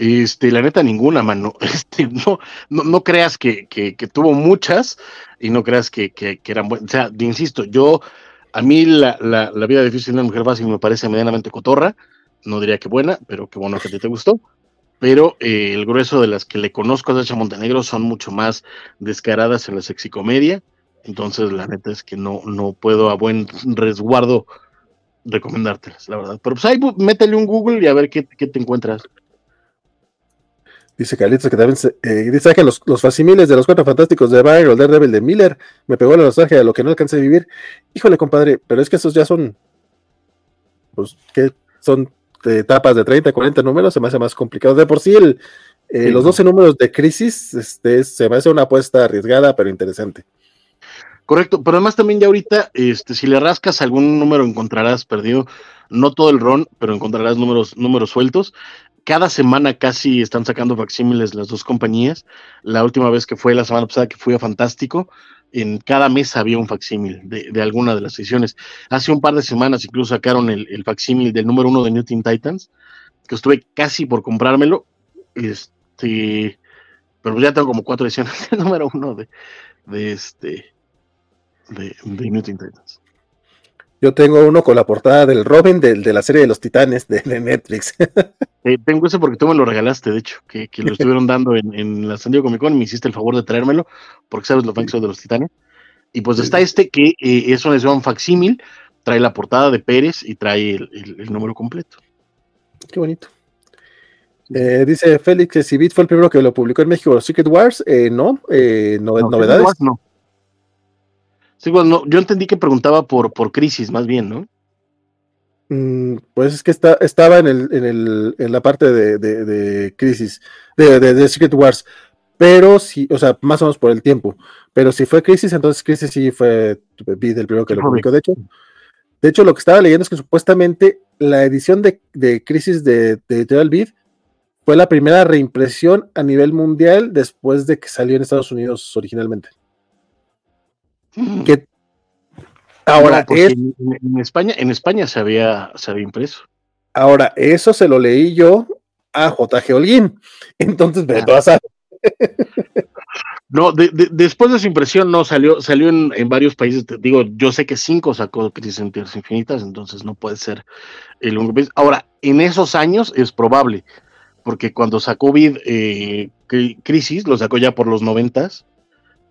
Este, la neta, ninguna, mano. Este, no, no, no creas que, que, tuvo muchas y no creas que, que, eran buenas. O sea, insisto, yo, a mí la, la, la vida difícil de una mujer fácil me parece medianamente cotorra. No diría que buena, pero qué bueno que a ti te gustó. Pero eh, el grueso de las que le conozco a Sacha Montenegro son mucho más descaradas en la sexicomedia. Entonces, la neta es que no, no puedo a buen resguardo recomendártelas, la verdad. Pero pues ahí métele un Google y a ver qué, qué te encuentras. Dice Carlitos que también se- eh, dice que los, los facimiles de los cuatro fantásticos de Byron, el Daredevil de Miller, me pegó la nostalgia de lo que no alcancé a vivir. Híjole, compadre, pero es que esos ya son, pues, que son etapas de 30, 40 números, se me hace más complicado. De por sí, el, eh, Sí, los no. 12 números de Crisis, este, se me hace una apuesta arriesgada, pero interesante. Correcto, pero además también ya ahorita, este, si le rascas algún número encontrarás perdido, no todo el ron, pero encontrarás números, números sueltos. Cada semana casi están sacando facsímiles las dos compañías. La última vez que fue la semana pasada que fui a Fantástico, en cada mes había un facsímil de, de alguna de las ediciones. Hace un par de semanas incluso sacaron el, el facsímil del número uno de New Teen Titans, que estuve casi por comprármelo. Este, pero ya tengo como cuatro ediciones del número uno de, de este de, de New Teen Titans. Yo tengo uno con la portada del Robin del- de, la serie de los Titanes de, de Netflix. Eh, tengo ese porque tú me lo regalaste, de hecho, que, que lo estuvieron dando en, en la San Diego Comic Con me hiciste el favor de traérmelo, porque sabes lo fan que soy de los Titanes. Y pues está este que eh, es una edición facsímil, trae la portada de Pérez y trae el, el- el número completo. Qué bonito. Eh, dice Félix que si Beat fue el primero que lo publicó en México, Secret Wars, eh, no, eh, no- No, novedades. Wars no. Sí, bueno, no, yo entendí que preguntaba por, por Crisis, más bien, ¿no? Mm, pues es que está, estaba en, el, en, el, en la parte de, de- de Crisis, de, de- de Secret Wars, pero sí, o sea, más o menos por el tiempo. Pero si fue Crisis, entonces Crisis sí fue Beat el primero que lo publicó. De hecho, de hecho, lo que estaba leyendo es que supuestamente la edición de, de Crisis de, de Editorial Beat fue la primera reimpresión a nivel mundial después de que salió en Estados Unidos originalmente. Que Ahora, es, en, en España, en España se había, se había impreso. ahora, eso se lo leí yo a JG Holguín. Entonces, ve Ah. tú a. No, de- de- después de su impresión, no, salió, salió en, en varios países. Digo, yo sé que cinco sacó Crisis en Tierras Infinitas, entonces no puede ser el único país. Ahora, en esos años es probable, porque cuando sacó Vid eh, Cri- Crisis, lo sacó ya por los noventas,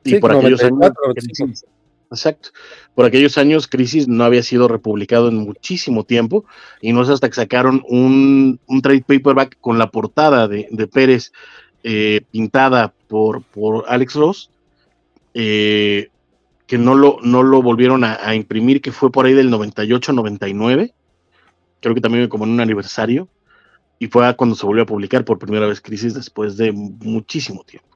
y Sí, por aquellos años. 94, 95. Crisis- Exacto. Por aquellos años, Crisis no había sido republicado en muchísimo tiempo, y no es hasta que sacaron un, un trade paperback con la portada de, de Pérez eh, pintada por, por Alex Ross, eh, que no lo, no lo volvieron a, a imprimir, que fue por ahí del 98-99, creo que también como en un aniversario, y fue cuando se volvió a publicar por primera vez Crisis después de muchísimo tiempo.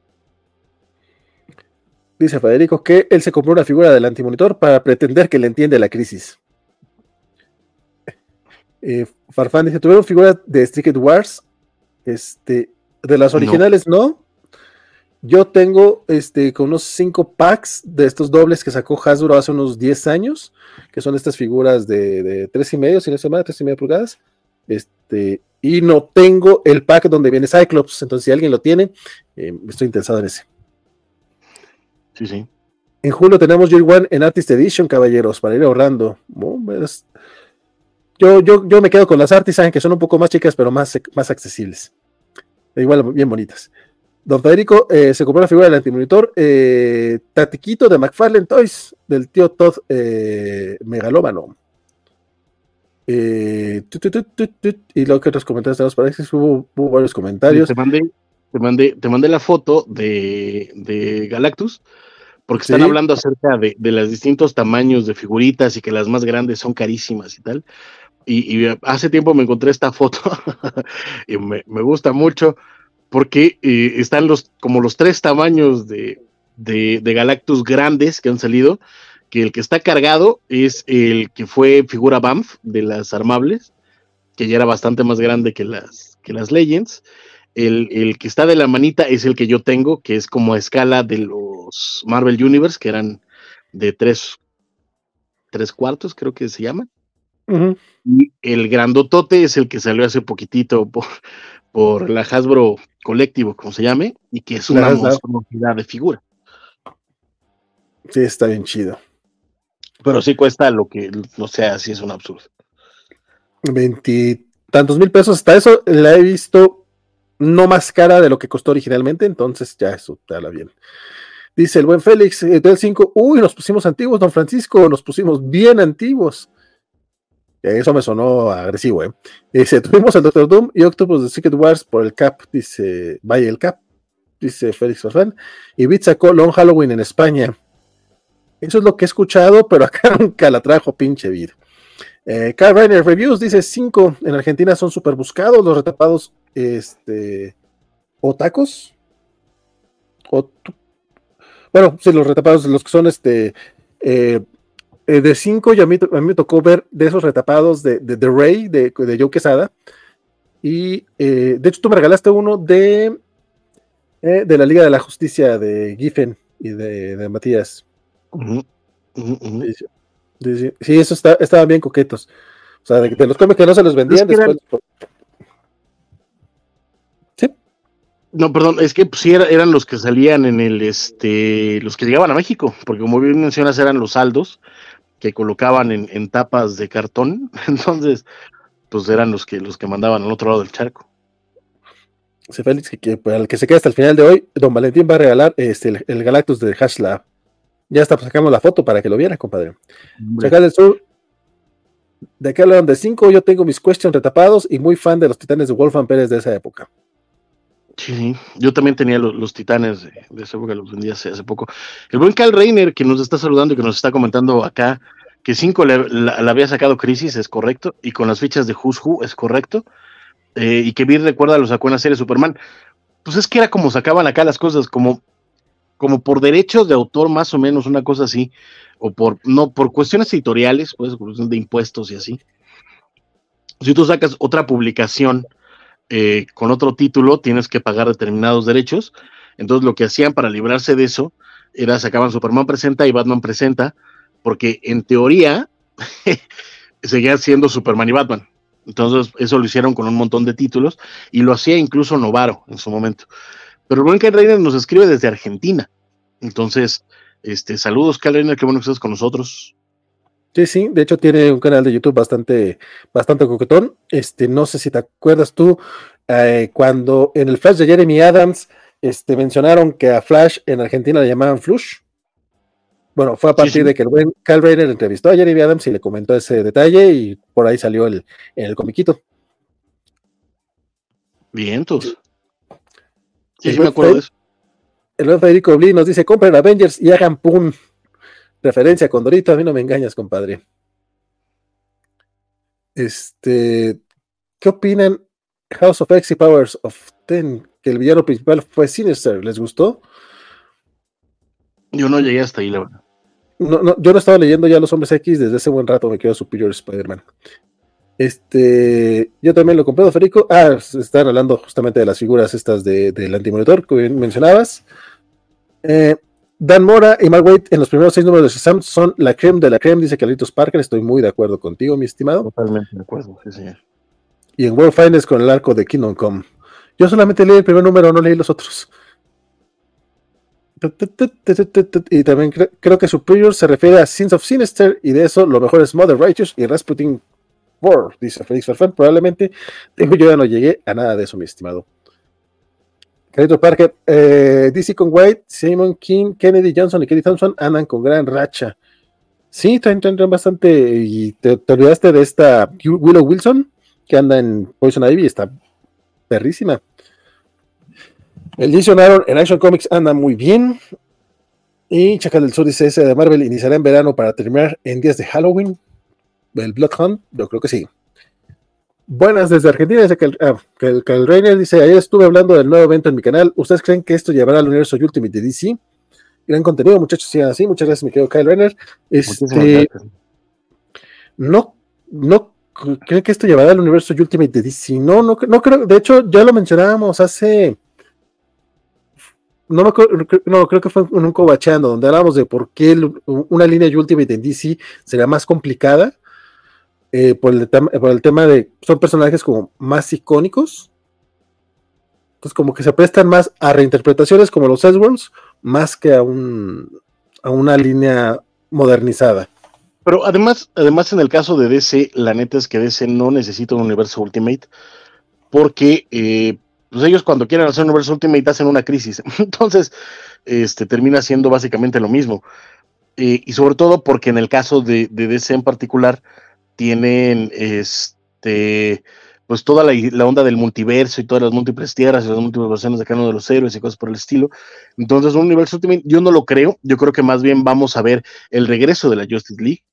Dice Federico que él se compró una figura del antimonitor para pretender que le entiende la crisis. Eh, Farfán dice: ¿Tuvieron figuras de Street Wars? Este, de las originales, no. Yo tengo este, con unos 5 packs de estos dobles que sacó Hasbro hace unos 10 años, que son estas figuras de, 3 y medio, si no se llama, 3 y medio pulgadas. Este, y no tengo el pack donde viene Cyclops. Entonces, si alguien lo tiene, eh, estoy interesado en ese. Sí, sí. En julio tenemos Year One en Artist Edition, caballeros, para ir ahorrando. Es- Yo, yo, yo me quedo con las Artisan, que son un poco más chicas, pero más, más accesibles. E Igual, bien bonitas. Don Federico eh, se compró la figura del antimonitor eh, Tatiquito de McFarlane Toys, del tío Todd eh, Megalómano. Eh, y lo que otros comentarios tenemos para eso, hubo, hubo varios comentarios. Te mandé, te mandé, te mandé la foto de, de Galactus, porque están Sí. hablando acerca de, de los distintos tamaños de figuritas y que las más grandes son carísimas y tal. Y, y hace tiempo me encontré esta foto y me, me gusta mucho porque eh, están los como los tres tamaños de, de, de Galactus grandes que han salido, que el que está cargado es el que fue figura Banff de las armables, que ya era bastante más grande que las, que las Legends. El, el que está de la manita es el que yo tengo, que es como a escala de los Marvel Universe, que eran de tres, tres cuartos, creo que se llama. Y el grandotote es el que salió hace poquitito por, por la Hasbro Colectivo, como se llame, y que es una monstruosidad de figura. Sí, está bien chido. Pero sí cuesta lo que, o sea, sí es un absurdo. veintitantos mil pesos. Hasta eso la he visto no más cara de lo que costó originalmente, entonces ya eso te habla bien. Dice el buen Félix, eh, del 5, uy, nos pusimos antiguos, don Francisco, nos pusimos bien antiguos. Eso me sonó agresivo, ¿eh? Dice, tuvimos el Doctor Doom y Octopus de Secret Wars por el Cap, dice, vaya el Cap, dice Félix Farfán, y Beat sacó Long Halloween en España. Eso es lo que he escuchado, pero acá nunca la trajo pinche vida. Eh, Carl Reiner Reviews dice 5 en Argentina son súper buscados los retapados este o tacos o bueno, sí, los retapados, los que son este eh, eh, de 5 a mí, a mí me tocó ver de esos retapados de, de, de Rey, de, de Joe Quesada y eh, de hecho tú me regalaste uno de eh, de la Liga de la Justicia de Giffen y de, de Matías ujú, ujú. Sí, sí, sí, sí, eso está, estaban bien coquetos. O sea, de, de los cómics que no se los vendían que eran- después. Sí, No, perdón, es que pues, sí era- eran los que salían en el, este, los que llegaban a México, porque como bien mencionas, eran los saldos que colocaban en, en tapas de cartón, entonces, pues eran los que, los que mandaban al otro lado del charco. dice Félix que, que para el que se quede hasta el final de hoy, Don Valentín va a regalar este, el, el Galactus de Hashlab. Ya está, pues sacamos la foto para que lo vieran, compadre. Chacal del Sur. De acá de 5, yo tengo mis questions retapados y muy fan de los titanes de Wolfgang Pérez de esa época. Sí, yo también tenía los, titanes de, de esa época, los vendí hace, poco. El buen Cal Reiner, que nos está saludando y que nos está comentando acá, que 5 le, la, había sacado Crisis, es correcto, y con las fichas de Who's Who, es correcto, eh, y que Vir recuerda lo sacó en la serie Superman. Pues es que era como sacaban acá las cosas, como, como por derechos de autor, más o menos, una cosa así, o por, no, por cuestiones editoriales, pues, de impuestos y así. Si tú sacas otra publicación, eh, con otro título tienes que pagar determinados derechos. Entonces lo que hacían para librarse de eso era sacaban Superman presenta y Batman presenta porque en teoría seguía siendo Superman y Batman. Entonces, eso lo hicieron con un montón de títulos y lo hacía incluso Novaro en su momento. Pero Blanca Reiner nos escribe desde Argentina. Entonces, este, saludos, Cal Reiner, qué bueno que estés con nosotros. Sí, sí, de hecho tiene un canal de YouTube bastante, bastante coquetón. Este, no sé si te acuerdas tú, eh, cuando en el Flash de Jeremy Adams, este, mencionaron que a Flash en Argentina le llamaban Flush. Bueno, fue a partir de que el buen Cal Reiner entrevistó a Jeremy Adams y le comentó ese detalle y por ahí salió el, el comiquito. Bien, entonces. Sí, sí me acuerdo de eso. El buen Federico Bli nos dice, compren Avengers y hagan pum. Referencia con Dorito, a mí no me engañas, compadre. Este, ¿qué opinan House of X y Powers of Ten? Que el villano principal fue Sinister, ¿les gustó? Yo no llegué hasta ahí, la verdad. No, no, yo no estaba leyendo ya Los Hombres X desde ese buen rato, me quedo Superior Spider-Man. Este, yo también lo compré, Federico. Ah, están hablando justamente de las figuras estas de, del antimonitor que mencionabas. Eh, Dan Mora y Mark Waite en los primeros seis números de Shazam son la creme de la creme, dice Carlitos Parker. Estoy muy de acuerdo contigo, mi estimado. Totalmente de acuerdo, sí, señor. Y en World Finest con el arco de Kingdom Come. Yo solamente leí el primer número, no leí los otros. Y también creo que Superior se refiere a Sins of Sinister y de eso lo mejor es Mother Righteous y Rasputin War, dice Felix Farfán. Probablemente yo ya no llegué a nada de eso, mi estimado. Carito Parker, eh, DC con White, Simon King, Kennedy Johnson y Kelly Thompson andan con gran racha. Sí, traen, bastante. Y te, olvidaste de esta Willow Wilson, que anda en Poison Ivy, está perrísima. El Jason Aaron en Action Comics anda muy bien. Y Chacal del Sur dice: ese de Marvel iniciará en verano para terminar en días de Halloween. El Blood Hunt, yo creo que sí. Buenas desde Argentina, dice que el, ah, Reiner dice, ayer estuve hablando del nuevo evento en mi canal, ¿ustedes creen que esto llevará al universo Ultimate de DC? Gran contenido, muchachos, sigan así, muchas gracias, mi querido Kyle Reiner. Este, no, no creo que esto llevará al universo Ultimate de DC, no, no, no creo, de hecho ya lo mencionábamos hace, no, me, no creo que fue en un cobacheando, donde hablábamos de por qué una línea Ultimate en DC sería más complicada eh, por, el por, el tema de, son personajes como más icónicos, entonces como que se prestan más a reinterpretaciones como los Elseworlds, más que a, un, a una línea modernizada. Pero además, además en el caso de DC, la neta es que DC no necesita un universo Ultimate, porque eh, pues ellos cuando quieren hacer un universo Ultimate hacen una crisis. Entonces, este termina siendo básicamente lo mismo. Eh, y sobre todo porque en el caso de DC en particular, tienen este pues toda la, onda del multiverso y todas las múltiples tierras y las múltiples versiones de cada uno de los héroes y cosas por el estilo. Entonces, un universo Ultimate, yo no lo creo, yo creo que más bien vamos a ver el regreso de la Justice League.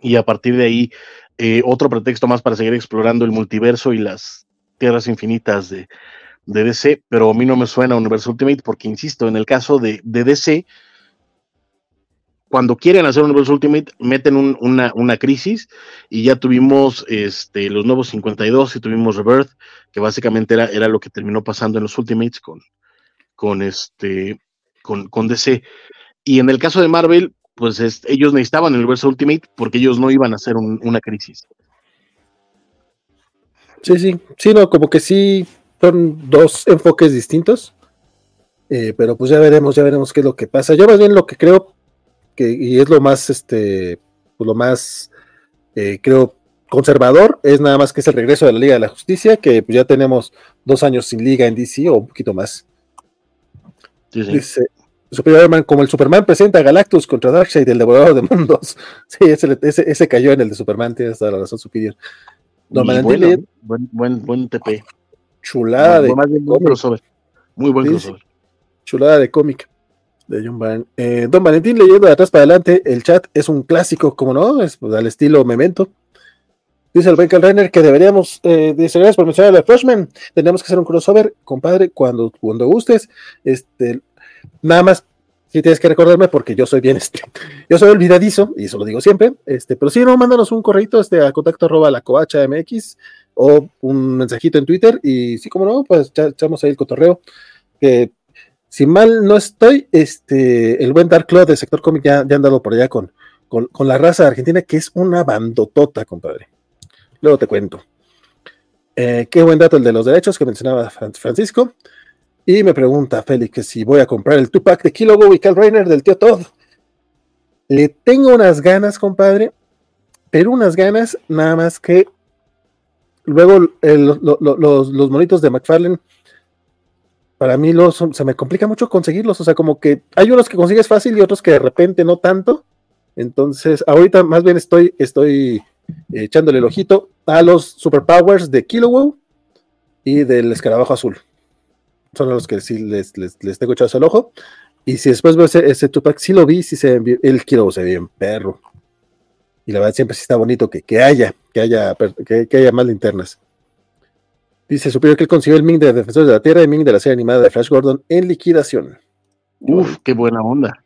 Y a partir de ahí, eh, otro pretexto más para seguir explorando el multiverso y las tierras infinitas de, de DC, pero a mí no me suena Universo Ultimate porque, insisto, en el caso de, de DC, cuando quieren hacer un Universo Ultimate, meten una, crisis y ya tuvimos este, los nuevos 52 y tuvimos Rebirth, que básicamente era, era lo que terminó pasando en los Ultimates con, con, este, con, con DC. Y en el caso de Marvel, pues ellos necesitaban el universo Ultimate porque ellos no iban a hacer una crisis. Sí, sí, sí, no, como que sí son dos enfoques distintos, eh, pero pues ya veremos, ya veremos qué es lo que pasa. Yo más bien lo que creo que, y es lo más, este, pues lo más, eh, creo, conservador, es nada más que es el regreso de la Liga de la Justicia, que pues, ya tenemos dos años sin liga en DC o un poquito más. Dice, como el Superman presenta a Galactus contra Darkseid, el devorador de mundos. Sí, ese, ese, cayó en el de Superman, tienes toda la razón, Superior. buen, buen, buen, TP. Chulada de Muy buen crossover. Chulada de cómic de John eh, Don Valentín leyendo de atrás para adelante, el chat es un clásico, como no, es al estilo Memento. Dice el Michael Renner que deberíamos, eh, dice gracias por mencionar a la Freshman, tenemos que hacer un crossover, compadre, cuando, cuando gustes. Este, nada más, si tienes que recordarme, porque yo soy bien, este, yo soy olvidadizo, y eso lo digo siempre, este, pero si no, mándanos un correo este, a contacto arroba la coacha MX o un mensajito en Twitter, y sí, como no, pues echamos ahí el cotorreo, si mal no estoy, este, el buen Dark Claw de Sector Comic ya, han dado por allá con, con, con la raza argentina, que es una bandotota, compadre. Luego te cuento. Eh, qué buen dato el de los derechos que mencionaba Fran- Francisco. Y me pregunta Félix que si voy a comprar el Tupac de Kilogo y Cal Rainer del tío Todd. Le tengo unas ganas, compadre, pero unas ganas nada más que luego lo- los, los monitos de McFarlane, para mí los, se me complica mucho conseguirlos. O sea, como que hay unos que consigues fácil y otros que de repente no tanto. Entonces, ahorita más bien estoy, estoy eh, echándole el ojito a los superpowers de Kilowog y del escarabajo azul. Son los que sí les, les, les tengo echado el ojo. Y si después veo ese, ese Tupac, sí lo vi, sí se el Kilowog se ve bien perro. Y la verdad siempre sí está bonito que, que haya, que haya, que haya más linternas. Dice Superior que él consiguió el Ming de Defensores de la Tierra y Ming de la serie animada de Flash Gordon en liquidación. Uf, qué buena onda.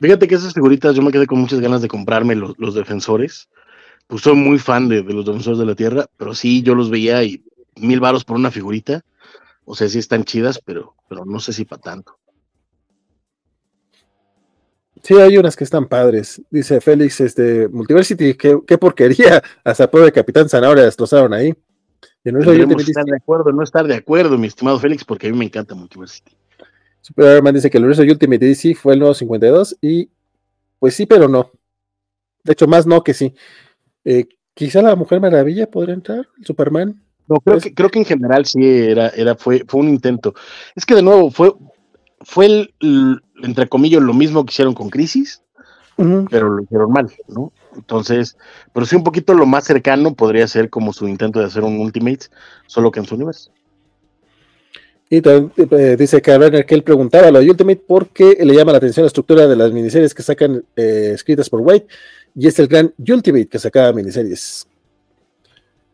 Fíjate que esas figuritas yo me quedé con muchas ganas de comprarme los, los defensores. Pues soy muy fan de, de los defensores de la tierra, pero sí, yo los veía y mil varos por una figurita. O sea, sí están chidas, pero, pero no sé si para tanto. Sí, hay unas que están padres. Dice Félix, este, Multiversity, qué, qué porquería. Hasta pobre Capitán Zanahoria destrozaron ahí. Tendremos que estar de acuerdo, no estar de acuerdo, mi estimado Félix, porque a mí me encanta Multiversity. Superman dice que el universo Ultimate DC fue el nuevo 52 y pues sí, pero no. De hecho, más no que sí. Eh, quizá la Mujer Maravilla podría entrar, el Superman. No, creo Pues- que, creo que en general sí era, era, fue, fue un intento. Es que de nuevo, fue, fue el, el, entre comillas, lo mismo que hicieron con Crisis, pero lo hicieron mal, ¿no? Entonces, pero sí un poquito lo más cercano podría ser como su intento de hacer un Ultimates, solo que en su universo. Y también eh, dice que Renner que él preguntaba lo de Ultimate porque le llama la atención la estructura de las miniseries que sacan eh, escritas por White y es el gran Ultimate que sacaba miniseries.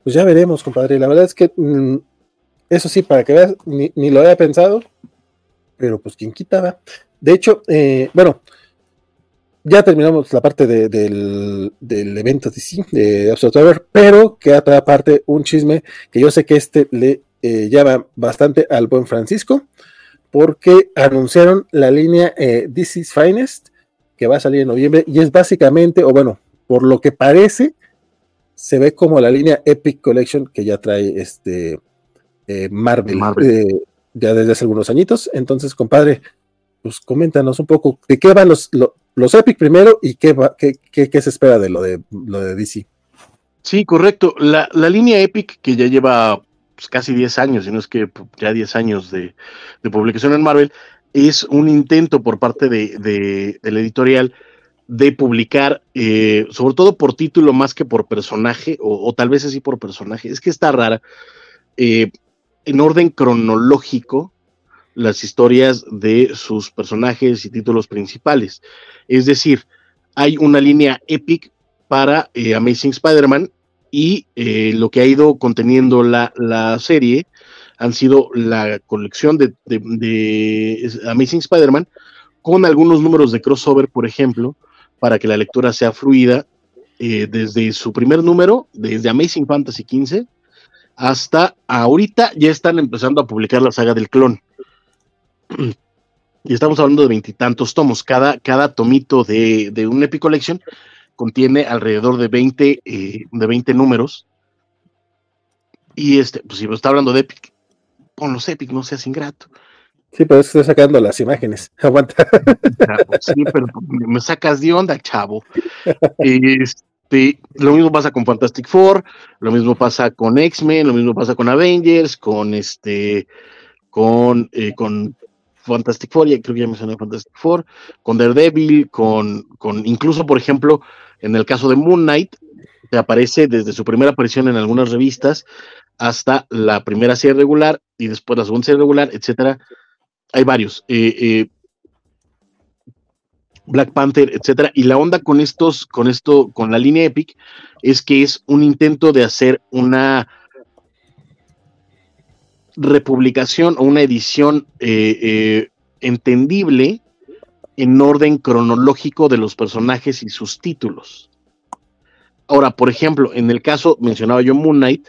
Pues ya veremos, compadre. La verdad es que mm, eso sí, para que veas, ni, ni lo había pensado, pero pues quien quitaba. De hecho, eh, bueno, ya terminamos la parte de- del, del evento de sí, de Observer, pero queda toda parte un chisme que yo sé que este le eh, llama bastante al buen Francisco, porque anunciaron la línea eh, This is Finest, que va a salir en noviembre, y es básicamente, o bueno, por lo que parece, se ve como la línea Epic Collection que ya trae este eh, Marvel, Marvel. eh, ya desde hace algunos añitos. Entonces, compadre, pues coméntanos un poco de qué van los, lo- los Epic primero y qué, va- qué, qué- qué se espera de lo de, lo de DC. Sí, correcto. La, la línea Epic, que ya lleva pues, casi 10 años, si no es que ya 10 años de, de publicación en Marvel, es un intento por parte de, de, la editorial de publicar, eh, sobre todo por título más que por personaje, o, o tal vez así por personaje. Es que está rara. eh, en orden cronológico, las historias de sus personajes y títulos principales. Es decir, hay una línea Epic para eh, Amazing Spider-Man y eh, lo que ha ido conteniendo la, la serie han sido la colección de, de- Amazing Spider-Man con algunos números de crossover, por ejemplo, para que la lectura sea fluida eh, desde su primer número, desde Amazing Fantasy 15, hasta ahorita ya están empezando a publicar la saga del clon. Y estamos hablando de veintitantos tomos. Cada, cada tomito de, de un Epic Collection contiene alrededor de 20, eh, de 20 números. Y este, pues si está hablando de Epic, pon los Epic, no seas ingrato. Sí, pero es que estoy sacando las imágenes. Aguanta. Sí, pero me sacas de onda, chavo. Este, lo mismo pasa con Fantastic Four, lo mismo pasa con X-Men, lo mismo pasa con Avengers, con este, con, eh, con Fantastic Four, ya creo que ya mencioné Fantastic Four, con Daredevil, con, con incluso, por ejemplo, en el caso de Moon Knight, te aparece desde su primera aparición en algunas revistas hasta la primera serie regular y después la segunda serie regular, etcétera. Hay varios. Eh, eh, Black Panther, etcétera. Y la onda con estos, con esto, con la línea Epic, es que es un intento de hacer una republicación o una edición eh, eh, entendible en orden cronológico de los personajes y sus títulos. Ahora, por ejemplo, en el caso, mencionaba yo Moon Knight,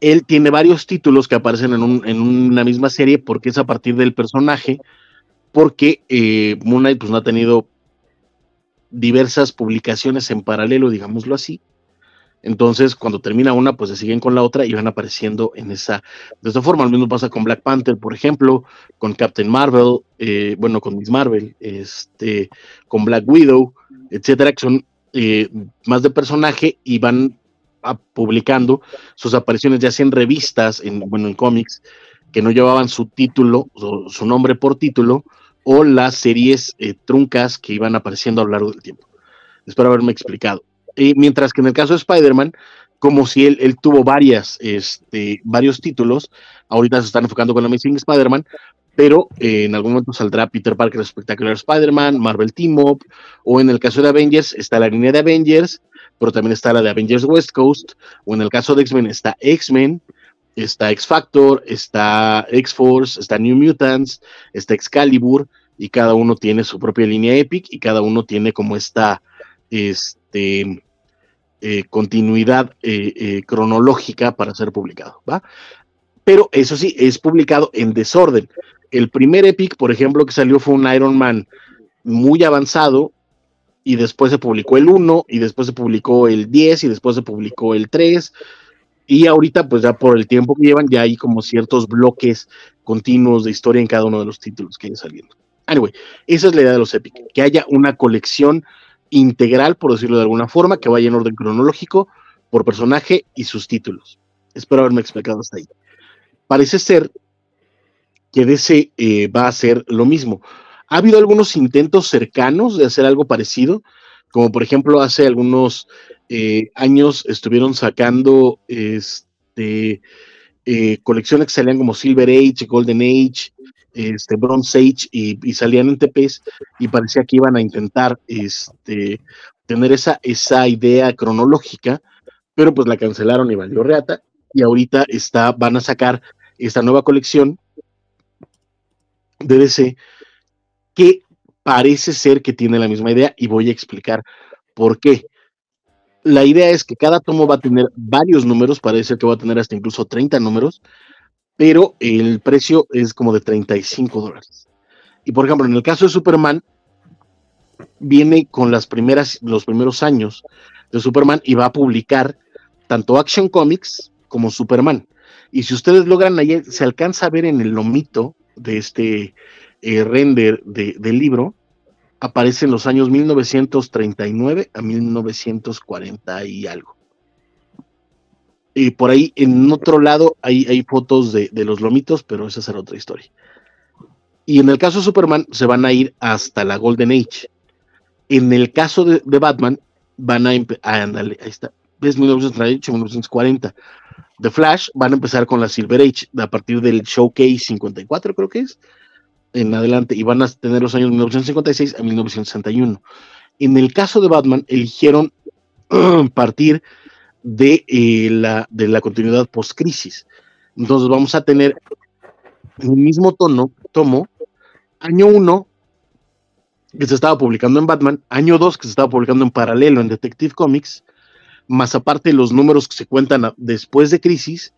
él tiene varios títulos que aparecen en, un- en una misma serie porque es a partir del personaje porque eh, Moon Knight pues, no ha tenido diversas publicaciones en paralelo, digámoslo así. Entonces, cuando termina una, pues se siguen con la otra y van apareciendo en esa, de esta forma. Lo mismo pasa con Black Panther, por ejemplo, con Captain Marvel, eh, bueno, con Miss Marvel, este, con Black Widow, etcétera, que son eh, más de personaje y van publicando sus apariciones ya sea en revistas, en, bueno, en cómics, que no llevaban su título, su, su nombre por título, o las series eh, truncas que iban apareciendo a lo largo del tiempo. Espero haberme explicado. Y mientras que en el caso de Spider-Man, como si él, él, tuvo varias, este, varios títulos, ahorita se están enfocando con Amazing Spider-Man, pero eh, en algún momento saldrá Peter Parker Spectacular Spider-Man, Marvel Team Up, o en el caso de Avengers está la línea de Avengers, pero también está la de Avengers West Coast, o en el caso de X-Men está X-Men, está X-Factor, está X-Force, está New Mutants, está Excalibur, y cada uno tiene su propia línea Epic, y cada uno tiene como esta este, eh, continuidad eh, eh, cronológica para ser publicado, ¿va? Pero eso sí, es publicado en desorden. El primer Epic, por ejemplo, que salió fue un Iron Man muy avanzado, y después se publicó el 1, y después se publicó el 10, y después se publicó el 3, y ahorita, pues ya por el tiempo que llevan, ya hay como ciertos bloques continuos de historia en cada uno de los títulos que hay saliendo. Anyway, esa es la idea de los Epic, que haya una colección integral, por decirlo de alguna forma, que vaya en orden cronológico por personaje y sus títulos. Espero haberme explicado hasta ahí. Parece ser que DC eh, va a hacer lo mismo. Ha habido algunos intentos cercanos de hacer algo parecido, como por ejemplo hace algunos eh, años estuvieron sacando este, eh, colecciones que salían como Silver Age, Golden Age, este, Bronze Age y, salían en TPs y parecía que iban a intentar este, tener esa, esa idea cronológica, pero pues la cancelaron y valió reata y ahorita está, van a sacar esta nueva colección de DC que parece ser que tiene la misma idea y voy a explicar por qué. La idea es que cada tomo va a tener varios números, parece que va a tener hasta incluso 30 números, pero el precio es como de 35 dólares. Y por ejemplo, en el caso de Superman, viene con las primeras, los primeros años de Superman y va a publicar tanto Action Comics como Superman. Y si ustedes logran ayer, se alcanza a ver en el lomito de este eh, render del libro, aparece en los años 1939 a 1940 y algo. Y por ahí, en otro lado, hay, hay fotos de, los lomitos, pero esa será otra historia. Y en el caso de Superman, se van a ir hasta la Golden Age. En el caso de, Batman, van a, andale, ahí está, es 1938, 1940. The Flash van a empezar con la Silver Age, a partir del Showcase 54, creo que es, en adelante y van a tener los años 1956 a 1961. En el caso de Batman, eligieron partir de, eh, la, de la continuidad post-crisis. Entonces vamos a tener el mismo tono, tomo, año 1, que se estaba publicando en Batman, año 2, que se estaba publicando en paralelo en Detective Comics, más aparte los números que se cuentan después de Crisis,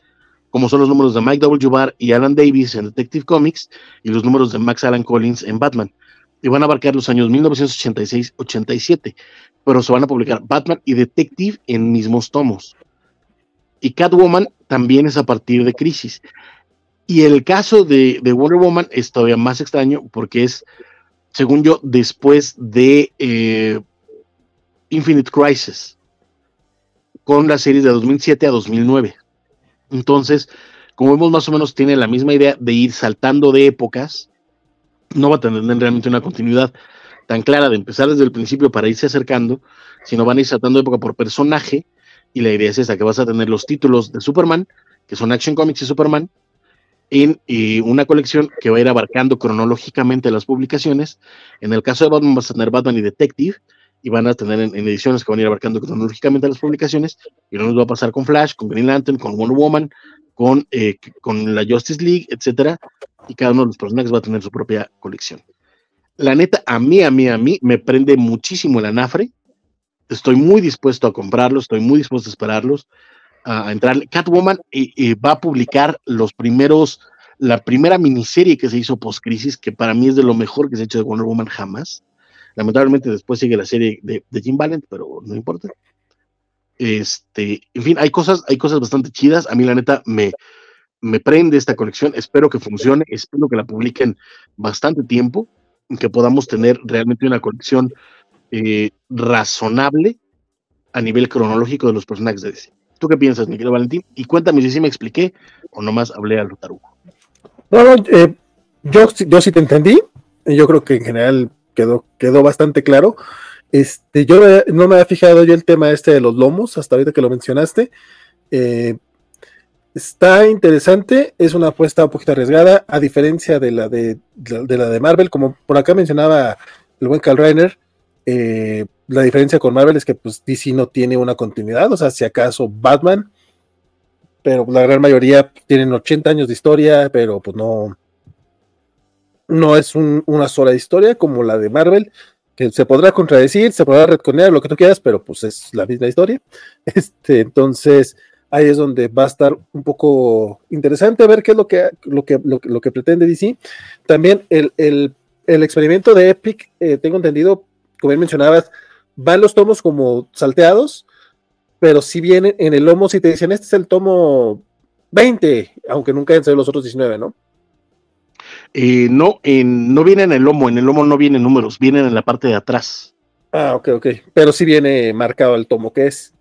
como son los números de Mike W. Barr y Alan Davis en Detective Comics y los números de Max Alan Collins en Batman. Y van a abarcar los años 1986-87, pero se van a publicar Batman y Detective en mismos tomos. Y Catwoman también es a partir de Crisis. Y el caso de, Wonder Woman es todavía más extraño porque es, según yo, después de eh, Infinite Crisis, con la serie de 2007 a 2009. Entonces, como vemos más o menos tiene la misma idea de ir saltando de épocas, no va a tener realmente una continuidad tan clara de empezar desde el principio para irse acercando, sino van a ir saltando época por personaje, y la idea es esa, que vas a tener los títulos de Superman, que son Action Comics y Superman, en eh, una colección que va a ir abarcando cronológicamente las publicaciones. En el caso de Batman vas a tener Batman y Detective, y van a tener en, ediciones que van a ir abarcando cronológicamente las publicaciones, y no nos va a pasar con Flash, con Green Lantern, con Wonder Woman, con, eh, con la Justice League, etcétera, y cada uno de los personajes va a tener su propia colección. La neta, a mí, a mí, a mí, me prende muchísimo el anafre. Estoy muy dispuesto a comprarlos, estoy muy dispuesto a esperarlos, a entrar. Catwoman va a publicar los primeros la primera miniserie que se hizo post-crisis, que para mí es de lo mejor que se ha hecho de Wonder Woman jamás. Lamentablemente después sigue la serie de, Jim Valent, pero no importa. Este, en fin, hay cosas, hay cosas bastante chidas. A mí, la neta, me, me prende esta colección. Espero que funcione, espero que la publiquen bastante tiempo, que podamos tener realmente una colección eh, razonable a nivel cronológico de los personajes de DC. ¿Tú qué piensas, Miguel Valentín? Y cuéntame si sí me expliqué o nomás hablé a lo tarugo. No, no, eh, yo, yo sí te entendí. Yo creo que en general quedó, quedó bastante claro. Este, yo no me había fijado yo el tema este de los lomos, hasta ahorita que lo mencionaste. Eh, está interesante, es una apuesta un poquito arriesgada, a diferencia de la de, de, la de Marvel, como por acá mencionaba el buen Carl Reiner, eh, la diferencia con Marvel es que pues, DC no tiene una continuidad, o sea, si acaso Batman, pero la gran mayoría tienen 80 años de historia, pero pues no, no es una sola historia como la de Marvel, que se podrá contradecir, se podrá retconear, lo que tú quieras, pero pues es la misma historia. Este, entonces, ahí es donde va a estar un poco interesante ver qué es lo que, lo que, lo, que pretende DC. También el, experimento de Epic, eh, tengo entendido, como bien mencionabas, van los tomos como salteados, pero si vienen en el lomo, si te dicen, este es el tomo 20, aunque nunca hayan sido los otros 19, ¿no? Eh, no, en, no viene en el lomo, en el lomo no vienen números, vienen en la parte de atrás. Ah, ok, ok. Pero sí viene marcado el tomo, ¿qué es?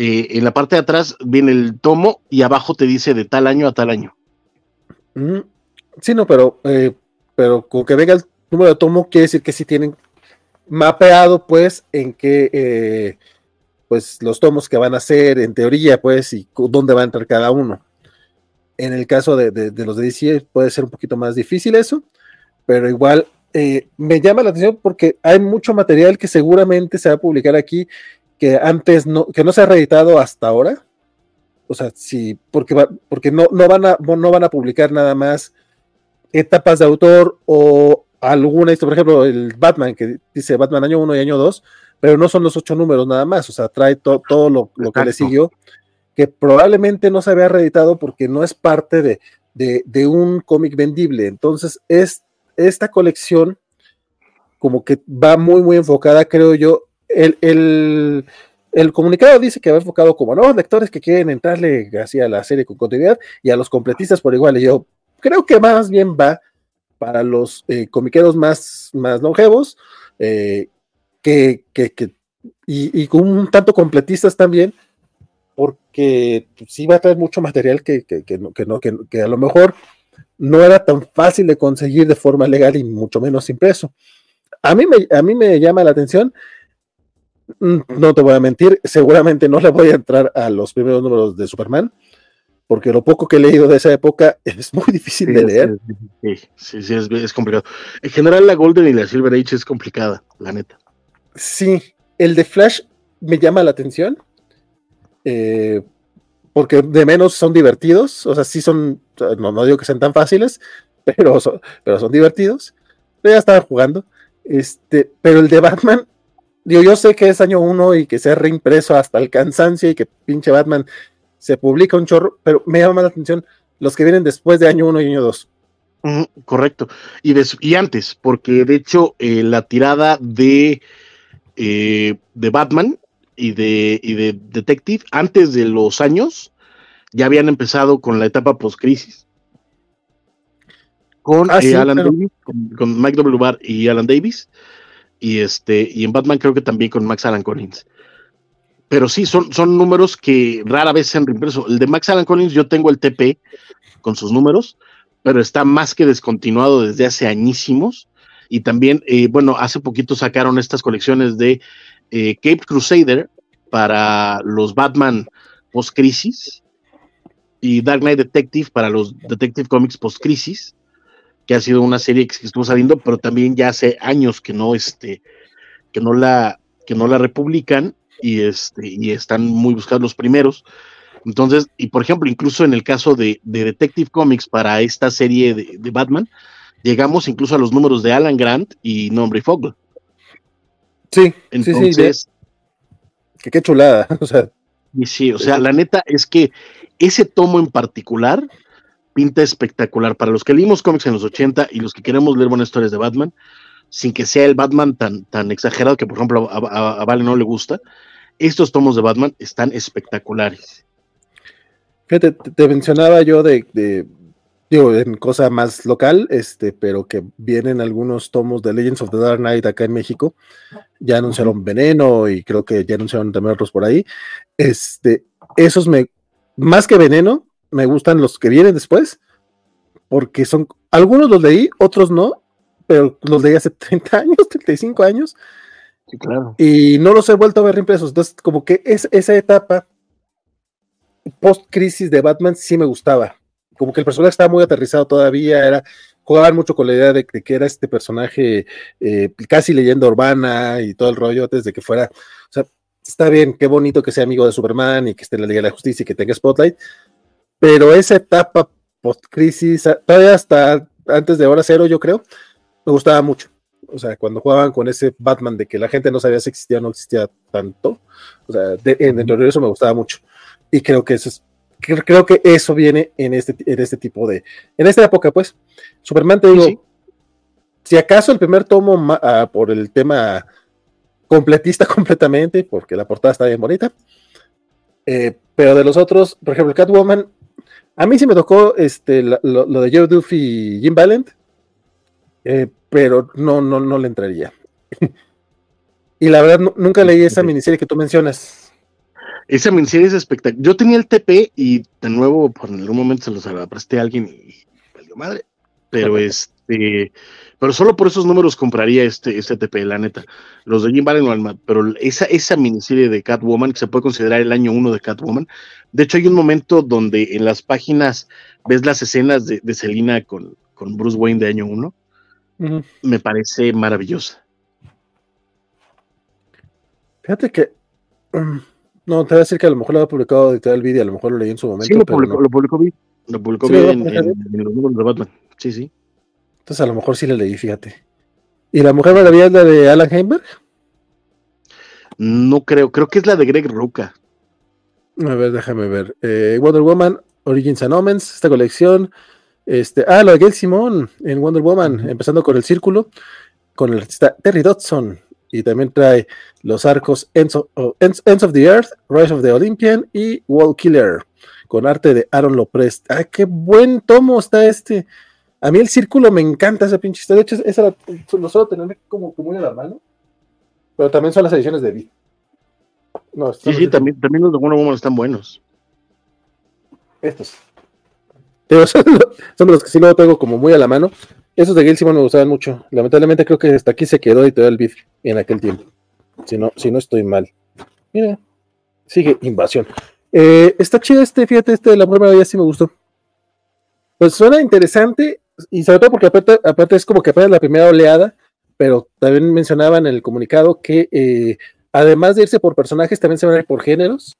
Eh, en la parte de atrás viene el tomo y abajo te dice de tal año a tal año. Mm, sí, no, pero, eh, pero con que venga el número de tomo, quiere decir que sí tienen mapeado, pues, en qué, pues, los tomos que van a ser, en teoría, pues, y dónde va a entrar cada uno. En el caso de, los de DC puede ser un poquito más difícil eso, pero igual eh, me llama la atención porque hay mucho material que seguramente se va a publicar aquí que antes no, que no se ha reeditado hasta ahora. O sea, sí, porque, va, porque no, no, van a, no van a publicar nada más etapas de autor o alguna, por ejemplo, el Batman, que dice Batman año 1 y año 2, pero no son los ocho números nada más, o sea, trae todo lo, lo que le siguió que probablemente no se había reeditado porque no es parte de, un cómic vendible. Entonces, es esta colección como que va muy, muy enfocada, creo yo. El, el, comunicado dice que va enfocado como a nuevos lectores que quieren entrarle hacia la serie con continuidad y a los completistas por igual. Y yo creo que más bien va para los eh, comiqueros más, más longevos eh, que, y, y, con un tanto completistas también porque sí va a traer mucho material que, no, que, a lo mejor no era tan fácil de conseguir de forma legal y mucho menos impreso. A mí me, a mí me llama la atención, no te voy a mentir, seguramente no le voy a entrar a los primeros números de Superman, porque lo poco que he leído de esa época es muy difícil de leer. Sí, sí, es, es, complicado. En general la Golden y la Silver Age es complicada, la neta. Sí, el de Flash me llama la atención, eh, porque de menos son divertidos, o sea, sí son, no, no digo que sean tan fáciles, pero son, pero son divertidos. ya estaba jugando. Este, pero el de Batman, digo, yo sé que es año uno y que se ha reimpreso hasta el cansancio y que pinche Batman se publica un chorro, pero me llama la atención los que vienen después de año uno y año dos. correcto. Y, y, antes, porque de hecho eh, la tirada de, eh, de Batman y de, y de Detective, antes de los años, ya habían empezado con la etapa post-crisis. Con, ah, eh, Alan Davis, con, Mike W. Barr y Alan Davis. Y, este, y en Batman creo que también con Max Alan Collins. Pero sí, son, son números que rara vez se han reimpreso. El de Max Alan Collins, yo tengo el TP con sus números, pero está más que descontinuado desde hace añísimos. Y también, eh, bueno, hace poquito sacaron estas colecciones de eh, Cape Crusader para los Batman post-crisis y Dark Knight Detective para los Detective Comics post-crisis, que ha sido una serie que estuvo saliendo, pero también ya hace años que no, este, que no la, que no la republican y, este, y están muy buscados los primeros. Entonces, y por ejemplo, incluso en el caso de, Detective Comics para esta serie de, Batman, llegamos incluso a los números de Alan Grant y Nombre Fogel. Sí, entonces. que qué chulada. O sea. Y sí, o sea, la neta es que ese tomo en particular pinta espectacular. Para los que leímos cómics en los 80 y los que queremos leer buenas historias de Batman, sin que sea el Batman tan, tan exagerado que, por ejemplo, a, Vale no le gusta, estos tomos de Batman están espectaculares. Fíjate, te, mencionaba yo de, de, digo, en cosa más local, este, pero que vienen algunos tomos de Legends of the Dark Knight acá en México. Ya anunciaron Veneno y creo que ya anunciaron también otros por ahí. Este, esos me, más que Veneno, me gustan los que vienen después, porque son, algunos los leí, otros no, pero los leí hace 30 años, 35 años. Sí, claro. Y no los he vuelto a ver impresos. Entonces, como que es, esa etapa post-crisis de Batman sí me gustaba. Como que el personaje estaba muy aterrizado todavía, era, jugaban mucho con la idea de, que era este personaje eh, casi leyenda urbana y todo el rollo antes de que fuera, o sea, está bien, qué bonito que sea amigo de Superman y que esté en la Liga de la Justicia y que tenga Spotlight, pero esa etapa post-crisis, todavía hasta antes de hora cero, yo creo, me gustaba mucho. O sea, cuando jugaban con ese Batman de que la gente no sabía si existía o no existía tanto, o sea, en el eso me gustaba mucho. Y creo que eso es, creo que eso viene en este, en este tipo de, en esta época, pues. Superman, te digo, si acaso el primer tomo ah, por el tema completista completamente, porque la portada está bien bonita, eh, pero de los otros, por ejemplo, Catwoman, a mí sí me tocó este, lo, de Joe Duffy y Jim Valent, eh, pero no, no, no le entraría. y la verdad, nunca leí esa miniserie que tú mencionas. Esa miniserie es espectacular. Yo tenía el TP y de nuevo, por algún momento se los presté a alguien y valió madre. Pero este, pero solo por esos números compraría este, este TP, la neta. Los de Jim Valent, pero esa, esa miniserie de Catwoman, que se puede considerar el año uno de Catwoman, de hecho, hay un momento donde en las páginas ves las escenas de, de Selina con, con, Bruce Wayne de año 1. Me parece maravillosa. Fíjate que. No, te voy a decir que a lo mejor lo ha publicado el vídeo, a lo mejor lo leí en su momento. Sí, lo publicó, lo publicó, lo publicó en, los números de Batman. Sí, sí. Entonces a lo mejor sí le leí, fíjate. ¿Y la mujer maravilla es la de Alan Heimberg? No creo, creo que es la de Greg Ruca. A ver, déjame ver. Eh, Wonder Woman, Origins and Omens, esta colección. Este, ah, lo de Gail Simón en Wonder Woman, empezando con el círculo, con el artista Terry Dodson. Y también trae los arcos Ends of, the Earth, Rise of the Olympian y Wall Killer, con arte de Aaron Loprest. Ah, qué buen tomo está este. A mí el círculo me encanta esa pinche historia. De hecho, esa la, lo suelo tener como muy a la mano. Pero también son las ediciones de vida sí, sí, también, también los de Wonder Woman están buenos. Estos. son, los que sí luego tengo como muy a la mano. Esos de Gail Simon me gustaban mucho. Lamentablemente creo que hasta aquí se quedó y todo el beef en aquel tiempo. Si no, si no estoy mal. Mira, sigue invasión. Eh, está chido este, fíjate, este de la prueba ya sí me gustó. Pues suena interesante y sobre todo porque aparte, aparte es como que apenas la primera oleada, pero también mencionaba en el comunicado que eh, además de irse por personajes, también se van a ir por géneros.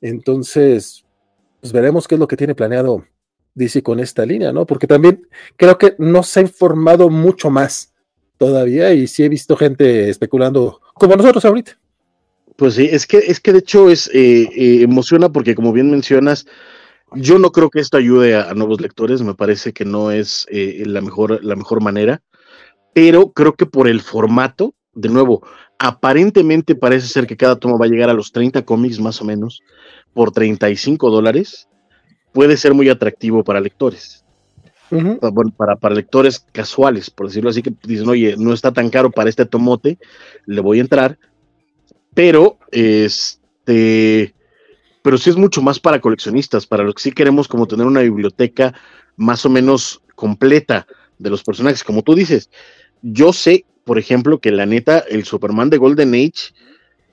Entonces, pues veremos qué es lo que tiene planeado DC con esta línea, ¿no? Porque también creo que no se ha informado mucho más todavía y sí he visto gente especulando como nosotros ahorita. Pues sí, es que, es que de hecho es eh, eh, emociona porque como bien mencionas, yo no creo que esto ayude a, nuevos lectores, me parece que no es eh, la, mejor, la mejor manera, pero creo que por el formato, de nuevo, Aparentemente parece ser que cada tomo va a llegar a los 30 cómics más o menos por 35 dólares. Puede ser muy atractivo para lectores. bueno, para, para lectores casuales, por decirlo así, que dicen, oye, no está tan caro para este tomote, le voy a entrar. Pero, este, pero sí es mucho más para coleccionistas, para los que sí queremos como tener una biblioteca más o menos completa de los personajes. Como tú dices, yo sé por ejemplo, que la neta, el Superman de Golden Age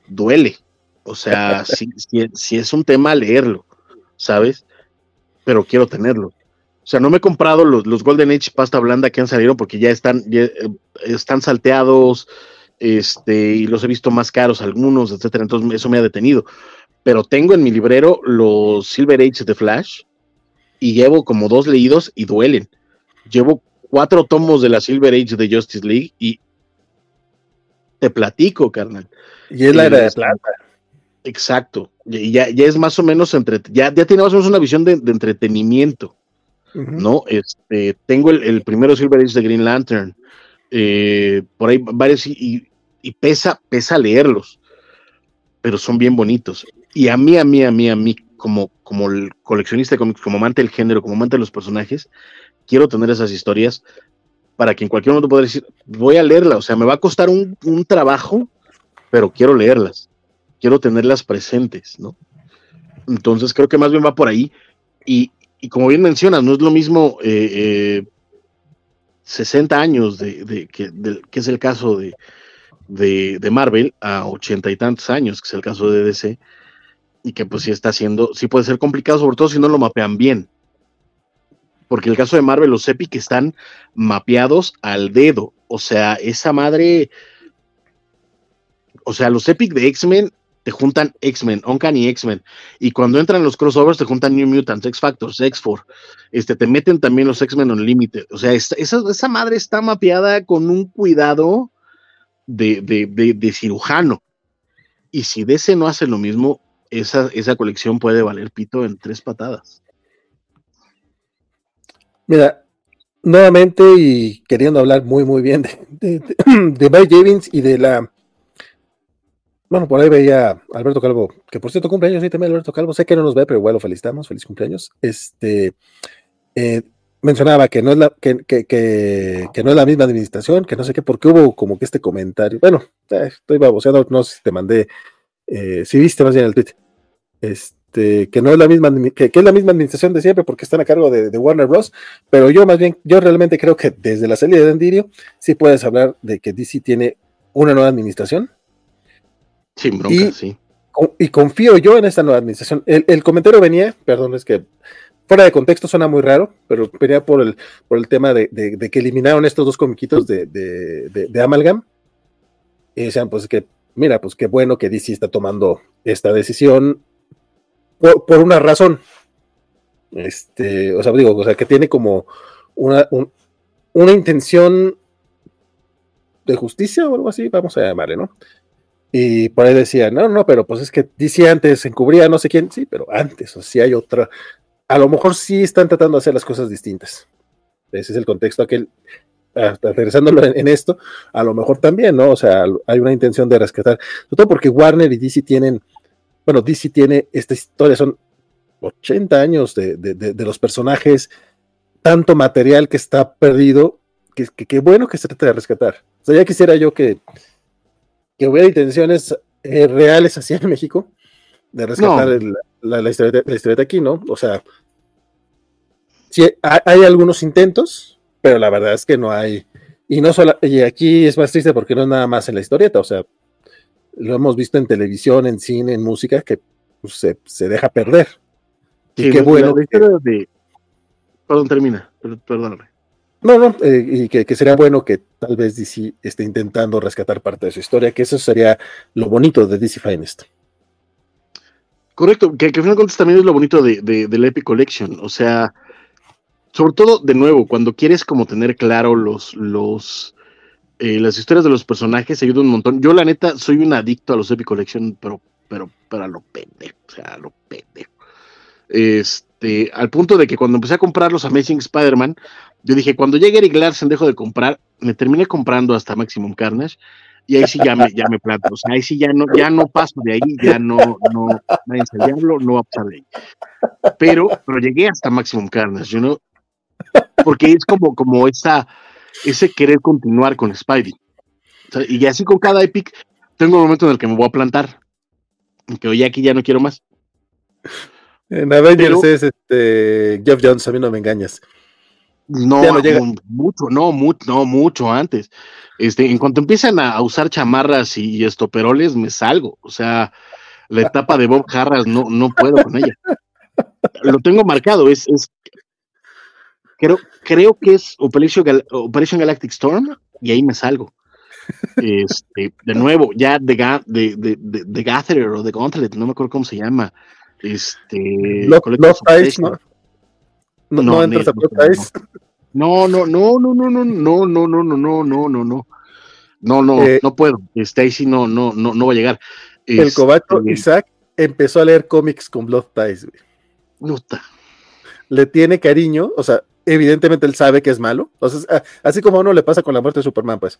duele. O sea, si, es un tema leerlo, ¿sabes? Pero quiero tenerlo. O sea, no me he comprado los, Golden Age pasta blanda que han salido porque ya están, eh, están salteados, este, y los he visto más caros algunos, etcétera. Entonces eso me ha detenido. Pero tengo en mi librero los Silver Age de Flash y llevo como dos leídos y duelen. Llevo cuatro tomos de la Silver Age de Justice League y te platico, carnal. Y es la era de plata. Exacto. Y ya, ya es más o menos entre, ya, ya tiene más o menos una visión de, entretenimiento. ¿no? Este, tengo el, el primero Silver Age de Green Lantern, eh, por ahí varios, y, pesa, pesa leerlos, pero son bien bonitos. Y a mí, a mí, a mí, a mí, como, como el coleccionista de cómics, como amante del género, como amante de los personajes, quiero tener esas historias para que en cualquier momento pueda decir, voy a leerla, o sea, me va a costar un, un trabajo, pero quiero leerlas, quiero tenerlas presentes, ¿no? Entonces creo que más bien va por ahí. Y, y como bien mencionas, no es lo mismo eh, eh, 60 años de, que, es el caso de, de, de Marvel a ochenta y tantos años, que es el caso de DC, y que pues sí está haciendo, sí puede ser complicado, sobre todo si no lo mapean bien. Porque el caso de Marvel, los Epic están mapeados al dedo. O sea, esa madre. O sea, los Epic de X-Men te juntan X-Men, Uncanny X-Men. Y cuando entran los crossovers, te juntan New Mutants, X-Factors, X-4. Este, te meten también los X-Men Unlimited. O sea, esa, esa madre está mapeada con un cuidado de, de, de- cirujano. Y si DC no hace lo mismo, esa, esa colección puede valer pito en tres patadas. Mira, nuevamente y queriendo hablar muy, muy bien de, de, de, Mike Javins y de la. Bueno, por ahí veía Alberto Calvo, que por cierto cumpleaños, sí, también Alberto Calvo, sé que no nos ve, pero igual lo felicitamos, feliz cumpleaños. Este eh, mencionaba que no es la, que, que, que, que no es la misma administración, que no sé qué, porque hubo como que este comentario. Bueno, eh, estoy baboseando, no sé si te mandé, eh, si viste más bien el tweet. Este, que no es la misma, que, es la misma administración de siempre porque están a cargo de, de Warner Bros. Pero yo más bien, yo realmente creo que desde la salida de Endirio, sí puedes hablar de que DC tiene una nueva administración Sin bronca, Y- sí. y confío yo en esta nueva administración. El, el comentario venía, perdón, es que fuera de contexto suena muy raro, pero venía por el, por el tema de, de- de que eliminaron estos dos comiquitos de, de, de- de Amalgam. Y decían, pues que, mira, pues qué bueno que DC está tomando esta decisión por, por una razón. Este, o sea, digo, o sea, que tiene como una, un- una intención de justicia o algo así, vamos a llamarle, ¿no? Y por ahí decía, no, no, pero pues es que DC antes encubría no sé quién, sí, pero antes, o si hay otra, a lo mejor sí están tratando de hacer las cosas distintas. Ese es el contexto aquel, hasta aterrizándolo en, esto, a lo mejor también, ¿no? O sea, hay una intención de rescatar, sobre todo porque Warner y DC tienen, bueno, DC tiene esta historia, son 80 años de, de- de- de los personajes, tanto material que está perdido, que, que, que bueno que se trata de rescatar. O sea, ya quisiera yo que, que hubiera intenciones eh, reales en México de rescatar No. el- la, la historieta, la historieta aquí, ¿no? O sea, sí, hay, hay algunos intentos, pero la verdad es que no hay. Y no solo, y aquí es más triste porque no es nada más en la historieta, o sea, lo hemos visto en televisión, en cine, en música, que pues, se, se deja perder. Y qué bueno. la que- de- Perdón, termina. per- Perdóname. No, no, eh, y que, que sería bueno que tal vez DC esté intentando rescatar parte de su historia, que eso sería lo bonito de DC Finest. Correcto, que, que al final de cuentas también es lo bonito de, de, Epic Collection. O sea, sobre todo, de nuevo, cuando quieres como tener claro los, los, eh, las historias de los personajes, ayuda un montón. Yo, la neta, soy un adicto a los Epic Collection, pero, pero, pero a lo pendejo, o sea, a lo pendejo. Este, al punto de que cuando empecé a comprar los Amazing Spider-Man, yo dije, cuando llegue Eric Larsen dejo de comprar, me terminé comprando hasta Maximum Carnage, y ahí sí ya me, ya me planto, o sea, ahí sí ya no, ya no paso de ahí, ya no, no, nadie diablo, no va a pasar de ahí. Pero, pero llegué hasta Maximum Carnage, you know? porque es como, como esa, ese querer continuar con Spidey. O sea, y así con cada Epic, tengo un momento en el que me voy a plantar, que oye, aquí ya no quiero más. En Avengers Pero- es este Jeff Jones, a mí no me engañas. No, Ya no llega. mucho, no, mu- no, mucho antes. Este, en cuanto empiezan a, usar chamarras y, y estoperoles, me salgo. O sea, la etapa de Bob Harras no, no puedo con ella. Lo tengo marcado, es, es creo, creo que es Operation, Gal- Operation Galactic Storm, y ahí me salgo. Este, de nuevo, ya de, Ga- de, de, de, Gatherer o de Gauntlet, no me acuerdo cómo se llama. Este, Love, Obsession. ¿no? No, No, no entras a Love no, Ties. No, no, no, no, no, no, no, no, no, no, no, no, no, no. No, no, Eh, no puedo. Este no, no, no, no va a llegar. El Este, cobacho Isaac empezó a leer cómics con Blood Ties. güey. puta. le tiene cariño, o sea, evidentemente él sabe que es malo. Entonces, así como a uno le pasa con la muerte de Superman, pues.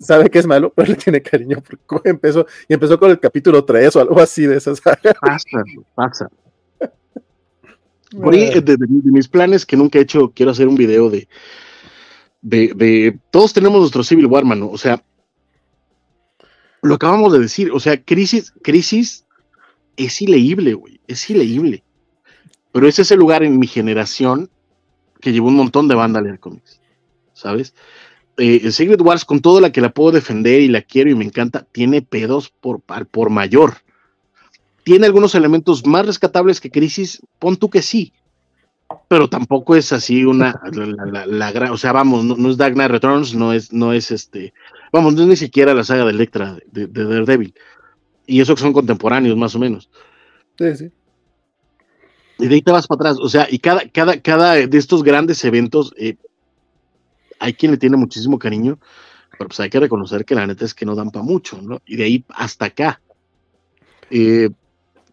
Sabe que es malo, pero le tiene cariño porque empezó, y empezó con el capítulo 3 o algo así de esas. Pasa, pasa. Por ahí, de, mis planes que nunca he hecho, quiero hacer un video de, de, de, todos tenemos nuestro Civil War, mano. O sea, lo acabamos de decir, o sea, crisis, crisis es ileíble, güey, es ileíble. Pero es ese lugar en mi generación que llevó un montón de banda a leer cómics, ¿sabes? Eh, Secret Wars, con todo la que la puedo defender y la quiero y me encanta, tiene pedos por, por mayor. Tiene algunos elementos más rescatables que Crisis, pon tú que sí, pero tampoco es así una, la, o sea, vamos, no, es Dark Knight Returns, no es, no es este, vamos, no es ni siquiera la saga de Electra de, de Daredevil. Y eso que son contemporáneos, más o menos. Sí, sí. Y de ahí te vas para atrás. O sea, y cada, cada, cada de estos grandes eventos, eh, hay quien le tiene muchísimo cariño, pero pues hay que reconocer que la neta es que no dan para mucho, ¿no? Y de ahí hasta acá. Eh,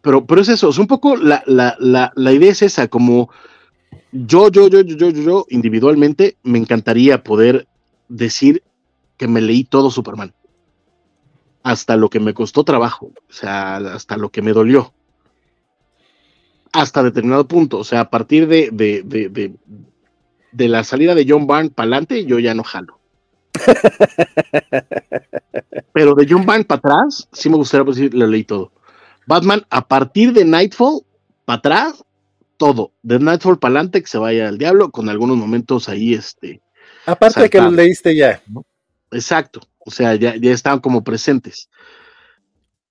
pero, pero es eso, es un poco la, la, la, idea es esa, como yo, yo, yo, yo, yo, yo, individualmente me encantaría poder decir que me leí todo Superman. Hasta lo que me costó trabajo, o sea, hasta lo que me dolió. Hasta determinado punto, o sea, a partir de, de, la salida de John Byrne para adelante, yo ya no jalo. Pero de John Byrne para atrás, sí me gustaría decir, lo leí todo. Batman, a partir de Nightfall, para atrás, todo. De Nightfall para adelante, que se vaya al diablo, con algunos momentos ahí, este. Aparte de que lo leíste ya. Exacto. O sea, ya, ya estaban como presentes.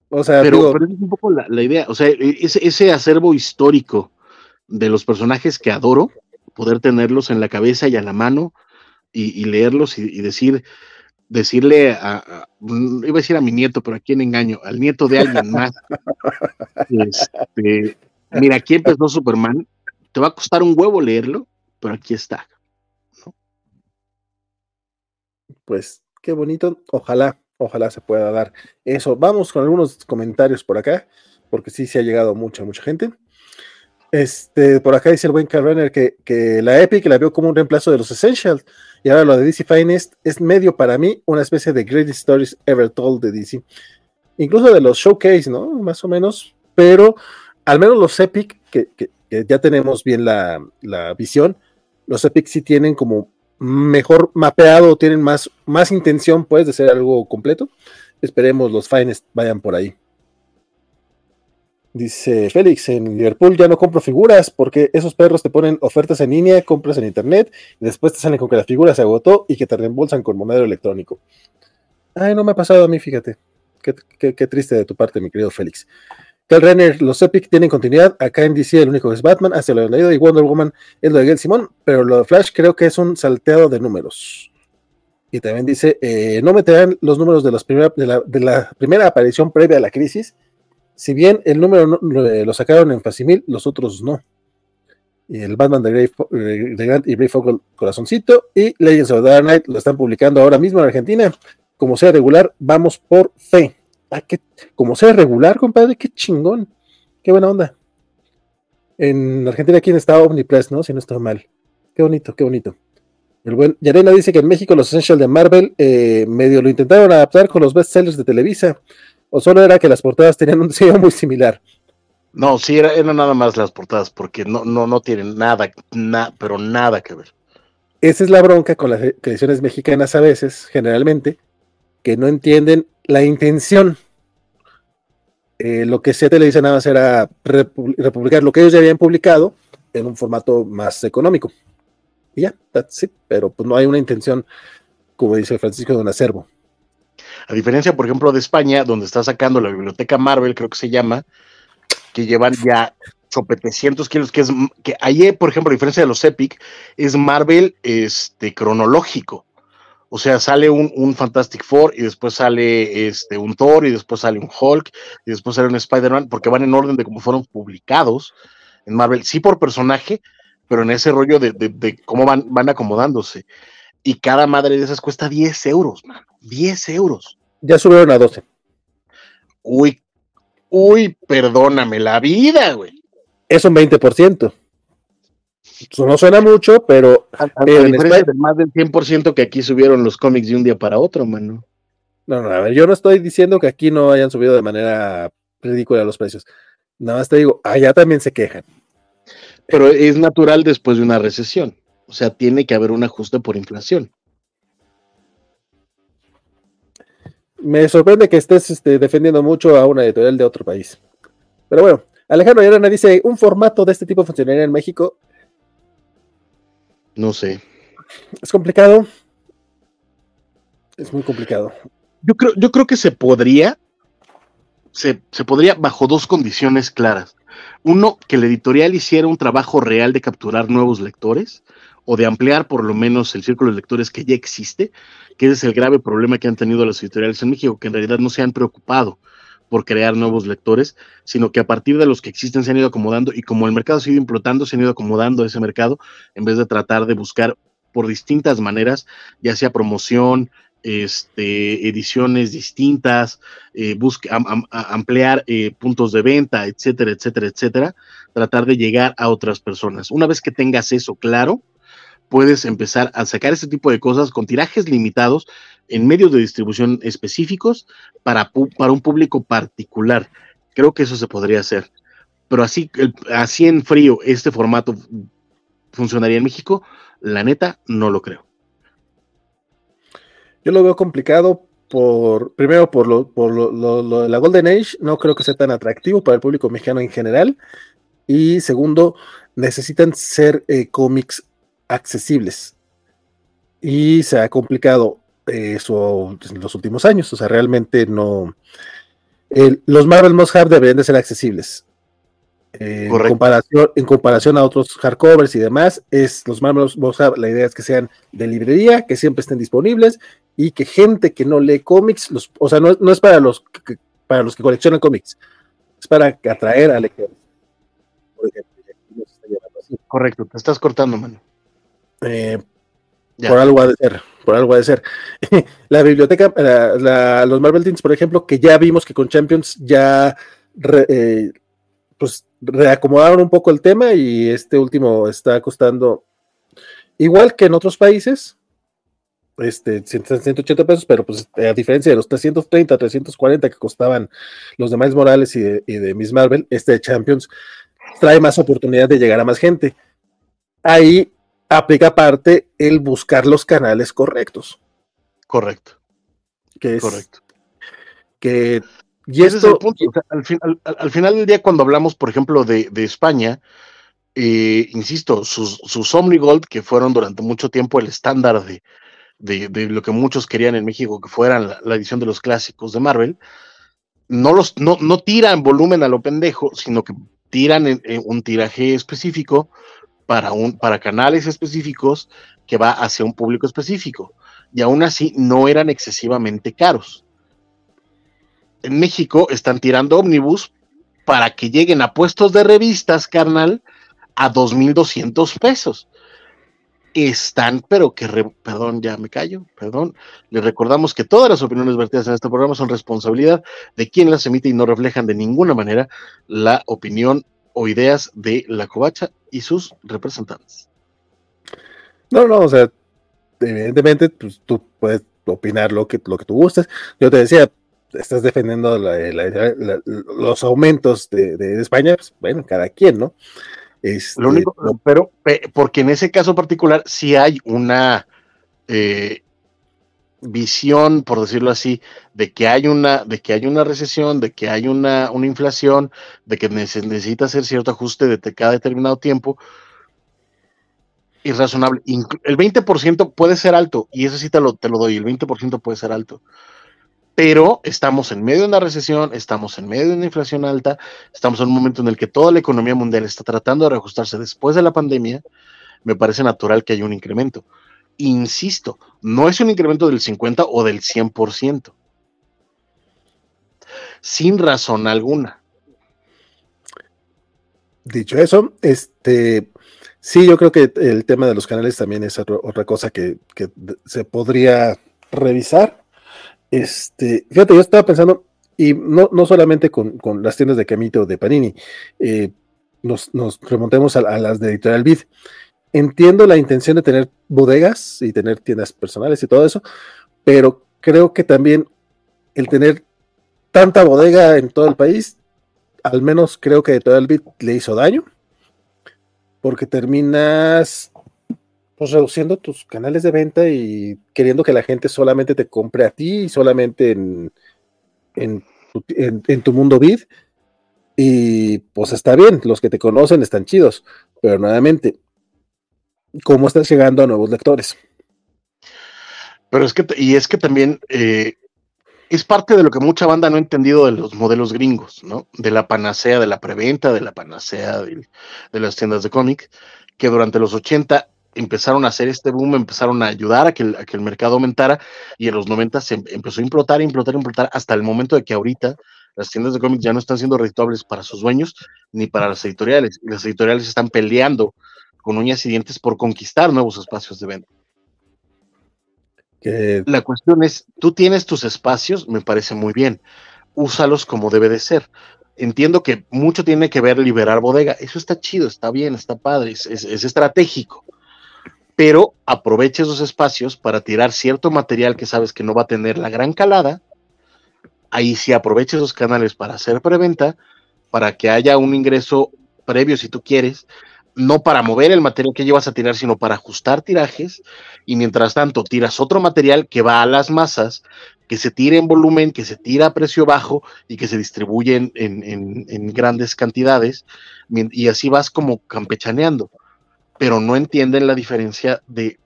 O sea, pero, pero es un poco la, idea. O sea, e, ese, ese, acervo histórico de los personajes que adoro, poder tenerlos en la cabeza y a la mano y, leerlos y, decir, decirle a, iba a decir a mi nieto, pero a quién engaño, al nieto de alguien más. este, Mira, aquí empezó Superman. Te va a costar un huevo leerlo, pero aquí está. Pues qué bonito. Ojalá, ojalá se pueda dar eso. Vamos con algunos comentarios por acá, porque sí se ha llegado mucha, mucha gente. Este, por acá dice el buen Carrener que, que la Epic la vio como un reemplazo de los Essentials. Y ahora lo de DC Finest es medio para mí una especie de Greatest Stories Ever Told de DC. Incluso de los Showcase, ¿no? Más o menos. Pero al menos los Epic, que, ya tenemos bien la, visión, los Epic sí tienen como mejor mapeado, tienen más, más intención, pues, de ser algo completo. Esperemos los Finest vayan por ahí. Dice Félix, en Liverpool ya no compro figuras porque esos perros te ponen ofertas en línea, compras en internet y después te salen con que la figura se agotó y que te reembolsan con monedero electrónico. Ay, no me ha pasado a mí, fíjate. Qué, qué triste de tu parte, mi querido Félix. Cal Renner, los Epic tienen continuidad. Acá en DC el único es Batman, hacia lo leído y Wonder Woman es lo de Gail Simón, pero lo de Flash creo que es un salteado de números. Y también dice, eh, no meterán los números de, de, la, primera aparición previa a la crisis. Si bien el número lo, sacaron en Facimil, los otros no. El Batman de, Grey, de Grant y Grey Fogel Corazoncito y Legends of Dark Knight lo están publicando ahora mismo en Argentina. Como sea regular, vamos por fe. Ah, como sea regular, compadre, qué chingón. Qué buena onda. En Argentina, ¿quién estaba Omnipress, no? Si no estaba mal. Qué bonito, qué bonito. El buen Yarena dice que en México los Essentials de Marvel eh, medio lo intentaron adaptar con los bestsellers de Televisa. O solo era que las portadas tenían un diseño muy similar. No, sí, era, eran nada más las portadas, porque no, no, no tienen nada, pero nada que ver. Esa es la bronca con las ediciones mexicanas a veces, generalmente, que no entienden la intención. Eh, lo que se Televisa nada más era republicar lo que ellos ya habían publicado en un formato más económico. Y ya, sí, pero pues no hay una intención, como dice Francisco, de un acervo. A diferencia, por ejemplo, de España, donde está sacando la biblioteca Marvel, creo que se llama, que llevan ya 700 kilos, que es que ahí, por ejemplo, a diferencia de los Epic, es Marvel este, cronológico. O sea, sale un, Fantastic Four y después sale este, un Thor y después sale un Hulk y después sale un Spider-Man, porque van en orden de cómo fueron publicados en Marvel. Sí por personaje, pero en ese rollo de, cómo van, van acomodándose. Y cada madre de esas cuesta 10 euros, mano. 10 euros. Ya subieron a 12. Uy, uy, perdóname la vida, güey. Es un 20%. no suena mucho, pero, A, a- en España- del más del 100% que aquí subieron los cómics de un día para otro, mano. No, no, a ver, yo no estoy diciendo que aquí no hayan subido de manera ridícula los precios. Nada más te digo, allá también se quejan. Pero es natural después de una recesión. O sea, tiene que haber un ajuste por inflación. Me sorprende que estés este, defendiendo mucho a una editorial de otro país. Pero bueno, Alejandro Ayarana dice, ¿un formato de este tipo funcionaría en México? No sé. Es complicado. Es muy complicado. Yo creo, yo creo que se podría, se, se podría bajo dos condiciones claras. Uno, que la editorial hiciera un trabajo real de capturar nuevos lectores o de ampliar por lo menos el círculo de lectores que ya existe, que ese es el grave problema que han tenido las editoriales en México, que en realidad no se han preocupado por crear nuevos lectores, sino que a partir de los que existen se han ido acomodando y como el mercado ha ido implotando, se han ido acomodando ese mercado en vez de tratar de buscar por distintas maneras, ya sea promoción, este, ediciones distintas, eh, ampliar eh, puntos de venta, etcétera, etcétera, etcétera, tratar de llegar a otras personas. Una vez que tengas eso claro, puedes empezar a sacar este tipo de cosas con tirajes limitados en medios de distribución específicos para, para un público particular. Creo que eso se podría hacer. Pero así, así en frío, este formato funcionaría en México, la neta, no lo creo. Yo lo veo complicado por, primero por lo, por lo, la Golden Age, no creo que sea tan atractivo para el público mexicano en general. Y segundo, necesitan ser eh, cómics accesibles. Y se ha complicado eso en los últimos años. O sea, realmente no. el- los Marvel Must Have deberían de ser accesibles. Eh, en, Correcto. comparación, en comparación a otros hardcovers y demás, es los Marvel Must Have, la idea es que sean de librería, que siempre estén disponibles y que gente que no lee cómics, los, o sea, no, no es para los que, para los que coleccionan cómics, es para atraer a lectores. Correcto, te estás cortando, mano. Eh, por algo ha de ser, por algo ha de ser. la biblioteca, la- la- los Marvel Teens, por ejemplo, que ya vimos que con Champions ya re- eh, pues reacomodaron un poco el tema y este último está costando igual que en otros países, este 100, 180 pesos, pero pues a diferencia de los 330, 340 que costaban los de Miles Morales y de, y de Miss Marvel, este de Champions trae más oportunidad de llegar a más gente. Ahí aplica aparte el buscar los canales correctos, Correcto, que es correcto. que y Ese es el esto punto. o sea, al, fin- al- al- al final del día, cuando hablamos, por ejemplo, de, de España, eh, insisto, sus, sus Omnigold, que fueron durante mucho tiempo el estándar de, de, de lo que muchos querían en México, que fueran la, la edición de los clásicos de Marvel, no, los, no, no tiran volumen a lo pendejo, sino que tiran en- en un tiraje específico para, un, para canales específicos que va hacia un público específico. Y aún así no eran excesivamente caros en México están tirando ómnibus para que lleguen a puestos de revistas, carnal, a 2.200 pesos. Están, pero que, perdón, ya me callo, perdón. Les recordamos que todas las opiniones vertidas en este programa son responsabilidad de quien las emite y no reflejan de ninguna manera la opinión o ideas de la covacha y sus representantes. No, no, o sea, evidentemente, pues tú puedes opinar lo que, lo que tú gustes. Yo te decía, estás defendiendo la- la- la- los aumentos de, de España, pues bueno, cada quien, ¿no? Este, Lo único, pero pe- porque en ese caso particular sí hay una eh, visión, por decirlo así, de que hay una, de que hay una recesión, de que hay una, una inflación, de que nece- necesita hacer cierto ajuste de cada determinado tiempo. Es razonable. El 20% puede ser alto, y eso sí te lo, te lo doy, el 20% puede ser alto. Pero estamos en medio de una recesión, estamos en medio de una inflación alta, estamos en un momento en el que toda la economía mundial está tratando de reajustarse después de la pandemia, me parece natural que haya un incremento. Insisto, no es un incremento del 50 o del 100%, sin razón alguna. Dicho eso, este, sí, yo creo que el tema de los canales también es otra cosa que, se podría revisar. Este, fíjate, yo estaba pensando, y no, no solamente con, con las tiendas de Camito de Panini, eh, nos, nos remontemos a, a las de Editorial Vid. Entiendo la intención de tener bodegas y tener tiendas personales y todo eso, pero creo que también el tener tanta bodega en todo el país, al menos creo que todo el bit le hizo daño, porque terminas pues reduciendo tus canales de venta y queriendo que la gente solamente te compre a ti y solamente en, en, en tu mundo bid. Y pues está bien, los que te conocen están chidos, pero nuevamente, ¿cómo estás llegando a nuevos lectores? Pero es que, y es que también eh, es parte de lo que mucha banda no ha entendido de los modelos gringos, ¿no? De la panacea de la preventa, de la panacea de, las tiendas de cómic, que durante los 80 empezaron a hacer este boom, empezaron a ayudar a que el, mercado aumentara y en los 90 se em, empezó a implotar, implotar, implotar hasta el momento de que ahorita las tiendas de cómics ya no están siendo rentables para sus dueños ni para las editoriales. Las editoriales están peleando con uñas y dientes por conquistar nuevos espacios de venta. La cuestión es, tú tienes tus espacios, me parece muy bien, úsalos como debe de ser. Entiendo que mucho tiene que ver liberar bodega, eso está chido, está bien, está padre, es, estratégico, pero aproveche esos espacios para tirar cierto material que sabes que no va a tener la gran calada, ahí sí aproveche esos canales para hacer preventa, para que haya un ingreso previo si tú quieres, no para mover el material que llevas a tirar, sino para ajustar tirajes, y mientras tanto tiras otro material que va a las masas, que se tire en volumen, que se tira a precio bajo y que se distribuye en, grandes cantidades, y así vas como campechaneando, pero no entienden la diferencia de,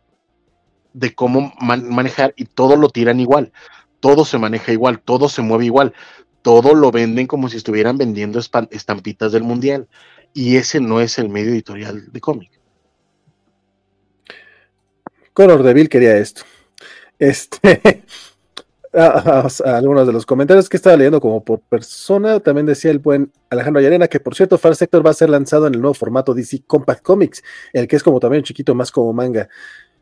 de cómo manejar y todo lo tiran igual, todo se maneja igual, todo se mueve igual, todo lo venden como si estuvieran vendiendo estampitas del mundial y ese no es el medio editorial de cómic. Color Devil quería esto. Este, algunos de los comentarios que estaba leyendo como por persona, también decía el buen Alejandro Ayarena que por cierto Far Sector va a ser lanzado en el nuevo formato DC Compact Comics, el que es como también chiquito más como manga.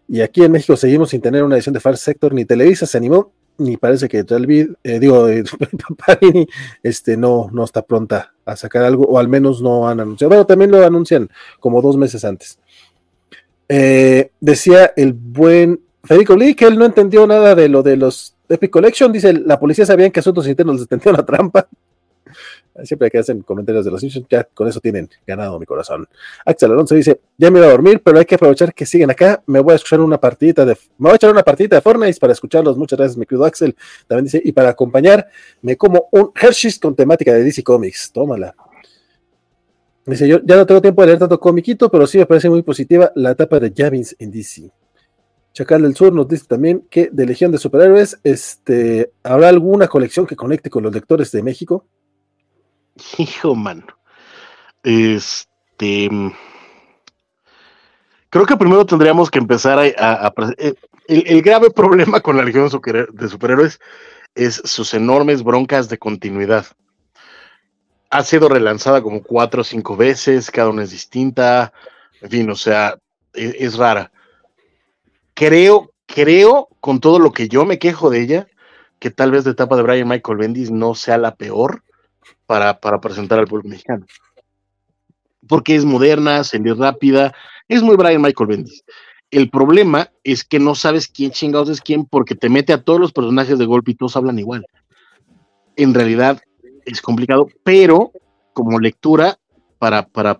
Y aquí en México seguimos sin tener una edición de Far Sector, ni Televisa se animó, ni parece que Telvid, eh, digo, eh, este, no, no está pronta a sacar algo, o al menos no han anunciado. Bueno, también lo anuncian como dos meses antes. Eh, decía el buen Federico Lee que él no entendió nada de lo de los Epic Collection. Dice, la policía sabía que Asuntos Internos les tendió una trampa. Siempre que hacen comentarios de los Simpsons, ya con eso tienen ganado mi corazón. Axel Alonso dice: Ya me voy a dormir, pero hay que aprovechar que siguen acá. Me voy a escuchar una partidita de. Me voy a echar una partidita de Fortnite para escucharlos. Muchas gracias, mi querido Axel. También dice: Y para acompañar, me como un Hershey's con temática de DC Comics. Tómala. Dice: Yo ya no tengo tiempo de leer tanto comiquito, pero sí me parece muy positiva la etapa de Javins en DC. Chacal del Sur nos dice también que de Legión de Superhéroes, este, ¿habrá alguna colección que conecte con los lectores de México? Hijo, mano. Este. Creo que primero tendríamos que empezar a. Eh, el, grave problema con la Legión de Superhéroes es sus enormes broncas de continuidad. Ha sido relanzada como cuatro o cinco veces, cada una es distinta. En fin, o sea, es, es rara. Creo, creo, con todo lo que yo me quejo de ella, que tal vez la etapa de Brian Michael Bendis no sea la peor para, presentar al pueblo mexicano. Porque es moderna, se rápida, es muy Brian Michael Bendis. El problema es que no sabes quién chingados es quién porque te mete a todos los personajes de golpe y todos hablan igual. En realidad es complicado, pero como lectura, para, para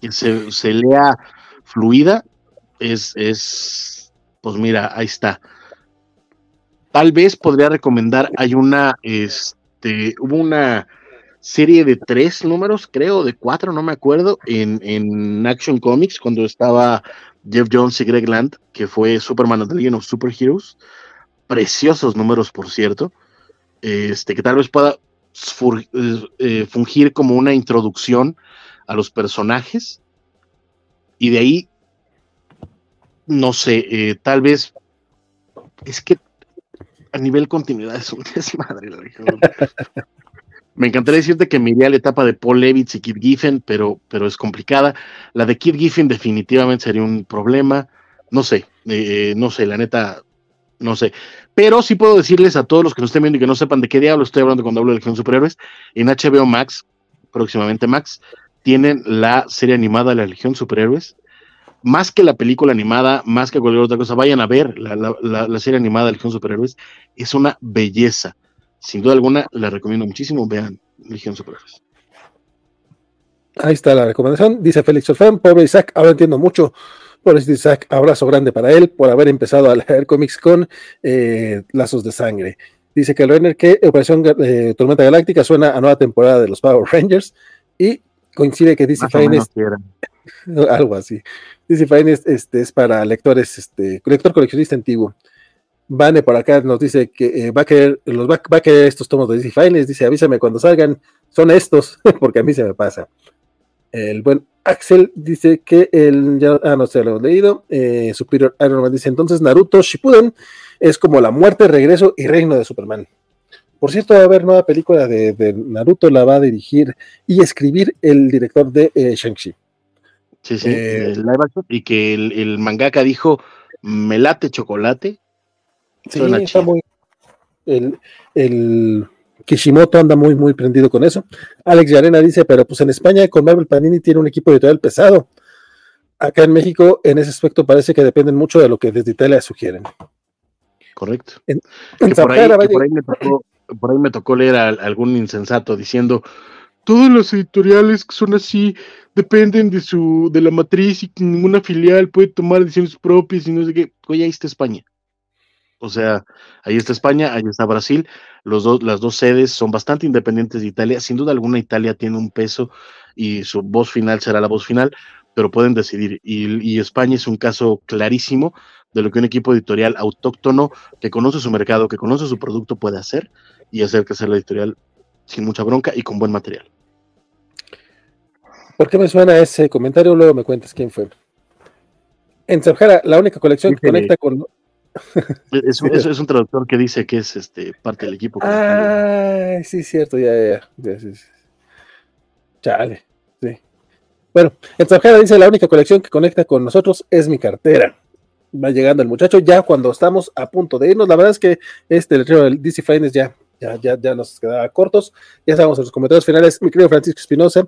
que se, se lea fluida, es, es, pues mira, ahí está. Tal vez podría recomendar, hay una, este, hubo una serie de tres números, creo, de cuatro, no me acuerdo, en, en Action Comics, cuando estaba Jeff Jones y Greg Land, que fue Superman of the Legion of Superheroes. Preciosos números, por cierto. Este, que tal vez pueda eh, fungir como una introducción a los personajes. Y de ahí, no sé, eh, tal vez es que a nivel continuidad es un desmadre. Me encantaría decirte que me iría a la etapa de Paul Levitz y Kid Giffen, pero, pero es complicada. La de Kid Giffen definitivamente sería un problema. No sé, eh, no sé, la neta, no sé. Pero sí puedo decirles a todos los que nos estén viendo y que no sepan de qué diablo estoy hablando cuando hablo de Legión Superhéroes, en HBO Max, próximamente Max, tienen la serie animada de la Legión Superhéroes. más que la película animada, más que cualquier otra cosa, vayan a ver la, serie animada de Legión Superhéroes. Es una belleza. Sin duda alguna, la recomiendo muchísimo. Vean Legión Superhéroes. Ahí está la recomendación. Dice Félix Orfán, pobre Isaac, ahora entiendo mucho. Por este Isaac, abrazo grande para él por haber empezado a leer cómics con eh, lazos de sangre. Dice que Renner que Operación eh, Tormenta Galáctica suena a nueva temporada de los Power Rangers y coincide que DC Finest algo así. DC Finest este, es para lectores, este, lector coleccionista antiguo. Vane por acá nos dice que eh, va a querer, los va, a querer estos tomos de DC Finest, dice avísame cuando salgan, son estos, porque a mí se me pasa. El buen Axel dice que el, ya, ah, no sé, lo he leído, eh, Superior Iron Man dice entonces Naruto Shippuden es como la muerte, regreso y reino de Superman. Por cierto, va a haber nueva película de, Naruto, la va a dirigir y escribir el director de eh, Shang-Chi. Sí, sí, eh, y que el, mangaka dijo, me late chocolate. Sí, está muy... El, el, Kishimoto anda muy, muy prendido con eso. Alex Yarena dice, pero pues en España con Marvel Panini tiene un equipo editorial pesado. Acá en México, en ese aspecto, parece que dependen mucho de lo que desde Italia sugieren. Correcto. por, ahí, me tocó, leer a, algún insensato diciendo, todos los editoriales que son así dependen de su de la matriz y que ninguna filial puede tomar decisiones propias y no sé qué. Oye, ahí está España. O sea, ahí está España, ahí está Brasil. Los dos, las dos sedes son bastante independientes de Italia. Sin duda alguna, Italia tiene un peso y su voz final será la voz final, pero pueden decidir. y España es un caso clarísimo de lo que un equipo editorial autóctono que conoce su mercado, que conoce su producto puede hacer y hacer que sea la editorial sin mucha bronca y con buen material. ¿Por qué me suena ese comentario? Luego me cuentas quién fue. En Sahara, la única colección que conecta con. Es, un, traductor que dice que es este parte del equipo. Ah, sí, cierto, ya, ya. ya Chale, sí. Bueno, en Sahara dice: la única colección que conecta con nosotros es mi cartera va llegando el muchacho, ya cuando estamos a punto de irnos, la verdad es que este el del DC Finance ya, ya, ya, ya nos quedaba cortos, ya estamos en los comentarios finales, mi querido Francisco Espinosa,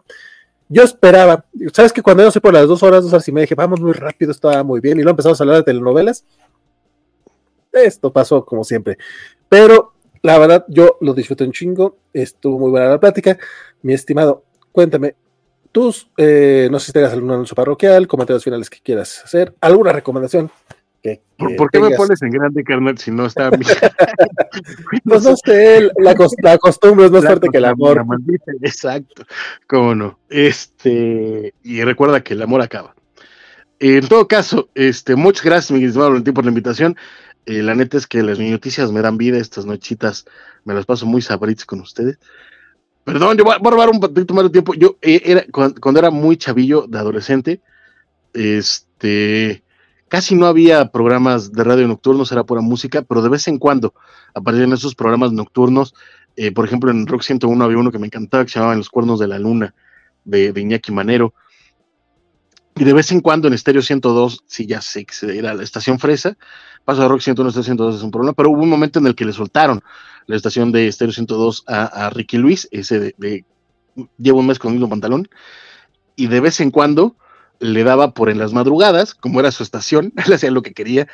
yo esperaba, sabes que cuando yo sé por las dos horas, dos horas y me dije, vamos muy rápido, estaba muy bien, y luego empezamos a hablar de telenovelas, esto pasó como siempre, pero la verdad yo lo disfruté un chingo, estuvo muy buena la plática, mi estimado, cuéntame, tus, eh, no sé si tengas algún anuncio parroquial, comentarios finales que quieras hacer, alguna recomendación. Que, ¿Por qué me pones en grande, carnal, si no está pues no sé, la, la, costumbre es más fuerte que el amor. Exacto, cómo no. Este, y recuerda que el amor acaba. En todo caso, este, muchas gracias, mi estimado Valentín, por la invitación. Eh, la neta es que las noticias me dan vida, estas nochitas me las paso muy sabritas con ustedes. Perdón, yo voy a, robar un poquito más de tiempo. Yo eh, era, cuando, era muy chavillo de adolescente, este, casi no había programas de radio nocturnos, era pura música, pero de vez en cuando aparecían esos programas nocturnos. Eh, por ejemplo, en Rock 101 había uno que me encantaba, que se llamaba Los Cuernos de la Luna, de, de Iñaki Manero. Y de vez en cuando en Estéreo 102, sí, ya sé que era la estación fresa, paso de Rock 101 a 102 es un problema, pero hubo un momento en el que le soltaron la estación de Stereo 102 a, Ricky Luis, ese de, llevo un mes con el mismo pantalón, y de vez en cuando le daba por en las madrugadas, como era su estación, él hacía lo que quería,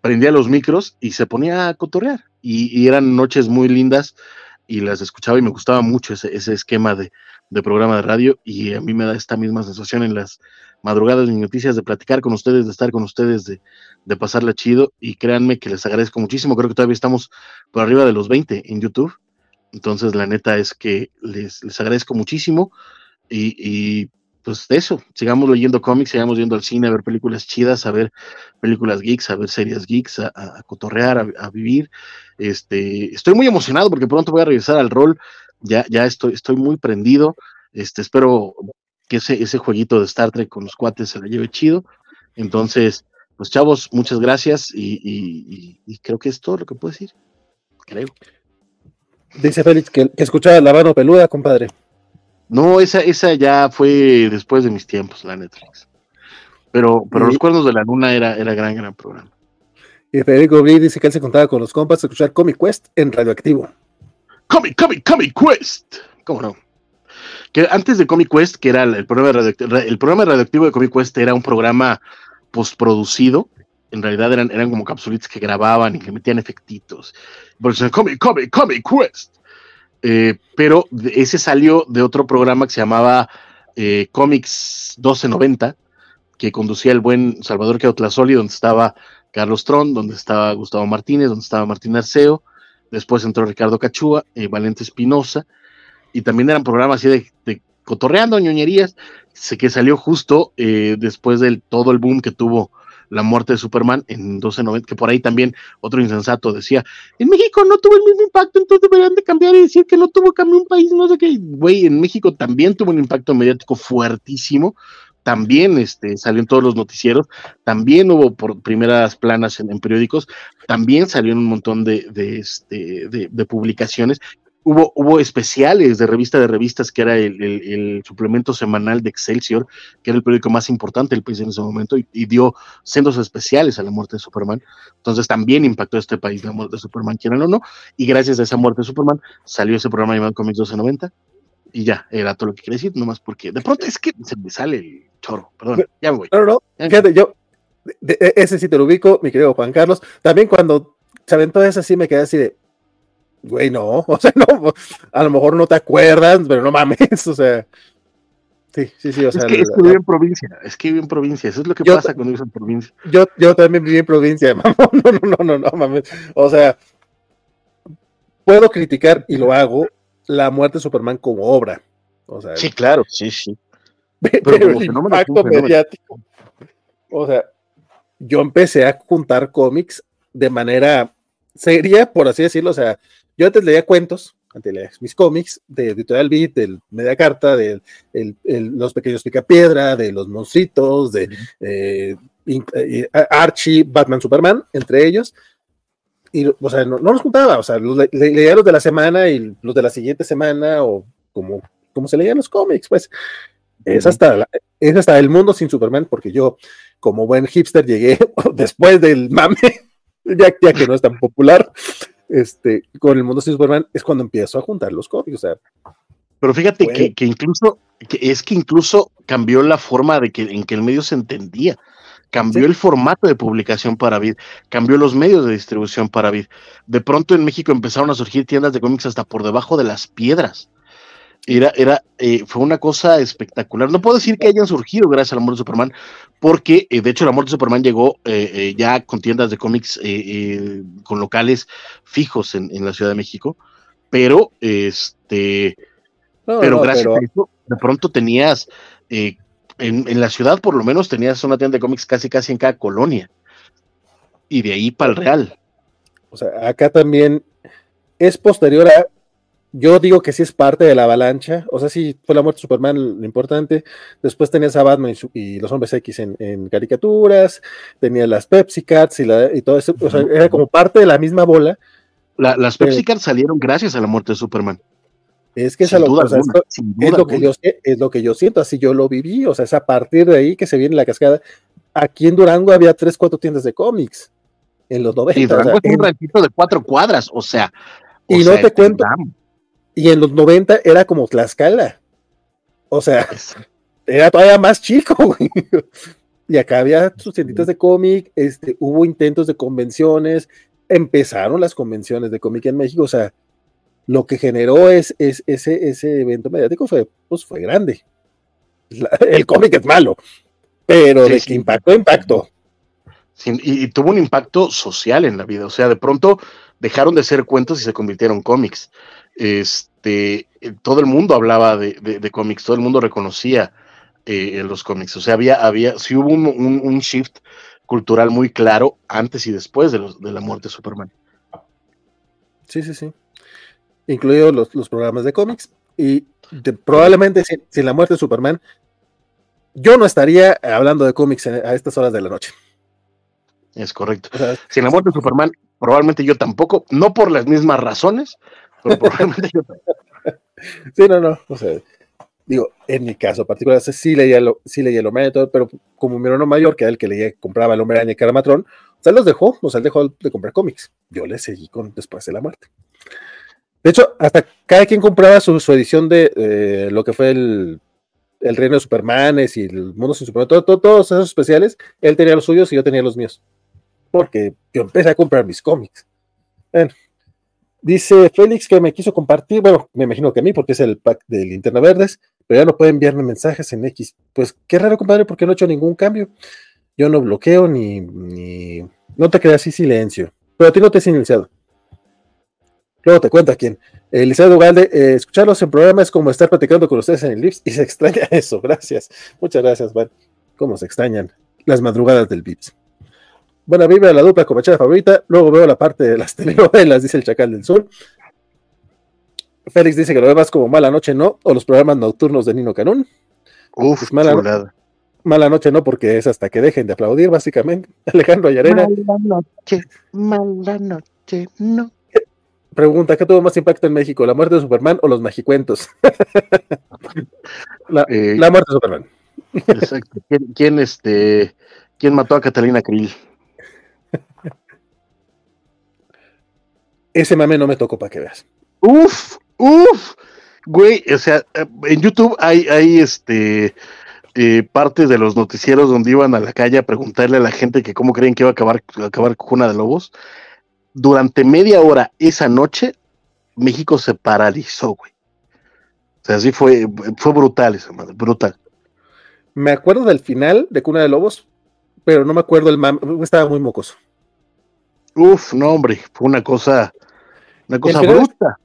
prendía los micros y se ponía a cotorrear. Y, eran noches muy lindas y las escuchaba y me gustaba mucho ese, esquema de, programa de radio y a mí me da esta misma sensación en las madrugadas de noticias, de platicar con ustedes, de estar con ustedes, de, de pasarla chido. Y créanme que les agradezco muchísimo. Creo que todavía estamos por arriba de los 20 en YouTube. Entonces, la neta es que les, les agradezco muchísimo. Y, pues de eso, sigamos leyendo cómics, sigamos yendo al cine a ver películas chidas, a ver películas geeks, a ver series geeks, a, cotorrear, a, vivir. Este, estoy muy emocionado porque pronto voy a regresar al rol. Ya, ya estoy, estoy muy prendido. Este, espero que ese, ese jueguito de Star Trek con los cuates se la lleve chido. Entonces, pues chavos, muchas gracias y, creo que es todo lo que puedo decir. Creo. Dice Félix que escuchaba la mano peluda, compadre. No, esa, esa ya fue después de mis tiempos, la Netflix. Pero, pero Los Cuernos de la Luna era, era gran, gran programa. Y Federico Bri dice que él se contaba con los compas a escuchar Comic Quest en Radioactivo. Comic, Comic, Comic Quest. ¿Cómo no? que antes de Comic Quest, que era el programa, radioactivo, el programa radioactivo de Comic Quest, era un programa postproducido. En realidad eran, eran como capsulitas que grababan y que metían efectitos. Por eso, come, come, come, quest. Eh, pero ese salió de otro programa que se llamaba eh, Comics 1290, que conducía el buen Salvador Queotlazoli, donde estaba Carlos Tron, donde estaba Gustavo Martínez, donde estaba Martín Arceo, después entró Ricardo Cachúa, eh, Valente Espinosa, y también eran programas así de, de cotorreando ñoñerías, que salió justo después de todo el boom que tuvo la muerte de Superman en 1290, que por ahí también otro insensato decía, en México no tuvo el mismo impacto, entonces deberían de cambiar y decir que no tuvo cambio un país, no sé qué, güey, en México también tuvo un impacto mediático fuertísimo, también este, salió en todos los noticieros, también hubo por primeras planas en, periódicos, también salió en un montón de, este, de publicaciones hubo, hubo especiales de revista de revistas, que era el, suplemento semanal de Excelsior, que era el periódico más importante del país en ese momento, y, dio sendos especiales a la muerte de Superman. Entonces también impactó a este país la muerte de Superman, quieran o no, y gracias a esa muerte de Superman salió ese programa llamado Comics 1290, y ya, era todo lo que quería decir, nomás porque de pronto es que se me sale el chorro, perdón, ya me voy. No, no, no, fíjate, yo, ese sí te lo ubico, mi querido Juan Carlos, también cuando se aventó esa sí me quedé así de, güey, no, o sea, no, a lo mejor no te acuerdas, pero no mames, o sea. Sí, sí, sí, o sea. Es que, es que vive en provincia, es que vive en provincia, eso es lo que pasa cuando vives en provincia. Yo, yo también viví en provincia, mamón, no, no, no, no, no, mames. O sea, puedo criticar y lo hago la muerte de Superman como obra. O sea, sí, claro, sí, sí. Pero, pero el impacto mediático. O sea, yo empecé a juntar cómics de manera seria, por así decirlo, o sea, yo antes leía cuentos, antes leía mis cómics de Editorial Beat, del Media Carta, de Los Pequeños Picapiedra, de Los Monstruitos, de eh, eh, Archie, Batman, Superman, entre ellos. Y, o sea, no, los juntaba, o sea, leía los de la semana y los de la siguiente semana, o como, como se leían los cómics, pues. Es hasta, es hasta el mundo sin Superman, porque yo, como buen hipster, llegué después del mame, ya, ya que no es tan popular, este, con el mundo sin Superman es cuando empiezo a juntar los cómics. O sea, pero fíjate que, que, incluso, que es que incluso cambió la forma de que, en que el medio se entendía. Cambió el formato de publicación para Vid, cambió los medios de distribución para Vid. De pronto en México empezaron a surgir tiendas de cómics hasta por debajo de las piedras. Era, era, eh, fue una cosa espectacular. No puedo decir que hayan surgido gracias al amor de Superman, porque eh, de hecho el amor de Superman llegó eh, ya con tiendas de cómics con locales fijos en, la Ciudad de México, pero este, pero gracias a eso, de pronto tenías en, en, la ciudad por lo menos tenías una tienda de cómics casi casi en cada colonia y de ahí para el Real. O sea, acá también es posterior a yo digo que sí es parte de la avalancha. O sea, sí fue la muerte de Superman lo importante. Después tenías a Batman y, los hombres X en, caricaturas. Tenía las Pepsi Cats y, todo eso. O sea, era como parte de la misma bola. las Pepsi Cats salieron gracias a la muerte de Superman. Es que es, lo, es, lo que yo, es lo que yo siento, así yo lo viví. O sea, es a partir de ahí que se viene la cascada. Aquí en Durango había tres, cuatro tiendas de cómics en los 90. Y Durango es un ratito de cuatro cuadras, o sea. y no te cuento. Y en los 90 era como Tlaxcala. O sea, era todavía más chico, güey. Y acá había sus tienditas de cómic, este, hubo intentos de convenciones, empezaron las convenciones de cómic en México, o sea, lo que generó es, es ese, ese evento mediático fue, pues, fue grande. el cómic es malo, pero de que impactó, impactó. y, tuvo un impacto social en la vida, o sea, de pronto dejaron de ser cuentos y se convirtieron en cómics este, eh, todo el mundo hablaba de, cómics, todo el mundo reconocía eh, los cómics. O sea, había, había, sí hubo un, shift cultural muy claro antes y después de, los, de la muerte de Superman. Sí, sí, sí. Incluidos los, programas de cómics. Y probablemente sin, la muerte de Superman, yo no estaría hablando de cómics a estas horas de la noche. Es correcto. sin la muerte de Superman, probablemente yo tampoco, no por las mismas razones, sí, no, no. O sea, digo, en mi caso particular, sí leía, lo, sí leía el hombre todo, pero como mi hermano mayor, que era el que leía, compraba el hombre araña y Caramatrón, o sea, los dejó, o sea, él dejó de comprar cómics. Yo le seguí con después de la muerte. De hecho, hasta cada quien compraba su, edición de lo que fue el, el reino de Supermanes y el mundo sin Superman, todo- todo- todos esos especiales, él tenía los suyos y yo tenía los míos. Porque yo empecé a comprar mis cómics. Bueno, dice Félix que me quiso compartir, bueno, me imagino que a mí, porque es el pack de Linterna Verdes, pero ya no puede enviarme mensajes en X. Pues qué raro, compadre, porque no he hecho ningún cambio. Yo no bloqueo ni, ni... no te quedas así silencio. Pero a ti no te he silenciado. Luego te cuento a quién. Eh, escucharlos en programa es como estar platicando con ustedes en el Vips y se extraña eso. Gracias. Muchas gracias, Van. ¿Cómo se extrañan las madrugadas del Vips? Buena vibra, la dupla comachera favorita. Luego veo la parte de las telenovelas, dice el Chacal del Sur. Félix dice que lo ve más como Mala Noche, ¿no? O los programas nocturnos de Nino Canún. Uf, Pues mala-. Mala Noche no, porque es hasta que dejen de aplaudir, básicamente. Alejandro Ayarena Mala noche, mala noche, no. pregunta: ¿qué tuvo más impacto en México, la muerte de Superman o los magicuentos? la, Eh, la muerte de Superman. Exacto. ¿Quién, quién, este, quién mató a Catalina Krill? Ese mame no me tocó para que veas. Uf, uf, güey, o sea, en YouTube hay, hay este eh, partes de los noticieros donde iban a la calle a preguntarle a la gente que cómo creen que iba a acabar, acabar Cuna de Lobos. Durante media hora esa noche, México se paralizó, güey. O sea, sí fue, fue brutal esa madre, brutal. Me acuerdo del final de Cuna de Lobos, pero no me acuerdo el mame. Estaba muy mocoso. Uf, no, hombre, fue una cosa, una cosa bruta.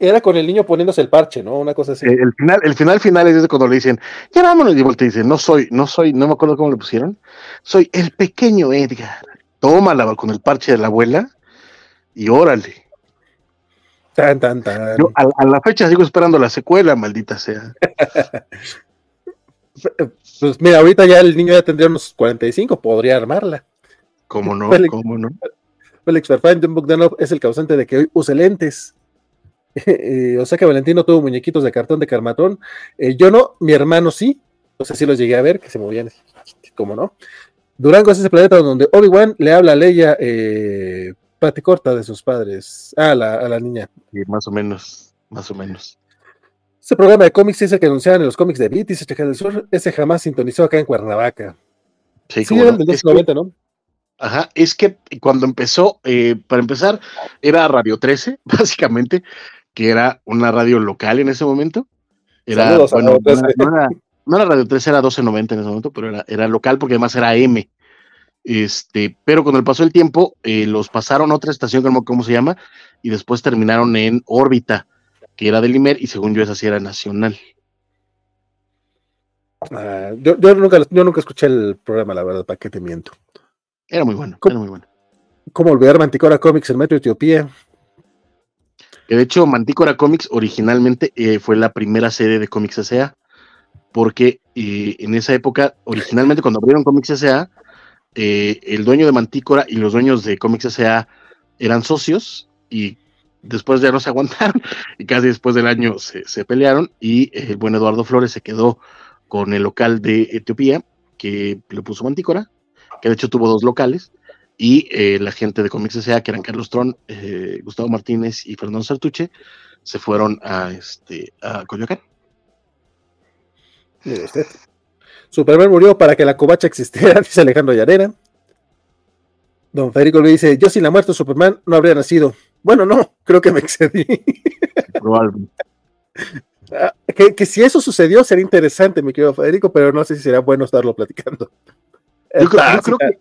Era con el niño poniéndose el parche, ¿no? Una cosa así. El final, el final final es cuando le dicen, ya vámonos, y voltea y dice, no soy, no soy, no me acuerdo cómo le pusieron, soy el pequeño Edgar. Tómala con el parche de la abuela y órale. Tan, tan, tan. Yo a, a la fecha sigo esperando la secuela, maldita sea. Pues mira, ahorita ya el niño ya tendría unos 45, podría armarla. ¿Cómo no? ¿Cómo no? Félix Farfán, John Bogdanov es el causante de que hoy use lentes. Eh, o sea que Valentino tuvo muñequitos de cartón de Carmatón. Eh, yo no, mi hermano sí. No sé si los llegué a ver, que se movían. ¿Cómo no? Durango es ese planeta donde Obi-Wan le habla a Leia eh, pate corta de sus padres. Ah, a la, a la niña. Sí, más o menos, más o menos. Ese programa de cómics es el que anunciaban en los cómics de Beat, dice Chacal del Sur. Ese jamás sintonizó acá en Cuernavaca. Sí, Sí, era no. el del Es que- 290, ¿no? Ajá, es que cuando empezó, eh, para empezar, era Radio 13, básicamente, que era una radio local en ese momento. Era, Saludos a bueno, Radio no 13. era, no era- no era Radio 13, era 1290 en ese momento, pero era, era local porque además era M. Este, pero con el paso del tiempo, eh, los pasaron a otra estación, como cómo se llama, y después terminaron en órbita, que era del Imer, y según yo esa sí era nacional. Ah, yo, yo nunca, yo nunca escuché el programa, la verdad, ¿para qué te miento? Era muy bueno, era muy bueno. ¿Cómo olvidar Manticora Comics, el Metro Etiopía? Que de hecho, Mantícora Comics originalmente eh, fue la primera serie de Comics S.A. Porque eh, en esa época, originalmente cuando abrieron Comics S.A., eh, el dueño de Mantícora y los dueños de Comics S.A. eran socios y después ya no se aguantaron y casi después del año se, se pelearon y el buen Eduardo Flores se quedó con el local de Etiopía que le puso Mantícora, que de hecho tuvo dos locales y eh, la gente de Comics S.A., que eran Carlos Tron, eh, Gustavo Martínez y Fernando Sartuche, se fueron a, este, a Coyoacán. Mire usted. Superman murió para que la covacha existiera, dice Alejandro Llarena. Don Federico le dice, yo sin la muerte de Superman no habría nacido. Bueno, no, creo que me excedí. Probablemente. Ah, que, que si eso sucedió sería interesante, mi querido Federico, pero no sé si será bueno estarlo platicando. Yo creo, yo creo que,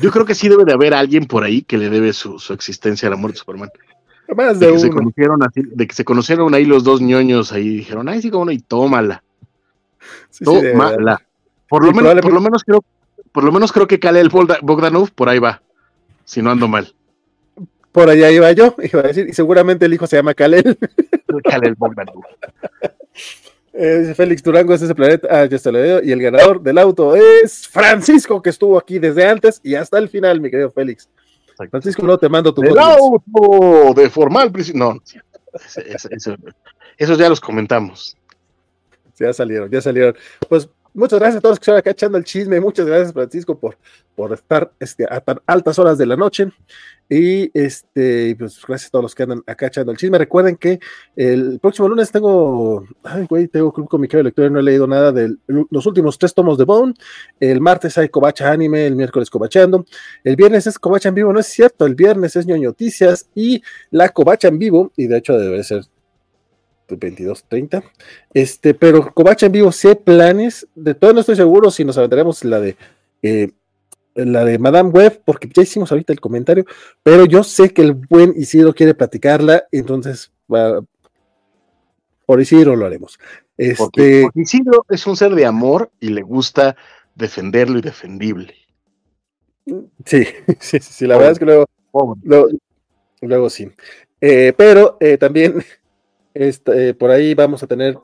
yo creo que sí debe de haber alguien por ahí que le debe su, su existencia a la muerte de Superman. Más De de que, se conocieron así, de que se conocieron ahí los dos ñoños ahí y dijeron, ay, sí, cómo no, y tómala, Sí, sí, tómala. Por lo, menos, por lo menos creo, por lo menos creo que Kalel Bogda- Bogdanov por ahí va, si no ando mal. Por allá iba yo, iba a decir, y seguramente el hijo se llama Kalel. Kalel Bogdanov. Eh, Félix Durango es ese planeta. Ah, ya se lo veo. Y el ganador del auto es Francisco, que estuvo aquí desde antes y hasta el final, mi querido Félix. Francisco, no te mando tu El auto de formal. No, no es cierto. Ese- ese- ese- esos ya los comentamos. Ya salieron, ya salieron. Pues muchas gracias a todos los que están acá echando el chisme. Muchas gracias, Francisco, por, por estar este, a tan altas horas de la noche. Y este, pues gracias a todos los que andan acá echando el chisme. Recuerden que el próximo lunes tengo, ay, güey, tengo club con mi lector, no he leído nada de los últimos tres tomos de Bone. El martes hay Covacha Anime, el miércoles Covachando. El viernes es Covacha en vivo, no es cierto, el viernes es ñoño noticias y la Covacha en vivo, y de hecho debe ser 22, 30. Este, pero Covacha en vivo, si hay planes, de todo no estoy seguro si nos aventaremos la de eh, la de Madame Web, porque ya hicimos ahorita el comentario, pero yo sé que el buen Isidro quiere platicarla, entonces por Isidro lo haremos. Este... Isidro es un ser de amor y le gusta defenderlo y defendible. Sí, sí, sí, la verdad es que luego, luego, sí. Eh, pero eh, también este, por ahí vamos a tener,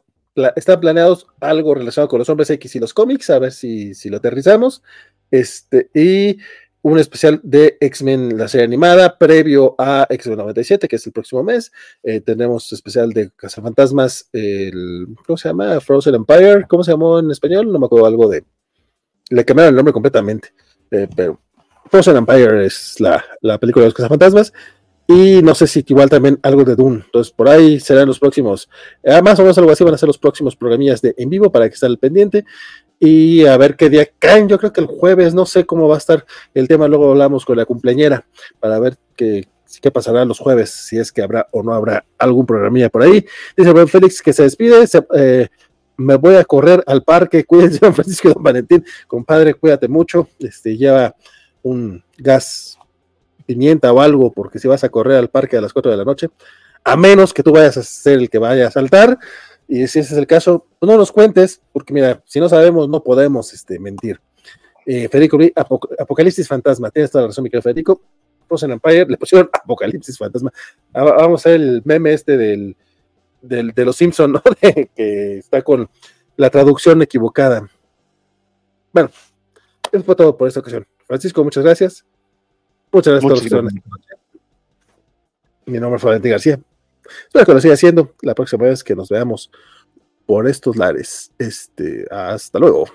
están planeados algo relacionado con los hombres X y los cómics, a ver si, si lo aterrizamos. Este, y un especial de X-Men, la serie animada, previo a X-Men 97, que es el próximo mes. Eh, tenemos especial de Cazafantasmas, el, ¿cómo se llama? Frozen Empire, ¿cómo se llamó en español? No me acuerdo algo de. Le cambiaron el nombre completamente, eh, pero Frozen Empire es la, la película de los Cazafantasmas. Y no sé si igual también algo de Dune. Entonces, por ahí serán los próximos. Eh, más o menos algo así van a ser los próximos programillas de en vivo para que esté al pendiente y a ver qué día caen. Yo creo que el jueves, no sé cómo va a estar el tema. Luego hablamos con la cumpleañera para ver qué, qué pasará los jueves, si es que habrá o no habrá algún programilla por ahí. Dice buen Félix que se despide. Eh, me voy a correr al parque. Cuídense, Francisco Don Valentín. Compadre, cuídate mucho. Este, lleva un gas pimienta o algo, porque si vas a correr al parque a las 4 de la noche, a menos que tú vayas a ser el que vaya a saltar, y si ese es el caso, pues no nos cuentes, porque mira, si no sabemos, no podemos este, mentir. Eh, Federico, Apocalipsis Fantasma, tienes toda la razón, mi querido Federico. Frozen Empire, le pusieron Apocalipsis Fantasma. Ah, vamos a ver el meme este del, de los Simpsons, ¿no? que está con la traducción equivocada. Bueno, eso fue todo por esta ocasión. Francisco, muchas gracias. Muchas gracias a todos. Mi nombre es Valentín García. Espero que lo siga haciendo la próxima vez que nos veamos por estos lares. Este, hasta luego.